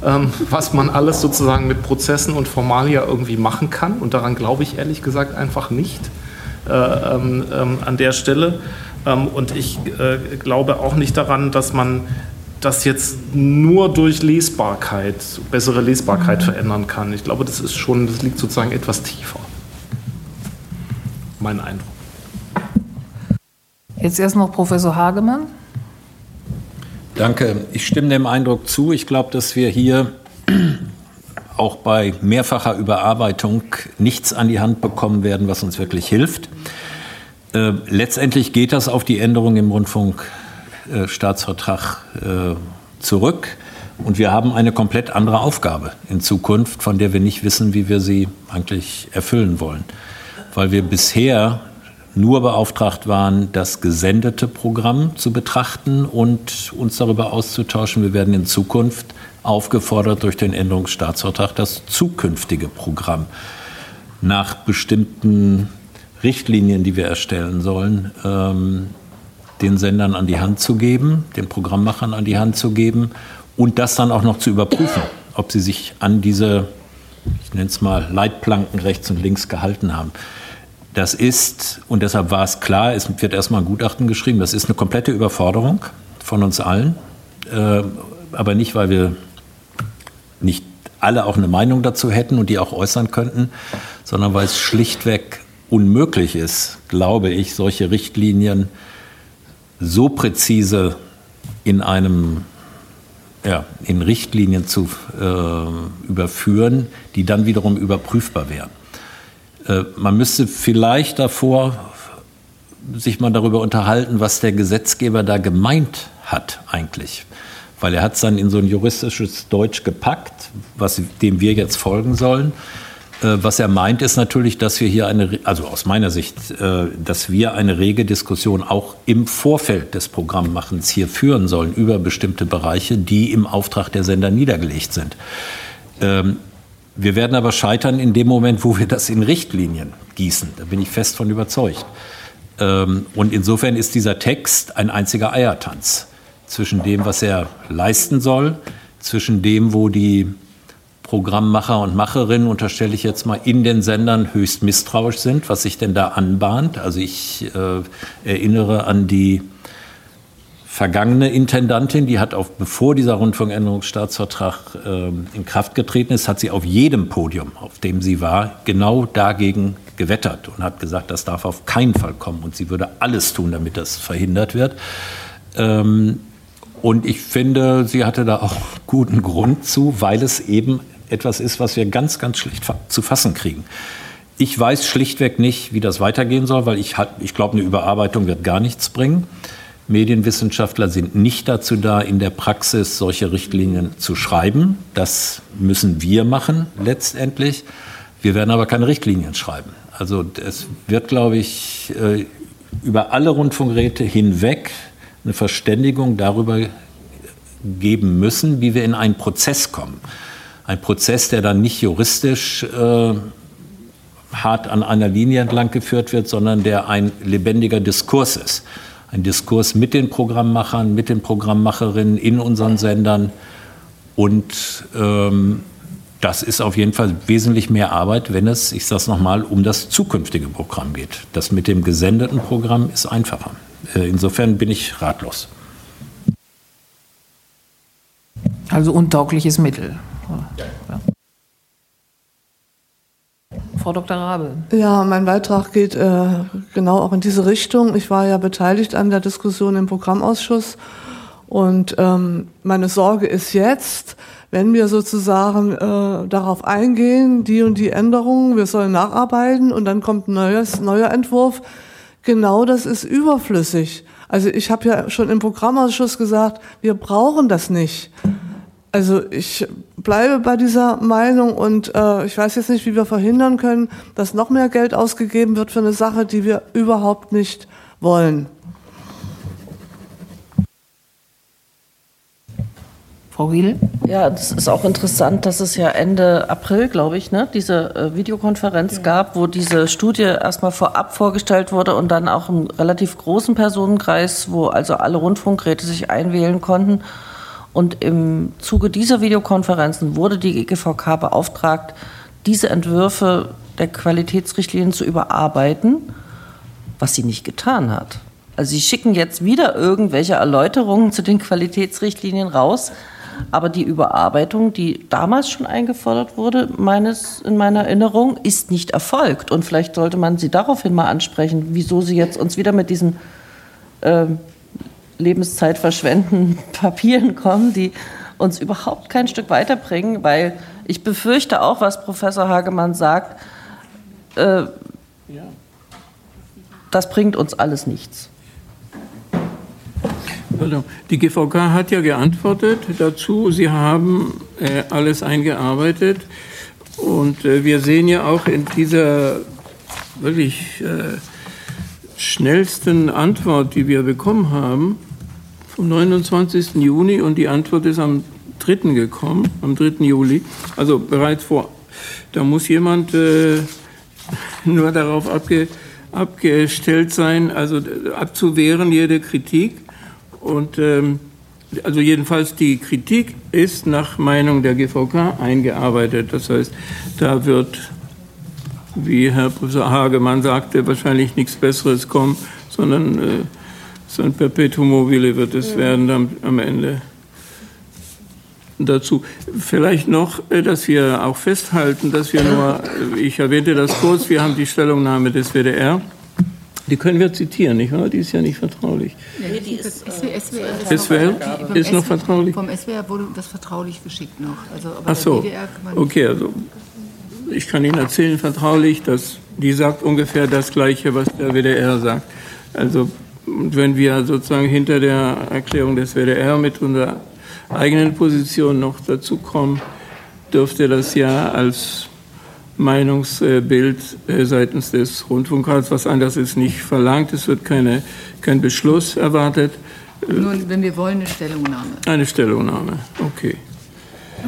ähm, was man alles sozusagen mit Prozessen und Formalia irgendwie machen kann. Und daran glaube ich ehrlich gesagt einfach nicht ähm, ähm, an der Stelle. Ähm, und ich äh, glaube auch nicht daran, dass man das jetzt nur durch Lesbarkeit, bessere Lesbarkeit mhm. verändern kann. Ich glaube, das ist schon, das liegt sozusagen etwas tiefer. Mein Eindruck. Jetzt erst noch Professor Hagemann. Danke. Ich stimme dem Eindruck zu. Ich glaube, dass wir hier auch bei mehrfacher Überarbeitung nichts an die Hand bekommen werden, was uns wirklich hilft. Äh, letztendlich geht das auf die Änderung im Rundfunkstaatsvertrag äh, zurück. Und wir haben eine komplett andere Aufgabe in Zukunft, von der wir nicht wissen, wie wir sie eigentlich erfüllen wollen. Weil wir bisher nur beauftragt waren, das gesendete Programm zu betrachten und uns darüber auszutauschen. Wir werden in Zukunft aufgefordert durch den Änderungsstaatsvertrag, das zukünftige Programm nach bestimmten Richtlinien, die wir erstellen sollen, ähm, den Sendern an die Hand zu geben, den Programmmachern an die Hand zu geben und das dann auch noch zu überprüfen, ob sie sich an diese, ich nenne es mal, Leitplanken rechts und links gehalten haben. Das ist, und deshalb war es klar, es wird erstmal ein Gutachten geschrieben, das ist eine komplette Überforderung von uns allen. Äh, aber nicht, weil wir nicht alle auch eine Meinung dazu hätten und die auch äußern könnten, sondern weil es schlichtweg unmöglich ist, glaube ich, solche Richtlinien so präzise in einem ja, in Richtlinien zu äh, überführen, die dann wiederum überprüfbar wären. Äh, man müsste vielleicht davor sich mal darüber unterhalten, was der Gesetzgeber da gemeint hat eigentlich. Weil er hat es dann in so ein juristisches Deutsch gepackt, was, dem wir jetzt folgen sollen. Äh, was er meint, ist natürlich, dass wir hier eine, also aus meiner Sicht, äh, dass wir eine rege Diskussion auch im Vorfeld des Programmmachens hier führen sollen über bestimmte Bereiche, die im Auftrag der Sender niedergelegt sind. Ähm, wir werden aber scheitern in dem Moment, wo wir das in Richtlinien gießen. Da bin ich fest von überzeugt. Ähm, und insofern ist dieser Text ein einziger Eiertanz zwischen dem, was er leisten soll, zwischen dem, wo die Programmmacher und Macherinnen, unterstelle ich jetzt mal, in den Sendern höchst misstrauisch sind, was sich denn da anbahnt. Also ich äh, erinnere an die vergangene Intendantin, die hat auf, bevor dieser Rundfunkänderungsstaatsvertrag äh, in Kraft getreten ist, hat sie auf jedem Podium, auf dem sie war, genau dagegen gewettert und hat gesagt, das darf auf keinen Fall kommen und sie würde alles tun, damit das verhindert wird. Ähm, und ich finde, sie hatte da auch guten Grund zu, weil es eben etwas ist, was wir ganz, ganz schlecht zu fassen kriegen. Ich weiß schlichtweg nicht, wie das weitergehen soll, weil ich, ich glaube, eine Überarbeitung wird gar nichts bringen. Medienwissenschaftler sind nicht dazu da, in der Praxis solche Richtlinien zu schreiben. Das müssen wir machen letztendlich. Wir werden aber keine Richtlinien schreiben. Also es wird, glaube ich, äh, über alle Rundfunkräte hinweg eine Verständigung darüber geben müssen, wie wir in einen Prozess kommen. Ein Prozess, der dann nicht juristisch äh, hart an einer Linie entlang geführt wird, sondern der ein lebendiger Diskurs ist. Ein Diskurs mit den Programmmachern, mit den Programmmacherinnen in unseren Sendern. Und ähm, das ist auf jeden Fall wesentlich mehr Arbeit, wenn es, ich sage es nochmal, um das zukünftige Programm geht. Das mit dem gesendeten Programm ist einfacher. Äh, insofern bin ich ratlos. Also untaugliches Mittel. Ja. Frau Dr. Rabe. Ja, mein Beitrag geht äh, genau auch in diese Richtung. Ich war ja beteiligt an der Diskussion im Programmausschuss und ähm, meine Sorge ist jetzt, wenn wir sozusagen äh, darauf eingehen, die und die Änderungen, wir sollen nacharbeiten und dann kommt ein neues, neuer Entwurf, genau das ist überflüssig. Also ich habe ja schon im Programmausschuss gesagt, wir brauchen das nicht. Also ich bleibe bei dieser Meinung und äh, ich weiß jetzt nicht, wie wir verhindern können, dass noch mehr Geld ausgegeben wird für eine Sache, die wir überhaupt nicht wollen. Frau Riedel? Ja, das ist auch interessant, dass es ja Ende April, glaube ich, ne, diese äh, Videokonferenz ja. gab, wo diese Studie erstmal vorab vorgestellt wurde und dann auch im relativ großen Personenkreis, wo also alle Rundfunkgeräte sich einwählen konnten. Und im Zuge dieser Videokonferenzen wurde die GVK beauftragt, diese Entwürfe der Qualitätsrichtlinien zu überarbeiten, was sie nicht getan hat. Also sie schicken jetzt wieder irgendwelche Erläuterungen zu den Qualitätsrichtlinien raus, aber die Überarbeitung, die damals schon eingefordert wurde, meines, in meiner Erinnerung, ist nicht erfolgt. Und vielleicht sollte man sie daraufhin mal ansprechen, wieso sie jetzt uns wieder mit diesen äh, Lebenszeit verschwenden Papieren kommen, die uns überhaupt kein Stück weiterbringen, weil ich befürchte auch, was Professor Hagemann sagt, äh, das bringt uns alles nichts. Die GVK hat ja geantwortet dazu, sie haben äh, alles eingearbeitet und äh, wir sehen ja auch in dieser wirklich äh, schnellsten Antwort, die wir bekommen haben, vom 29. Juni und die Antwort ist am 3. gekommen, am 3. Juli. Also bereits vor. Da muss jemand äh, nur darauf abge, abgestellt sein, also abzuwehren jede Kritik. Und ähm, also jedenfalls die Kritik ist nach Meinung der GVK eingearbeitet. Das heißt, da wird, wie Herr Professor Hagemann sagte, wahrscheinlich nichts Besseres kommen, sondern äh, so ein Perpetuum mobile wird es werden am, am Ende. dazu. Vielleicht noch, äh, dass wir auch festhalten, dass wir nur, äh, ich erwähnte das kurz, wir haben die Stellungnahme des WDR. Die können wir zitieren, nicht wahr? Die ist ja nicht vertraulich. Nee, die ist, SWR ist, SWR noch, ist noch vertraulich. Vom SWR wurde das vertraulich geschickt noch. Also, aber Ach so, WDR kann man okay, also ich kann Ihnen erzählen, vertraulich, dass die sagt ungefähr das Gleiche, was der WDR sagt. Also wenn wir sozusagen hinter der Erklärung des WDR mit unserer eigenen Position noch dazu kommen, dürfte das ja als Meinungsbild äh, seitens des Rundfunkrats, was anders ist, nicht verlangt. Es wird keine, kein Beschluss erwartet. Nur wenn wir wollen, eine Stellungnahme. Eine Stellungnahme, okay.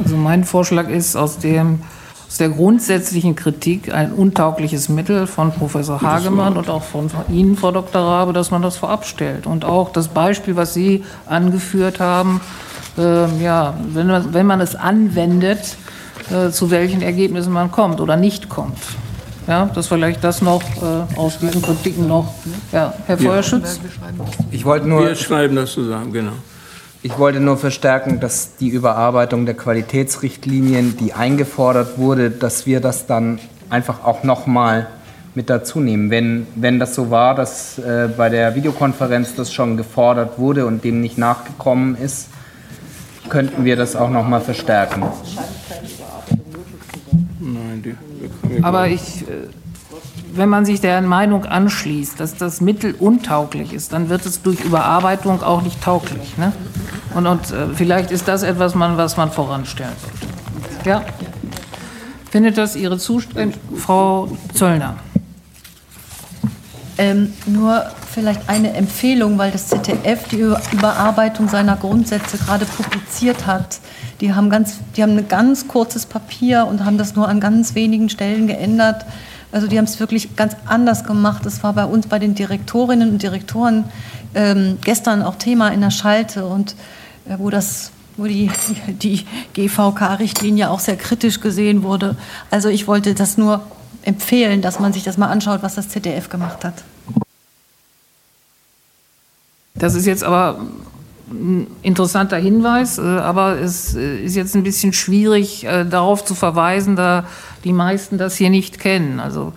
Also mein Vorschlag ist aus, dem, aus der grundsätzlichen Kritik ein untaugliches Mittel von Professor Hagemann und auch von Ihnen, Frau Dr. Rabe, dass man das vorab stellt. Und auch das Beispiel, was Sie angeführt haben, äh, ja, wenn man, wenn man es anwendet, äh, zu welchen Ergebnissen man kommt oder nicht kommt. Ja, dass vielleicht das noch äh, aus diesen Kritiken noch. Ja, Herr Feuerschütz? Ich wollte nur. Wir schreiben das zusammen, genau. Ich wollte nur verstärken, dass die Überarbeitung der Qualitätsrichtlinien, die eingefordert wurde, dass wir das dann einfach auch nochmal mit dazu nehmen. Wenn, wenn das so war, dass äh, bei der Videokonferenz das schon gefordert wurde und dem nicht nachgekommen ist, könnten wir das auch nochmal verstärken. Die, Aber ich, äh, wenn man sich der Meinung anschließt, dass das Mittel untauglich ist, dann wird es durch Überarbeitung auch nicht tauglich. Ne? Und, und äh, vielleicht ist das etwas, man, was man voranstellen sollte. Ja? Findet das Ihre Zustimmung, Frau Zöllner? Ähm, nur vielleicht eine Empfehlung, weil das ZDF die Überarbeitung seiner Grundsätze gerade publiziert hat. Die haben, ganz, die haben ein ganz kurzes Papier und haben das nur an ganz wenigen Stellen geändert. Also die haben es wirklich ganz anders gemacht. Das war bei uns, bei den Direktorinnen und Direktoren ähm, gestern auch Thema in der Schalte und äh, wo das wo die, die GVK-Richtlinie auch sehr kritisch gesehen wurde. Also ich wollte das nur empfehlen, dass man sich das mal anschaut, was das ZDF gemacht hat. Das ist jetzt aber ein interessanter Hinweis, äh, aber es äh, ist jetzt ein bisschen schwierig, äh, darauf zu verweisen, da die meisten das hier nicht kennen. Also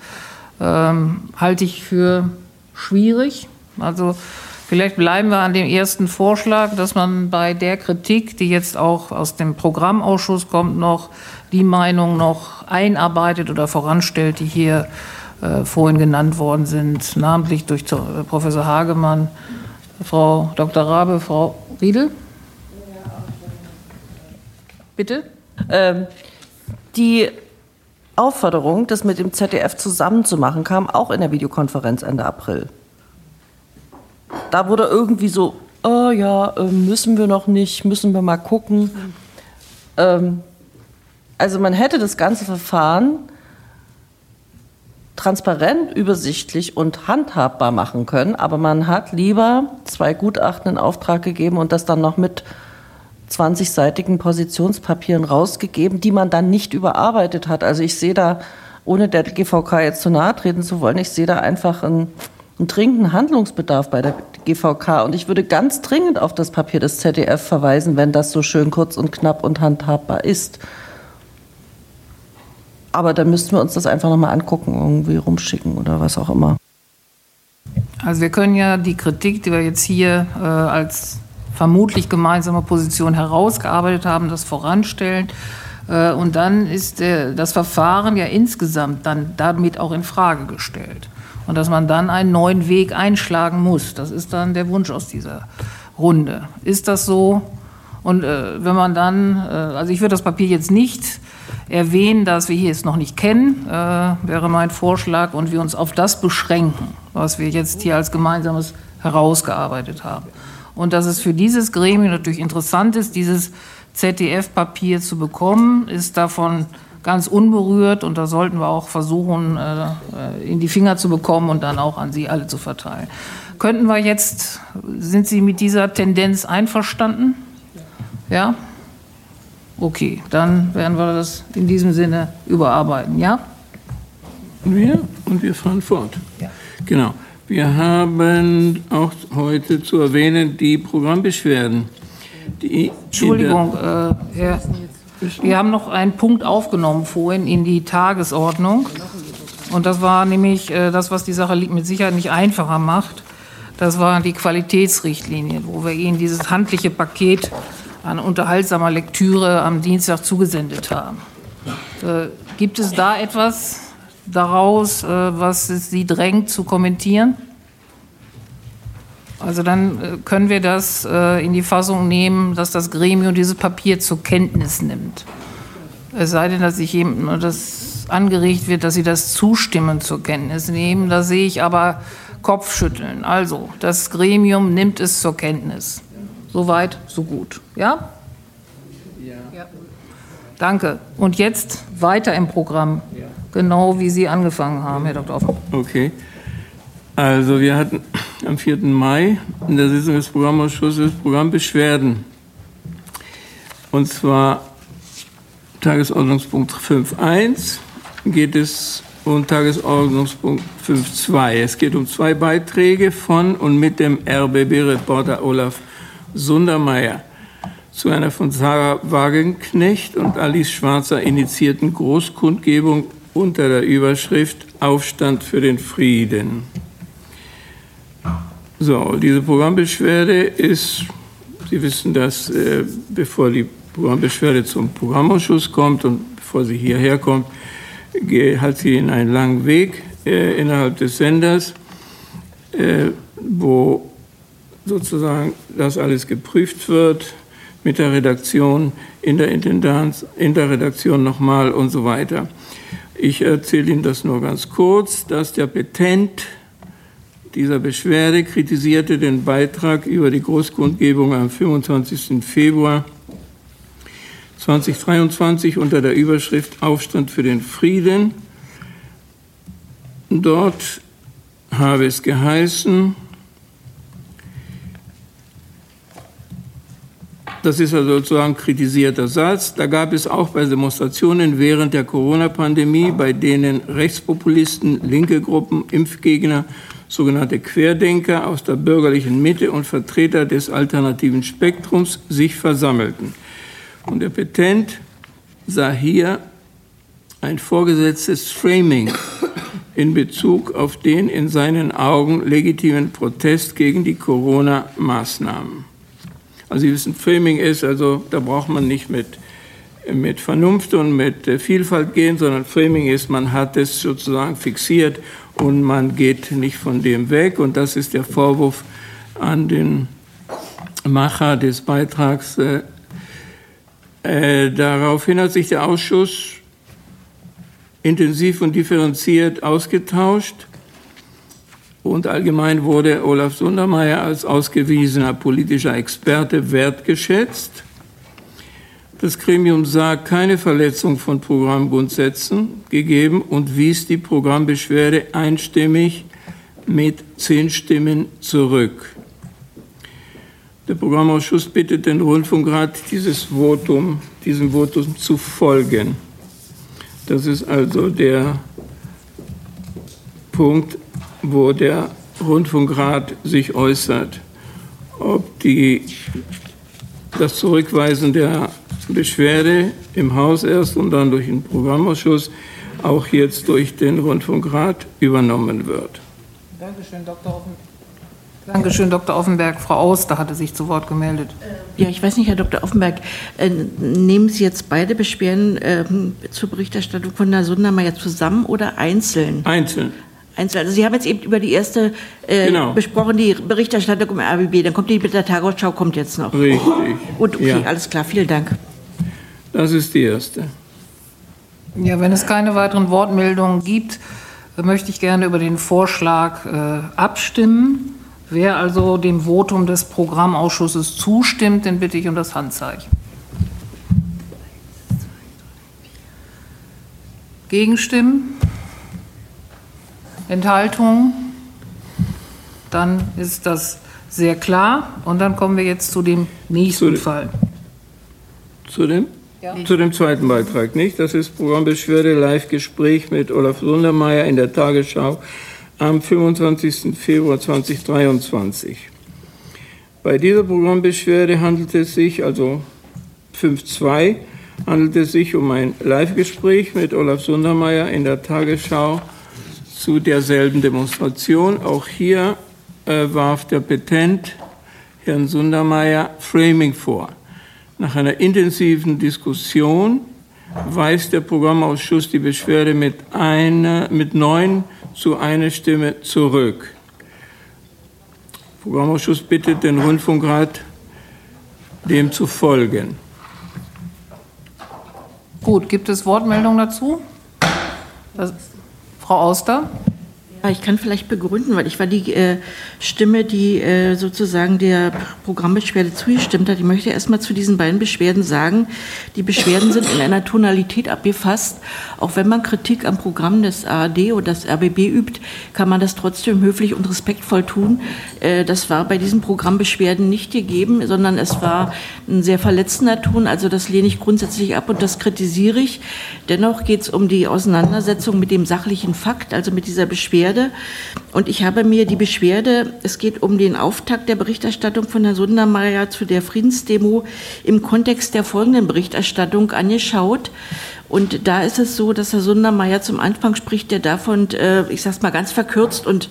ähm, halte ich für schwierig. Also vielleicht bleiben wir an dem ersten Vorschlag, dass man bei der Kritik, die jetzt auch aus dem Programmausschuss kommt, noch die Meinung noch einarbeitet oder voranstellt, die hier äh, vorhin genannt worden sind, namentlich durch Professor Hagemann Frau Dr. Rabe, Frau Riedel. Bitte? Ähm, die Aufforderung, das mit dem ZDF zusammenzumachen, kam auch in der Videokonferenz Ende April. Da wurde irgendwie so, oh ja, ähm, müssen wir noch nicht, müssen wir mal gucken. Ähm, also man hätte das ganze Verfahren transparent, übersichtlich und handhabbar machen können, aber man hat lieber zwei Gutachten in Auftrag gegeben und das dann noch mit 20-seitigen Positionspapieren rausgegeben, die man dann nicht überarbeitet hat. Also ich sehe da, ohne der GVK jetzt zu nahe treten zu wollen, ich sehe da einfach einen, einen dringenden Handlungsbedarf bei der GVK und ich würde ganz dringend auf das Papier des ZDF verweisen, wenn das so schön kurz und knapp und handhabbar ist. Aber da müssten wir uns das einfach nochmal angucken, irgendwie rumschicken oder was auch immer. Also wir können ja die Kritik, die wir jetzt hier äh, als vermutlich gemeinsame Position herausgearbeitet haben, das voranstellen. Äh, und dann ist äh, das Verfahren ja insgesamt dann damit auch in Frage gestellt. Und dass man dann einen neuen Weg einschlagen muss. Das ist dann der Wunsch aus dieser Runde. Ist das so? Und äh, wenn man dann, äh, also ich würde das Papier jetzt nicht erwähnen, dass wir hier es noch nicht kennen, äh, wäre mein Vorschlag, und wir uns auf das beschränken, was wir jetzt hier als gemeinsames herausgearbeitet haben. Und dass es für dieses Gremium natürlich interessant ist, dieses ZDF-Papier zu bekommen, ist davon ganz unberührt und da sollten wir auch versuchen, äh, in die Finger zu bekommen und dann auch an Sie alle zu verteilen. Könnten wir jetzt, sind Sie mit dieser Tendenz einverstanden? Ja? Okay, dann werden wir das in diesem Sinne überarbeiten, ja? Wir und wir fahren fort. Ja. Genau. Wir haben auch heute zu erwähnen die Programmbeschwerden. die Entschuldigung, äh, Herr, wir haben noch einen Punkt aufgenommen vorhin in die Tagesordnung. Und das war nämlich äh, das, was die Sache mit Sicherheit nicht einfacher macht. Das waren die Qualitätsrichtlinien, wo wir Ihnen dieses handliche Paket an unterhaltsamer Lektüre am Dienstag zugesendet haben. Äh, gibt es da etwas daraus, äh, was Sie drängt zu kommentieren? Also dann äh, können wir das äh, in die Fassung nehmen, dass das Gremium dieses Papier zur Kenntnis nimmt. Es sei denn, dass sich jemand das angeregt wird, dass Sie das zustimmen zur Kenntnis nehmen. Da sehe ich aber Kopfschütteln. Also, das Gremium nimmt es zur Kenntnis. Soweit, so gut. Ja? Ja. Danke. Und jetzt weiter im Programm. Genau wie Sie angefangen haben, Herr Dr. Offen. Okay. Also wir hatten am 4. Mai in der Sitzung des Programmausschusses Programmbeschwerden. Und zwar Tagesordnungspunkt 5.1 geht es um Tagesordnungspunkt 5.2. Es geht um zwei Beiträge von und mit dem RBB-Reporter Olaf Sundermeier zu einer von Sarah Wagenknecht und Alice Schwarzer initiierten Großkundgebung unter der Überschrift Aufstand für den Frieden. So, diese Programmbeschwerde ist, Sie wissen das, äh, bevor die Programmbeschwerde zum Programmausschuss kommt und bevor sie hierher kommt, hat sie in einen langen Weg äh, innerhalb des Senders, äh, wo sozusagen das alles geprüft wird mit der Redaktion, in der Intendanz, in der Redaktion nochmal und so weiter. Ich erzähle Ihnen das nur ganz kurz, dass der Petent dieser Beschwerde kritisierte den Beitrag über die Großgrundgebung am 25. Februar 2023 unter der Überschrift Aufstand für den Frieden. Dort habe es geheißen, Das ist also sozusagen kritisierter Satz. Da gab es auch bei Demonstrationen während der Corona-Pandemie, bei denen Rechtspopulisten, linke Gruppen, Impfgegner, sogenannte Querdenker aus der bürgerlichen Mitte und Vertreter des alternativen Spektrums sich versammelten. Und der Petent sah hier ein vorgesetztes Framing in Bezug auf den in seinen Augen legitimen Protest gegen die Corona-Maßnahmen. Also Sie wissen, Framing ist, also da braucht man nicht mit, mit Vernunft und mit Vielfalt gehen, sondern Framing ist, man hat es sozusagen fixiert und man geht nicht von dem weg. Und das ist der Vorwurf an den Macher des Beitrags äh, äh, daraufhin hat sich der Ausschuss intensiv und differenziert ausgetauscht. Und allgemein wurde Olaf Sundermeier als ausgewiesener politischer Experte wertgeschätzt. Das Gremium sah keine Verletzung von Programmgrundsätzen gegeben und wies die Programmbeschwerde einstimmig mit zehn Stimmen zurück. Der Programmausschuss bittet den Rundfunkrat, dieses Votum, diesem Votum zu folgen. Das ist also der Punkt, wo der Rundfunkrat sich äußert, ob die, das Zurückweisen der Beschwerde im Haus erst und dann durch den Programmausschuss auch jetzt durch den Rundfunkrat übernommen wird. Dankeschön, Dr. Hoffmann. Dankeschön, Dr. Offenberg. Frau Auster hatte sich zu Wort gemeldet. Ja, ich weiß nicht, Herr Dr. Offenberg, äh, nehmen Sie jetzt beide Beschwerden äh, zur Berichterstattung von der Sundermeier zusammen oder einzeln? Einzeln. Einzeln. Also Sie haben jetzt eben über die erste äh, genau. besprochen, die Berichterstattung im RBB. Dann kommt die mit der Tagesschau, kommt jetzt noch. Richtig. Und okay, ja. alles klar. Vielen Dank. Das ist die erste. Ja, wenn es keine weiteren Wortmeldungen gibt, möchte ich gerne über den Vorschlag äh, abstimmen. Wer also dem Votum des Programmausschusses zustimmt, den bitte ich um das Handzeichen. Gegenstimmen? Enthaltungen? Dann ist das sehr klar. Und dann kommen wir jetzt zu dem nächsten zu Fall. Zu dem? Ja. Zu dem zweiten Beitrag, nicht? Das ist Programmbeschwerde Live-Gespräch mit Olaf Sundermeier in der Tagesschau am 25. Februar 2023. Bei dieser Programmbeschwerde handelt es sich, also 5.2, handelt es sich um ein Live-Gespräch mit Olaf Sundermeier in der Tagesschau zu derselben Demonstration. Auch hier äh, warf der Petent Herrn Sundermeier Framing vor. Nach einer intensiven Diskussion weist der Programmausschuss die Beschwerde mit, einer, mit neun zu einer Stimme zurück. Der Programmausschuss bittet den Rundfunkrat, dem zu folgen. Gut, gibt es Wortmeldungen dazu? Das, Frau Auster? Ich kann vielleicht begründen, weil ich war die äh, Stimme, die äh, sozusagen der Programmbeschwerde zugestimmt hat. Ich möchte erst mal zu diesen beiden Beschwerden sagen, die Beschwerden sind in einer Tonalität abgefasst. Auch wenn man Kritik am Programm des ARD oder des RBB übt, kann man das trotzdem höflich und respektvoll tun. Äh, das war bei diesen Programmbeschwerden nicht gegeben, sondern es war ein sehr verletzender Ton. Also das lehne ich grundsätzlich ab und das kritisiere ich. Dennoch geht es um die Auseinandersetzung mit dem sachlichen Fakt, also mit dieser Beschwerde Beschwerde. Und ich habe mir die Beschwerde, es geht um den Auftakt der Berichterstattung von Herrn Sundermeier zu der Friedensdemo im Kontext der folgenden Berichterstattung angeschaut. Und da ist es so, dass Herr Sundermeier zum Anfang spricht, der davon, äh, ich sag's mal ganz verkürzt, und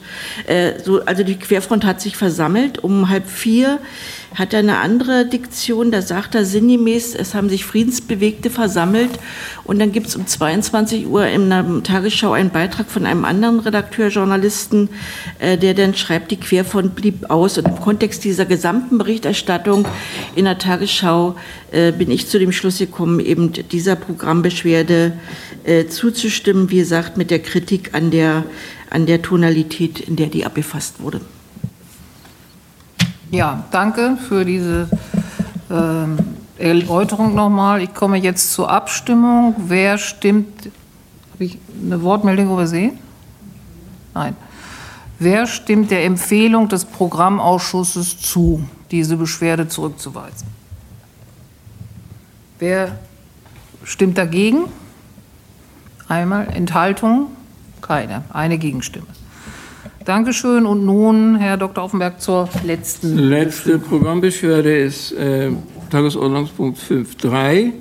äh, so, also die Querfront hat sich versammelt um halb vier hat er eine andere Diktion, da sagt er sinngemäß, es haben sich Friedensbewegte versammelt und dann gibt es um 22 Uhr in der Tagesschau einen Beitrag von einem anderen Redakteur, Journalisten, äh, der dann schreibt, die Querfront blieb aus und im Kontext dieser gesamten Berichterstattung in der Tagesschau äh, bin ich zu dem Schluss gekommen, eben dieser Programmbeschwerde äh, zuzustimmen, wie gesagt, mit der Kritik an der, an der Tonalität, in der die abgefasst wurde. Ja, danke für diese äh, Erläuterung nochmal. Ich komme jetzt zur Abstimmung. Wer stimmt? Habe ich eine Wortmeldung übersehen? Nein. Wer stimmt der Empfehlung des Programmausschusses zu, diese Beschwerde zurückzuweisen? Wer stimmt dagegen? Einmal Enthaltung? Keine. Eine Gegenstimme. Dankeschön. Und nun, Herr Dr. Offenberg, zur letzten. Letzte Programmbeschwerde ist äh, Tagesordnungspunkt 5.3.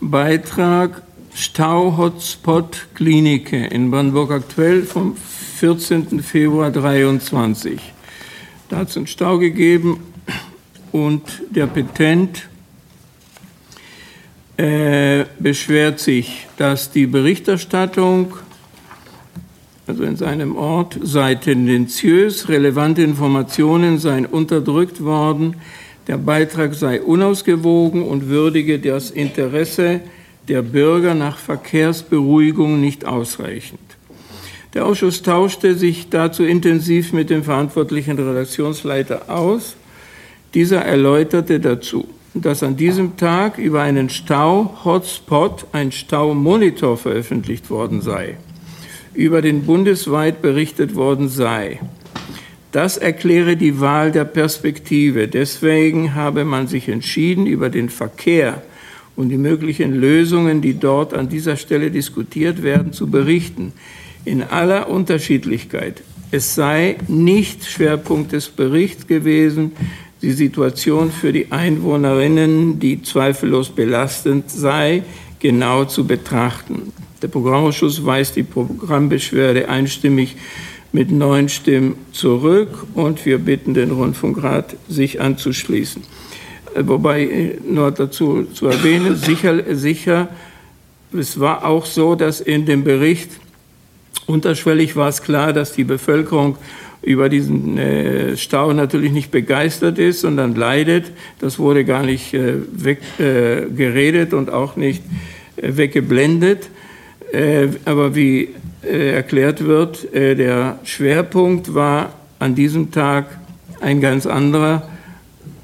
Beitrag Stau-Hotspot Klinike in Brandenburg aktuell vom 14. Februar 23. Da hat es einen Stau gegeben und der Petent äh, beschwert sich, dass die Berichterstattung also in seinem Ort, sei tendenziös, relevante Informationen seien unterdrückt worden, der Beitrag sei unausgewogen und würdige das Interesse der Bürger nach Verkehrsberuhigung nicht ausreichend. Der Ausschuss tauschte sich dazu intensiv mit dem verantwortlichen Redaktionsleiter aus. Dieser erläuterte dazu, dass an diesem Tag über einen Stau-Hotspot ein Staumonitor veröffentlicht worden sei über den bundesweit berichtet worden sei. Das erkläre die Wahl der Perspektive. Deswegen habe man sich entschieden, über den Verkehr und die möglichen Lösungen, die dort an dieser Stelle diskutiert werden, zu berichten. In aller Unterschiedlichkeit. Es sei nicht Schwerpunkt des Berichts gewesen, die Situation für die Einwohnerinnen, die zweifellos belastend sei, genau zu betrachten. Der Programmausschuss weist die Programmbeschwerde einstimmig mit neun Stimmen zurück und wir bitten den Rundfunkrat, sich anzuschließen. Äh, wobei äh, nur dazu zu erwähnen, sicher, sicher, es war auch so, dass in dem Bericht unterschwellig war es klar, dass die Bevölkerung über diesen äh, Stau natürlich nicht begeistert ist, sondern leidet. Das wurde gar nicht weggeredet und auch nicht weggeblendet. Äh, aber wie äh, erklärt wird, äh, der Schwerpunkt war an diesem Tag ein ganz anderer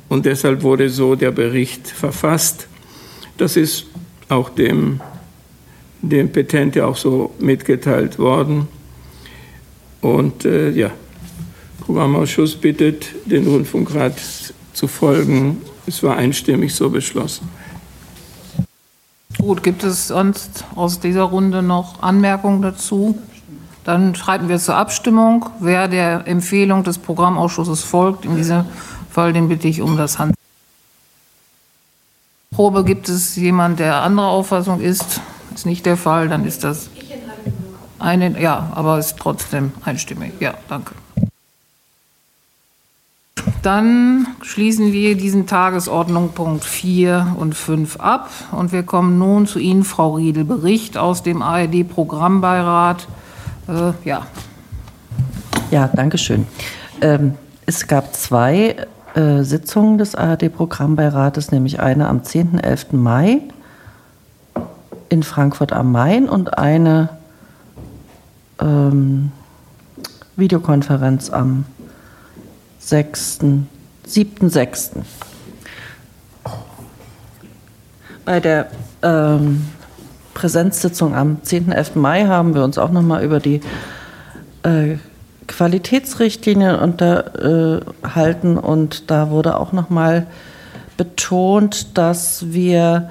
und deshalb wurde so der Bericht verfasst. Das ist auch dem, dem Petent auch so mitgeteilt worden. Und äh, ja, Programmausschuss bittet den Rundfunkrat zu folgen. Es war einstimmig so beschlossen. Gut, gibt es sonst aus dieser Runde noch Anmerkungen dazu? Dann schreiten wir zur Abstimmung. Wer der Empfehlung des Programmausschusses folgt, in dieser Fall, den bitte ich um das Hand. Probe gibt es jemand, der anderer Auffassung ist? Ist nicht der Fall, dann ist das eine, ja, aber ist trotzdem einstimmig. Ja, danke. Dann schließen wir diesen Tagesordnung Punkt 4 und 5 ab und wir kommen nun zu Ihnen, Frau Riedel, Bericht aus dem ARD-Programmbeirat. Äh, ja. Ja, danke schön. Ähm, es gab zwei äh, Sitzungen des ARD-Programmbeirates, nämlich eine am 10. 11. Mai in Frankfurt am Main und eine ähm, Videokonferenz am 6., 7., 6. Bei der ähm, Präsenzsitzung am 10. 11. Mai haben wir uns auch nochmal über die äh, Qualitätsrichtlinien unterhalten und da wurde auch nochmal betont, dass wir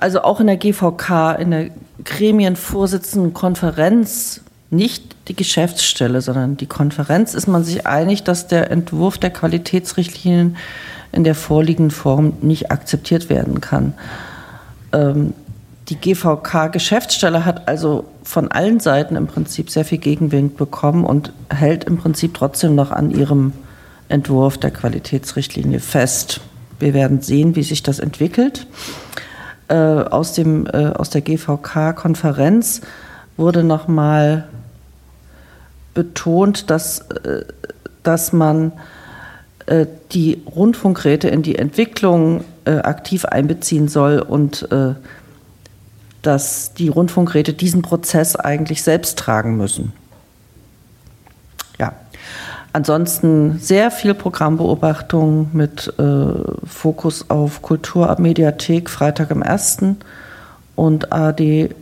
also auch in der GVK, in der Gremienvorsitzendenkonferenz nicht die Geschäftsstelle, sondern die Konferenz ist man sich einig, dass der Entwurf der Qualitätsrichtlinien in der vorliegenden Form nicht akzeptiert werden kann. Ähm, die GVK-Geschäftsstelle hat also von allen Seiten im Prinzip sehr viel Gegenwind bekommen und hält im Prinzip trotzdem noch an ihrem Entwurf der Qualitätsrichtlinie fest. Wir werden sehen, wie sich das entwickelt. Äh, aus, dem, äh, aus der GVK-Konferenz wurde nochmal betont, dass, äh, dass man äh, die Rundfunkräte in die Entwicklung äh, aktiv einbeziehen soll und dass die Rundfunkräte diesen Prozess eigentlich selbst tragen müssen. Ja, ansonsten sehr viel Programmbeobachtung mit Fokus auf Kulturmediathek Freitag im 1. und AD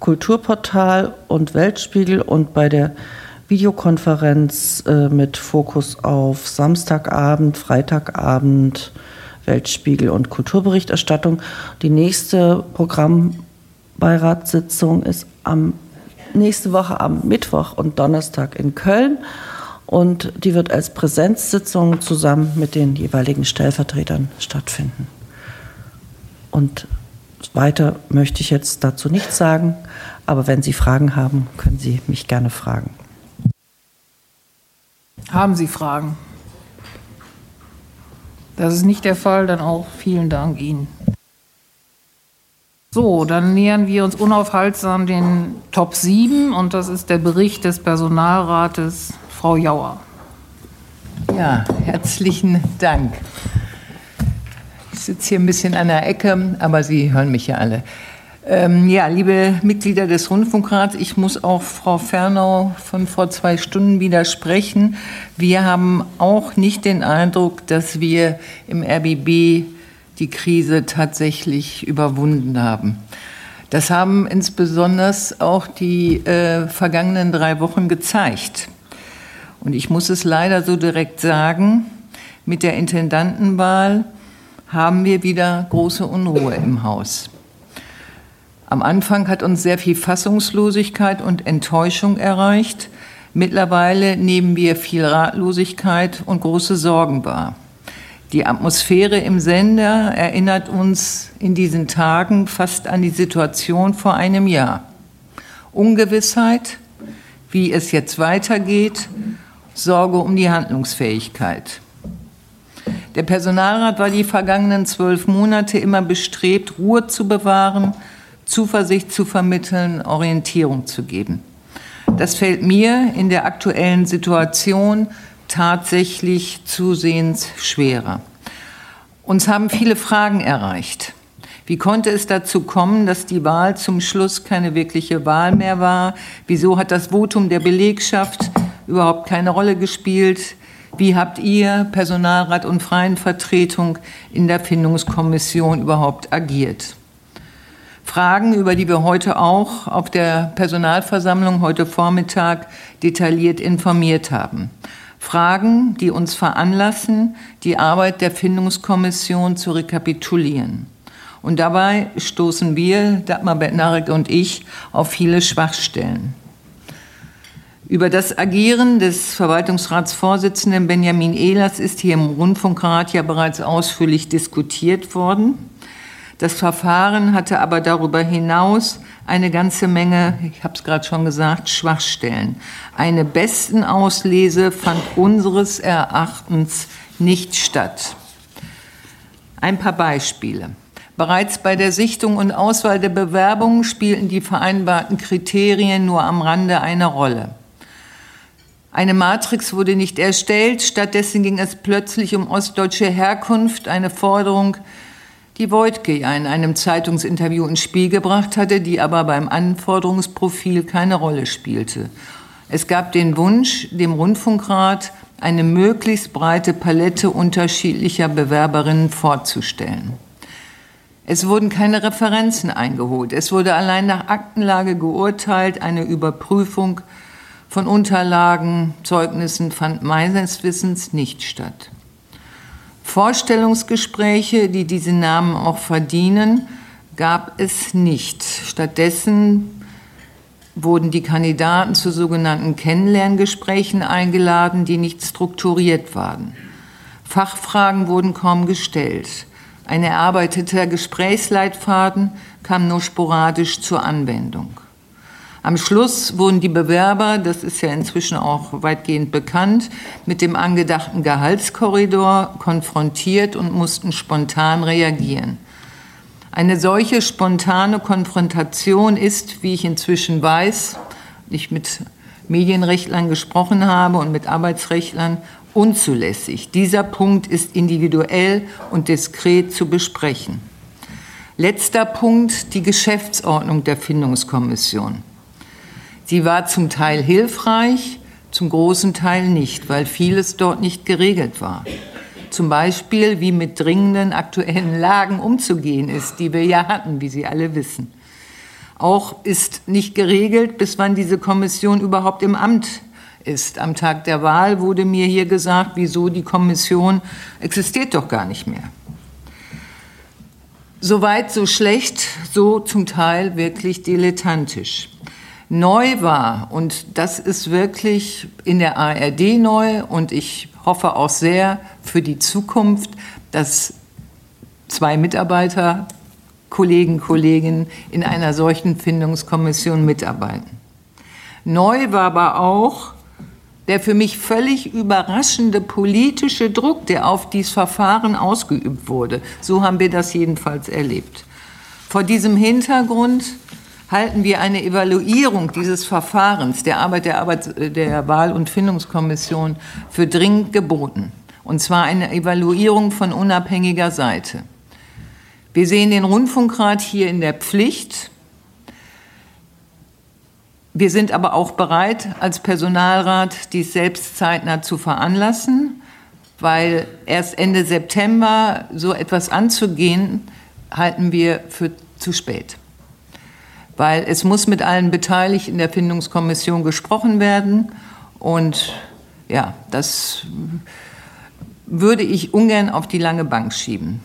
Kulturportal und Weltspiegel und bei der Videokonferenz äh, mit Fokus auf Samstagabend, Freitagabend, Weltspiegel und Kulturberichterstattung. Die nächste Programmbeiratssitzung ist am nächste Woche am Mittwoch und Donnerstag in Köln und die wird als Präsenzsitzung zusammen mit den jeweiligen Stellvertretern stattfinden. Und weiter möchte ich jetzt dazu nichts sagen, aber wenn Sie Fragen haben, können Sie mich gerne fragen. Haben Sie Fragen? Das ist nicht der Fall, dann auch vielen Dank Ihnen. So, dann nähern wir uns unaufhaltsam den Top 7 und das ist der Bericht des Personalrates. Frau Jauer. Ja, herzlichen Dank. Ich sitze hier ein bisschen an der Ecke, aber Sie hören mich ja alle. Ähm, ja, liebe Mitglieder des Rundfunkrats, ich muss auch Frau Fernau von vor zwei Stunden widersprechen. Wir haben auch nicht den Eindruck, dass wir im RBB die Krise tatsächlich überwunden haben. Das haben insbesondere auch die äh, vergangenen drei Wochen gezeigt. Und ich muss es leider so direkt sagen, mit der Intendantenwahl haben wir wieder große Unruhe im Haus. Am Anfang hat uns sehr viel Fassungslosigkeit und Enttäuschung erreicht. Mittlerweile nehmen wir viel Ratlosigkeit und große Sorgen wahr. Die Atmosphäre im Sender erinnert uns in diesen Tagen fast an die Situation vor einem Jahr. Ungewissheit, wie es jetzt weitergeht, Sorge um die Handlungsfähigkeit. Der Personalrat war die vergangenen zwölf Monate immer bestrebt, Ruhe zu bewahren, Zuversicht zu vermitteln, Orientierung zu geben. Das fällt mir in der aktuellen Situation tatsächlich zusehends schwerer. Uns haben viele Fragen erreicht. Wie konnte es dazu kommen, dass die Wahl zum Schluss keine wirkliche Wahl mehr war? Wieso hat das Votum der Belegschaft überhaupt keine Rolle gespielt? Wie habt ihr, Personalrat und Freien Vertretung, in der Findungskommission überhaupt agiert? Fragen, über die wir heute auch auf der Personalversammlung heute Vormittag detailliert informiert haben. Fragen, die uns veranlassen, die Arbeit der Findungskommission zu rekapitulieren. Und dabei stoßen wir, Dagmar Bettnarek und ich, auf viele Schwachstellen. Über das Agieren des Verwaltungsratsvorsitzenden Benjamin Ehlers ist hier im Rundfunkrat ja bereits ausführlich diskutiert worden. Das Verfahren hatte aber darüber hinaus eine ganze Menge, ich habe es gerade schon gesagt, Schwachstellen. Eine besten Auslese fand unseres Erachtens nicht statt. Ein paar Beispiele. Bereits bei der Sichtung und Auswahl der Bewerbungen spielten die vereinbarten Kriterien nur am Rande eine Rolle. Eine Matrix wurde nicht erstellt, stattdessen ging es plötzlich um ostdeutsche Herkunft, eine Forderung, die Voigtke ja in einem Zeitungsinterview ins Spiel gebracht hatte, die aber beim Anforderungsprofil keine Rolle spielte. Es gab den Wunsch, dem Rundfunkrat eine möglichst breite Palette unterschiedlicher Bewerberinnen vorzustellen. Es wurden keine Referenzen eingeholt. Es wurde allein nach Aktenlage geurteilt. Eine Überprüfung von Unterlagen, Zeugnissen fand meines Wissens nicht statt. Vorstellungsgespräche, die diese Namen auch verdienen, gab es nicht. Stattdessen wurden die Kandidaten zu sogenannten Kennenlerngesprächen eingeladen, die nicht strukturiert waren. Fachfragen wurden kaum gestellt. Ein erarbeiteter Gesprächsleitfaden kam nur sporadisch zur Anwendung. Am Schluss wurden die Bewerber, das ist ja inzwischen auch weitgehend bekannt, mit dem angedachten Gehaltskorridor konfrontiert und mussten spontan reagieren. Eine solche spontane Konfrontation ist, wie ich inzwischen weiß, ich mit Medienrechtlern gesprochen habe und mit Arbeitsrechtlern, unzulässig. Dieser Punkt ist individuell und diskret zu besprechen. Letzter Punkt, die Geschäftsordnung der Findungskommission. Sie war zum Teil hilfreich, zum großen Teil nicht, weil vieles dort nicht geregelt war. Zum Beispiel, wie mit dringenden aktuellen Lagen umzugehen ist, die wir ja hatten, wie Sie alle wissen. Auch ist nicht geregelt, bis wann diese Kommission überhaupt im Amt ist. Am Tag der Wahl wurde mir hier gesagt, wieso die Kommission existiert doch gar nicht mehr. Soweit so schlecht, so zum Teil wirklich dilettantisch neu war, und das ist wirklich in der ARD neu, und ich hoffe auch sehr für die Zukunft, dass zwei Mitarbeiter, Kollegen, Kolleginnen in einer solchen Findungskommission mitarbeiten. Neu war aber auch der für mich völlig überraschende politische Druck, der auf dieses Verfahren ausgeübt wurde. So haben wir das jedenfalls erlebt. Vor diesem Hintergrund halten wir eine Evaluierung dieses Verfahrens der Arbeit der, Arbeit der Wahl- und Findungskommission für dringend geboten. Und zwar eine Evaluierung von unabhängiger Seite. Wir sehen den Rundfunkrat hier in der Pflicht. Wir sind aber auch bereit, als Personalrat dies selbst zeitnah zu veranlassen, weil erst Ende September so etwas anzugehen, halten wir für zu spät weil es muss mit allen Beteiligten der Findungskommission gesprochen werden und ja, das würde ich ungern auf die lange Bank schieben.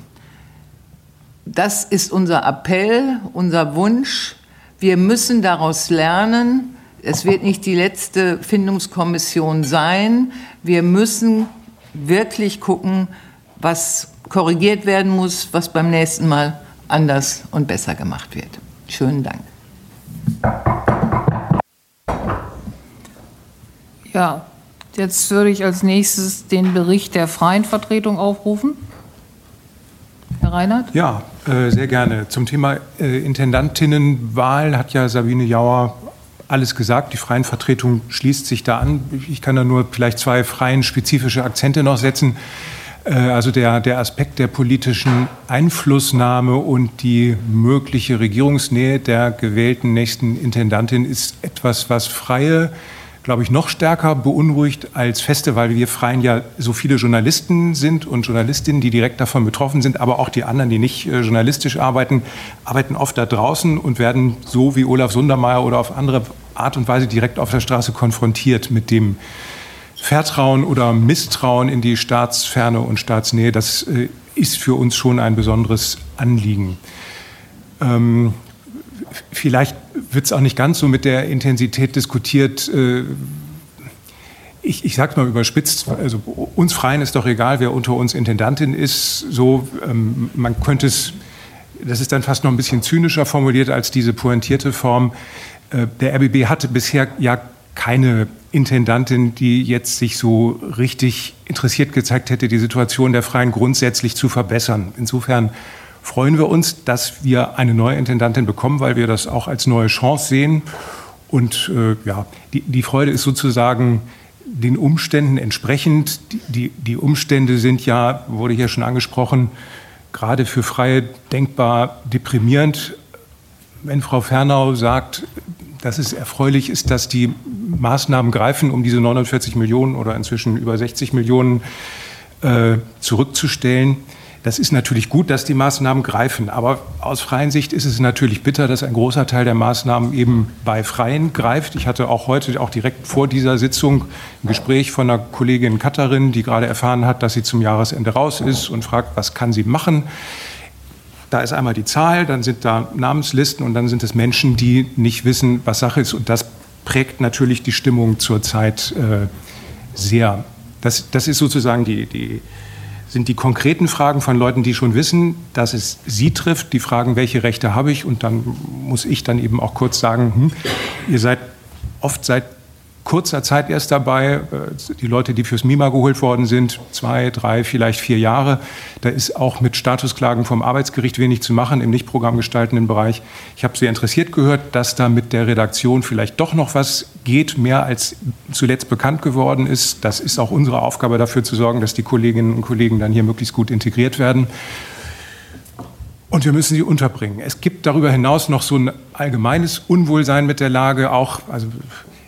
Das ist unser Appell, unser Wunsch. Wir müssen daraus lernen. Es wird nicht die letzte Findungskommission sein. Wir müssen wirklich gucken, was korrigiert werden muss, was beim nächsten Mal anders und besser gemacht wird. Schönen Dank. Ja, jetzt würde ich als nächstes den Bericht der freien Vertretung aufrufen. Herr Reinhardt? Ja, äh, sehr gerne. Zum Thema äh, Intendantinnenwahl hat ja Sabine Jauer alles gesagt. Die freien Vertretung schließt sich da an. Ich kann da nur vielleicht zwei freien spezifische Akzente noch setzen. Äh, also der, der Aspekt der politischen Einflussnahme und die mögliche Regierungsnähe der gewählten nächsten Intendantin ist etwas, was freie glaube ich, noch stärker beunruhigt als Feste, weil wir Freien ja so viele Journalisten sind und Journalistinnen, die direkt davon betroffen sind, aber auch die anderen, die nicht äh, journalistisch arbeiten, arbeiten oft da draußen und werden so wie Olaf Sundermeier oder auf andere Art und Weise direkt auf der Straße konfrontiert mit dem Vertrauen oder Misstrauen in die Staatsferne und Staatsnähe. Das äh, ist für uns schon ein besonderes Anliegen. Ähm, vielleicht wird es auch nicht ganz so mit der Intensität diskutiert, äh, ich, ich sage mal überspitzt, also uns Freien ist doch egal, wer unter uns Intendantin ist. So, ähm, man könnte es, das ist dann fast noch ein bisschen zynischer formuliert als diese pointierte Form. Äh, der RBB hatte bisher ja keine Intendantin, die jetzt sich so richtig interessiert gezeigt hätte, die Situation der Freien grundsätzlich zu verbessern. Insofern freuen wir uns, dass wir eine neue Intendantin bekommen, weil wir das auch als neue Chance sehen. Und äh, ja, die, die Freude ist sozusagen den Umständen entsprechend. Die, die Umstände sind ja, wurde hier schon angesprochen, gerade für Freie denkbar deprimierend. Wenn Frau Fernau sagt, dass es erfreulich ist, dass die Maßnahmen greifen, um diese 49 Millionen oder inzwischen über 60 Millionen äh, zurückzustellen, das ist natürlich gut, dass die Maßnahmen greifen, aber aus freien Sicht ist es natürlich bitter, dass ein großer Teil der Maßnahmen eben bei Freien greift. Ich hatte auch heute, auch direkt vor dieser Sitzung, ein Gespräch von einer Kollegin Katharin, die gerade erfahren hat, dass sie zum Jahresende raus ist und fragt, was kann sie machen. Da ist einmal die Zahl, dann sind da Namenslisten und dann sind es Menschen, die nicht wissen, was Sache ist. Und das prägt natürlich die Stimmung zurzeit äh, sehr. Das, das ist sozusagen die, die, sind die konkreten Fragen von Leuten, die schon wissen, dass es sie trifft, die fragen, welche Rechte habe ich und dann muss ich dann eben auch kurz sagen, hm, ihr seid oft seit kurzer Zeit erst dabei. Äh, die Leute, die fürs MIMA geholt worden sind, zwei, drei, vielleicht vier Jahre. Da ist auch mit Statusklagen vom Arbeitsgericht wenig zu machen im nicht programmgestaltenden Bereich. Ich habe sehr interessiert gehört, dass da mit der Redaktion vielleicht doch noch was geht, mehr als zuletzt bekannt geworden ist. Das ist auch unsere Aufgabe, dafür zu sorgen, dass die Kolleginnen und Kollegen dann hier möglichst gut integriert werden. Und wir müssen sie unterbringen. Es gibt darüber hinaus noch so ein allgemeines Unwohlsein mit der Lage, auch, also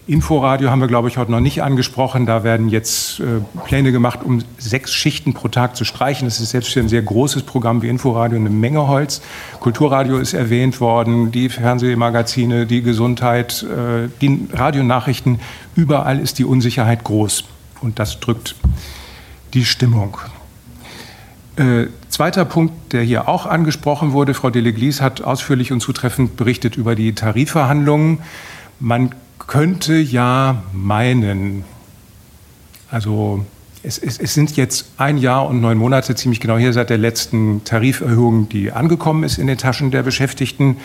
Inforadio haben wir, glaube ich, heute noch nicht angesprochen. Da werden jetzt äh, Pläne gemacht, um sechs Schichten pro Tag zu streichen. Das ist selbst für ein sehr großes Programm wie Inforadio eine Menge Holz. Kulturradio ist erwähnt worden, die Fernsehmagazine, die Gesundheit, äh, die Radionachrichten. Überall ist die Unsicherheit groß. Und das drückt die Stimmung. Äh, zweiter Punkt, der hier auch angesprochen wurde, Frau Deleglis hat ausführlich und zutreffend berichtet über die Tarifverhandlungen. Man könnte ja meinen, also es, es, es, sind jetzt ein Jahr und neun Monate ziemlich genau hier seit der letzten Tariferhöhung, die angekommen ist in den Taschen der Beschäftigten.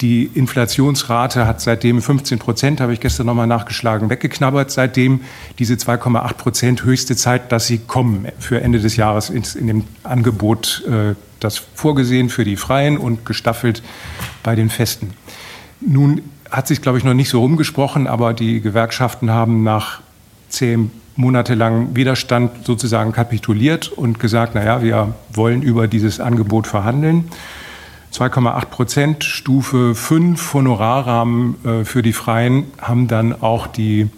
Die Inflationsrate hat seitdem 15 Prozent, habe ich gestern nochmal nachgeschlagen, weggeknabbert. Seitdem diese 2,8 Prozent höchste Zeit, dass sie kommen für Ende des Jahres in, in dem Angebot, äh, das vorgesehen für die Freien und gestaffelt bei den Festen. Nun hat sich, glaube ich, noch nicht so rumgesprochen, aber die Gewerkschaften haben nach zehn monatelangem Widerstand sozusagen kapituliert und gesagt, naja, wir wollen über dieses Angebot verhandeln. 2,8 Prozent, Stufe 5 Honorarrahmen äh, für die Freien haben dann auch die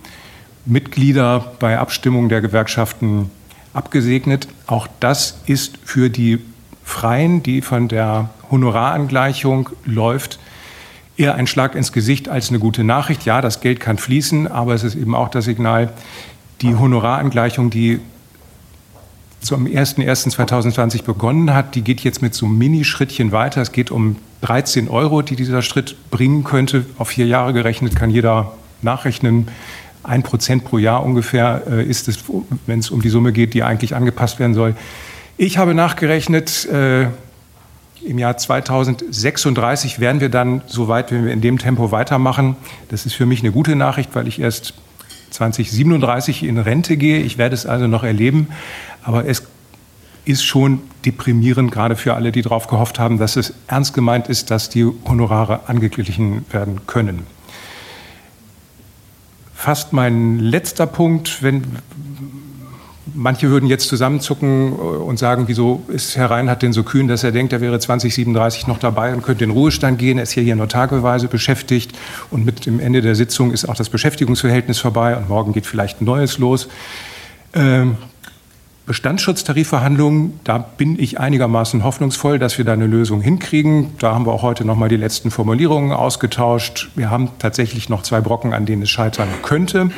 Mitglieder bei Abstimmung der Gewerkschaften abgesegnet. Auch das ist für die Freien, die von der Honorarangleichung läuft, eher ein Schlag ins Gesicht als eine gute Nachricht. Ja, das Geld kann fließen, aber es ist eben auch das Signal, die Honorarangleichung, die zum 01.01.2020 begonnen hat, die geht jetzt mit so Minischrittchen weiter. Es geht um 13 Euro, die dieser Schritt bringen könnte. Auf vier Jahre gerechnet kann jeder nachrechnen. Ein Prozent pro Jahr ungefähr äh, ist es, wenn es um die Summe geht, die eigentlich angepasst werden soll. Ich habe nachgerechnet, äh, im Jahr 2036 wären wir dann so weit, wenn wir in dem Tempo weitermachen. Das ist für mich eine gute Nachricht, weil ich erst 2037 in Rente gehe. Ich werde es also noch erleben. Aber es ist schon deprimierend, gerade für alle, die darauf gehofft haben, dass es ernst gemeint ist, dass die Honorare angeglichen werden können. Fast mein letzter Punkt, wenn, Manche würden jetzt zusammenzucken äh, und sagen, wieso ist Herr Reinhardt denn so kühn, dass er denkt, er wäre 2037 noch dabei und könnte in Ruhestand gehen. Er ist hier, hier nur tageweise beschäftigt und mit dem Ende der Sitzung ist auch das Beschäftigungsverhältnis vorbei und morgen geht vielleicht ein neues los. Ähm, Bestandsschutztarifverhandlungen, da bin ich einigermaßen hoffnungsvoll, dass wir da eine Lösung hinkriegen. Da haben wir auch heute noch mal die letzten Formulierungen ausgetauscht. Wir haben tatsächlich noch zwei Brocken, an denen es scheitern könnte.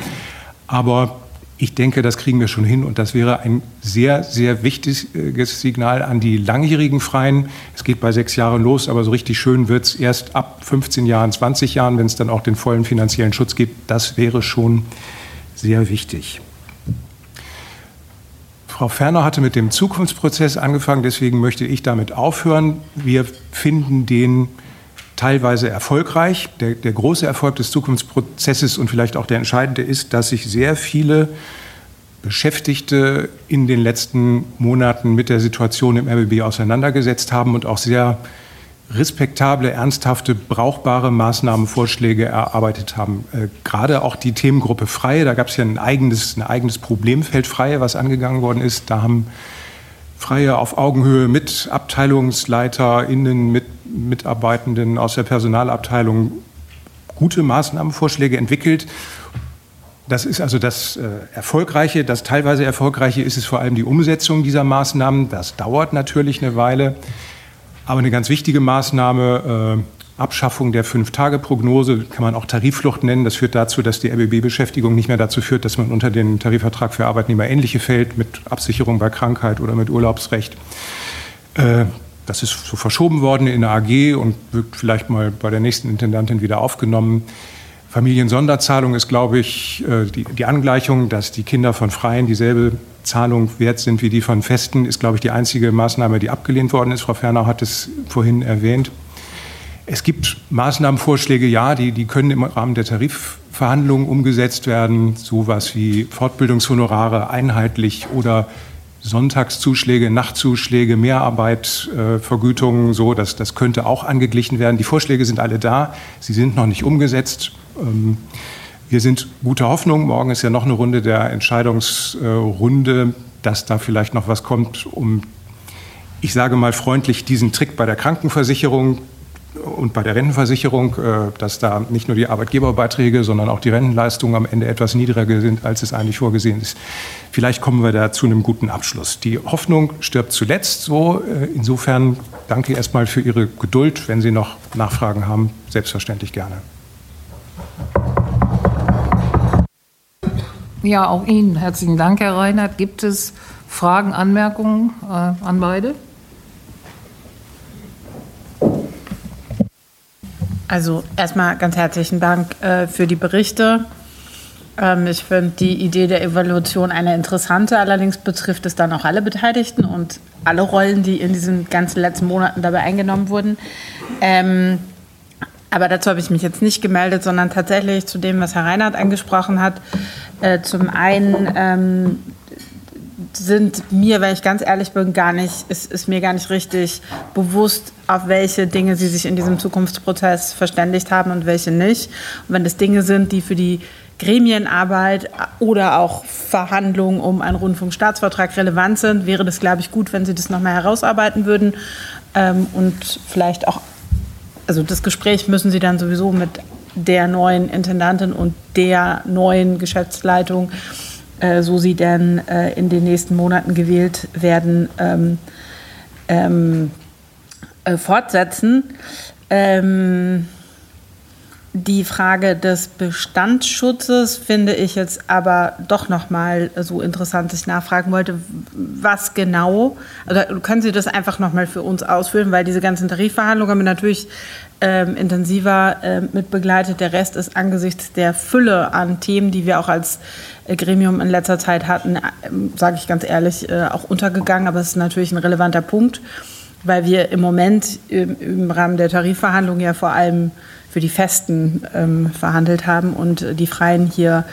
Aber ich denke, das kriegen wir schon hin und das wäre ein sehr, sehr wichtiges Signal an die langjährigen Freien. Es geht bei sechs Jahren los, aber so richtig schön wird es erst ab 15 Jahren, 20 Jahren, wenn es dann auch den vollen finanziellen Schutz gibt. Das wäre schon sehr wichtig. Frau Ferner hatte mit dem Zukunftsprozess angefangen, deswegen möchte ich damit aufhören. Wir finden den teilweise erfolgreich. Der, der große Erfolg des Zukunftsprozesses und vielleicht auch der entscheidende ist, dass sich sehr viele Beschäftigte in den letzten Monaten mit der Situation im RBB auseinandergesetzt haben und auch sehr respektable, ernsthafte, brauchbare Maßnahmenvorschläge erarbeitet haben. Äh, gerade auch die Themengruppe Freie, da gab es ja ein eigenes, ein eigenes Problemfeld Freie, was angegangen worden ist. Da haben Freie auf Augenhöhe mit AbteilungsleiterInnen, mit Mitarbeitenden aus der Personalabteilung gute Maßnahmenvorschläge entwickelt. Das ist also das äh, Erfolgreiche. Das teilweise Erfolgreiche ist es vor allem die Umsetzung dieser Maßnahmen. Das dauert natürlich eine Weile. Aber eine ganz wichtige Maßnahme, äh, Abschaffung der Fünf-Tage-Prognose, kann man auch Tarifflucht nennen. Das führt dazu, dass die RBB-Beschäftigung nicht mehr dazu führt, dass man unter den Tarifvertrag für Arbeitnehmer ähnliche fällt, mit Absicherung bei Krankheit oder mit Urlaubsrecht. Äh, das ist so verschoben worden in der AG und wird vielleicht mal bei der nächsten Intendantin wieder aufgenommen. Familiensonderzahlung ist, glaube ich, äh, die, die Angleichung, dass die Kinder von Freien dieselbe Zahlung wert sind wie die von Festen, ist, glaube ich, die einzige Maßnahme, die abgelehnt worden ist. Frau Ferner hat es vorhin erwähnt. Es gibt Maßnahmenvorschläge, ja, die, die können im Rahmen der Tarifverhandlungen umgesetzt werden. Sowas wie Fortbildungshonorare einheitlich oder Sonntagszuschläge, Nachtzuschläge, Mehrarbeit, äh, Vergütungen, so, das, das könnte auch angeglichen werden. Die Vorschläge sind alle da, sie sind noch nicht umgesetzt. Ähm, wir sind guter Hoffnung. Morgen ist ja noch eine Runde der Entscheidungsrunde, dass da vielleicht noch was kommt, um, ich sage mal freundlich, diesen Trick bei der Krankenversicherung und bei der Rentenversicherung, äh, dass da nicht nur die Arbeitgeberbeiträge, sondern auch die Rentenleistungen am Ende etwas niedriger sind, als es eigentlich vorgesehen ist. Vielleicht kommen wir da zu einem guten Abschluss. Die Hoffnung stirbt zuletzt so. Äh, insofern danke erstmal für Ihre Geduld. Wenn Sie noch Nachfragen haben, selbstverständlich gerne. Ja, auch Ihnen herzlichen Dank, Herr Reinhardt. Gibt es Fragen, Anmerkungen äh, an beide? Also erstmal ganz herzlichen Dank äh, für die Berichte. Ähm, ich finde die Idee der Evaluation eine interessante, allerdings betrifft es dann auch alle Beteiligten und alle Rollen, die in diesen ganzen letzten Monaten dabei eingenommen wurden. Ähm, aber dazu habe ich mich jetzt nicht gemeldet, sondern tatsächlich zu dem, was Herr Reinhardt angesprochen hat. Äh, zum einen ähm, sind mir, wenn ich ganz ehrlich bin, gar nicht, ist, ist mir gar nicht richtig bewusst, auf welche Dinge sie sich in diesem Zukunftsprozess verständigt haben und welche nicht. Und wenn das Dinge sind, die für die Gremienarbeit oder auch Verhandlungen um einen Rundfunkstaatsvertrag relevant sind, wäre das, glaube ich, gut, wenn Sie das nochmal herausarbeiten würden ähm, und vielleicht auch also das Gespräch müssen Sie dann sowieso mit der neuen Intendantin und der neuen Geschäftsleitung, äh, so sie denn äh, in den nächsten Monaten gewählt werden, ähm, ähm, äh, fortsetzen. Ähm, die Frage des Bestandsschutzes finde ich jetzt aber doch noch mal so interessant, dass ich nachfragen wollte, was genau, also können Sie das einfach noch mal für uns ausführen, weil diese ganzen Tarifverhandlungen haben wir natürlich ähm, intensiver äh, mit begleitet. Der Rest ist angesichts der Fülle an Themen, die wir auch als äh, Gremium in letzter Zeit hatten, äh, sage ich ganz ehrlich, äh, auch untergegangen, aber es ist natürlich ein relevanter Punkt, weil wir im Moment im, im Rahmen der Tarifverhandlungen ja vor allem für die Festen ähm, verhandelt haben und die Freien hier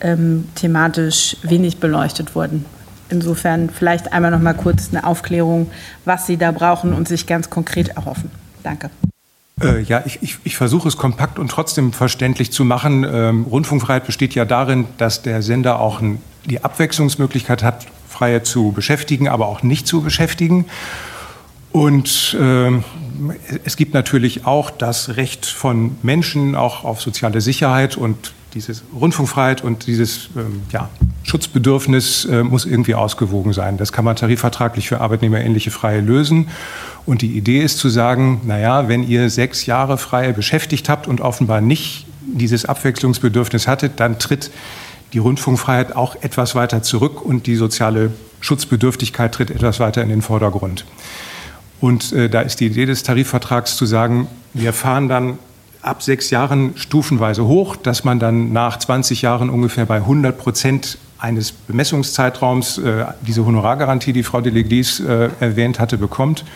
ähm, thematisch wenig beleuchtet wurden. Insofern vielleicht einmal noch mal kurz eine Aufklärung, was Sie da brauchen und sich ganz konkret erhoffen. Danke. Äh, ja, ich, ich, ich versuche es kompakt und trotzdem verständlich zu machen. Ähm, Rundfunkfreiheit besteht ja darin, dass der Sender auch ein, die Abwechslungsmöglichkeit hat, freie zu beschäftigen, aber auch nicht zu beschäftigen. Und äh, es gibt natürlich auch das Recht von Menschen auch auf soziale Sicherheit und diese Rundfunkfreiheit und dieses ähm, ja, Schutzbedürfnis äh, muss irgendwie ausgewogen sein. Das kann man tarifvertraglich für Arbeitnehmerähnliche Freie lösen. Und die Idee ist zu sagen, naja, wenn ihr sechs Jahre Freie beschäftigt habt und offenbar nicht dieses Abwechslungsbedürfnis hattet, dann tritt die Rundfunkfreiheit auch etwas weiter zurück und die soziale Schutzbedürftigkeit tritt etwas weiter in den Vordergrund. Und äh, da ist die Idee des Tarifvertrags zu sagen, wir fahren dann ab sechs Jahren stufenweise hoch, dass man dann nach 20 Jahren ungefähr bei 100 Prozent eines Bemessungszeitraums äh, diese Honorargarantie, die Frau Deleglis äh, erwähnt hatte, bekommt.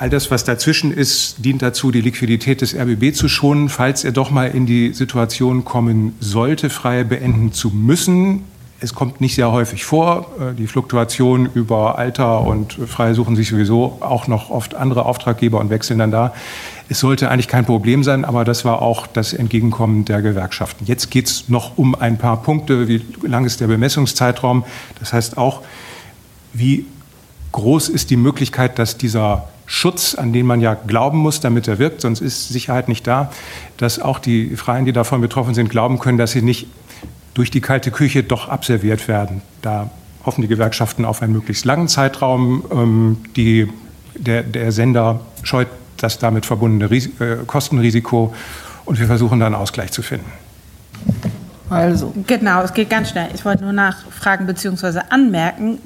All das, was dazwischen ist, dient dazu, die Liquidität des RBB zu schonen, falls er doch mal in die Situation kommen sollte, frei beenden zu müssen. Es kommt nicht sehr häufig vor. Äh, die Fluktuation über Alter und Freie suchen sich sowieso auch noch oft andere Auftraggeber und wechseln dann da. Es sollte eigentlich kein Problem sein, aber das war auch das Entgegenkommen der Gewerkschaften. Jetzt geht es noch um ein paar Punkte. Wie lang ist der Bemessungszeitraum? Das heißt auch, wie groß ist die Möglichkeit, dass dieser Schutz, an den man ja glauben muss, damit er wirkt, sonst ist Sicherheit nicht da, dass auch die Freien, die davon betroffen sind, glauben können, dass sie nicht durch die kalte Küche doch abserviert werden. Da hoffen die Gewerkschaften auf einen möglichst langen Zeitraum. Ähm, die, der, der Sender scheut das damit verbundene Ris äh, Kostenrisiko und wir versuchen dann Ausgleich zu finden. Also. Genau, es geht ganz schnell. Ich wollte nur nachfragen bzw. anmerken,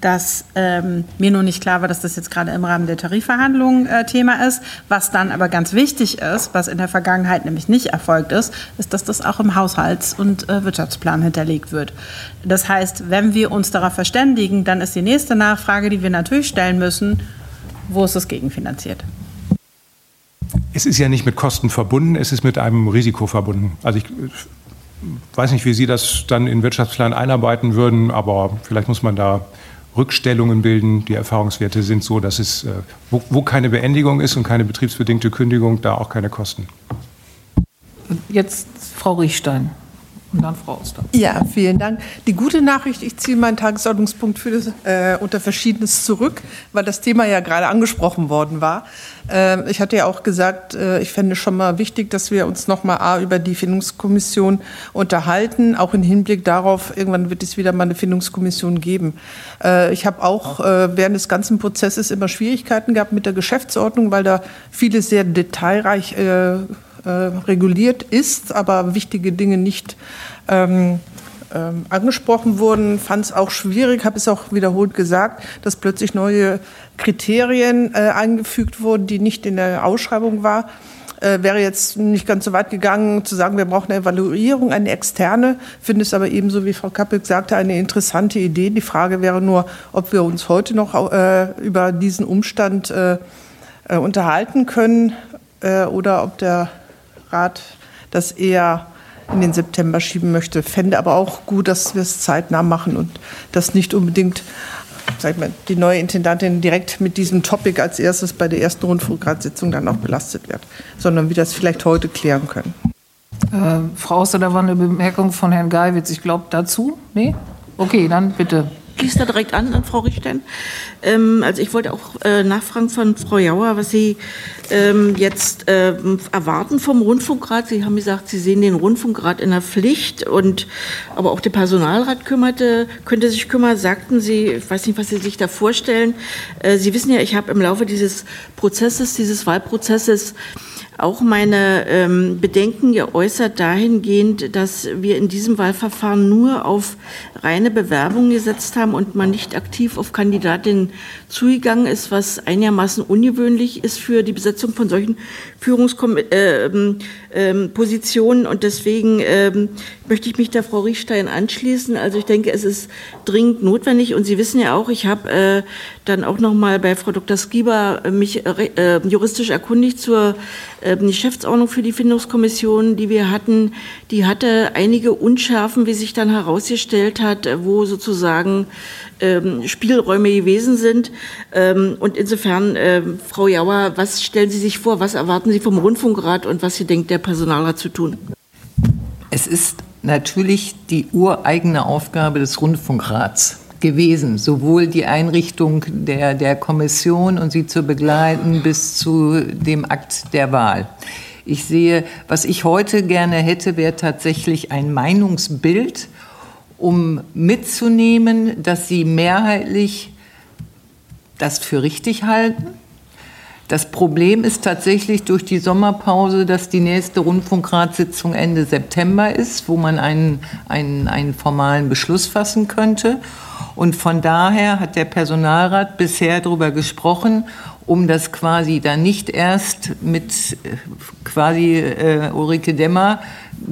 dass ähm, mir nur nicht klar war, dass das jetzt gerade im Rahmen der Tarifverhandlungen äh, Thema ist. Was dann aber ganz wichtig ist, was in der Vergangenheit nämlich nicht erfolgt ist, ist, dass das auch im Haushalts- und äh, Wirtschaftsplan hinterlegt wird. Das heißt, wenn wir uns darauf verständigen, dann ist die nächste Nachfrage, die wir natürlich stellen müssen, wo ist es gegenfinanziert? Es ist ja nicht mit Kosten verbunden, es ist mit einem Risiko verbunden. Also ich weiß nicht, wie Sie das dann in den Wirtschaftsplan einarbeiten würden, aber vielleicht muss man da Rückstellungen bilden. Die Erfahrungswerte sind so, dass es, äh, wo, wo keine Beendigung ist und keine betriebsbedingte Kündigung, da auch keine Kosten. Jetzt Frau Riechstein. Und dann Frau Oster. Ja, vielen Dank. Die gute Nachricht, ich ziehe meinen Tagesordnungspunkt für das, äh, unter Verschiedenes zurück, weil das Thema ja gerade angesprochen worden war. Äh, ich hatte ja auch gesagt, äh, ich fände schon mal wichtig, dass wir uns noch mal A, über die Findungskommission unterhalten, auch im Hinblick darauf, irgendwann wird es wieder mal eine Findungskommission geben. Äh, ich habe auch äh, während des ganzen Prozesses immer Schwierigkeiten gehabt mit der Geschäftsordnung, weil da vieles sehr detailreich äh, reguliert ist, aber wichtige Dinge nicht ähm, ähm, angesprochen wurden, fand es auch schwierig, habe es auch wiederholt gesagt, dass plötzlich neue Kriterien äh, eingefügt wurden, die nicht in der Ausschreibung war. Äh, wäre jetzt nicht ganz so weit gegangen, zu sagen, wir brauchen eine Evaluierung, eine externe. Finde es aber ebenso, wie Frau Kappel sagte, eine interessante Idee. Die Frage wäre nur, ob wir uns heute noch äh, über diesen Umstand äh, äh, unterhalten können äh, oder ob der Rat das eher in den September schieben möchte. Fände aber auch gut, dass wir es zeitnah machen und das nicht unbedingt sag mal, die neue Intendantin direkt mit diesem Topic als erstes bei der ersten Rundfunkratssitzung dann auch belastet wird, sondern wir das vielleicht heute klären können. Äh, Frau Auster, da war eine Bemerkung von Herrn Geiwitz. Ich glaube, dazu? Nee? Okay, dann bitte schließt da direkt an, an Frau Richtstein. Ähm, also ich wollte auch äh, nachfragen von Frau Jauer, was Sie ähm, jetzt äh, erwarten vom Rundfunkrat. Sie haben gesagt, Sie sehen den Rundfunkrat in der Pflicht und aber auch der Personalrat kümmerte, könnte sich kümmern, sagten Sie, ich weiß nicht, was Sie sich da vorstellen. Äh, Sie wissen ja, ich habe im Laufe dieses Prozesses, dieses Wahlprozesses auch meine ähm, Bedenken geäußert dahingehend, dass wir in diesem Wahlverfahren nur auf reine Bewerbungen gesetzt haben und man nicht aktiv auf Kandidatinnen zugegangen ist, was einigermaßen ungewöhnlich ist für die Besetzung von solchen Führungspositionen. Äh, äh, und deswegen äh, möchte ich mich der Frau Riechstein anschließen. Also ich denke, es ist dringend notwendig und Sie wissen ja auch, ich habe äh, dann auch noch mal bei Frau Dr. Skieber mich äh, juristisch erkundigt zur Geschäftsordnung für die Findungskommission, die wir hatten. Die hatte einige Unschärfen, wie sich dann herausgestellt hat, wo sozusagen ähm, Spielräume gewesen sind. Ähm, und insofern, äh, Frau Jauer, was stellen Sie sich vor, was erwarten Sie vom Rundfunkrat und was denkt der Personalrat zu tun? Es ist natürlich die ureigene Aufgabe des Rundfunkrats gewesen, sowohl die Einrichtung der, der Kommission und sie zu begleiten bis zu dem Akt der Wahl. Ich sehe, was ich heute gerne hätte, wäre tatsächlich ein Meinungsbild um mitzunehmen, dass sie mehrheitlich das für richtig halten. Das Problem ist tatsächlich durch die Sommerpause, dass die nächste Rundfunkratssitzung Ende September ist, wo man einen, einen, einen formalen Beschluss fassen könnte. Und von daher hat der Personalrat bisher darüber gesprochen, um das quasi dann nicht erst mit äh, quasi äh, Ulrike Demmer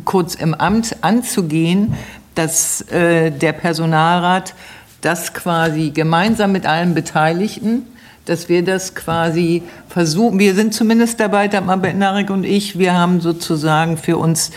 kurz im Amt anzugehen, dass äh, der Personalrat das quasi gemeinsam mit allen Beteiligten, dass wir das quasi versuchen, wir sind zumindest dabei, Dagmar Bettnarek und ich, wir haben sozusagen für uns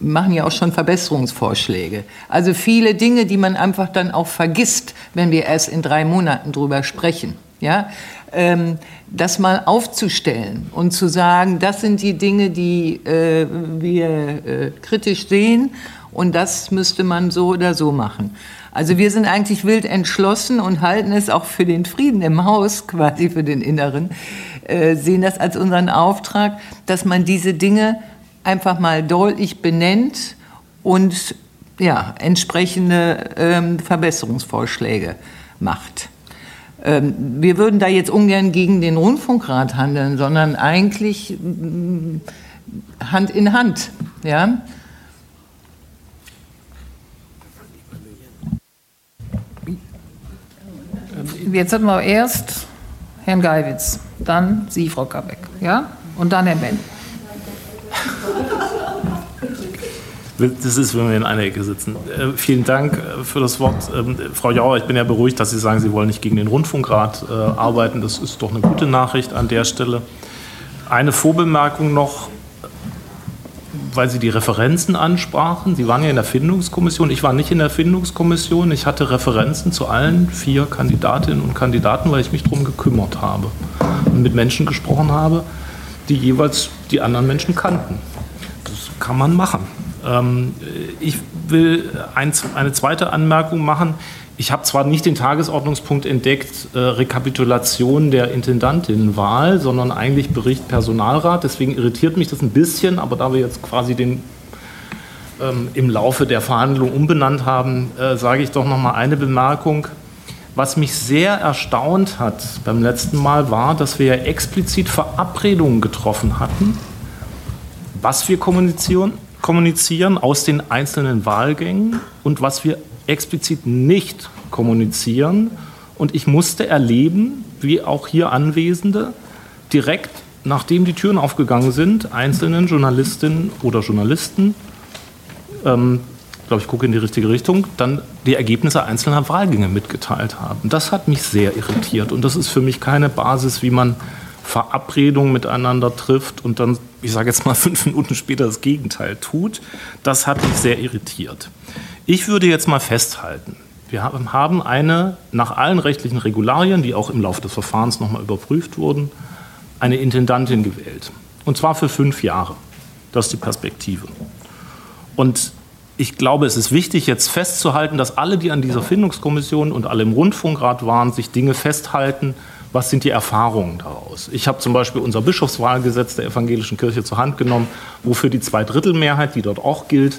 machen ja auch schon Verbesserungsvorschläge. Also viele Dinge, die man einfach dann auch vergisst, wenn wir erst in drei Monaten drüber sprechen. Ja, ähm, das mal aufzustellen und zu sagen, das sind die Dinge, die äh, wir äh, kritisch sehen und das müsste man so oder so machen. Also wir sind eigentlich wild entschlossen und halten es auch für den Frieden im Haus, quasi für den Inneren, äh, sehen das als unseren Auftrag, dass man diese Dinge einfach mal deutlich benennt und ja, entsprechende ähm, Verbesserungsvorschläge macht. Ähm, wir würden da jetzt ungern gegen den Rundfunkrat handeln, sondern eigentlich mm, Hand in Hand. Ja? Jetzt hatten wir erst Herrn Geiwitz, dann Sie, Frau Kabeck, ja? Und dann Herr Ben. Das ist, wenn wir in einer Ecke sitzen. Äh, vielen Dank äh, für das Wort. Ähm, Frau Jauer, ich bin ja beruhigt, dass Sie sagen, Sie wollen nicht gegen den Rundfunkrat äh, arbeiten. Das ist doch eine gute Nachricht an der Stelle. Eine Vorbemerkung noch, weil Sie die Referenzen ansprachen. Sie waren ja in der Findungskommission. Ich war nicht in der Findungskommission. Ich hatte Referenzen zu allen vier Kandidatinnen und Kandidaten, weil ich mich darum gekümmert habe und mit Menschen gesprochen habe, die jeweils die anderen Menschen kannten. Das kann man machen. Ähm, ich will eine zweite Anmerkung machen. Ich habe zwar nicht den Tagesordnungspunkt entdeckt, äh, Rekapitulation der Intendantinnenwahl, sondern eigentlich Bericht Personalrat. Deswegen irritiert mich das ein bisschen, aber da wir jetzt quasi den ähm, im Laufe der Verhandlungen umbenannt haben, äh, sage ich doch noch mal eine Bemerkung. Was mich sehr erstaunt hat beim letzten Mal war, dass wir ja explizit Verabredungen getroffen hatten, was wir kommunizieren kommunizieren aus den einzelnen Wahlgängen und was wir explizit nicht kommunizieren. Und ich musste erleben, wie auch hier Anwesende, direkt nachdem die Türen aufgegangen sind, einzelnen Journalistinnen oder Journalisten, ähm, glaube, ich gucke in die richtige Richtung, dann die Ergebnisse einzelner Wahlgänge mitgeteilt haben. Das hat mich sehr irritiert und das ist für mich keine Basis, wie man Verabredungen miteinander trifft und dann, ich sage jetzt mal fünf Minuten später das Gegenteil tut. Das hat mich sehr irritiert. Ich würde jetzt mal festhalten, wir haben eine, nach allen rechtlichen Regularien, die auch im Laufe des Verfahrens nochmal überprüft wurden, eine Intendantin gewählt. Und zwar für fünf Jahre. Das ist die Perspektive. Und ich glaube, es ist wichtig, jetzt festzuhalten, dass alle, die an dieser Findungskommission und alle im Rundfunkrat waren, sich Dinge festhalten, was sind die Erfahrungen daraus? Ich habe zum Beispiel unser Bischofswahlgesetz der evangelischen Kirche zur Hand genommen, wofür die Zweidrittelmehrheit, die dort auch gilt,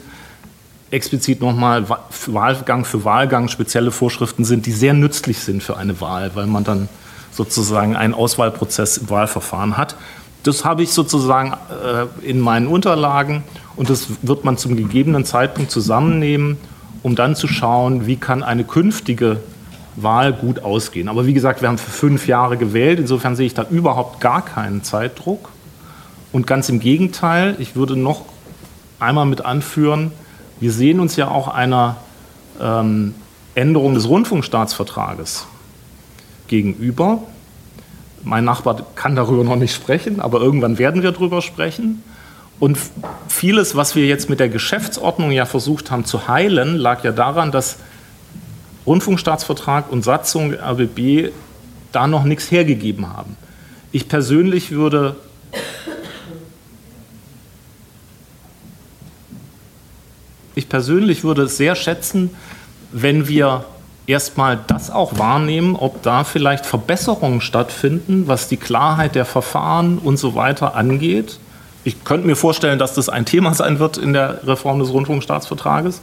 explizit nochmal Wahlgang für Wahlgang spezielle Vorschriften sind, die sehr nützlich sind für eine Wahl, weil man dann sozusagen einen Auswahlprozess im Wahlverfahren hat. Das habe ich sozusagen äh, in meinen Unterlagen und das wird man zum gegebenen Zeitpunkt zusammennehmen, um dann zu schauen, wie kann eine künftige Wahl gut ausgehen. Aber wie gesagt, wir haben für fünf Jahre gewählt. Insofern sehe ich da überhaupt gar keinen Zeitdruck. Und ganz im Gegenteil, ich würde noch einmal mit anführen, wir sehen uns ja auch einer ähm, Änderung des Rundfunkstaatsvertrages gegenüber. Mein Nachbar kann darüber noch nicht sprechen, aber irgendwann werden wir darüber sprechen. Und vieles, was wir jetzt mit der Geschäftsordnung ja versucht haben zu heilen, lag ja daran, dass Rundfunkstaatsvertrag und Satzung RBB da noch nichts hergegeben haben. Ich persönlich würde ich persönlich würde es sehr schätzen, wenn wir erstmal das auch wahrnehmen, ob da vielleicht Verbesserungen stattfinden, was die Klarheit der Verfahren und so weiter angeht. Ich könnte mir vorstellen, dass das ein Thema sein wird in der Reform des Rundfunkstaatsvertrages.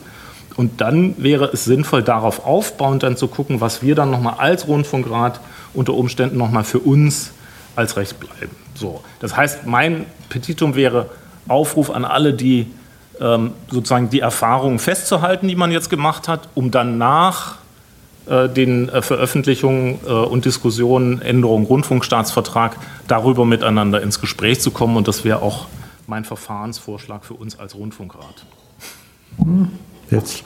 Und dann wäre es sinnvoll, darauf aufbauend dann zu gucken, was wir dann nochmal als Rundfunkrat unter Umständen nochmal für uns als Recht bleiben. So. Das heißt, mein Petitum wäre Aufruf an alle, die sozusagen die Erfahrungen festzuhalten, die man jetzt gemacht hat, um dann nach äh, den äh, Veröffentlichungen äh, und Diskussionen, Änderungen, Rundfunkstaatsvertrag, darüber miteinander ins Gespräch zu kommen. Und das wäre auch mein Verfahrensvorschlag für uns als Rundfunkrat. Hm. Jetzt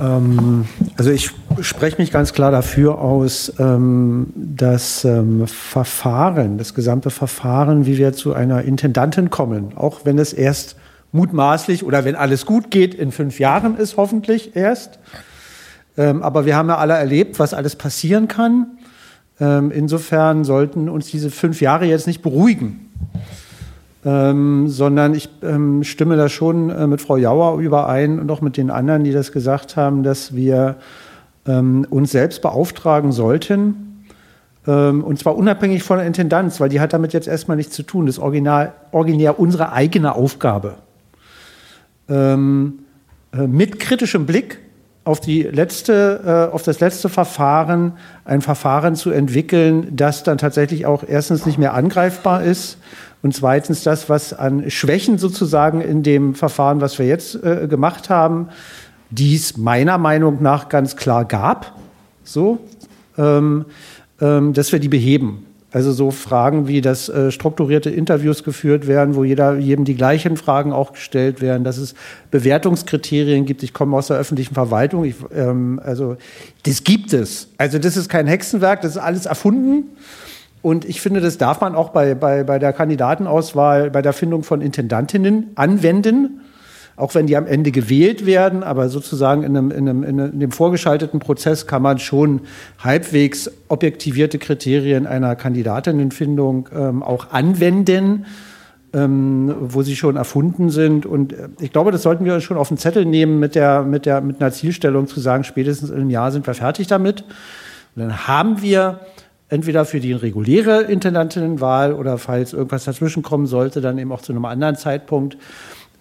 Ähm, also ich spreche mich ganz klar dafür aus, ähm, das ähm, Verfahren, das gesamte Verfahren, wie wir zu einer Intendantin kommen, auch wenn es erst mutmaßlich oder wenn alles gut geht, in fünf Jahren ist hoffentlich erst. Ähm, aber wir haben ja alle erlebt, was alles passieren kann. Ähm, insofern sollten uns diese fünf Jahre jetzt nicht beruhigen. Ähm, sondern ich ähm, stimme da schon äh, mit Frau Jauer überein und auch mit den anderen, die das gesagt haben, dass wir ähm, uns selbst beauftragen sollten, ähm, und zwar unabhängig von der Intendanz, weil die hat damit jetzt erstmal nichts zu tun. Das ist originär unsere eigene Aufgabe. Ähm, äh, mit kritischem Blick auf, die letzte, äh, auf das letzte Verfahren ein Verfahren zu entwickeln, das dann tatsächlich auch erstens nicht mehr angreifbar ist und zweitens das, was an Schwächen sozusagen in dem Verfahren, was wir jetzt äh, gemacht haben, dies meiner Meinung nach ganz klar gab, so, ähm, ähm, dass wir die beheben. Also so Fragen wie, dass äh, strukturierte Interviews geführt werden, wo jeder, jedem die gleichen Fragen auch gestellt werden, dass es Bewertungskriterien gibt. Ich komme aus der öffentlichen Verwaltung. Ich, ähm, also das gibt es. Also das ist kein Hexenwerk, das ist alles erfunden. Und ich finde, das darf man auch bei, bei, bei der Kandidatenauswahl, bei der Findung von Intendantinnen anwenden, auch wenn die am Ende gewählt werden. Aber sozusagen in, einem, in, einem, in einem vorgeschalteten Prozess kann man schon halbwegs objektivierte Kriterien einer Kandidatinnenfindung ähm, auch anwenden. Ähm, wo sie schon erfunden sind. Und äh, ich glaube, das sollten wir uns schon auf den Zettel nehmen mit, der, mit, der, mit einer Zielstellung zu sagen, spätestens in einem Jahr sind wir fertig damit. Und dann haben wir entweder für die reguläre Intendantinnenwahl oder falls irgendwas dazwischen kommen sollte, dann eben auch zu einem anderen Zeitpunkt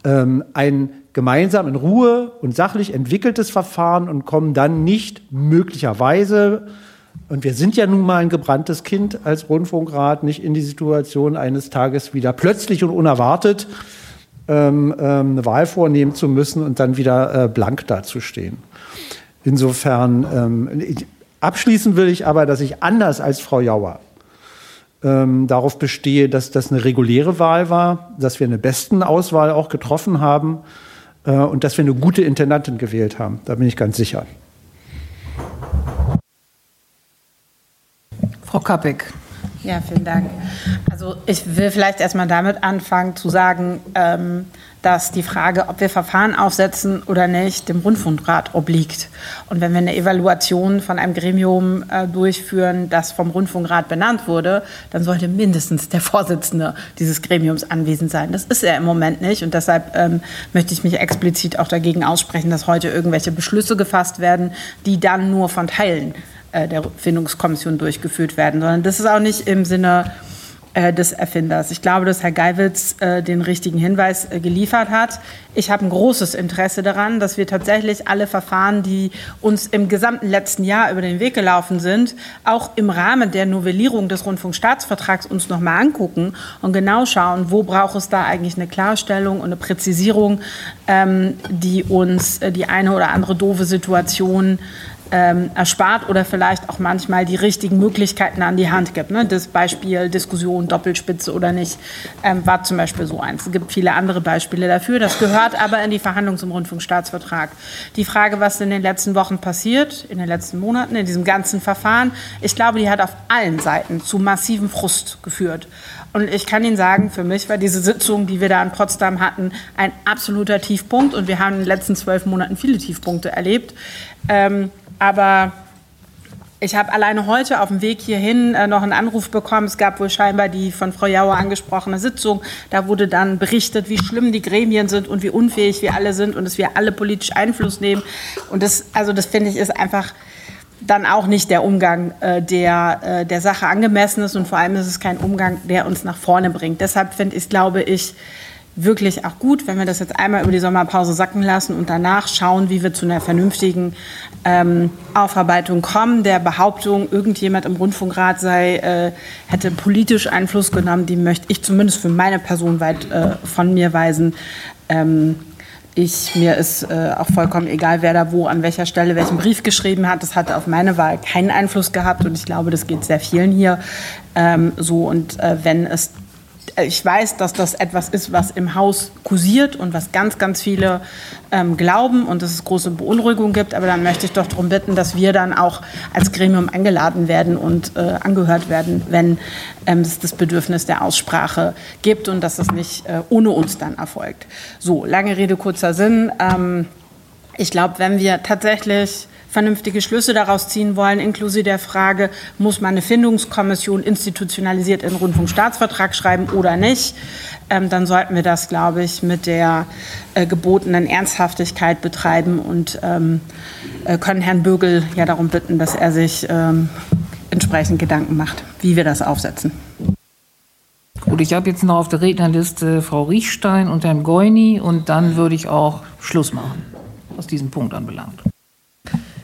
ähm, ein gemeinsam in Ruhe und sachlich entwickeltes Verfahren und kommen dann nicht möglicherweise, und wir sind ja nun mal ein gebranntes Kind als Rundfunkrat, nicht in die Situation eines Tages wieder plötzlich und unerwartet ähm, ähm, eine Wahl vornehmen zu müssen und dann wieder äh, blank dazustehen. Insofern, ähm, Abschließen will ich aber, dass ich anders als Frau Jauer ähm, darauf bestehe, dass das eine reguläre Wahl war, dass wir eine besten Auswahl auch getroffen haben äh, und dass wir eine gute Intendantin gewählt haben. Da bin ich ganz sicher. Frau Kappig. Ja, vielen Dank. Also ich will vielleicht erstmal damit anfangen zu sagen, ähm, dass die Frage, ob wir Verfahren aufsetzen oder nicht, dem Rundfunkrat obliegt. Und wenn wir eine Evaluation von einem Gremium äh, durchführen, das vom Rundfunkrat benannt wurde, dann sollte mindestens der Vorsitzende dieses Gremiums anwesend sein. Das ist er im Moment nicht. Und deshalb ähm, möchte ich mich explizit auch dagegen aussprechen, dass heute irgendwelche Beschlüsse gefasst werden, die dann nur von Teilen äh, der Findungskommission durchgeführt werden, sondern das ist auch nicht im Sinne des Erfinders. Ich glaube, dass Herr Geiwitz äh, den richtigen Hinweis äh, geliefert hat. Ich habe ein großes Interesse daran, dass wir tatsächlich alle Verfahren, die uns im gesamten letzten Jahr über den Weg gelaufen sind, auch im Rahmen der Novellierung des Rundfunkstaatsvertrags uns noch mal angucken und genau schauen, wo braucht es da eigentlich eine Klarstellung und eine Präzisierung, ähm, die uns äh, die eine oder andere doofe Situation ähm, erspart oder vielleicht auch manchmal die richtigen Möglichkeiten an die Hand gibt. Ne? Das Beispiel Diskussion, Doppelspitze oder nicht, ähm, war zum Beispiel so eins. Es gibt viele andere Beispiele dafür. Das gehört aber in die Verhandlungen zum Rundfunkstaatsvertrag. Die Frage, was in den letzten Wochen passiert, in den letzten Monaten, in diesem ganzen Verfahren, ich glaube, die hat auf allen Seiten zu massivem Frust geführt. Und ich kann Ihnen sagen, für mich war diese Sitzung, die wir da in Potsdam hatten, ein absoluter Tiefpunkt. Und wir haben in den letzten zwölf Monaten viele Tiefpunkte erlebt. Ähm, aber ich habe alleine heute auf dem Weg hierhin äh, noch einen Anruf bekommen. Es gab wohl scheinbar die von Frau Jauer angesprochene Sitzung. Da wurde dann berichtet, wie schlimm die Gremien sind und wie unfähig wir alle sind und dass wir alle politisch Einfluss nehmen. Und das, also das finde ich, ist einfach dann auch nicht der Umgang, äh, der äh, der Sache angemessen ist. Und vor allem ist es kein Umgang, der uns nach vorne bringt. Deshalb finde ich, glaube ich, wirklich auch gut, wenn wir das jetzt einmal über die Sommerpause sacken lassen und danach schauen, wie wir zu einer vernünftigen ähm, Aufarbeitung kommen. Der Behauptung, irgendjemand im Rundfunkrat sei, äh, hätte politisch Einfluss genommen, die möchte ich zumindest für meine Person weit äh, von mir weisen. Ähm, ich, mir ist äh, auch vollkommen egal, wer da wo an welcher Stelle welchen Brief geschrieben hat. Das hatte auf meine Wahl keinen Einfluss gehabt und ich glaube, das geht sehr vielen hier ähm, so. Und äh, wenn es ich weiß, dass das etwas ist, was im Haus kursiert und was ganz, ganz viele ähm, glauben und dass es große Beunruhigung gibt. Aber dann möchte ich doch darum bitten, dass wir dann auch als Gremium eingeladen werden und äh, angehört werden, wenn ähm, es das Bedürfnis der Aussprache gibt und dass es nicht äh, ohne uns dann erfolgt. So, lange Rede, kurzer Sinn. Ähm, ich glaube, wenn wir tatsächlich vernünftige Schlüsse daraus ziehen wollen, inklusive der Frage, muss man eine Findungskommission institutionalisiert in den Rundfunkstaatsvertrag schreiben oder nicht, ähm, dann sollten wir das, glaube ich, mit der äh, gebotenen Ernsthaftigkeit betreiben und ähm, äh, können Herrn Bögel ja darum bitten, dass er sich ähm, entsprechend Gedanken macht, wie wir das aufsetzen. Gut, ich habe jetzt noch auf der Rednerliste Frau Riechstein und Herrn Goini und dann würde ich auch Schluss machen, was diesen Punkt anbelangt.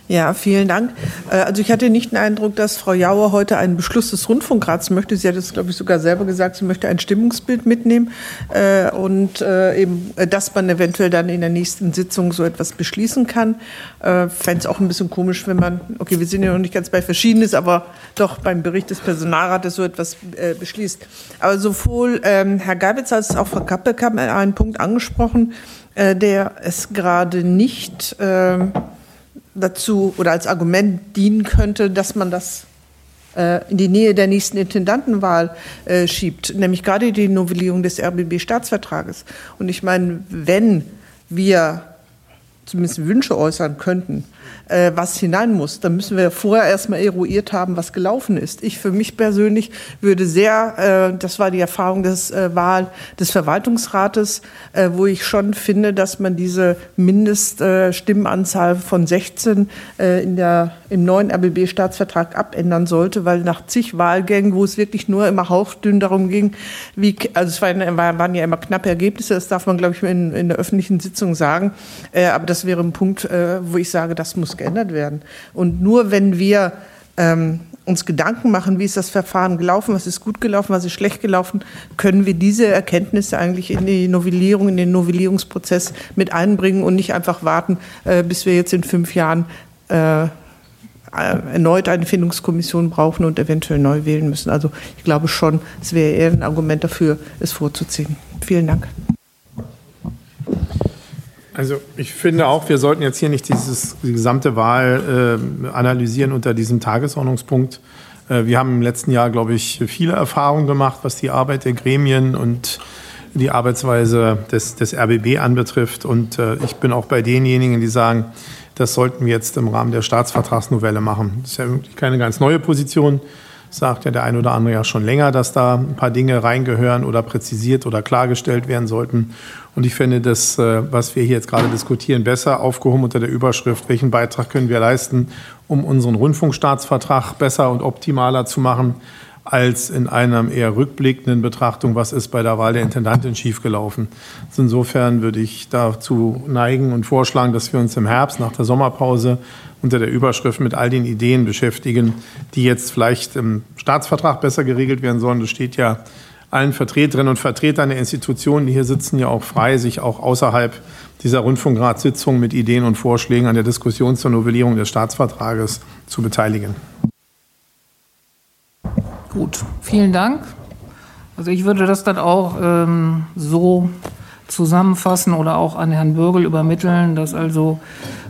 Ja, vielen Dank. Äh, also ich hatte nicht den Eindruck, dass Frau Jauer heute einen Beschluss des Rundfunkrats möchte. Sie hat es, glaube ich, sogar selber gesagt, sie möchte ein Stimmungsbild mitnehmen äh, und äh, eben, dass man eventuell dann in der nächsten Sitzung so etwas beschließen kann. Fände es auch ein bisschen komisch, wenn man, okay, wir sind ja noch nicht ganz bei Verschiedenes, aber doch beim Bericht des Personalrates so etwas beschließt. Aber sowohl ähm, Herr Geibitz als auch Frau Kappelk haben einen Punkt angesprochen, der es gerade nicht ähm, dazu oder als Argument dienen könnte, dass man das äh, in die Nähe der nächsten Intendantenwahl äh, schiebt, nämlich gerade die Novellierung des RBB-Staatsvertrages. Und ich meine, wenn wir zumindest Wünsche äußern könnten, äh, was hinein muss, dann müssen wir vorher erstmal eruiert haben, was gelaufen ist. Ich für mich persönlich würde sehr, äh, das war die Erfahrung des äh, Wahl des Verwaltungsrates, äh, wo ich schon finde, dass man diese Mindeststimmenanzahl von 16 äh, in der, im neuen RBB-Staatsvertrag abändern sollte, weil nach zig Wahlgängen, wo es wirklich nur immer hauchdünn darum ging, wie, also es waren, ja immer knappe Ergebnisse, das darf man, glaube ich, in, in der öffentlichen Sitzung sagen, äh, aber das wäre ein Punkt, wo ich sage, das muss geändert werden. Und nur wenn wir ähm, uns Gedanken machen, wie ist das Verfahren gelaufen, was ist gut gelaufen, was ist schlecht gelaufen, können wir diese Erkenntnisse eigentlich in die Novellierung, in den Novellierungsprozess mit einbringen und nicht einfach warten, äh, bis wir jetzt in fünf Jahren äh, erneut eine Findungskommission brauchen und eventuell neu wählen müssen. Also ich glaube schon, es wäre eher ein Argument dafür, es vorzuziehen. Vielen Dank. Also ich finde auch, wir sollten jetzt hier nicht dieses, die gesamte Wahl äh, analysieren unter diesem Tagesordnungspunkt. Äh, wir haben im letzten Jahr, glaube ich, viele Erfahrungen gemacht, was die Arbeit der Gremien und die Arbeitsweise des, des RBB anbetrifft. Und äh, ich bin auch bei denjenigen, die sagen, das sollten wir jetzt im Rahmen der Staatsvertragsnovelle machen. Das ist ja wirklich keine ganz neue Position sagt ja der ein oder andere ja schon länger, dass da ein paar Dinge reingehören oder präzisiert oder klargestellt werden sollten. Und ich finde das, äh, was wir hier jetzt gerade diskutieren, besser aufgehoben unter der Überschrift, welchen Beitrag können wir leisten, um unseren Rundfunkstaatsvertrag besser und optimaler zu machen, als in einer eher rückblickenden Betrachtung, was ist bei der Wahl der Intendantin schiefgelaufen. Also insofern würde ich dazu neigen und vorschlagen, dass wir uns im Herbst nach der Sommerpause unter der Überschrift mit all den Ideen beschäftigen, die jetzt vielleicht im Staatsvertrag besser geregelt werden sollen. Das steht ja allen Vertreterinnen und Vertretern der Institutionen, die hier sitzen, ja auch frei, sich auch außerhalb dieser Rundfunkratssitzung mit Ideen und Vorschlägen an der Diskussion zur Novellierung des Staatsvertrages zu beteiligen. Gut, vielen Dank. Also ich würde das dann auch ähm, so zusammenfassen oder auch an Herrn Bürgel übermitteln, dass also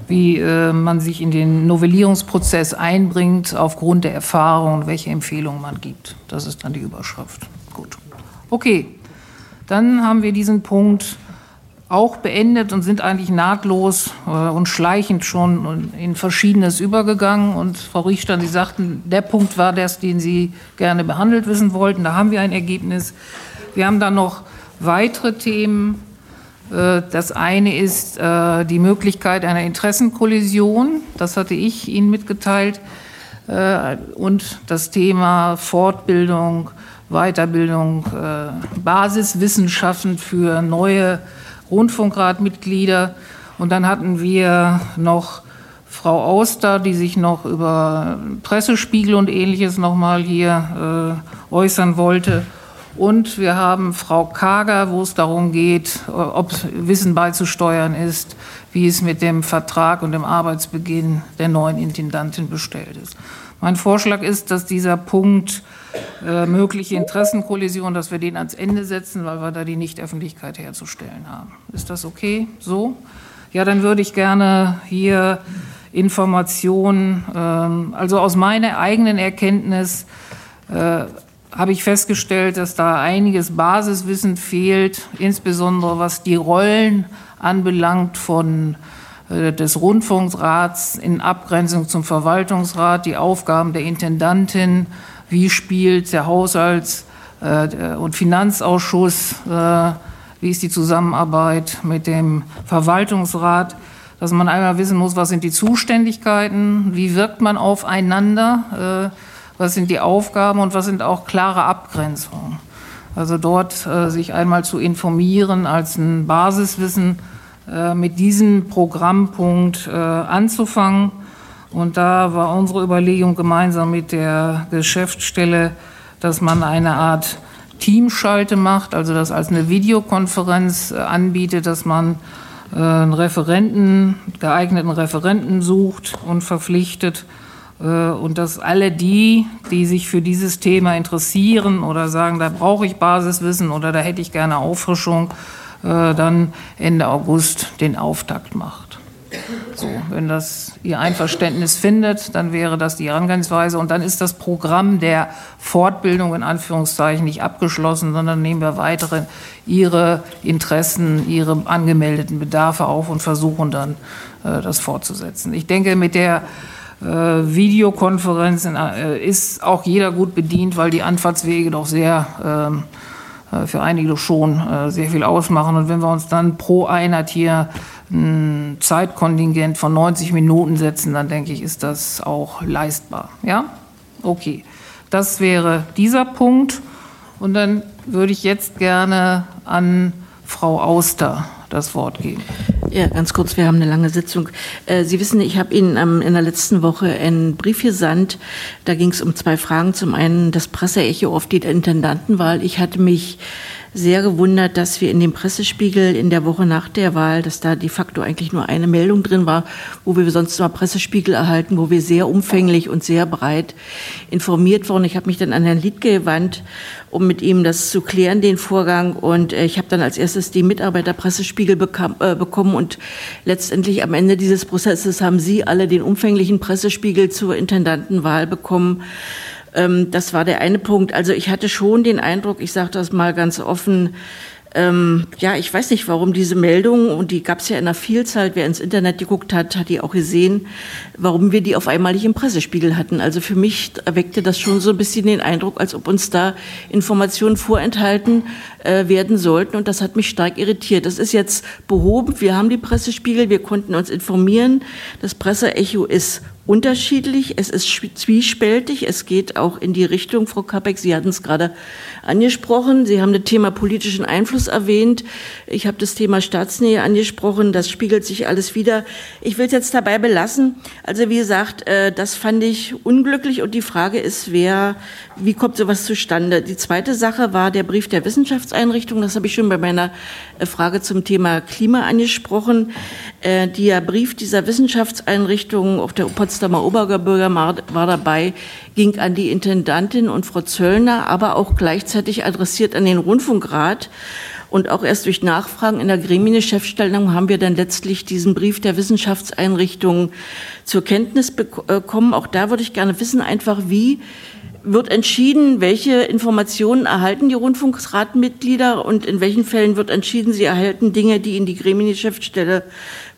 wie äh, man sich in den Novellierungsprozess einbringt aufgrund der Erfahrung und welche Empfehlungen man gibt. Das ist dann die Überschrift. Gut. Okay, dann haben wir diesen Punkt auch beendet und sind eigentlich nahtlos äh, und schleichend schon in Verschiedenes übergegangen. Und Frau Riechstein, Sie sagten, der Punkt war das, den Sie gerne behandelt wissen wollten. Da haben wir ein Ergebnis. Wir haben dann noch weitere Themen. Äh, das eine ist äh, die Möglichkeit einer Interessenkollision. Das hatte ich Ihnen mitgeteilt. Und das Thema Fortbildung, Weiterbildung, Basiswissenschaften für neue Rundfunkratmitglieder. Und dann hatten wir noch Frau Auster, die sich noch über Pressespiegel und ähnliches noch mal hier äh, äußern wollte. Und wir haben Frau Kager, wo es darum geht, ob Wissen beizusteuern ist, wie es mit dem Vertrag und dem Arbeitsbeginn der neuen Intendantin bestellt ist. Mein Vorschlag ist, dass dieser Punkt äh, mögliche Interessenkollision, dass wir den ans Ende setzen, weil wir da die Nichtöffentlichkeit herzustellen haben. Ist das okay? So? Ja, dann würde ich gerne hier Informationen, ähm, also aus meiner eigenen Erkenntnis äh, habe ich festgestellt, dass da einiges Basiswissen fehlt, insbesondere was die Rollen anbelangt von des Rundfunksrats in Abgrenzung zum Verwaltungsrat, die Aufgaben der Intendantin, wie spielt der Haushalts- äh, und Finanzausschuss, äh, wie ist die Zusammenarbeit mit dem Verwaltungsrat, dass man einmal wissen muss, was sind die Zuständigkeiten, wie wirkt man aufeinander, was sind die Aufgaben und was sind auch klare Abgrenzungen. Also dort sich einmal zu informieren als ein Basiswissen, äh, mit diesem Programmpunkt äh, anzufangen. Und da war unsere Überlegung gemeinsam mit der Geschäftsstelle, dass man eine Art Teamschalte macht, also das als eine Videokonferenz äh, anbietet, dass man einen Referenten, geeigneten Referenten sucht und verpflichtet und dass alle die, die sich für dieses Thema interessieren oder sagen, da brauche ich Basiswissen oder da hätte ich gerne Auffrischung, äh, dann Ende August den Auftakt macht. So, wenn das Ihr Einverständnis findet, dann wäre das die Herangehensweise. Und dann ist das Programm der Fortbildung in Anführungszeichen nicht abgeschlossen, sondern nehmen wir weitere Ihre Interessen, Ihre angemeldeten Bedarfe auf und versuchen dann, äh, das fortzusetzen. Ich denke, mit der äh, Videokonferenz äh, ist auch jeder gut bedient, weil die Anfahrtswege doch sehr ähm, äh, für einige schon äh, sehr viel ausmachen. Und wenn wir uns dann pro Einheit hier ein Zeitkontingent von 90 Minuten setzen, dann denke ich, ist das auch leistbar. Ja? Okay. Das wäre dieser Punkt. Und dann würde ich jetzt gerne an Frau Auster das Wort geben. Ja, ganz kurz, wir haben eine lange Sitzung. Äh, Sie wissen, ich habe Ihnen ähm, in der letzten Woche einen Brief gesandt. Da ging es um zwei Fragen. Zum einen das Presseecho auf die Intendantenwahl. Ich hatte mich sehr gewundert, dass wir in dem Pressespiegel in der Woche nach der Wahl, dass da de facto eigentlich nur eine Meldung drin war, wo wir sonst immer Pressespiegel erhalten, wo wir sehr umfänglich und sehr breit informiert wurden. Ich habe mich dann an Herrn Liedke gewandt, um mit ihm das zu klären, den Vorgang. Und äh, ich habe dann als erstes die Mitarbeiterpressespiegel bekam, äh, bekommen. Und letztendlich am Ende dieses Prozesses haben Sie alle den umfänglichen Pressespiegel zur Intendantenwahl bekommen. Ähm, das war der eine Punkt. Also ich hatte schon den Eindruck, ich sage das mal ganz offen, ähm, ja, ich weiß nicht, warum diese Meldung, und die gab es ja in einer Vielzahl, wer ins Internet geguckt hat, hat die auch gesehen, warum wir die auf einmal nicht im Pressespiegel hatten. Also für mich erweckte das schon so ein bisschen den Eindruck, als ob uns da Informationen vorenthalten äh, werden sollten. Und das hat mich stark irritiert. Das ist jetzt behoben. Wir haben die Pressespiegel, wir konnten uns informieren. Das Presseecho ist unterschiedlich, es ist zwiespältig, es geht auch in die Richtung, Frau Kapeck, Sie hatten es gerade angesprochen, Sie haben das Thema politischen Einfluss erwähnt, ich habe das Thema Staatsnähe angesprochen, das spiegelt sich alles wieder. Ich will es jetzt dabei belassen. Also wie gesagt, äh, das fand ich unglücklich und die Frage ist, wer, wie kommt sowas zustande? Die zweite Sache war der Brief der Wissenschaftseinrichtung, das habe ich schon bei meiner äh, Frage zum Thema Klima angesprochen. Äh, der Brief dieser Wissenschaftseinrichtung auf der Potsdamer Potsdamer Oberbürgermeister war dabei, ging an die Intendantin und Frau Zöllner, aber auch gleichzeitig adressiert an den Rundfunkrat. Und auch erst durch Nachfragen in der Gremienchefstellung haben wir dann letztlich diesen Brief der Wissenschaftseinrichtungen zur Kenntnis bekommen. Auch da würde ich gerne wissen, einfach wie wird entschieden, welche Informationen erhalten die Rundfunkratmitglieder und in welchen Fällen wird entschieden, sie erhalten Dinge, die in die Gremiengeschäftsstelle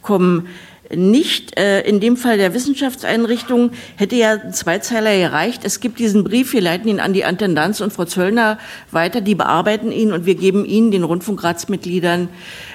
kommen nicht. Äh, in dem Fall der Wissenschaftseinrichtung hätte ja ein Zweizeiler gereicht. Es gibt diesen Brief, wir leiten ihn an die Intendanz und Frau Zöllner weiter, die bearbeiten ihn und wir geben Ihnen, den Rundfunkratsmitgliedern,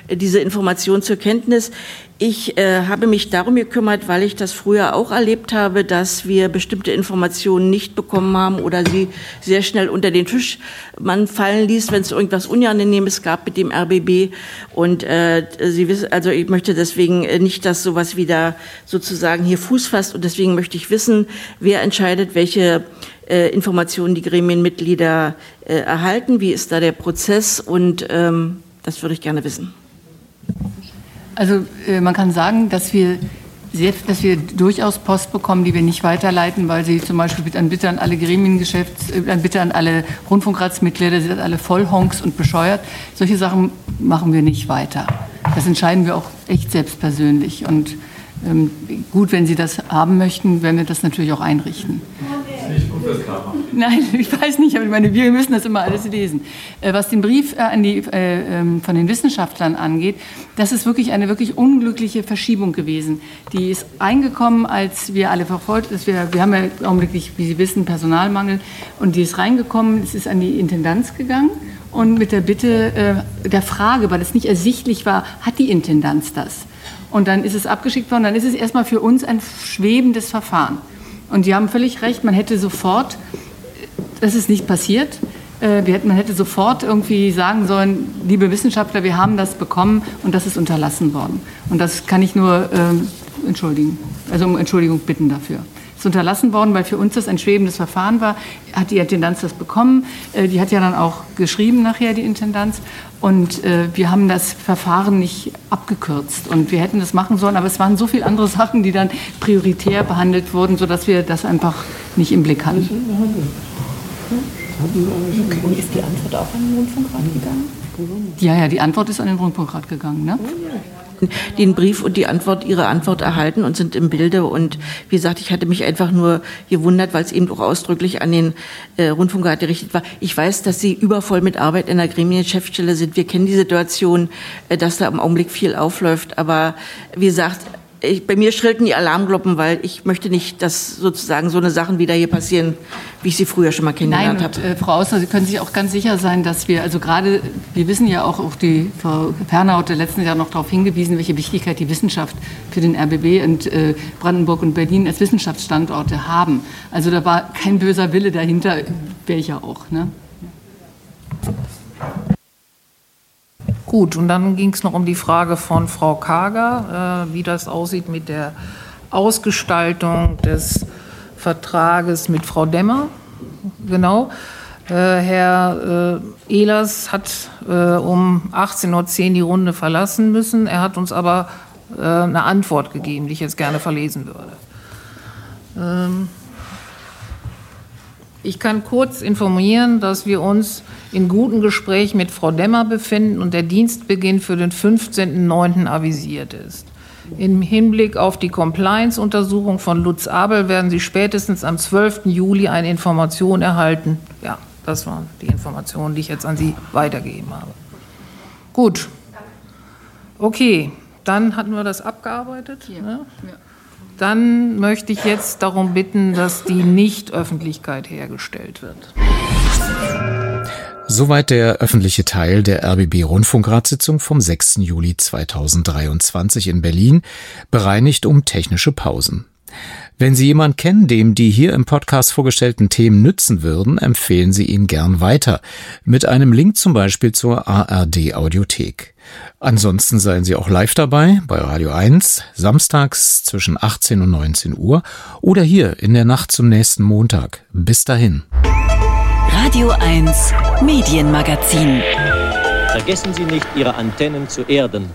äh, diese Information zur Kenntnis. Ich äh, habe mich darum gekümmert, weil ich das früher auch erlebt habe, dass wir bestimmte Informationen nicht bekommen haben oder sie sehr schnell unter den Tisch man fallen ließ, wenn es irgendwas Unangenehmes gab mit dem RBB. Und äh, Sie wissen, also ich möchte deswegen äh, nicht, dass sowas wieder sozusagen hier Fuß fasst. Und deswegen möchte ich wissen, wer entscheidet, welche äh, Informationen die Gremienmitglieder äh, erhalten. Wie ist da der Prozess? Und ähm, das würde ich gerne wissen. Also äh, man kann sagen, dass wir sehr, dass wir durchaus Post bekommen, die wir nicht weiterleiten, weil sie zum Beispiel mit an Bitte an alle Gremiengeschäfts, äh, an Bitte an alle Rundfunkratsmitglieder, sie sind alle Vollhonks und bescheuert. Solche Sachen machen wir nicht weiter. Das entscheiden wir auch echt selbst persönlich. Und ähm, gut, wenn Sie das haben möchten, werden wir das natürlich auch einrichten. Nicht gut fürs Nein, ich weiß nicht, aber ich meine, wir müssen das immer alles lesen. Äh, was den Brief äh, an die, äh, ähm, von den Wissenschaftlern angeht, das ist wirklich eine wirklich unglückliche Verschiebung gewesen. Die ist eingekommen, als wir alle verfolgt, dass wir, wir haben ja augenblicklich, wie Sie wissen, Personalmangel, und die ist reingekommen, es ist an die Intendanz gegangen und mit der Bitte äh, der Frage, weil es nicht ersichtlich war, hat die Intendanz das? Und dann ist es abgeschickt worden, dann ist es erstmal für uns ein schwebendes Verfahren. Und die haben völlig recht, man hätte sofort, das ist nicht passiert, äh, man hätte sofort irgendwie sagen sollen, liebe Wissenschaftler, wir haben das bekommen und das ist unterlassen worden. Und das kann ich nur äh, entschuldigen, also um Entschuldigung bitten dafür. Ist unterlassen worden, weil für uns das ein schwebendes Verfahren war. Hat die Intendanz das bekommen? Äh, die hat ja dann auch geschrieben nachher, die Intendanz. Und äh, wir haben das Verfahren nicht abgekürzt. Und wir hätten das machen sollen, aber es waren so viele andere Sachen, die dann prioritär behandelt wurden, sodass wir das einfach nicht im Blick hatten. Und ist die Antwort auch an den Rundfunkrat gegangen? Ja, ja, die Antwort ist an den Rundfunkrat gegangen. Ne? Den Brief und die Antwort, ihre Antwort erhalten und sind im Bilde. Und wie gesagt, ich hatte mich einfach nur gewundert, weil es eben auch ausdrücklich an den äh, Rundfunkrat gerichtet war. Ich weiß, dass Sie übervoll mit Arbeit in der Gremiengeschäftsstelle sind. Wir kennen die Situation, äh, dass da im Augenblick viel aufläuft. Aber wie gesagt, ich, bei mir schrillten die Alarmglocken, weil ich möchte nicht, dass sozusagen so eine Sachen wieder hier passieren, wie ich sie früher schon mal kennengelernt habe. Äh, Frau Ausner, Sie können sich auch ganz sicher sein, dass wir, also gerade, wir wissen ja auch, auch die Frau Ferner hat letztes Jahr noch darauf hingewiesen, welche Wichtigkeit die Wissenschaft für den RBB und äh, Brandenburg und Berlin als Wissenschaftsstandorte haben. Also da war kein böser Wille dahinter, welcher auch. Ne? Gut, und dann ging es noch um die Frage von Frau Kager, äh, wie das aussieht mit der Ausgestaltung des Vertrages mit Frau Demmer. Genau. Äh, Herr äh, Ehlers hat äh, um 18.10 Uhr die Runde verlassen müssen. Er hat uns aber äh, eine Antwort gegeben, die ich jetzt gerne verlesen würde. Ähm, ich kann kurz informieren, dass wir uns in gutem Gespräch mit Frau Demmer befinden und der Dienstbeginn für den 15.09. avisiert ist. Im Hinblick auf die Compliance-Untersuchung von Lutz Abel werden Sie spätestens am 12. Juli eine Information erhalten. Ja, das waren die Informationen, die ich jetzt an Sie weitergegeben habe. Gut. Okay, dann hatten wir das abgearbeitet. Ja. Ne? Ja. Dann möchte ich jetzt darum bitten, dass die Nichtöffentlichkeit hergestellt wird. Soweit der öffentliche Teil der RBB Rundfunkratssitzung vom 6. Juli 2023 in Berlin, bereinigt um technische Pausen. Wenn Sie jemand kennen, dem die hier im Podcast vorgestellten Themen nützen würden, empfehlen Sie ihn gern weiter. Mit einem Link zum Beispiel zur ARD Audiothek. Ansonsten seien Sie auch live dabei bei Radio 1, samstags zwischen 18 und 19 Uhr oder hier in der Nacht zum nächsten Montag. Bis dahin. Radio 1 Medienmagazin. Vergessen Sie nicht, Ihre Antennen zu erden.